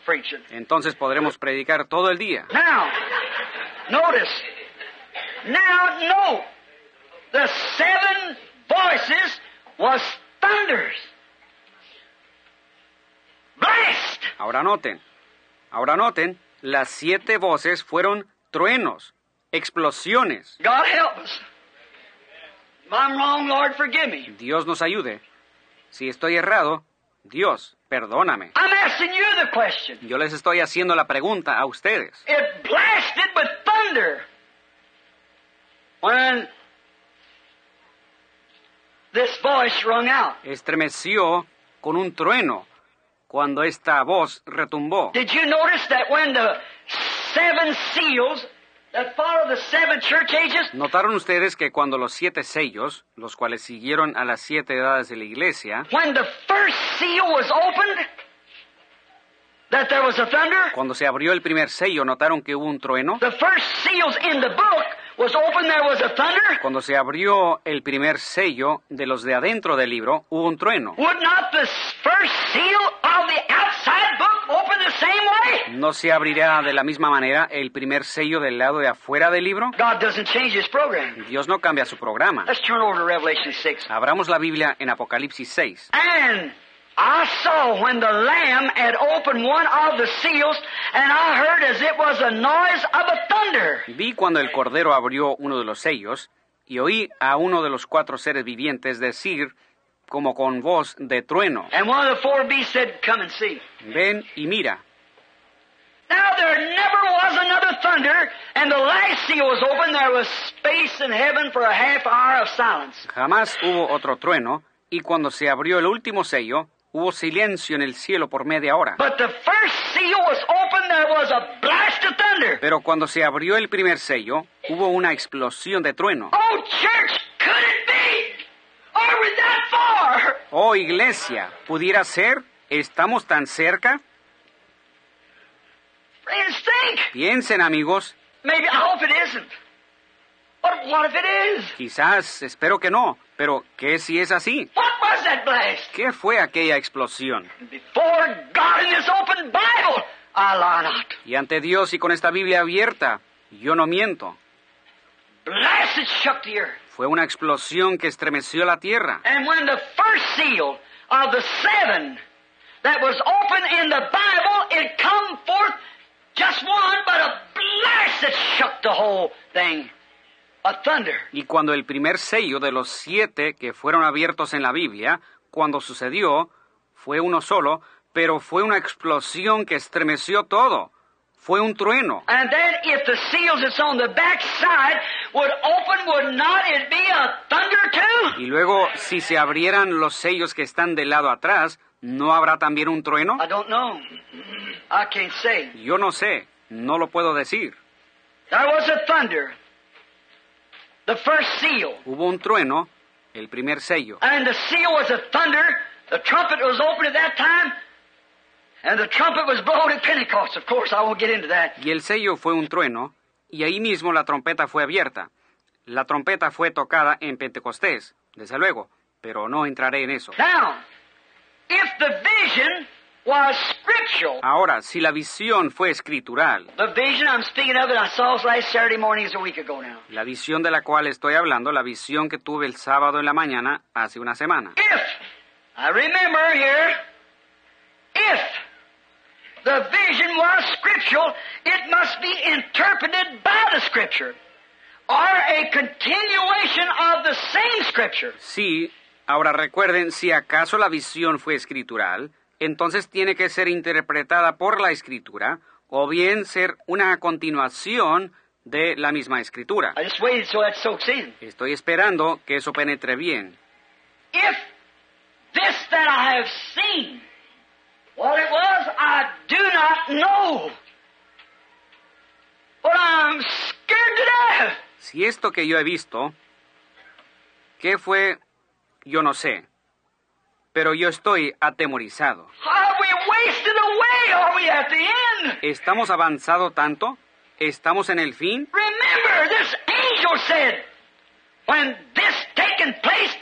preaching. Entonces podremos predicar todo el día. Now, notice. Now, note. The seven voices was thunders. Blast! Ahora noten, ahora noten, las siete voces fueron truenos, explosiones. God help us. If I'm wrong, Lord, forgive me. Dios nos ayude. Si estoy errado, Dios, perdóname. I'm asking you the question. Yo les estoy haciendo la pregunta a ustedes. It blasted with thunder. When this voice rung out. Estremeció con un trueno cuando esta voz retumbó. ¿Notaron ustedes que cuando los siete sellos, los cuales siguieron a las siete edades de la iglesia, when the first seal was opened, that there was a thunder? cuando se abrió el primer sello, notaron que hubo un trueno? The first seals in the book was opened, there was a thunder? Cuando se abrió el primer sello de los de adentro del libro, hubo un trueno. ¿No se abrirá de la misma manera el primer sello del lado de afuera del libro? God doesn't change his program. Dios no cambia su programa. Let's turn over to Revelation 6. Abramos la Biblia en Apocalipsis 6. And I saw when the Lamb had opened one of the seals, and I heard as it was a noise of a thunder. Vi cuando el Cordero abrió uno de los sellos y oí a uno de los cuatro seres vivientes decir, como con voz de trueno, And one of the four beasts said, Come and see. ven y mira. Now there never was another thunder, and the last seal was opened. There was space in heaven for a half hour of silence. Jamás hubo otro trueno, y cuando se abrió el último sello, hubo silencio en el cielo por media hora. But the first seal was opened, there was a blast of thunder. Pero cuando se abrió el primer sello, hubo una explosión de trueno. Oh, church, could it be? Are we that far? Oh, iglesia, ¿pudiera ser? ¿Estamos tan cerca? Piensen, amigos, Maybe, I hope it isn't. But what if it is? quizás, espero que no, pero ¿qué si es así? What was that blast? ¿Qué fue aquella explosión? Before God in this open Bible, I lie not. Y ante Dios y con esta Biblia abierta, yo no miento. Fue una explosión que estremeció la tierra. And when the first seal of the seven that was open in the Bible, it come forth just one, but a blast that shook the whole thing. A thunder. Y cuando el primer sello de los siete que fueron abiertos en la Biblia, cuando sucedió, fue uno solo, pero fue una explosión que estremeció todo. Fue un trueno. And then if the seals that's on the back side would open, would not it be a thunder too? Y luego, si se abrieran los sellos que están del lado atrás, ¿no habrá también un trueno? I don't know. I can't say. Yo no sé, no lo puedo decir. There was a thunder. The first seal. Hubo un trueno, el primer sello. And the seal was a thunder. The trumpet was open at that time. Y el sello fue un trueno, y ahí mismo la trompeta fue abierta. La trompeta fue tocada en Pentecostés, desde luego, pero no entraré en eso. Now, if the vision was scriptural, Ahora, si la visión fue escritural, the vision I'm speaking of that I saw last Saturday morning is a week ago now. la visión de la cual estoy hablando, la visión que tuve el sábado en la mañana hace una semana. If, I remember here, if the vision was scriptural, it must be interpreted by the scripture, or a continuation of the same scripture. Sí, ahora recuerden, si acaso la visión fue escritural, entonces tiene que ser interpretada por la escritura, o bien ser una continuación de la misma escritura. I just waited so that soaks in. Estoy esperando que eso penetre bien. If this that I have seen, what it was, I do not know. But I'm scared to death. Si esto que yo he visto, ¿qué fue? Yo no sé. Pero yo estoy atemorizado. Are we wasted away? Are we at the end? ¿Estamos avanzado tanto? ¿Estamos en el fin? Remember, this angel said, when this taken place,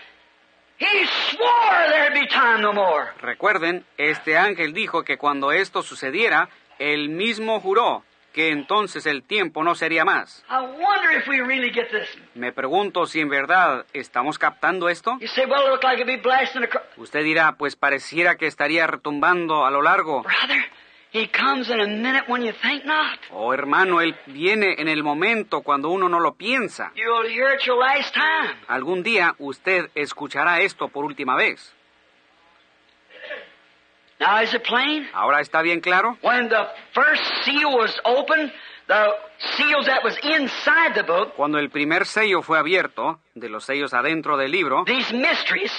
Recuerden, este ángel dijo que cuando esto sucediera, él mismo juró que entonces el tiempo no sería más. I wonder if we really get this. Me pregunto si en verdad estamos captando esto. Say, well, like. Usted dirá, pues pareciera que estaría retumbando a lo largo. Brother, he comes in a minute when you think not. Oh, hermano, él viene en el momento cuando uno no lo piensa. You'll hear it your last time. Algún día usted escuchará esto por última vez. Now, is it plain? ¿Ahora está bien claro? When the first seal was opened, the seals that was inside the book, Cuando el primer sello fue abierto, de los sellos adentro del libro, these mysteries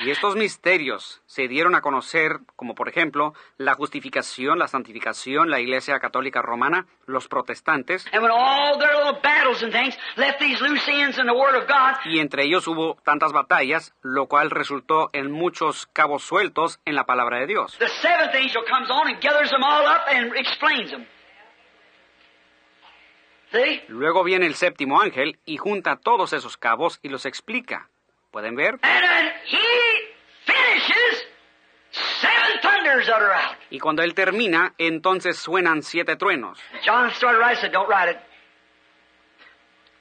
y estos misterios se dieron a conocer, como por ejemplo la justificación, la santificación, la Iglesia Católica Romana, los protestantes, and when all their little battles and things left these loose ends in the Word of God, y entre ellos hubo tantas batallas, lo cual resultó en muchos cabos sueltos en la palabra de Dios. the seventh angel comes on and gathers them all up and explains them. Luego viene el séptimo ángel y junta todos esos cabos y los explica. ¿Pueden ver? And when he finishes, seven thunders utter out. Y cuando él termina, entonces suenan siete truenos. John started writing, said, Don't write it,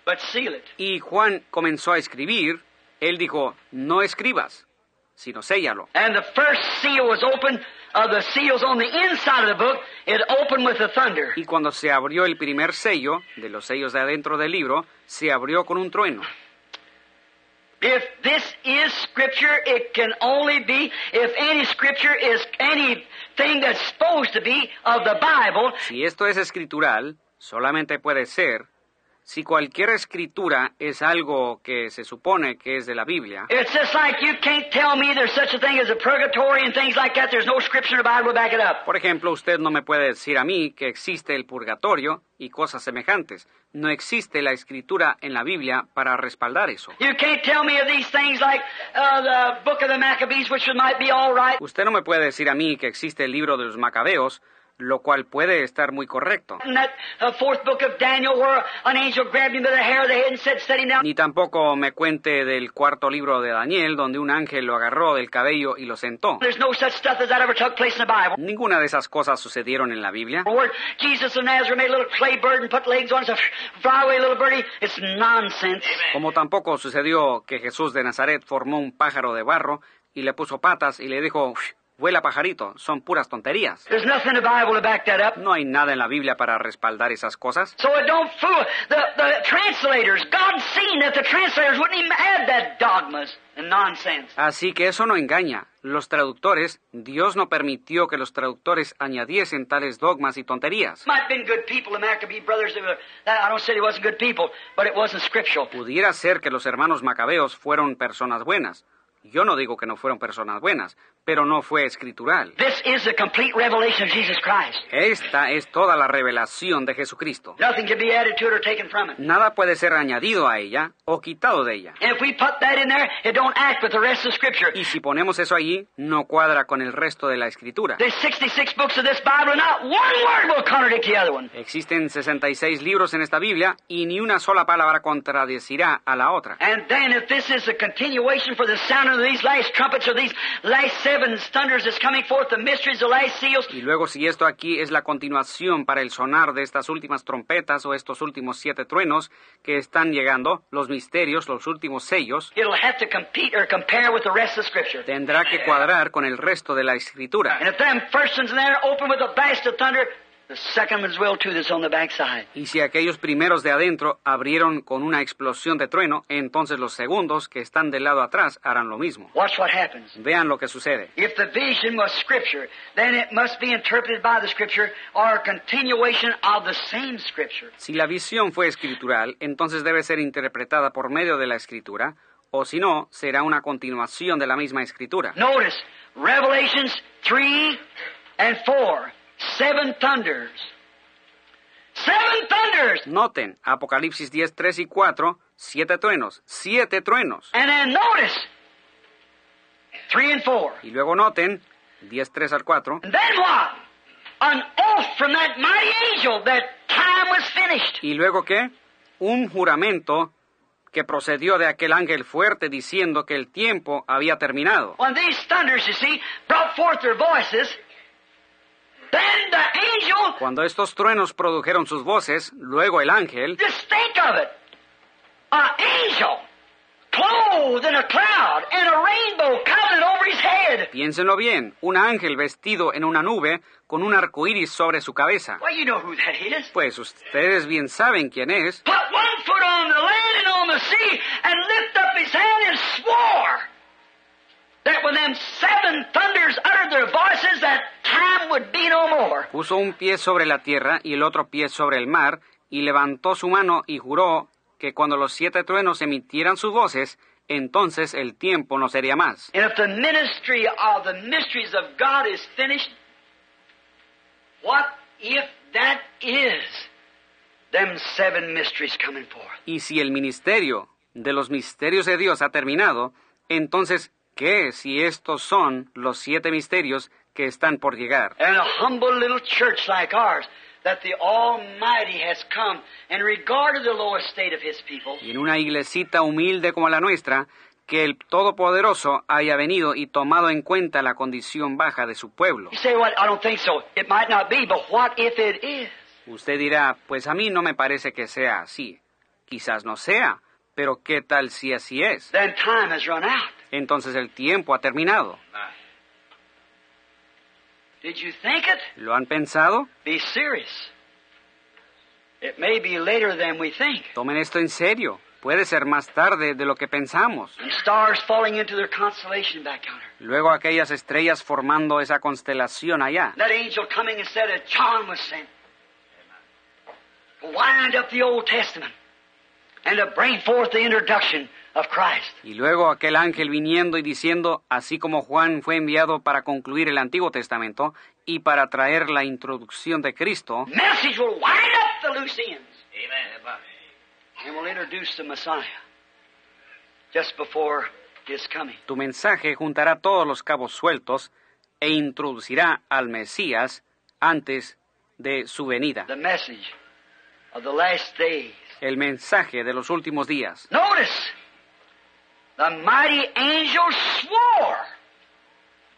but seal it. Y Juan comenzó a escribir, él dijo, no escribas, sino séllalo. And the first seal was opened, of the seals on the inside of the book, it opened with the thunder. Y cuando se abrió el primer sello, de los sellos de adentro del libro, se abrió con un trueno. If this is Scripture, it can only be if any Scripture is anything that's supposed to be of the Bible. Si esto es escritural, solamente puede ser si cualquier escritura es algo que se supone que es de la Biblia. It's just like you can't tell me there's such a thing as a purgatory and things like that. There's no Scripture in the Bible to back it up. Por ejemplo, usted no me puede decir a mí que existe el purgatorio y cosas semejantes. No existe la escritura en la Biblia para respaldar eso. You can't tell me of these things like uh, the book of the Maccabees, which might be all right. Usted no me puede decir a mí que existe el libro de los macabeos, lo cual puede estar muy correcto. And that uh, fourth book of Daniel, where an angel grabbed him by the hair of the head and said, "Set him down." Ni tampoco me cuente del cuarto libro de Daniel, donde un ángel lo agarró del cabello y lo sentó. There's no such stuff as that ever took place in the Bible. Ninguna de esas cosas sucedieron en la Biblia. Como tampoco sucedió que Jesús de Nazaret formó un pájaro de barro y le puso patas y le dijo, vuela pajarito, son puras tonterías. There's nothing in the Bible to back that up. No hay nada en la Biblia para respaldar esas cosas. So it don't fool the, the translators. God seen that the translators wouldn't even add that dogmas and nonsense. Así que eso no engaña. Los traductores, Dios no permitió que los traductores añadiesen tales dogmas y tonterías. Might have been good people, the Maccabee brothers. They were, I don't say they wasn't good people, but it wasn't scriptural. Pudiera ser que los hermanos macabeos fueron personas buenas. Yo no digo que no fueron personas buenas, pero no fue escritural. This is the complete revelation of Jesus Christ. Esta es toda la revelación de Jesucristo. Nothing can be added to it or taken from it. Nada puede ser añadido a ella o quitado de ella. And if we put that in there, it don't act with the rest of Scripture. Y si ponemos eso allí, no cuadra con el resto de la escritura. There's 66 books of this Bible, and not one word will contradict the other one. Existen 66 libros en esta Biblia y ni una sola palabra contradecirá a la otra. And then if this is a continuation for the sound of these last trumpets or these last seven Y luego si esto aquí es la continuación para el sonar de estas últimas trompetas o estos últimos siete truenos que están llegando, los misterios, los últimos sellos, it'll have to compete or compare with the rest of Scripture. tendrá que cuadrar con el resto de la escritura. Y si aquellos primeros de adentro abrieron con una explosión de trueno, entonces los segundos que están del lado atrás harán lo mismo. Watch what happens. Vean lo que sucede. If the vision was Scripture, then it must be interpreted by the Scripture or a continuation of the same Scripture. Si la visión fue escritural, entonces debe ser interpretada por medio de la escritura, o si no, será una continuación de la misma escritura. Notice, Revelations 3 and 4, seven thunders. Seven thunders! Noten, Apocalipsis 10, 3 y 4, siete truenos, siete truenos. And then notice, 3 and 4. Y luego noten, 10, 3 al 4, And then what? An oath from that mighty angel that time was finished. y luego qué? Un juramento que procedió de aquel ángel fuerte diciendo que el tiempo había terminado. When these thunders, you see, brought forth their voices, Cuando estos truenos produjeron sus voces, luego el ángel, just think of it, an angel clothed in a cloud and a rainbow coming over his head. piénsenlo bien, un ángel vestido en una nube con un arco iris sobre su cabeza. Well, you know who that is. Pues ustedes bien saben quién es. Put one foot on the land and on the sea and lift up his hand and swore Puso un pie sobre la tierra y el otro pie sobre el mar, y levantó su mano y juró que cuando los siete truenos emitieran sus voces, entonces el tiempo no sería más. And if the ministry of the mysteries of God is finished, what if that is them seven mysteries coming forth? Y si el ministerio de los misterios de Dios ha terminado, entonces, ¿qué si estos son los siete misterios que están por llegar? And a humble little church like ours, that the Almighty has come and regarded the lower state of His people, Y en una iglesita humilde como la nuestra, que el Todopoderoso haya venido y tomado en cuenta la condición baja de su pueblo. You say, well, I don't think so. It might not be, but what if it is? Usted dirá, pues a mí no me parece que sea así. Quizás no sea, pero ¿qué tal si así es? Then time has run out. Entonces el tiempo ha terminado. Did you think it? ¿Lo han pensado? Be serious. It may be later than we think. Tomen esto en serio. Puede ser más tarde de lo que pensamos. And stars falling into their constellation back yonder. Luego aquellas estrellas formando esa constelación allá. That angel coming and said that John was sent. To wind up the Old Testament and to bring forth the introduction of Christ. Y luego aquel ángel viniendo y diciendo, así como Juan fue enviado para concluir el Antiguo Testamento y para traer la introducción de Cristo, Message will wind up the loose ends. And will introduce the Messiah just before his coming. tu mensaje juntará todos los cabos sueltos e introducirá al Mesías antes de su venida. The message of the last days. El mensaje de los últimos días. Notice, the mighty angel swore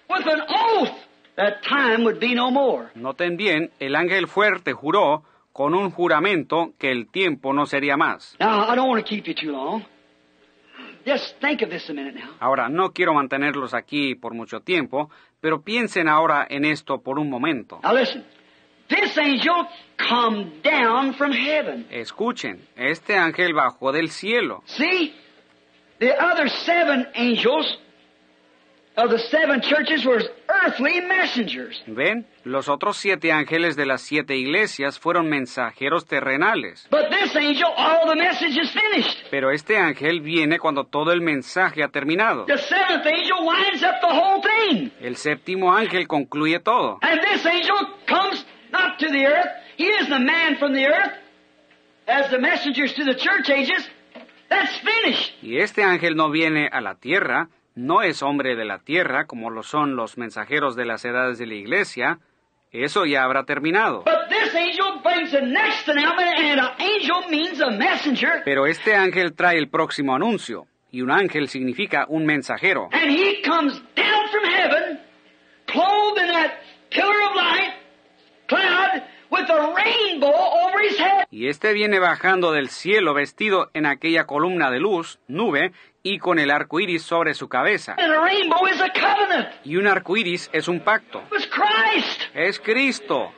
with an oath that time would be no more. Noten bien, el ángel fuerte juró con un juramento que el tiempo no sería más. Now, I don't want to keep you too long. Just think of this a minute now. Ahora, no quiero mantenerlos aquí por mucho tiempo, pero piensen ahora en esto por un momento. Now listen. This angel come down from heaven. Escuchen, este ángel bajó del cielo. See? The other seven angels of the seven churches were earthly messengers. ¿Ven? Los otros siete ángeles de las siete iglesias fueron mensajeros terrenales. But this angel, all the message is finished. Pero este ángel viene cuando todo el mensaje ha terminado. The seventh angel winds up the whole thing. El séptimo ángel concluye todo. And this angel comes not to the earth. He is the man from the earth. As the messengers to the church ages, that's finished. Y este ángel no viene a la tierra, no es hombre de la tierra como lo son los mensajeros de las edades de la iglesia. Eso ya habrá terminado. Pero este ángel trae el próximo anuncio. Y un ángel significa un mensajero. And he comes down from heaven, clothed in that pillar of light, cloud, with a rainbow over his head. Y este viene bajando del cielo vestido en aquella columna de luz, nube, y con el arco iris sobre su cabeza. And a rainbow is a covenant. Y un arco iris es un pacto. Es Cristo,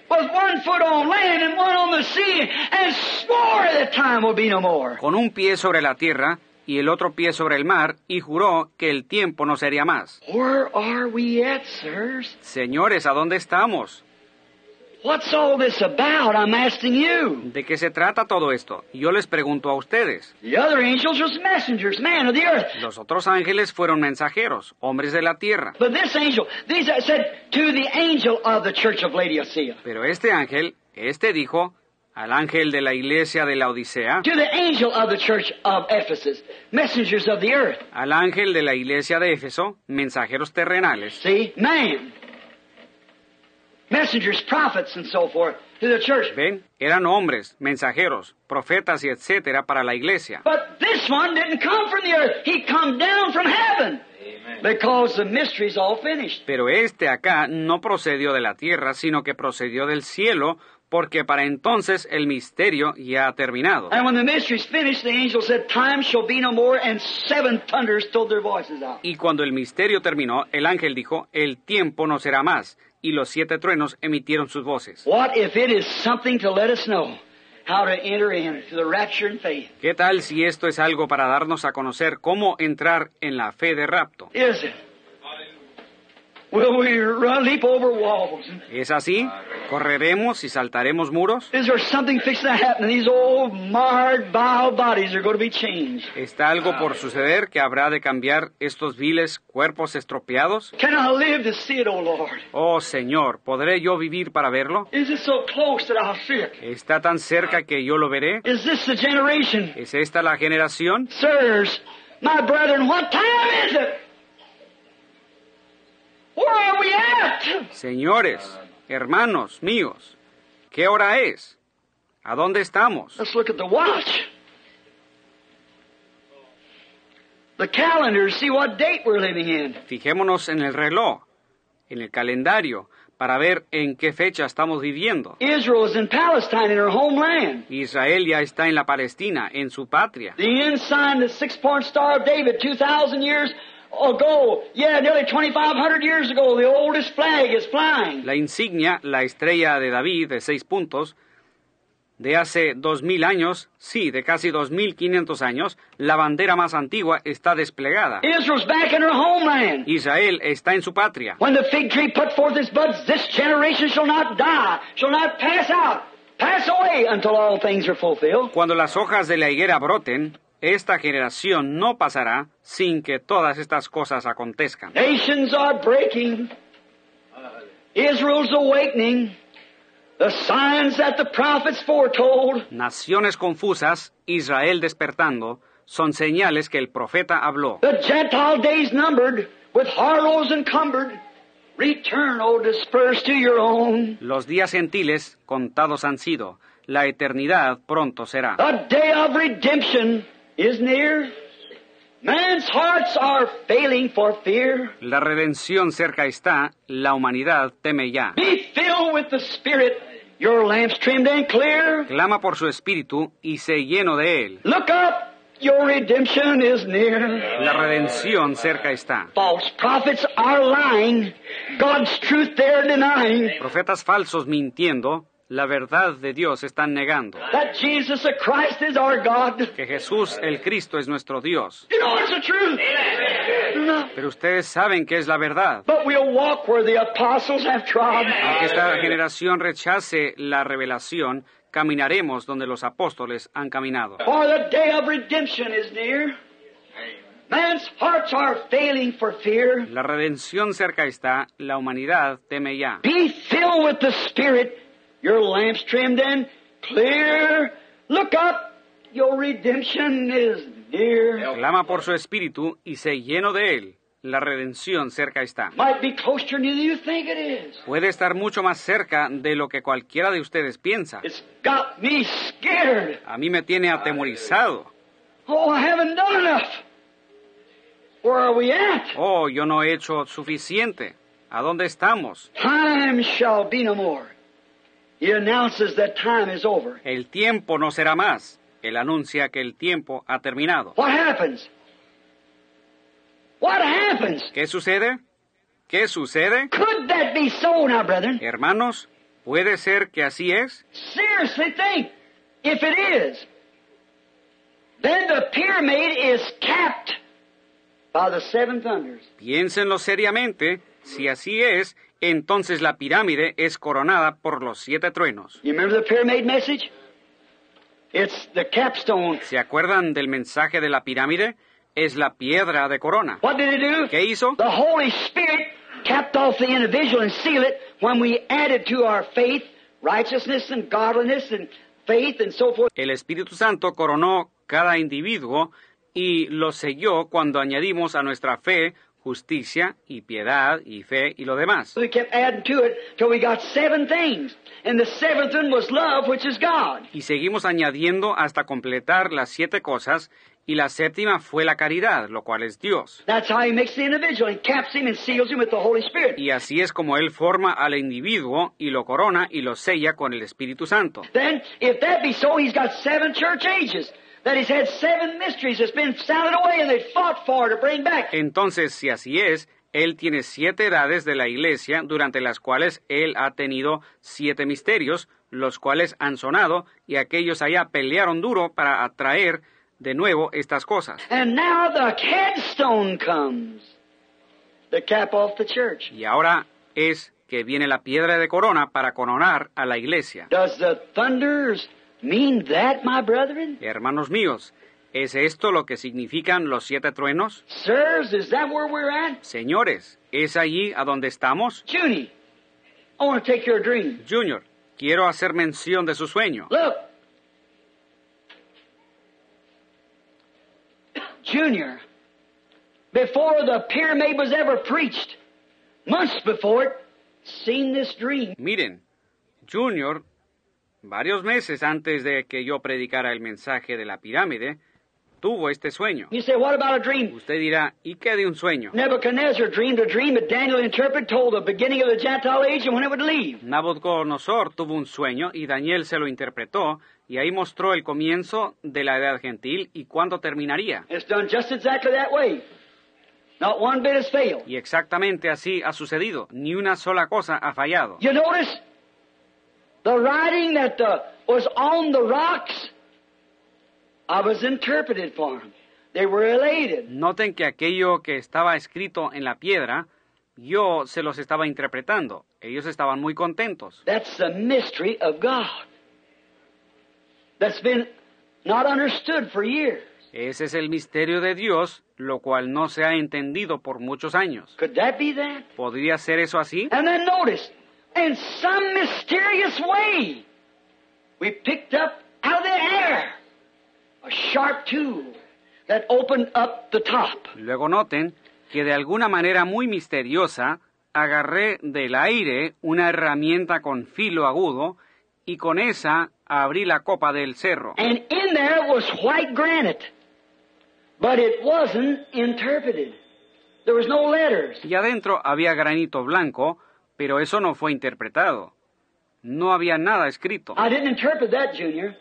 con un pie sobre la tierra y el otro pie sobre el mar, y juró que el tiempo no sería más. Where are we at, sirs? Señores, ¿a dónde estamos? What's all this about? I'm asking you. ¿De qué se trata todo esto? Yo les pregunto a ustedes. The other angels was messengers, man of the earth. Los otros ángeles fueron mensajeros, hombres de la tierra. But this angel, these said to the angel of the church of Laodicea. Pero este ángel, este dijo al ángel de la iglesia de la Odisea, To the angel of the church of Ephesus, messengers of the earth. al ángel de la iglesia de Éfeso, mensajeros terrenales. See, man. Messengers, prophets, and so forth to the church. Ven, eran hombres, mensajeros, profetas y etcétera para la iglesia. But this one didn't come from the earth. He come down from heaven. Because the mystery's all finished. Pero este acá no procedió de la tierra, sino que procedió del cielo, porque para entonces el misterio ya ha terminado. And when the mystery's finished, the angel said, Time shall be no more, and seven thunders told their voices out. Y cuando el misterio terminó, el ángel dijo, el tiempo no será más, y los siete truenos emitieron sus voces. What if it is something to let us know how to enter into the rapture and faith? ¿Qué tal si esto es algo para darnos a conocer cómo entrar en la fe de rapto? Is it? Will we run, leap over walls? ¿Es así? ¿Correremos y saltaremos muros? Is there something fixing to happen? These old, marred, vile bodies are going to be changed. ¿Está algo por suceder que habrá de cambiar estos viles cuerpos estropeados? Can I live to see it, O Lord? Oh Señor, ¿podré yo vivir para verlo? Is it so close that I'll see it? ¿Está tan cerca que yo lo veré? Is this the generation? ¿Es esta la generación? Sirs, my brethren, what time is it? Where are we at? Señores, hermanos míos, ¿qué hora es? ¿A dónde estamos? Let's look at the watch. The calendar, see what date we're living in. Fijémonos en el reloj, en el calendario, para ver en qué fecha estamos viviendo. Israel is in Palestine in her homeland. Israel ya está en la Palestina, en su patria. The ensign, the six-point star of David, 2,000 years ago, yeah, nearly 2,500 years ago, the oldest flag is flying. La insignia, la estrella de David de seis puntos, de hace dos mil años, sí, de casi dos mil quinientos años, la bandera más antigua está desplegada. Israel's back in her homeland. Israel está en su patria. When the fig tree put forth its buds, this generation shall not die, shall not pass out, pass away until all things are fulfilled. Cuando las hojas de la higuera broten, esta generación no pasará sin que todas estas cosas acontezcan. Nations are breaking. Israel's awakening. The signs that the prophets foretold. Naciones confusas, Israel despertando, son señales que el profeta habló. The Gentile days numbered, with harlows encumbered. Return, O dispersed to your own. Los días gentiles contados han sido, la eternidad pronto será. The day of redemption is near. Man's hearts are failing for fear. La redención cerca está, la humanidad teme ya. Be filled with the Spirit, your lamps trimmed and clear. Clama por su espíritu y sé lleno de él. Look up, your redemption is near. La redención cerca está. False prophets are lying, God's truth they're denying. Profetas falsos mintiendo, la verdad de Dios están negando. That Jesus the Christ is our God. Que Jesús el Cristo es nuestro Dios. You know it's the truth. No. Pero ustedes saben que es la verdad. But we'll walk where the apostles have trod. Aunque esta generación rechace la revelación, caminaremos donde los apóstoles han caminado. For the day of redemption is near. Man's hearts are failing for fear. La redención cerca está, la humanidad teme ya. Be filled with the Spirit, your lamps trimmed and clear. Look up, your redemption is near. Clama por su espíritu y sé lleno de él. La redención cerca está. Might be closer than you think it is. Puede estar mucho más cerca de lo que cualquiera de ustedes piensa. It's got me scared. A mí me tiene atemorizado. Oh, I haven't done enough. Where are we at? Oh, yo no he hecho suficiente. ¿A dónde estamos? Time shall be no more. El tiempo no será más. Él anuncia que el tiempo ha terminado. What happens? What happens? ¿Qué sucede? ¿Qué sucede? Could that be so now, brethren? Hermanos, ¿puede ser que así es? Seriously think. If it is, then the pyramid is capped by the seven thunders. Piénsenlo seriamente. Si así es, entonces la pirámide es coronada por los siete truenos. You remember the pyramid message? It's the capstone. ¿Se acuerdan del mensaje de la pirámide? Es la piedra de corona. What did it do? ¿Qué hizo? The Holy Spirit capped off the individual and sealed it when we added to our faith righteousness and godliness and faith and so forth. El Espíritu Santo coronó cada individuo y lo selló cuando añadimos a nuestra fe justicia y piedad y fe y lo demás. We kept adding to it till we got seven things. And the seventh one was love, which is God. Y seguimos añadiendo hasta completar las siete cosas y la séptima fue la caridad, lo cual es Dios. That's how he makes the individual and caps him and seals him with the Holy Spirit. Y así es como Él forma al individuo y lo corona y lo sella con el Espíritu Santo. Then, if that be so, he's got seven church ages. That he's had seven mysteries that's been sounded away and they fought for to bring back. Entonces, si así es, Él tiene siete edades de la Iglesia durante las cuales Él ha tenido siete misterios, los cuales han sonado y aquellos allá pelearon duro para atraer de nuevo estas cosas. And now the headstone comes. The cap off the church. Y ahora es que viene la piedra de corona para coronar a la Iglesia. Does the thunders mean that, my brethren? Hermanos míos, ¿es esto lo que significan los siete truenos? Sirs, is that where we're at? Señores, ¿es allí a donde estamos? Junie, I want to take your dream. Junior, quiero hacer mención de su sueño. Look. Junior, before the pyramid was ever preached, months before it, seen this dream. Miren, Junior, varios meses antes de que yo predicara el mensaje de la pirámide, tuvo este sueño. You say, what about a dream? Usted dirá, ¿y qué de un sueño? Nabucodonosor tuvo un sueño y Daniel se lo interpretó y ahí mostró el comienzo de la edad gentil y cuándo terminaría. It's done just exactly that way. Not one bit has failed. Y exactamente así ha sucedido. Ni una sola cosa ha fallado. You notice the writing that uh, was on the rocks, I was interpreted for them. They were elated. Noten que aquello que estaba escrito en la piedra, yo se los estaba interpretando. Ellos estaban muy contentos. That's the mystery of God. That's been not understood for years. Ese es el misterio de Dios, lo cual no se ha entendido por muchos años. Could that be that? ¿Podría ser eso así? And then notice, in some mysterious way, we picked up out of the air a sharp tool that opened up the top. Luego noten que de alguna manera muy misteriosa agarré del aire una herramienta con filo agudo y con esa abrí la copa del cerro. And in there was white granite, but it wasn't interpreted. There was no letters. Y adentro había granito blanco, pero eso no fue interpretado. No había nada escrito. I didn't interpret that, Junior.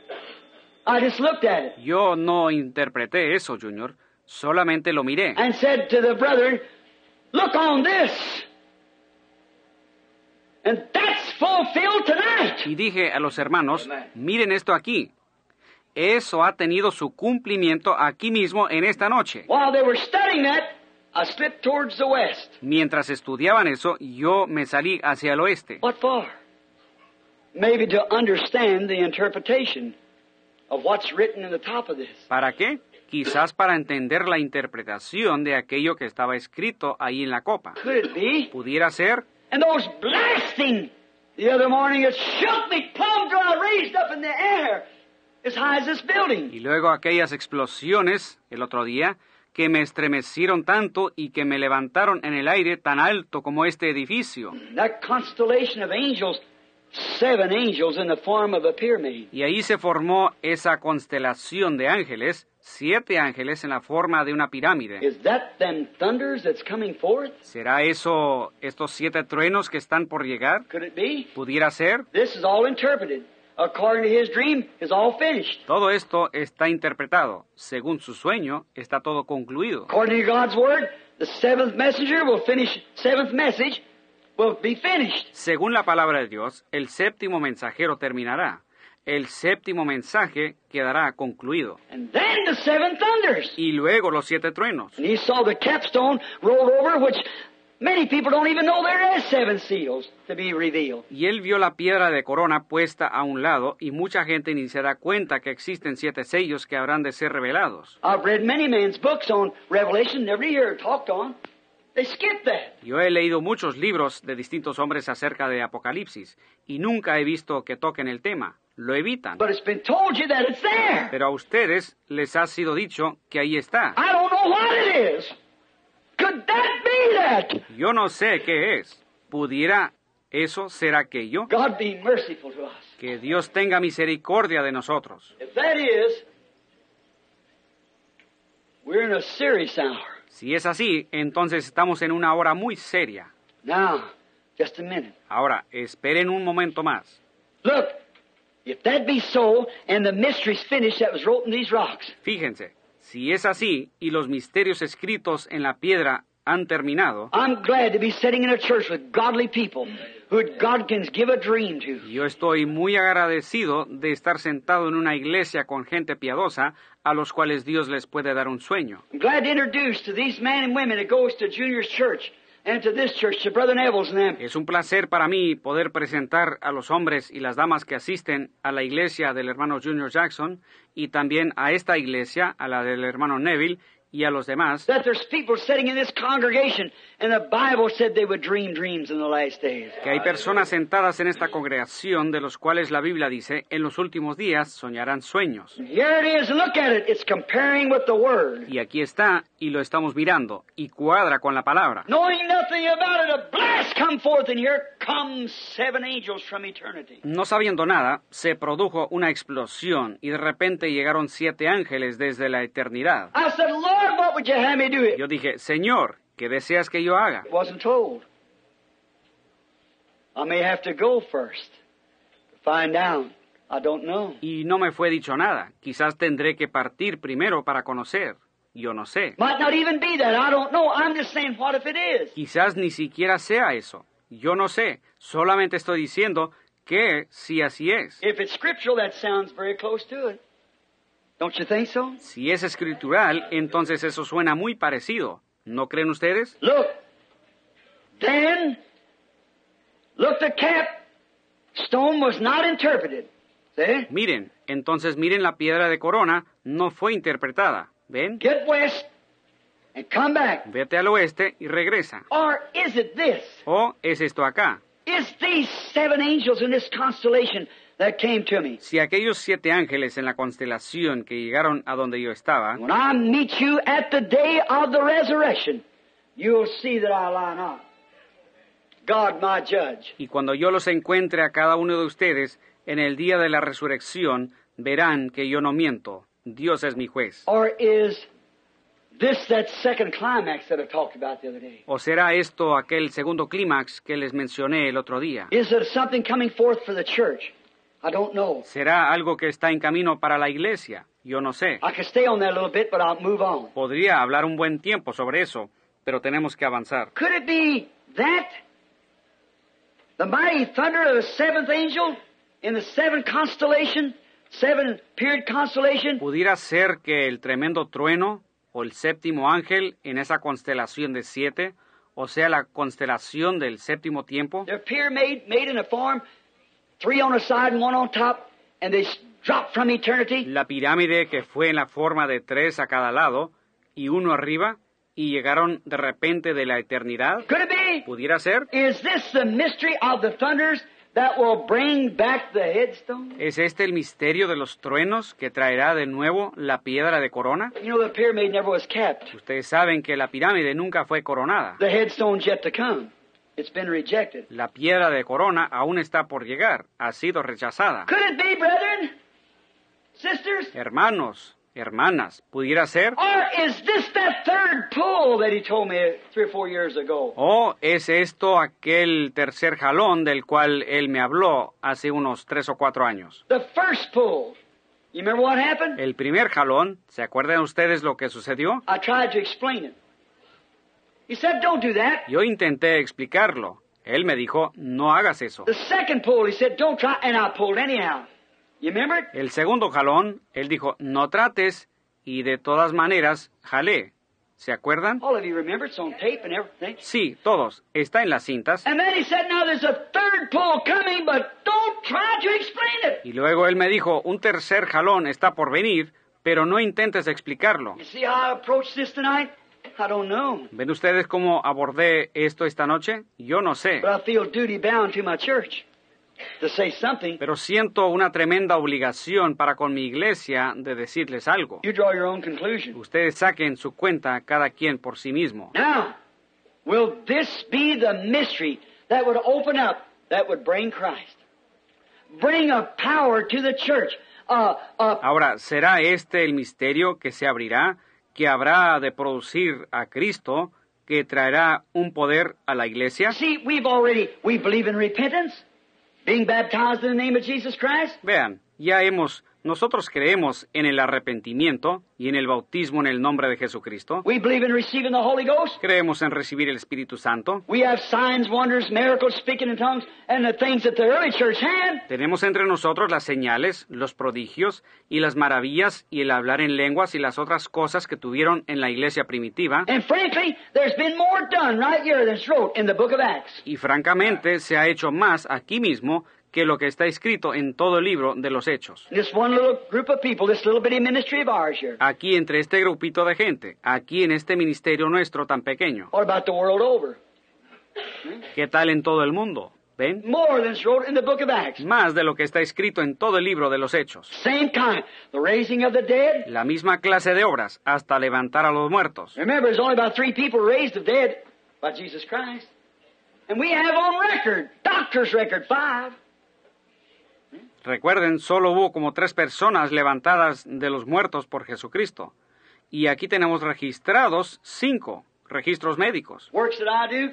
I just looked at it Yo no interpreté eso, Junior. Solamente lo miré. and said to the brethren, Look on this. And that's fulfilled tonight. Y dije a los hermanos, miren esto aquí. Eso ha tenido su cumplimiento aquí mismo en esta noche. While they were studying that, I slipped towards the west. Mientras estudiaban eso, yo me salí hacia el oeste. What for? Maybe to understand the interpretation of what's written in the top of this. ¿Para qué? Quizás para entender la interpretación de aquello que estaba escrito ahí en la copa. Could it be? Pudiera ser, And those blasting the other morning, it shook me plumb I raised up in the air as high as this building. y luego aquellas explosiones el otro día que me estremecieron tanto y que me levantaron en el aire tan alto como este edificio. That constellation of angels, seven angels in the form of a pyramid. Y ahí se formó esa constelación de ángeles, siete ángeles en la forma de una pirámide. Is that them thunders that's coming forth? ¿Será eso estos siete truenos que están por llegar? Could it be? ¿Pudiera ser? According to his dream, is all finished. Todo esto está interpretado. Según su sueño, está todo concluido. According to God's word, the seventh messenger will finish, seventh message will be finished. Según la palabra de Dios, el séptimo mensajero terminará. El séptimo mensaje quedará concluido. And then the seven thunders. Y luego los siete truenos. And he saw the capstone rolled over, which many people don't even know there is seven seals to be revealed. Y él vio la piedra de corona puesta a un lado y mucha gente ni se da cuenta que existen siete sellos que habrán de ser revelados. I've read many men's books on Revelation, never hear it talked on. They skip that. Yo he leído muchos libros de distintos hombres acerca de Apocalipsis y nunca he visto que toquen el tema. Lo evitan. But it's been told you that it's there. Pero a ustedes les ha sido dicho que ahí está. I don't know what it is. Could that be that? Yo no sé qué es. ¿Pudiera eso ser aquello? God be merciful to us. Que Dios tenga misericordia de nosotros. If that is, we're in a serious hour. Si es así, entonces estamos en una hora muy seria. Now, just a minute. Ahora, esperen un momento más. Look, if that be so, and the mystery's finished that was wrote in these rocks, Fíjense, si es así y los misterios escritos en la piedra han terminado, I'm glad to be sitting in a church with godly people who God can give a dream to. yo estoy muy agradecido de estar sentado en una iglesia con gente piadosa a los cuales Dios les puede dar un sueño. I'm glad to introduce to these men and women that goes to Junior's church Es un placer para mí poder presentar a los hombres y las damas que asisten a la iglesia del hermano Junior Jackson y también a esta iglesia, a la del hermano Neville y a los demás, That there's people sitting in this congregation and the Bible said they would dream dreams in the last days. que hay personas sentadas en esta congregación de los cuales la Biblia dice, en los últimos días soñarán sueños. Here it is, look at it. It's comparing with the Word. Y aquí está, y lo estamos mirando, y cuadra con la palabra. No sabiendo nada, se produjo una explosión y de repente llegaron siete ángeles desde la eternidad. I said, Lord, what would you have me do? It Yo dije, Señor, ¿qué deseas que yo haga? wasn't told. I may have to go first to find out. I don't know. Y no me fue dicho nada. Quizás tendré que partir primero para conocer. Yo no sé. Might not even be that. I don't know. I'm just saying, what if it is? Quizás ni siquiera sea eso. Yo no sé. Solamente estoy diciendo que si así es. If it's scriptural, that sounds very close to it. Don't you think so? Si es escritural, entonces eso suena muy parecido. ¿No creen ustedes? Look. Then, look, the cap stone was not interpreted. See? Miren, entonces miren la piedra de corona, no fue interpretada. ¿Ven? Get west and come back. Vete al oeste y regresa. Or is it this? ¿O es esto acá? Is these seven angels in this constellation that came to me? Si aquellos siete ángeles en la constelación que llegaron a donde yo estaba, When I meet you at the day of the resurrection, you'll see that I lie not. God, my judge. y cuando yo los encuentre a cada uno de ustedes en el día de la resurrección, verán que yo no miento. Dios es mi juez. Or is this that second climax that I talked about the other day? ¿O será esto aquel segundo clímax que les mencioné el otro día? Is there something coming forth for the church? I don't know. ¿Será algo que está en camino para la iglesia? Yo no sé. I could stay on that a little bit, but I'll move on. Podría hablar un buen tiempo sobre eso, pero tenemos que avanzar. Could it be that? The mighty thunder of the seventh angel in the seven constellation, seven period constellation, Pudiera ser que el tremendo trueno o el séptimo ángel en esa constelación de siete, o sea, la constelación del séptimo tiempo, they're pyramid made in a form, la pirámide que fue en la forma de tres a cada lado y uno arriba, y llegaron de repente de la eternidad. Could it be? ¿Pudiera ser? Is this the mystery of the thunders that will bring back the headstone? ¿Es este el misterio de los truenos que traerá de nuevo la piedra de corona? You know, the pyramid never was kept. Ustedes saben que la pirámide nunca fue coronada. It's been rejected. La piedra de corona aún está por llegar, ha sido rechazada. Could it be, brethren? Sisters? Hermanos, hermanas, ¿pudiera ser? Or is this that third pull that he told me three or four years ago? ¿O es esto aquel tercer jalón del cual él me habló hace unos tres o cuatro años? The first pull. You remember what happened? El primer jalón, ¿se acuerdan ustedes lo que sucedió? I tried to explain it. He said, don't do that. Yo intenté explicarlo. Él me dijo, no hagas eso. The second pull, he said, don't try, and I pulled anyhow. You remember it? El segundo jalón, él dijo, no trates, y de todas maneras, jalé. ¿Se acuerdan? All of you remember, it's on tape and everything. Sí, todos. Está en las cintas. And then he said, now there's a third pull coming, but don't try to explain it. Y luego él me dijo, un tercer jalón está por venir, pero no intentes explicarlo. You see how I approached this tonight? I don't know. ¿Ven ustedes cómo abordé esto esta noche? Yo no sé. But I feel duty bound to my church to say something. Pero siento una tremenda obligación para con mi iglesia de decirles algo. You draw your own conclusion. Ustedes saquen su cuenta cada quien por sí mismo. Now, will this be the mystery that would open up, that would bring Christ? Bring a power to the church. Uh, uh, Ahora, ¿será este el misterio que se abrirá, que habrá de producir a Cristo, que traerá un poder a la iglesia? see, we've already, we believe in repentance, being baptized in the name of Jesus Christ. Vean, ya hemos, nosotros creemos en el arrepentimiento y en el bautismo en el nombre de Jesucristo. We believe in receiving the Holy Ghost. Creemos en recibir el Espíritu Santo. We have signs, wonders, miracles, speaking in tongues, and the things that the early church had. Tenemos entre nosotros las señales, los prodigios y las maravillas y el hablar en lenguas y las otras cosas que tuvieron en la iglesia primitiva. And frankly, there's been more done right here than's wrote in the book of Acts. Y francamente se ha hecho más aquí mismo que lo que está escrito en todo el libro de los Hechos. Aquí entre este grupito de gente, aquí en este ministerio nuestro tan pequeño. What about the world over? ¿Qué tal en todo el mundo? ¿Ven? More than's wrote in the book of Acts. Más de lo que está escrito en todo el libro de los Hechos. Same kind. The raising of the dead. La misma clase de obras, hasta levantar a los muertos. Remember, there's only about three people raised of dead by Jesus Christ. And we have on record, doctor's record, five. Recuerden, solo hubo como tres personas levantadas de los muertos por Jesucristo. Y aquí tenemos registrados cinco registros médicos. Works that I do,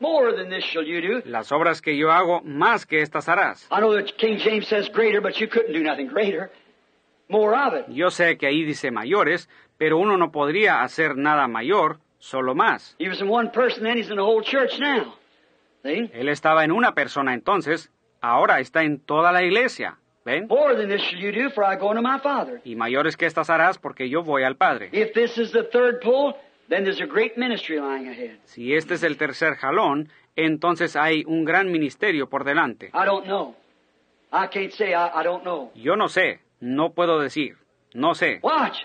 more than this shall you do. Las obras que yo hago, más que estas harás. I know that King James says greater, but you couldn't do nothing greater. More of it. Yo sé que ahí dice mayores, pero uno no podría hacer nada mayor, solo más. He was in one person, then he's in the whole church now. See? Él estaba en una persona entonces, ahora está en toda la iglesia. ¿Ven? More than this you do, for I go unto my Father. Y mayores que estas harás porque yo voy al Padre. If this is the third pull, then there's a great ministry lying ahead. Si este es el tercer jalón, entonces hay un gran ministerio por delante. I don't know. I can't say I, I don't know. Yo no sé, no puedo decir, no sé. Watch.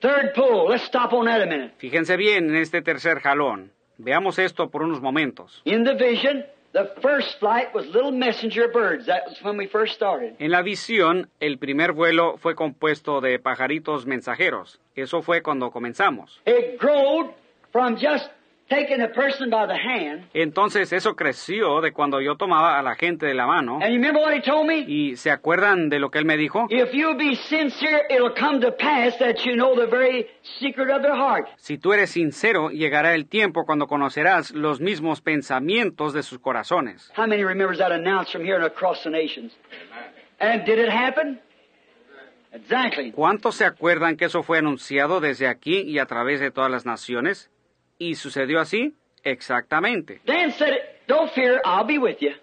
Third pull. Let's stop on that a minute. Fíjense bien en este tercer jalón. Veamos esto por unos momentos. In the vision, the first flight was little messenger birds. That was when we first started. En la visión, el primer vuelo fue compuesto de pajaritos mensajeros. Eso fue cuando comenzamos. It from just taking a person by the hand. Entonces eso creció de cuando yo tomaba a la gente de la mano. And you remember what he told me? ¿Y se acuerdan de lo que él me dijo? If you be sincere, it'll come to pass that you know the very secret of their heart. Si tú eres sincero, llegará el tiempo cuando conocerás los mismos pensamientos de sus corazones. How many remembers that announced from here and across the nations? And did it happen? Exactly. ¿Cuántos se acuerdan que eso fue anunciado desde aquí y a través de todas las naciones? ¿Y sucedió así? Exactamente. Dan said. Don't fear, I'll be with you.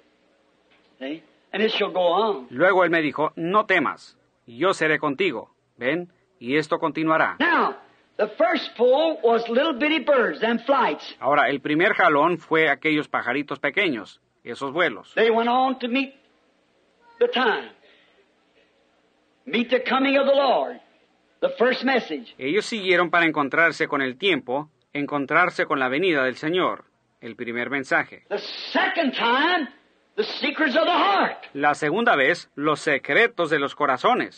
And it shall go on. Luego él me dijo, no temas, yo seré contigo. ¿Ven? Y esto continuará. Now, the first pull was little bitty birds, them flights. Ahora, el primer jalón fue aquellos pajaritos pequeños, esos vuelos. They went on to meet the time, meet the coming of the Lord. The first message. Ellos siguieron para encontrarse con el tiempo, encontrarse con la venida del Señor, el primer mensaje. The second time, the secrets of the heart. La segunda vez, los secretos de los corazones.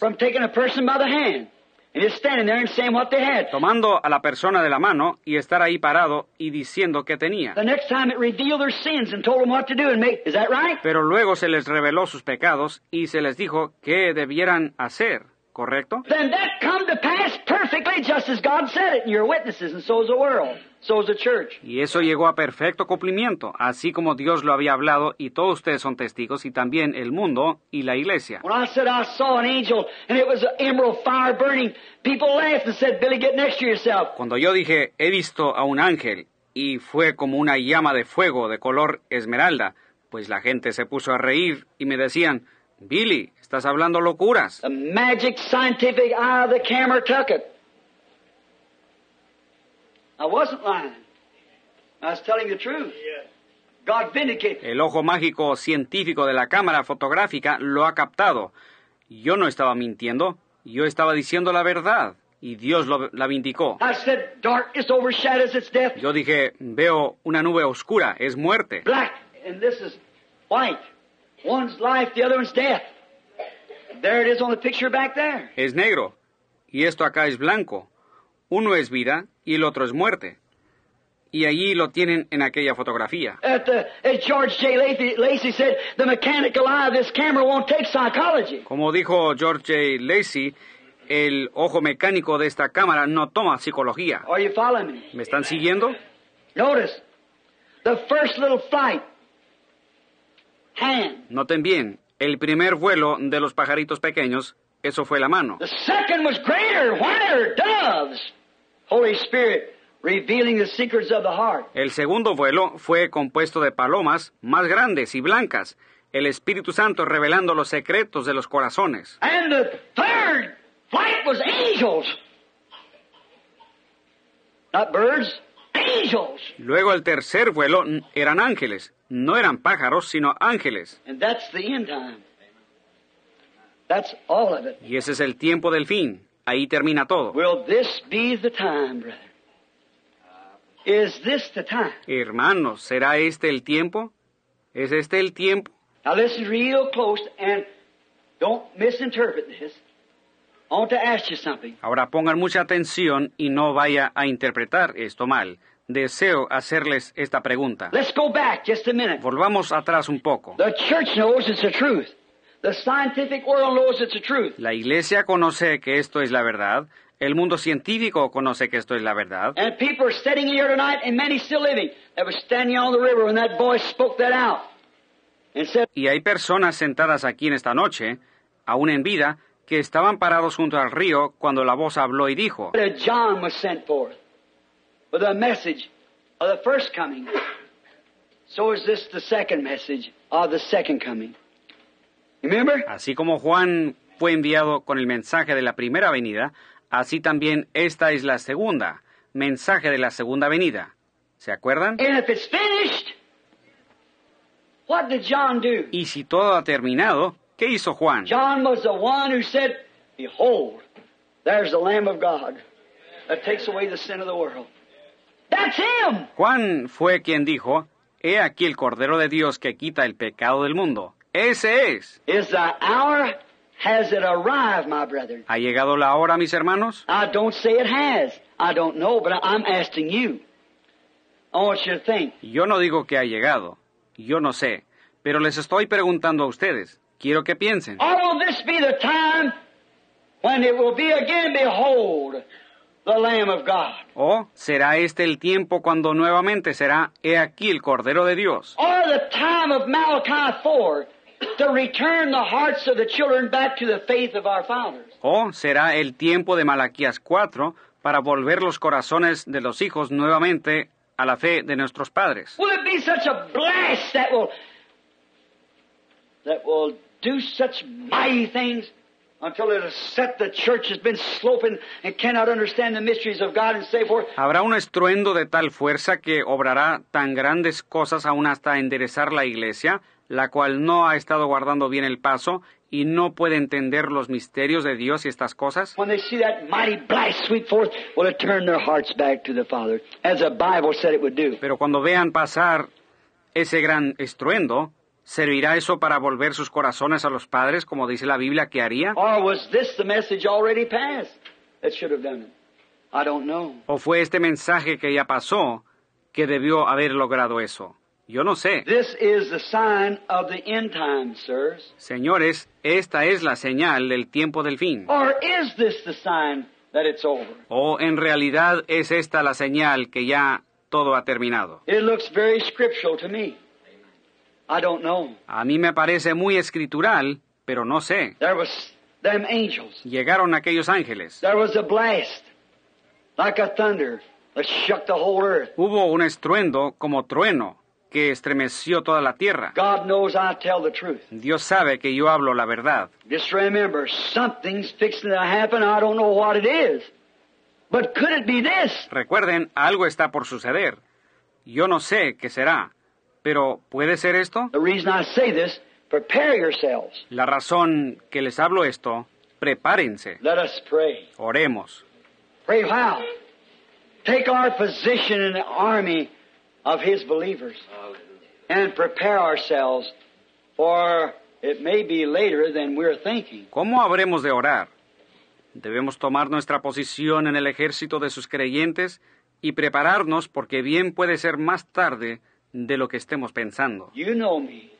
Tomando a la persona de la mano y estar ahí parado y diciendo qué tenía. The next time it revealed their sins and told them what to do and make. Is that right? Pero luego se les reveló sus pecados y se les dijo qué debieran hacer, ¿correcto? Then that come to pass perfectly just as God said it, and you're witnesses, and so is the world, so is the church. Y eso llegó a perfecto cumplimiento, así como Dios lo había hablado y todos ustedes son testigos y también el mundo y la iglesia. When I said I saw an angel and it was an emerald fire burning, people laughed and said, Billy, get next to yourself. Cuando yo dije, he visto a un ángel y fue como una llama de fuego de color esmeralda, pues la gente se puso a reír y me decían, Billy, estás hablando locuras. The magic scientific eye of the camera took it. I wasn't lying. I was telling the truth. God vindicated. El ojo mágico científico de la cámara fotográfica lo ha captado. Yo no estaba mintiendo, yo estaba diciendo la verdad y Dios lo, la vindicó. I said, darkness overshadows its death. Yo dije, veo una nube oscura, es muerte. Black, and this is white. One's life, the other one's death. Es negro y esto acá es blanco. Uno es vida y el otro es muerte. Y allí lo tienen en aquella fotografía. At the, as George J. Lacey, Lacey said, the mechanical eye of this camera won't take psychology. Como dijo George J. Lacey, el ojo mecánico de esta cámara no toma psicología. Are you following me? ¿Me están siguiendo? Notice, the first little flight, hand. Noten bien, el primer vuelo de los pajaritos pequeños, eso fue la mano. The second was greater, whiter, doves. Holy Spirit revealing the secrets of the heart. El segundo vuelo fue compuesto de palomas más grandes y blancas, el Espíritu Santo revelando los secretos de los corazones. And the third flight was angels. Not birds, angels. Luego el tercer vuelo eran ángeles, no eran pájaros, sino ángeles. And that's the end time. That's all of it. Y ese es el tiempo del fin. Ahí termina todo. Will this be the time, brother? Is this the time? Hermanos, ¿será este el tiempo? ¿Es este el tiempo? Now listen real close and don't misinterpret this. I want to ask you something. Ahora pongan mucha atención y no vaya a interpretar esto mal. Deseo hacerles esta pregunta. Let's go back just a minute. Volvamos atrás un poco. The church knows it's the truth. The scientific world knows it's the truth. La iglesia conoce que esto es la verdad. El mundo científico conoce que esto es la verdad. And people are sitting here tonight, and many still living, that were standing on the river when that voice spoke that out. And said, Y hay personas sentadas aquí en esta noche, aún en vida, que estaban parados junto al río cuando la voz habló y dijo, John was sent forth with a message of the first coming. So is this the second message of the second coming. Remember? así como Juan fue enviado con el mensaje de la primera venida, así también esta es la segunda, mensaje de la segunda venida. ¿Se acuerdan? And if it's finished, what did John do? Y si todo ha terminado, ¿qué hizo Juan? John was the one who said, Behold, there's the Lamb of God that takes away the sin of the world. That's him! Juan fue quien dijo, He aquí el Cordero de Dios que quita el pecado del mundo. Ese es. Is the hour, has it arrived, my brethren? ¿Ha llegado la hora, mis hermanos? I don't say it has. I don't know, but I'm asking you. I want you to think. Yo no digo que ha llegado. Yo no sé. Pero les estoy preguntando a ustedes. Quiero que piensen. Or will this be the time when it will be again, behold, the Lamb of God? ¿O será este el tiempo cuando nuevamente será He aquí el Cordero de Dios? Or the time of Malachi 4 to return the hearts of the children back to the faith of our fathers? ¿O será el tiempo de Malaquías 4 para volver los corazones de los hijos nuevamente a la fe de nuestros padres? Will it be such a blast that will that will do such mighty things until it has set the church has been sloping and cannot understand the mysteries of God and so forth. Habrá un estruendo de tal fuerza que obrará tan grandes cosas aún hasta enderezar la iglesia, la cual no ha estado guardando bien el paso y no puede entender los misterios de Dios y estas cosas. When they see that mighty blast sweep forth, will it turn their hearts back to the Father, as the Bible said it would do. Pero cuando vean pasar ese gran estruendo, ¿servirá eso para volver sus corazones a los padres, como dice la Biblia que haría? Or was this the message already passed that should have done it? I don't know. ¿O fue este mensaje que ya pasó que debió haber logrado eso? Yo no sé. This is the sign of the end times, sirs. Señores, esta es la señal del tiempo del fin. Or is this the sign that it's over? ¿O en realidad es esta la señal que ya todo ha terminado? It looks very scriptural to me. I don't know. A mí me parece muy escritural, pero no sé. There was them angels. Llegaron aquellos ángeles. There was a blast, like a thunder, that shook the whole earth. Hubo un estruendo como trueno que estremeció toda la tierra. God knows I tell the truth. Dios sabe que yo hablo la verdad. Just remember, something's fixing to happen. I don't know what it is. But could it be this? Recuerden, algo está por suceder. Yo no sé qué será, pero ¿puede ser esto? The reason I say this, prepare yourselves. La razón que les hablo esto, prepárense, Let us pray. oremos. Pray how? Take our position in the army of His believers and prepare ourselves, for it may be later than we're thinking. ¿Cómo habremos de orar? Debemos tomar nuestra posición en el ejército de sus creyentes y prepararnos porque bien puede ser más tarde de lo que estemos pensando. You know me.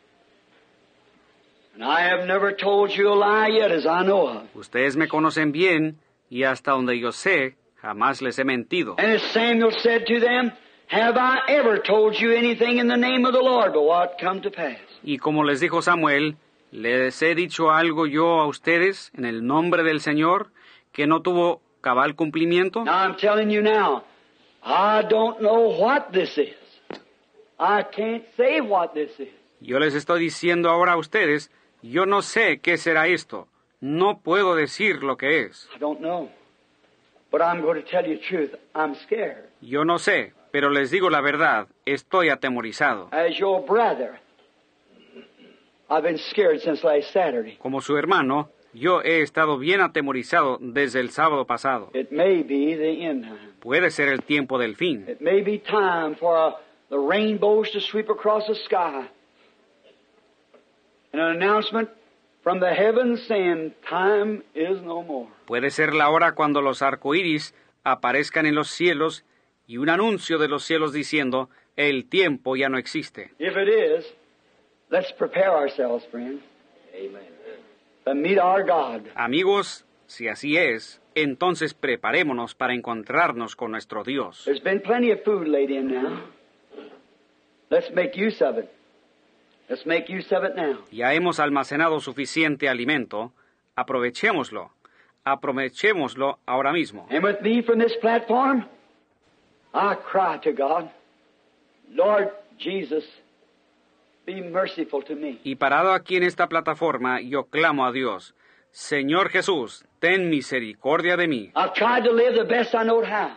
And I have never told you a lie yet as I know of. Ustedes me conocen bien y hasta donde yo sé, jamás les he mentido. And as Samuel said to them, Have I ever told you anything in the name of the Lord but what come to pass? Y como les dijo Samuel, les he dicho algo yo a ustedes en el nombre del Señor que no tuvo cabal cumplimiento. Now I'm telling you now, I don't know what this is. I can't say what this is. Yo les estoy diciendo ahora a ustedes, yo no sé qué será esto. No puedo decir lo que es. I don't know. But I'm going to tell you the truth. I'm scared. Yo no sé, pero les digo la verdad, estoy atemorizado. As your brother, I've been scared since last Saturday. Como su hermano, yo he estado bien atemorizado desde el sábado pasado. It may be the end time. Puede ser el tiempo del fin. It may be time for uh, the rainbows to sweep across the sky. And an announcement from the heavens saying, Time is no more. Puede ser la hora cuando los arcoíris aparezcan en los cielos y un anuncio de los cielos diciendo, el tiempo ya no existe. If it is, let's prepare ourselves, friends. Amen. To meet our God. Amigos, si así es, entonces preparémonos para encontrarnos con nuestro Dios. There's been plenty of food laid in now. Let's make use of it. Let's make use of it now. Ya hemos almacenado suficiente alimento, aprovechémoslo. Aprovechémoslo ahora mismo. And with me from this platform, I cry to God, Lord Jesus, be merciful to me. Y parado aquí en esta plataforma, yo clamo a Dios, Señor Jesús, ten misericordia de mí. I've tried to live the best I know how.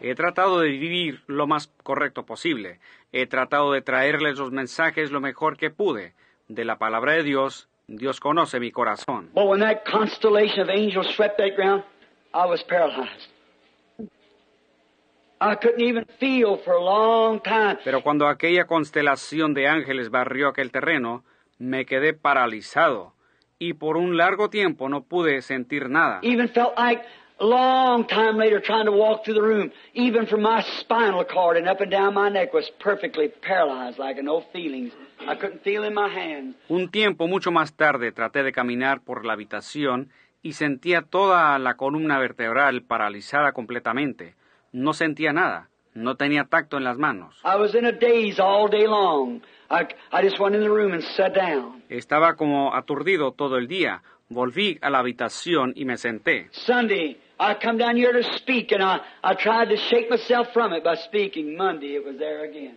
He tratado de vivir lo más correcto posible. He tratado de traerles los mensajes lo mejor que pude. De la palabra de Dios, Dios conoce mi corazón. But when that constellation of angels swept that ground, I was paralyzed. I couldn't even feel for a long time. Pero cuando aquella constelación de ángeles barrió aquel terreno, me quedé paralizado y por un largo tiempo no pude sentir nada. Even felt like long time later trying to walk through the room, even from my spinal cord and up and down my neck was perfectly paralyzed, like no feelings. I couldn't feel in my hands. Un tiempo mucho más tarde traté de caminar por la habitación y sentía toda la columna vertebral paralizada completamente. No sentía nada, no tenía tacto en las manos. I was in a daze all day long. I, I just went in the room and sat down. Estaba como aturdido todo el día. Volví a la habitación y me senté. Sunday, I come down here to speak, and I, I tried to shake myself from it by speaking. Monday, it was there again.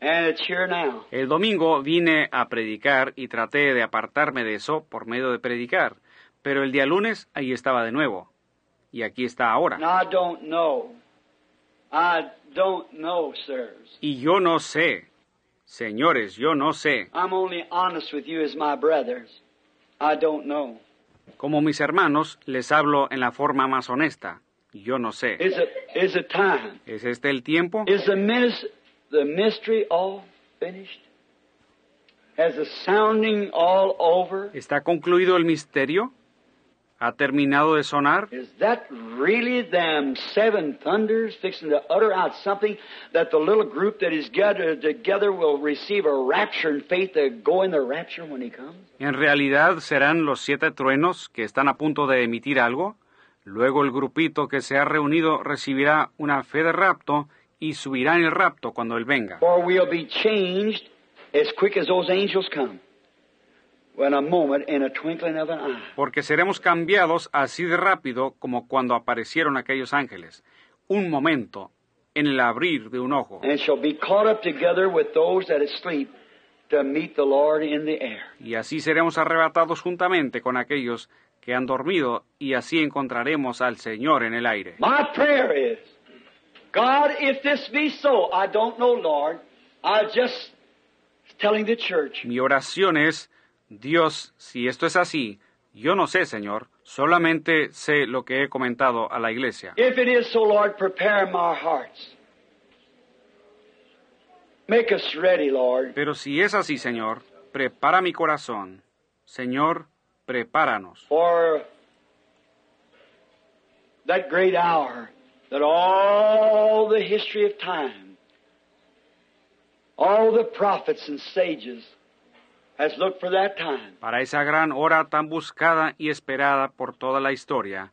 And it's here now. El domingo vine a predicar y traté de apartarme de eso por medio de predicar, pero el día lunes ahí estaba de nuevo. Y aquí está ahora. And I don't know. I don't know, sirs. Y yo no sé, señores, yo no sé. I'm only honest with you as my brothers. I don't know. Como mis hermanos, les hablo en la forma más honesta. Yo no sé. Is it is it time? ¿Es este el tiempo? Is the minis- the mystery all finished? Has the sounding all over? ¿Está concluido el misterio? ¿Ha terminado de sonar? Is that really them seven thunders fixing to utter out something that the little group that is gathered together will receive a rapture in faith to go in the rapture when he comes? ¿En realidad serán los siete truenos que están a punto de emitir algo? Luego el grupito que se ha reunido recibirá una fe de rapto y subirá en el rapto cuando Él venga. For we'll be changed as quick as those angels come. Porque seremos cambiados así de rápido como cuando aparecieron aquellos ángeles. Un momento, en el abrir de un ojo. And shall be caught up together with those that sleep to meet the Lord in the air. Y así seremos arrebatados juntamente con aquellos que han dormido y así encontraremos al Señor en el aire. My prayer is, God, if this be so, I don't know, Lord. I just telling the church. Mi oración es, Dios, si esto es así, yo no sé, Señor, solamente sé lo que he comentado a la iglesia. If it is so, Lord, prepare my hearts. Make us ready, Lord. Pero si es así, Señor, prepara mi corazón. Señor, prepáranos. for that great hour that all the history of time, all the prophets and sages has looked for that time. Para esa gran hora tan buscada y esperada por toda la historia,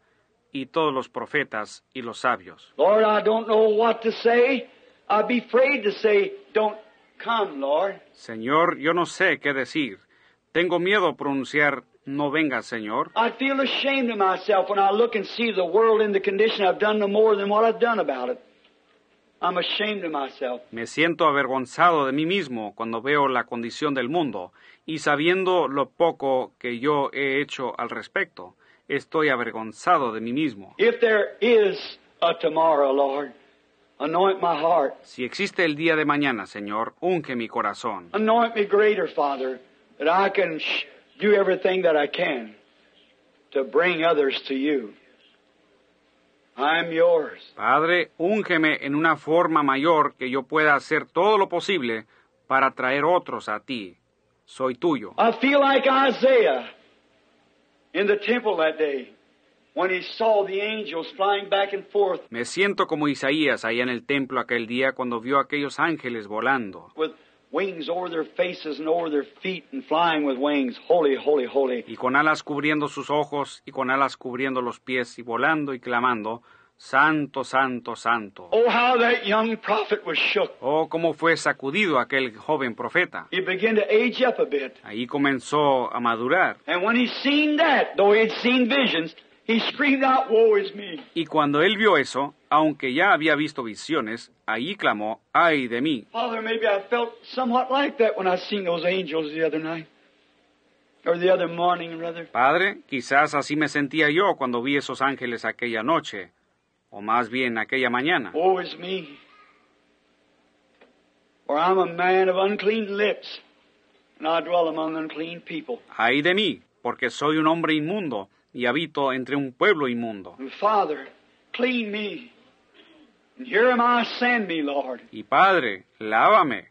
y todos los profetas y los sabios. Lord, I don't know what to say. I'd be afraid to say, don't come, Lord. Señor, yo no sé qué decir. Tengo miedo a pronunciar, no venga, Señor. I feel ashamed of myself when I look and see the world in the condition I've done no more than what I've done about it. I'm ashamed of myself. Me siento avergonzado de mí mismo cuando veo la condición del mundo y sabiendo lo poco que yo he hecho al respecto. Estoy avergonzado de mí mismo. If there is a tomorrow, Lord, anoint my heart. Si existe el día de mañana, Señor, unge mi corazón. Anoint me greater, Father, that I can sh- do everything that I can to bring others to you. I'm yours. Padre, úngeme en una forma mayor que yo pueda hacer todo lo posible para traer otros a ti. Soy tuyo. I feel like Isaiah in the temple that day when he saw the angels flying back and forth Me siento como Isaías allá en el templo aquel día cuando vio a aquellos ángeles volando with wings over their faces and over their feet and flying with wings. Holy, holy, holy. y con alas cubriendo sus ojos y con alas cubriendo los pies y volando y clamando, Santo, Santo, Santo. Oh, how that young prophet was shook. Oh, cómo fue sacudido aquel joven profeta. He began to age up a bit. Ahí comenzó a madurar. And when he seen that, though he'd seen visions, he screamed out, Woe is me. Y cuando él vio eso, aunque ya había visto visiones, ahí clamó, ay de mí. Father, maybe I felt somewhat like that when I seen those angels the other night. Or the other morning, rather. Padre, quizás así me sentía yo cuando vi esos ángeles aquella noche, o más bien aquella mañana. Woe is me. For I'm a man of unclean lips, and I dwell among unclean people. Ay de mí, porque soy un hombre inmundo y habito entre un pueblo inmundo. And Father, clean me. And here am I, send me, Lord. Y Padre, lávame.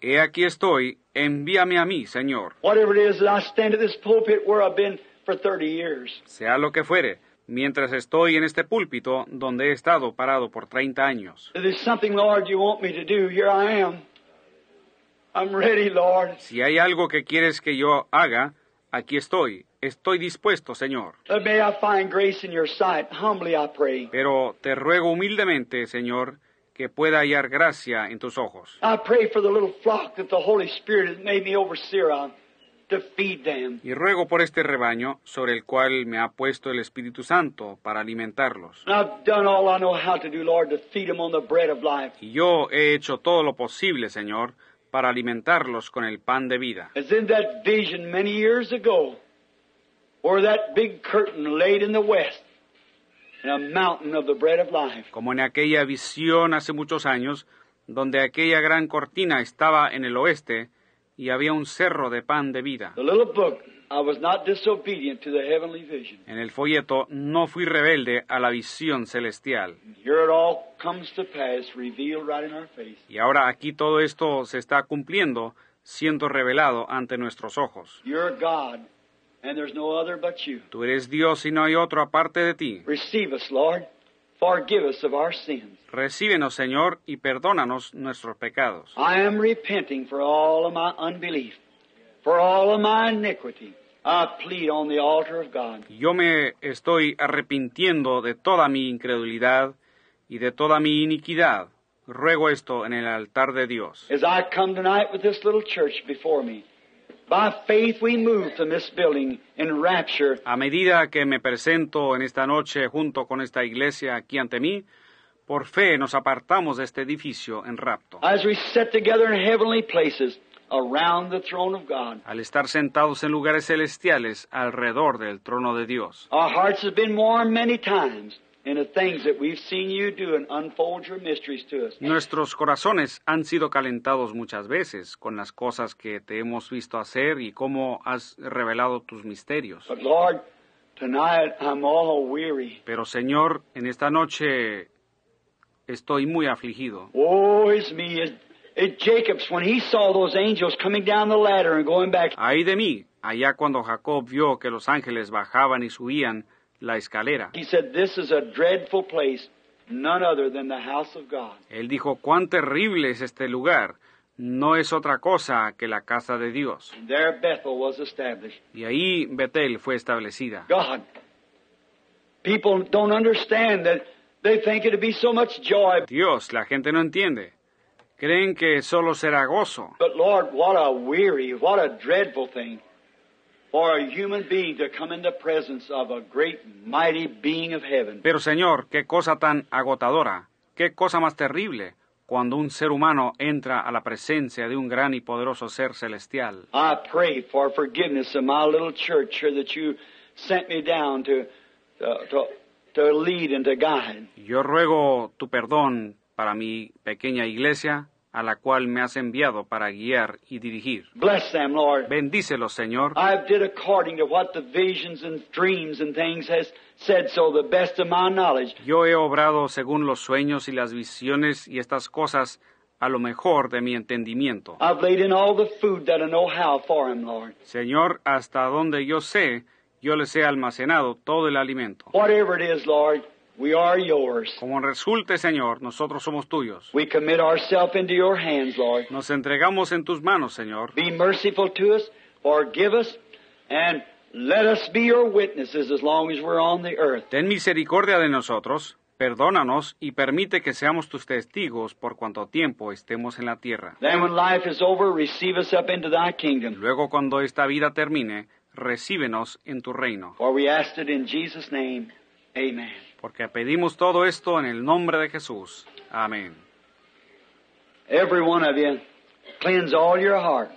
He aquí estoy, envíame a mí, Señor. Whatever it is that I stand at this pulpit where I've been for 30 years. Sea lo que fuere, mientras estoy en este púlpito donde he estado parado por 30 años. If there's something, Lord, you want me to do, here I am. I'm ready, Lord. Si hay algo que quieres que yo haga, aquí estoy. Estoy dispuesto, Señor. But may I find grace in your sight. Humbly I pray. Pero te ruego humildemente, Señor, que pueda hallar gracia en tus ojos. I pray for the little flock that the Holy Spirit has made me overseer. To feed them. Y ruego por este rebaño sobre el cual me ha puesto el Espíritu Santo para alimentarlos. And I've done all I know how to do, Lord, to feed them on the bread of life. Y yo he hecho todo lo posible, Señor, para alimentarlos con el pan de vida. As in that vision many years ago, where that big curtain laid in the west, and a mountain of the bread of life. Como en aquella visión hace muchos años, donde aquella gran cortina estaba en el oeste y había un cerro de pan de vida. The little book, I was not disobedient to the heavenly vision. En el folleto no fui rebelde a la visión celestial. Here it all comes to pass, revealed right in our face. Y ahora aquí todo esto se está cumpliendo, siendo revelado ante nuestros ojos. You're God, and there's no other but you. Tú eres Dios y no hay otro aparte de ti. Receive us, Lord. Forgive us of our sins. Recíbenos, Señor, y perdónanos nuestros pecados. I am repenting for all of my unbelief, for all of my iniquity. I plead on the altar of God. Yo me estoy arrepintiendo de toda mi incredulidad y de toda mi iniquidad. Ruego esto en el altar de Dios. As I come tonight with this little church before me, A medida que me presento en esta noche junto con esta iglesia aquí ante mí, por fe nos apartamos de este edificio en rapto. As we sit together in heavenly places around the throne of God, Al estar sentados en lugares celestiales alrededor del trono de Dios. our hearts have been warmed many times in the things that we've seen you do and unfold your mysteries to us. Nuestros corazones han sido calentados muchas veces con las cosas que te hemos visto hacer y cómo has revelado tus misterios. But Lord, tonight I'm all weary. Pero Señor, en esta noche estoy muy afligido. Woe is me. As, as Jacob's, when he saw those angels coming down the ladder and going back, Ay de mí, allá cuando Jacob vio que los ángeles bajaban y subían la escalera. he said, This is a dreadful place, none other than the house of God. Él dijo, cuán terrible es este lugar. No es otra cosa que la casa de Dios. And there Bethel was established. Y ahí Betel fue establecida. God. People don't understand that they think it'd be so much joy. Dios, la gente no entiende. Creen que solo será gozo. But Lord, what a weary, what a dreadful thing Pero Señor, qué cosa tan agotadora, qué cosa más terrible cuando un ser humano entra a la presencia de un gran y poderoso ser celestial. I pray for forgiveness of my little church here that you sent me down to, to, to, to lead and to guide. Yo ruego tu perdón para mi pequeña iglesia, a la cual me has enviado para guiar y dirigir. Bless them, Lord. Bendícelos, Señor. I did according to what the visions and dreams and things has said, so the best of my knowledge. Yo he obrado según los sueños y las visiones y estas cosas a lo mejor de mi entendimiento. I've laid in all the food that I know how for him, Lord. Señor, hasta donde yo sé, yo les he almacenado todo el alimento. Whatever it is, Lord, we are yours. Como resulte, Señor, nosotros somos tuyos. We commit ourselves into your hands, Lord. Nos entregamos en tus manos, Señor. Be merciful to us, forgive us, and let us be your witnesses as long as we're on the earth. Ten misericordia de nosotros, perdónanos y permite que seamos tus testigos por cuanto tiempo estemos en la tierra. Then when life is over, receive us up into thy kingdom. Luego, cuando esta vida termine, recíbenos en tu reino. For we asked it in Jesus' name. Amen. Porque pedimos todo esto en el nombre de Jesús. Amén. Every one of you, cleanse all your heart.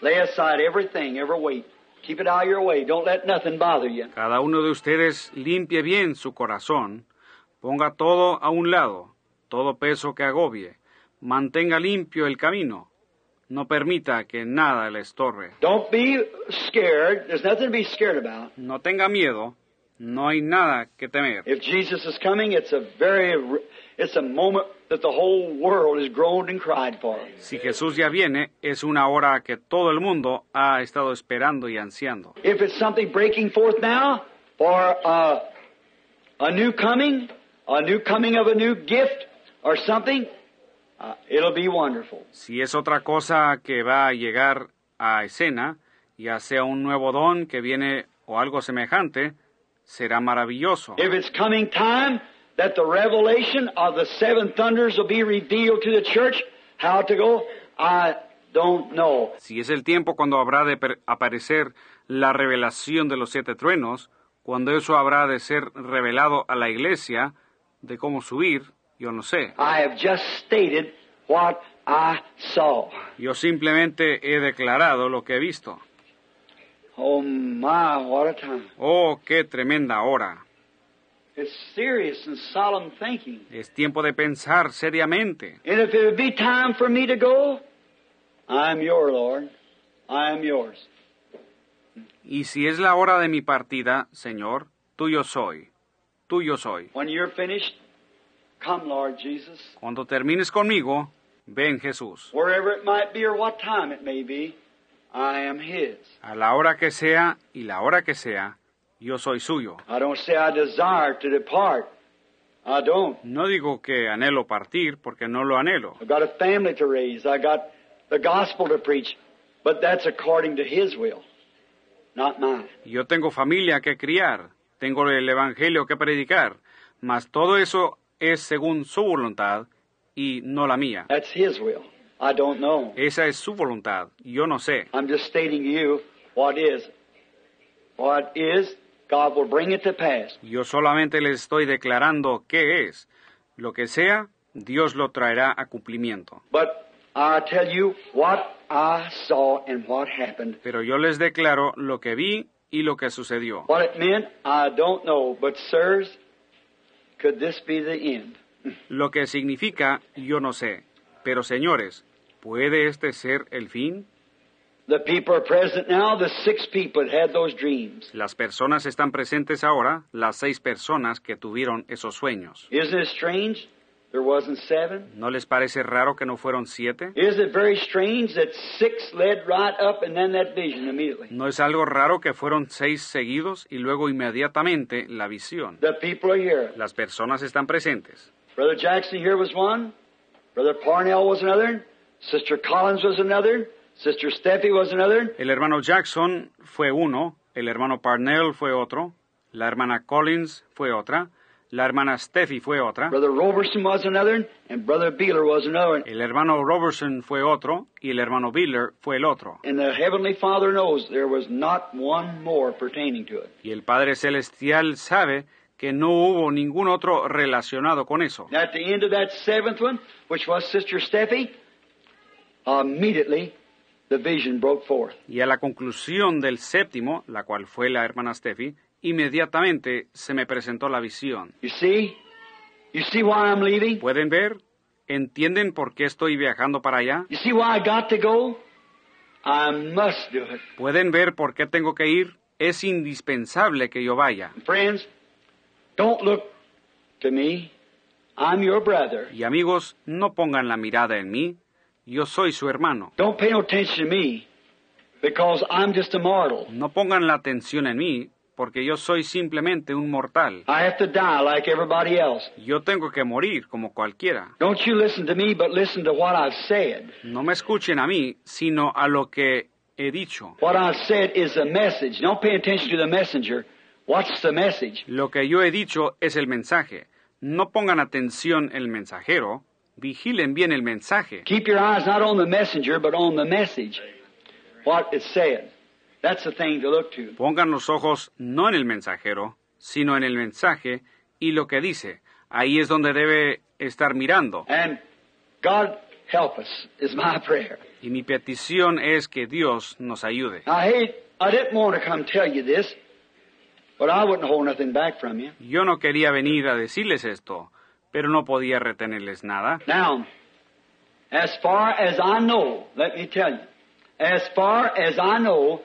Lay aside everything, every weight. Keep it out of your way. Don't let nothing bother you. Cada uno de ustedes limpie bien su corazón, ponga todo a un lado, todo peso que agobie, mantenga limpio el camino, no permita que nada le estorbe. Don't be scared. There's nothing to be scared about. No tenga miedo, no hay nada que temer. If Jesus is coming, it's a very, it's a moment that the whole world has groaned and cried for. Si Jesús ya viene, es una hora que todo el mundo ha estado esperando y ansiando. If it's something breaking forth now for a new coming, a new coming of a new gift or something, uh, it'll be wonderful. Si es otra cosa que va a llegar a escena, ya sea un nuevo don que viene o algo semejante, será maravilloso. If it's coming time that the revelation of the seven thunders will be revealed to the church, how to go, I don't know. Si es el tiempo cuando habrá de aparecer la revelación de los siete truenos, cuando eso habrá de ser revelado a la iglesia, de cómo subir, yo no sé. I have just stated what I saw. Yo simplemente he declarado lo que he visto. Oh my, what a time. Oh, qué tremenda hora. It's serious and solemn thinking. Es tiempo de pensar seriamente. And if it would be time for me to go, I'm your Lord. I am yours. Y si es la hora de mi partida, Señor, tuyo soy. Tuyo soy. When you're finished, come, Lord Jesus. Cuando termines conmigo, ven Jesús. Wherever it might be or what time it may be, I am His. A la hora que sea y la hora que sea, yo soy suyo. I don't say I desire to depart. I don't. No digo que anhelo partir, porque no lo anhelo. I've got a family to raise. I got the gospel to preach. But that's according to His will, not mine. Yo tengo familia que criar, tengo el Evangelio que predicar, mas todo eso es según su voluntad y no la mía. That's His will. I don't know. Esa es su voluntad, yo no sé. I'm just stating to you what is. What is, God will bring it to pass. Yo solamente les estoy declarando qué es. Lo que sea, Dios lo traerá a cumplimiento. But I tell you what I saw and what happened. Pero yo les declaro lo que vi y lo que sucedió. What it meant, I don't know. But, sirs, could this be the end? Lo que significa, yo no sé. Pero señores, ¿puede este ser el fin? The people are present now, the six people that had those dreams. Las personas están presentes ahora, las seis personas que tuvieron esos sueños. Isn't it strange there wasn't seven? ¿No les parece raro que no fueron siete? Isn't it very strange that six led right up and then that vision immediately? ¿No es algo raro que fueron seis seguidos y luego inmediatamente la visión? The people are here. Las personas están presentes. Brother Jackson here was one. Brother Parnell was another. Sister Collins was another. Sister Steffi was another. El hermano Jackson fue uno, el hermano Parnell fue otro, la hermana Collins fue otra, la hermana Steffi fue otra, Brother Roberson was another, and Brother Beeler was another. el hermano Robertson fue otro y el hermano Biller fue el otro. And the Heavenly Father knows there was not one more pertaining to it. Y el Padre Celestial sabe que no hubo ningún otro relacionado con eso. And at the end of that seventh one, which was Sister Steffi, immediately the vision broke forth. Y a la conclusión del séptimo, la cual fue la hermana Steffi, inmediatamente se me presentó la visión. You see? You see why I'm leaving? ¿Pueden ver? ¿Entienden por qué estoy viajando para allá? You see why I got to go? I must do it. ¿Pueden ver por qué tengo que ir? Es indispensable que yo vaya. Friends, don't look to me. I'm your brother. Y amigos, no pongan la mirada en mí. Yo soy su hermano. Don't pay no attention to me because I'm just a mortal. No pongan la atención en mí, porque yo soy simplemente un mortal. I have to die like everybody else. Yo tengo que morir como cualquiera. Don't you listen to me, but listen to what I've said. No me escuchen a mí, sino a lo que he dicho. What I've said is the message. Don't pay attention to the messenger. What's the message? Lo que yo he dicho es el mensaje. No pongan atención el mensajero, vigilen bien el mensaje. Keep your eyes not on the messenger, but on the message. What it said. That's the thing to look to. Pongan los ojos no en el mensajero, sino en el mensaje y lo que dice. Ahí es donde debe estar mirando. And God help us is my prayer. Y mi petición es que Dios nos ayude. I hate, I didn't want to come tell you this, but I wouldn't hold nothing back from you. Yo no quería venir a decirles esto, pero no podía retenerles nada. Now, as far as I know, let me tell you, as far as I know,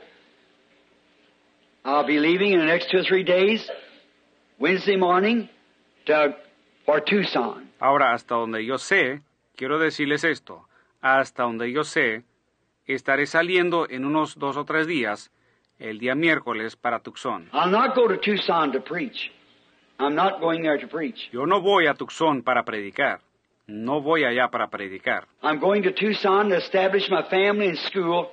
I'll be leaving in the next two or three days, Wednesday morning, to, for Tucson. Ahora, hasta donde yo sé, quiero decirles esto, hasta donde yo sé, estaré saliendo en unos dos o tres días, el día miércoles, para Tucson. I'll not go to Tucson to preach. I'm not going there to preach. Yo no voy a Tucson para predicar. No voy allá para predicar. I'm going to Tucson to establish my family and school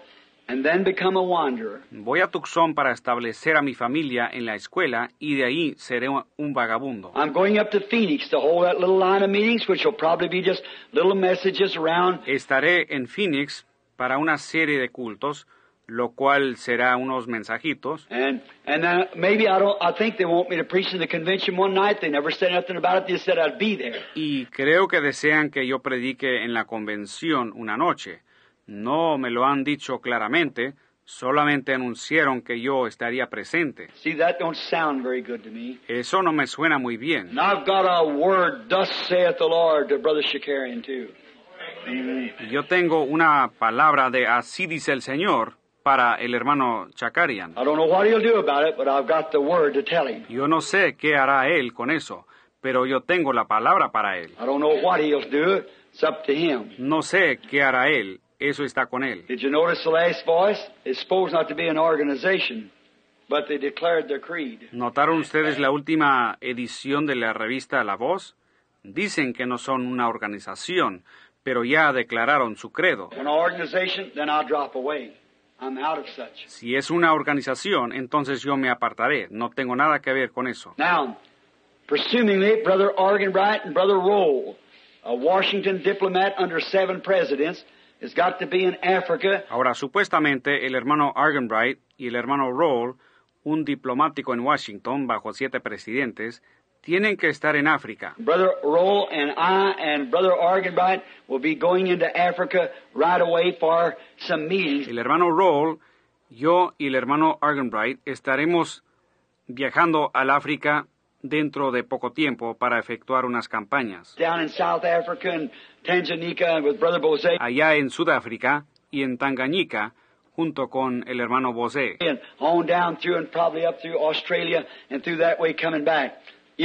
and then become a wanderer. Voy a Tucson para establecer a mi familia en la escuela y de ahí seré un vagabundo. I'm going up to Phoenix to hold that little line of meetings, which will probably be just little messages around. Estaré en Phoenix para una serie de cultos, lo cual será unos mensajitos. And and then maybe I don't. I think they want me to preach in the convention one night. They never said nothing about it. They said I'd be there. Y creo que desean que yo predique en la convención una noche. No me lo han dicho claramente, solamente anunciaron que yo estaría presente. See, that don't sound very good to me. Eso no me suena muy bien. And I've got a word, thus saith the Lord, to Brother Shakarian too. Y Yo tengo una palabra de así dice el Señor para el hermano Chakarian. I don't know what he'll do about it, but I've got the word to tell him. Yo no sé qué hará él con eso, pero yo tengo la palabra para él. I don't know what he'll do. It's up to him. No sé qué hará él, eso está con él. Did you notice the last voice? It's supposed not to be an organization, but they declared their creed. ¿Notaron ustedes la última edición de la revista La Voz? Dicen que no son una organización, pero ya declararon su credo. An organization, then I'll drop away. I'm out of such. Si es una organización, entonces yo me apartaré. No tengo nada que ver con eso. Now, presumingly, Brother Arganbright and Brother Roll, a Washington diplomat under seven presidents, has got to be in Africa Ahora, supuestamente, el hermano Argenbright y el hermano Roll, un diplomático en Washington bajo siete presidentes, tienen que estar en África. Brother Roll and I and Brother will be going into Africa right away for some meetings. El hermano Roll, yo y el hermano Argenbright estaremos viajando al África dentro de poco tiempo para efectuar unas campañas. down in South Africa and Tanganyika and with Brother Bose Allá en Sudáfrica y en Tanganyika, junto con el hermano Bosé. and on down through and probably up through Australia and through that way coming back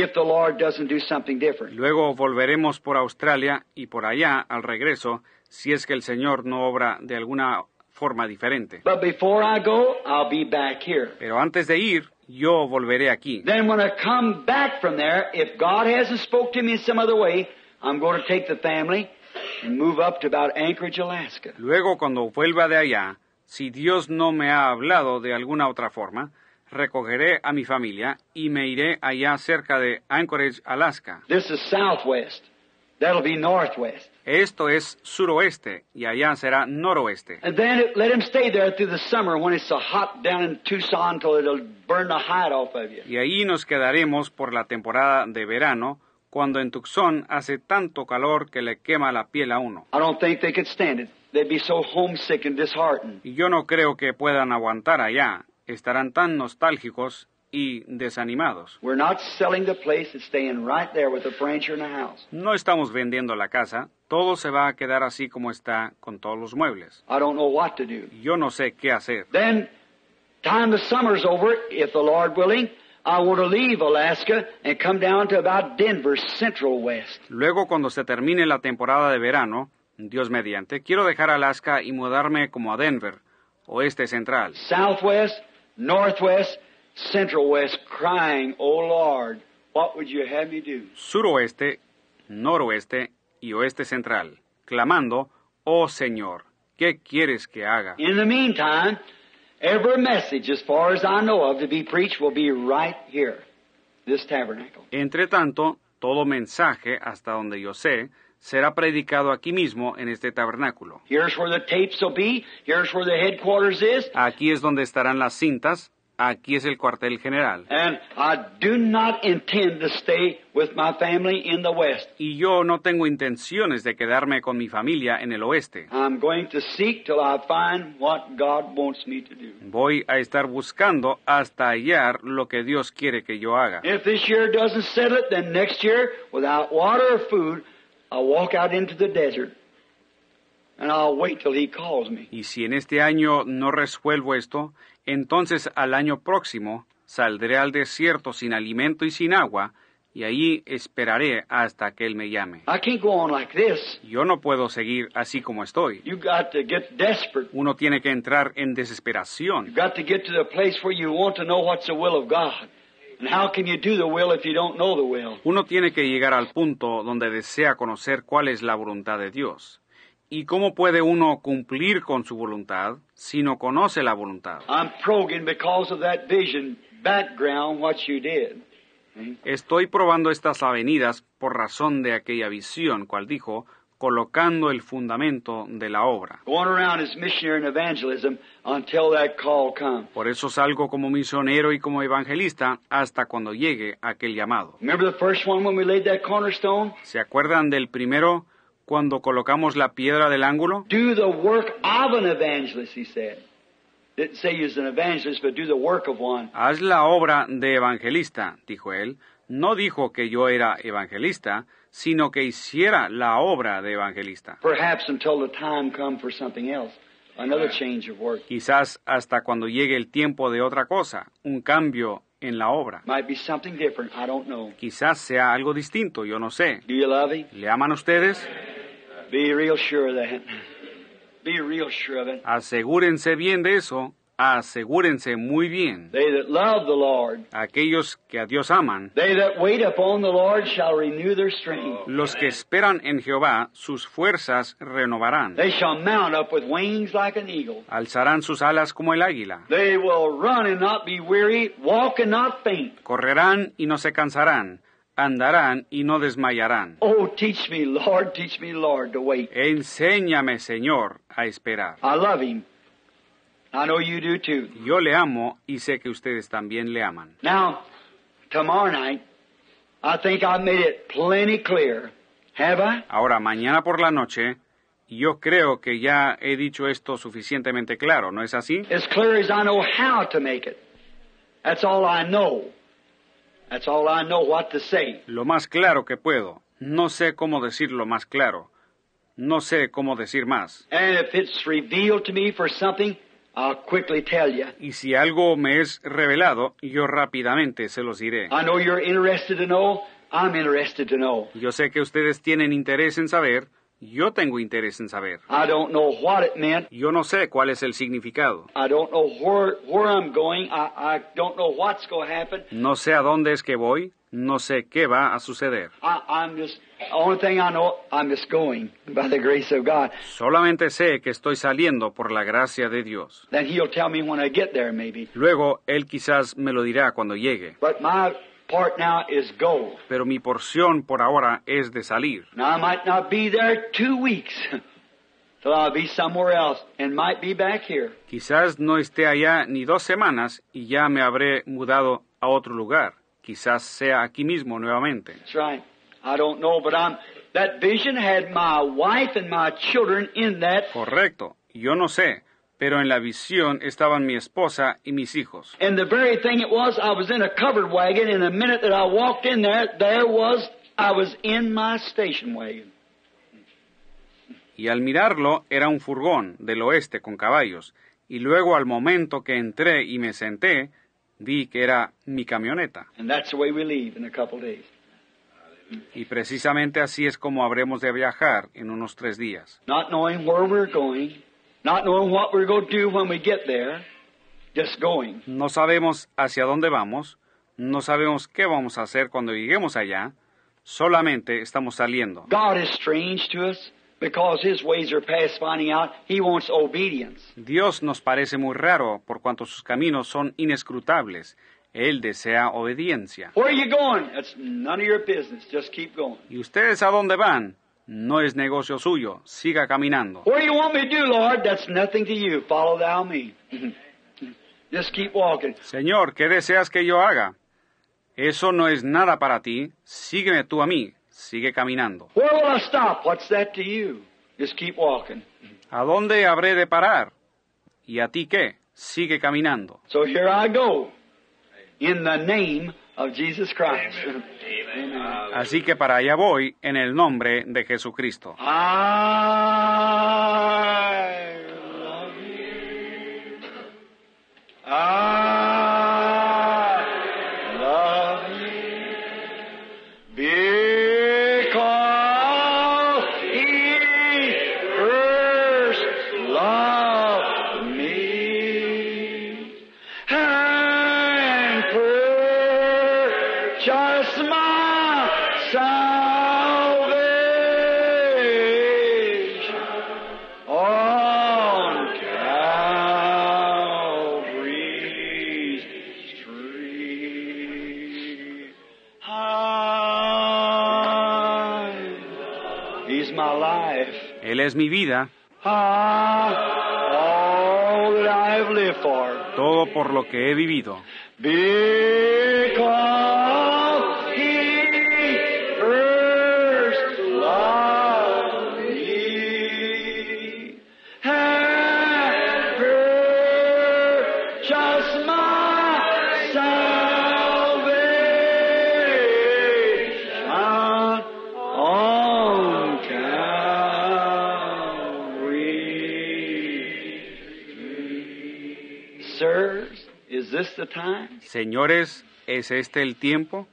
if the Lord doesn't do something different. Luego volveremos por Australia y por allá al regreso, si es que el Señor no obra de alguna forma diferente. But before I go, I'll be back here. Pero antes de ir, yo volveré aquí. Then when I come back from there, if God hasn't spoke to me in some other way, I'm going to take the family and move up to about Anchorage, Alaska. Luego, cuando vuelva de allá, si Dios no me ha hablado de alguna otra forma, recogeré a mi familia y me iré allá cerca de Anchorage, Alaska. This is southwest. That'll be northwest. Esto es suroeste y allá será noroeste. And then it, let him stay there through the summer when it's so hot down in Tucson till it'll burn the hide off of you. Y ahí nos quedaremos por la temporada de verano, cuando en Tucson hace tanto calor que le quema la piel a uno. I don't think they could stand it. They'd be so homesick and disheartened. Y yo no creo que puedan aguantar allá. Estarán tan nostálgicos y desanimados. We're not selling the place. It's staying right there with the furniture in the house. No estamos vendiendo la casa, todo se va a quedar así como está con todos los muebles. I don't know what to do. Yo no sé qué hacer. Then, time the summer's over, if the Lord willing, I want to leave Alaska and come down to about Denver, Central West. Luego, cuando se termine la temporada de verano, Dios mediante, quiero dejar Alaska y mudarme como a Denver, oeste central. Southwest, Northwest, Central West, crying, Oh Lord, what would you have me do? suroeste, noroeste y oeste central, clamando, Oh Señor, ¿qué quieres que haga? In the meantime, every message, as far as I know of, to be preached will be right here, this tabernacle. Entre tanto, todo mensaje, hasta donde yo sé, será predicado aquí mismo en este tabernáculo. Here's where the tapes will be. Here's where the headquarters is. Aquí es donde estarán las cintas, aquí es el cuartel general. And I do not intend to stay with my family in the West. Y yo no tengo intenciones de quedarme con mi familia en el oeste. I'm going to seek till I find what God wants me to do. Voy a estar buscando hasta hallar lo que Dios quiere que yo haga. I'll walk out into the desert and I'll wait till He calls me. Y si en este año no resuelvo esto, entonces al año próximo saldré al desierto sin alimento y sin agua, y allí esperaré hasta que Él me llame. I can't go on like this. Yo no puedo seguir así como estoy. You got to get desperate. Uno tiene que entrar en desesperación. You got to get to the place where you want to know what's the will of God. Uno tiene que llegar al punto donde desea conocer cuál es la voluntad de Dios. ¿Y cómo puede uno cumplir con su voluntad si no conoce la voluntad? I'm probing because of that vision background what you did. Estoy probando estas avenidas por razón de aquella visión, cual dijo, colocando el fundamento de la obra. Por eso salgo como misionero y como evangelista hasta cuando llegue aquel llamado. ¿Se acuerdan del primero cuando colocamos la piedra del ángulo? Do the work of an evangelist, he said. Didn't say he was an evangelist, but do the work of one. Haz la obra de evangelista, dijo él. No dijo que yo era evangelista, sino que hiciera la obra de evangelista. Perhaps until the time come for something else, another change of work. Quizás hasta cuando llegue el tiempo de otra cosa, un cambio en la obra. Might be something different. I don't know. Quizás sea algo distinto, yo no sé. Do you love him? ¿Le aman ustedes? Be real sure of that. Be real sure of it. Asegúrense bien de eso, asegúrense muy bien. They that love the Lord, Aquellos que a Dios aman, they that wait upon the Lord shall renew their strength. los que esperan en Jehová, sus fuerzas renovarán. They shall mount up with wings like an eagle. Alzarán sus alas como el águila. They will run and not be weary, walk and not faint. Correrán y no se cansarán, andarán y no desmayarán. Oh, teach me, Lord, teach me, Lord, to wait. Enséñame, Señor, a esperar. I love him. I know you do too. Yo le amo y sé que ustedes también le aman. Now, tomorrow night, I think I made it plenty clear. Have I? Ahora, mañana por la noche, yo creo que ya he dicho esto suficientemente claro, ¿no es así? As clear as I know how to make it. That's all I know. That's all I know what to say. Lo más claro que puedo. No sé cómo decirlo más claro. No sé cómo decir más. And if it's revealed to me for something, I'll quickly tell you. Y si algo me es revelado, yo rápidamente se los diré. I know you're interested to know. I'm interested to know. Yo sé que ustedes tienen interés en saber. Yo tengo interés en saber. I don't know what it meant. Yo no sé cuál es el significado. No sé a dónde es que voy. No sé qué va a suceder. Solamente sé que estoy saliendo por la gracia de Dios. Then He'll tell me when I get there, maybe. Luego, Él quizás me lo dirá cuando llegue. But my part now is go. Pero mi porción por ahora es de salir. Now I might not be there two weeks. So I'll be somewhere else and might be back here. Quizás no esté allá ni dos semanas y ya me habré mudado a otro lugar. Quizás sea aquí mismo nuevamente. That's right. I don't know, but I'm that vision had my wife and my children in that. Correcto. Yo no sé. Pero en la visión estaban mi esposa y mis hijos. And the very thing it was, I was in a covered wagon, and the minute that I walked in there, there was I was in my station wagon. Y al mirarlo era un furgón del oeste con caballos. Y luego al momento que entré y me senté, vi que era mi camioneta. And that's the way we leave in a couple days. Y precisamente así es como habremos de viajar en unos tres días. Not knowing where we're going, not knowing what we're going to do when we get there, just going. No sabemos hacia dónde vamos, no sabemos qué vamos a hacer cuando lleguemos allá, solamente estamos saliendo. God is strange to us because His ways are past finding out. He wants obedience. Dios nos parece muy raro por cuanto sus caminos son inescrutables. Él desea obediencia. Where are you going? That's none of your business. Just keep going. ¿Y ustedes a dónde van? No es negocio suyo. Siga caminando. What do you want me to do, Lord? That's nothing to you. Follow thou me. Just keep walking. Señor, ¿qué deseas que yo haga? Eso no es nada para ti. Sígueme tú a mí. Sigue caminando. Where will I stop? What's that to you? Just keep walking. ¿A dónde habré de parar? ¿Y a ti qué? Sigue caminando. So here I go. In the name of Jesus Christ. Amen. Así que para allá voy en el nombre de Jesucristo. I love you. I es mi vida. Todo por lo que he vivido. Señores, ¿es este el tiempo?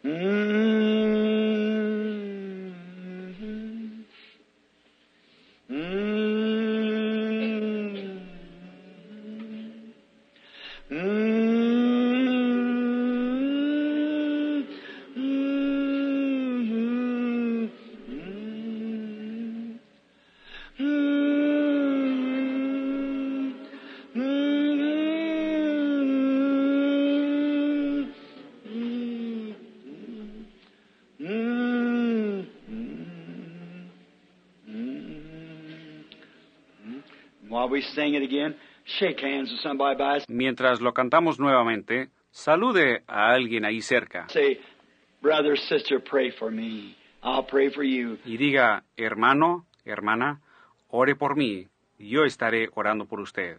Mientras lo cantamos nuevamente, salude a alguien ahí cerca. Y diga, hermano, hermana, ore por mí, yo estaré orando por usted.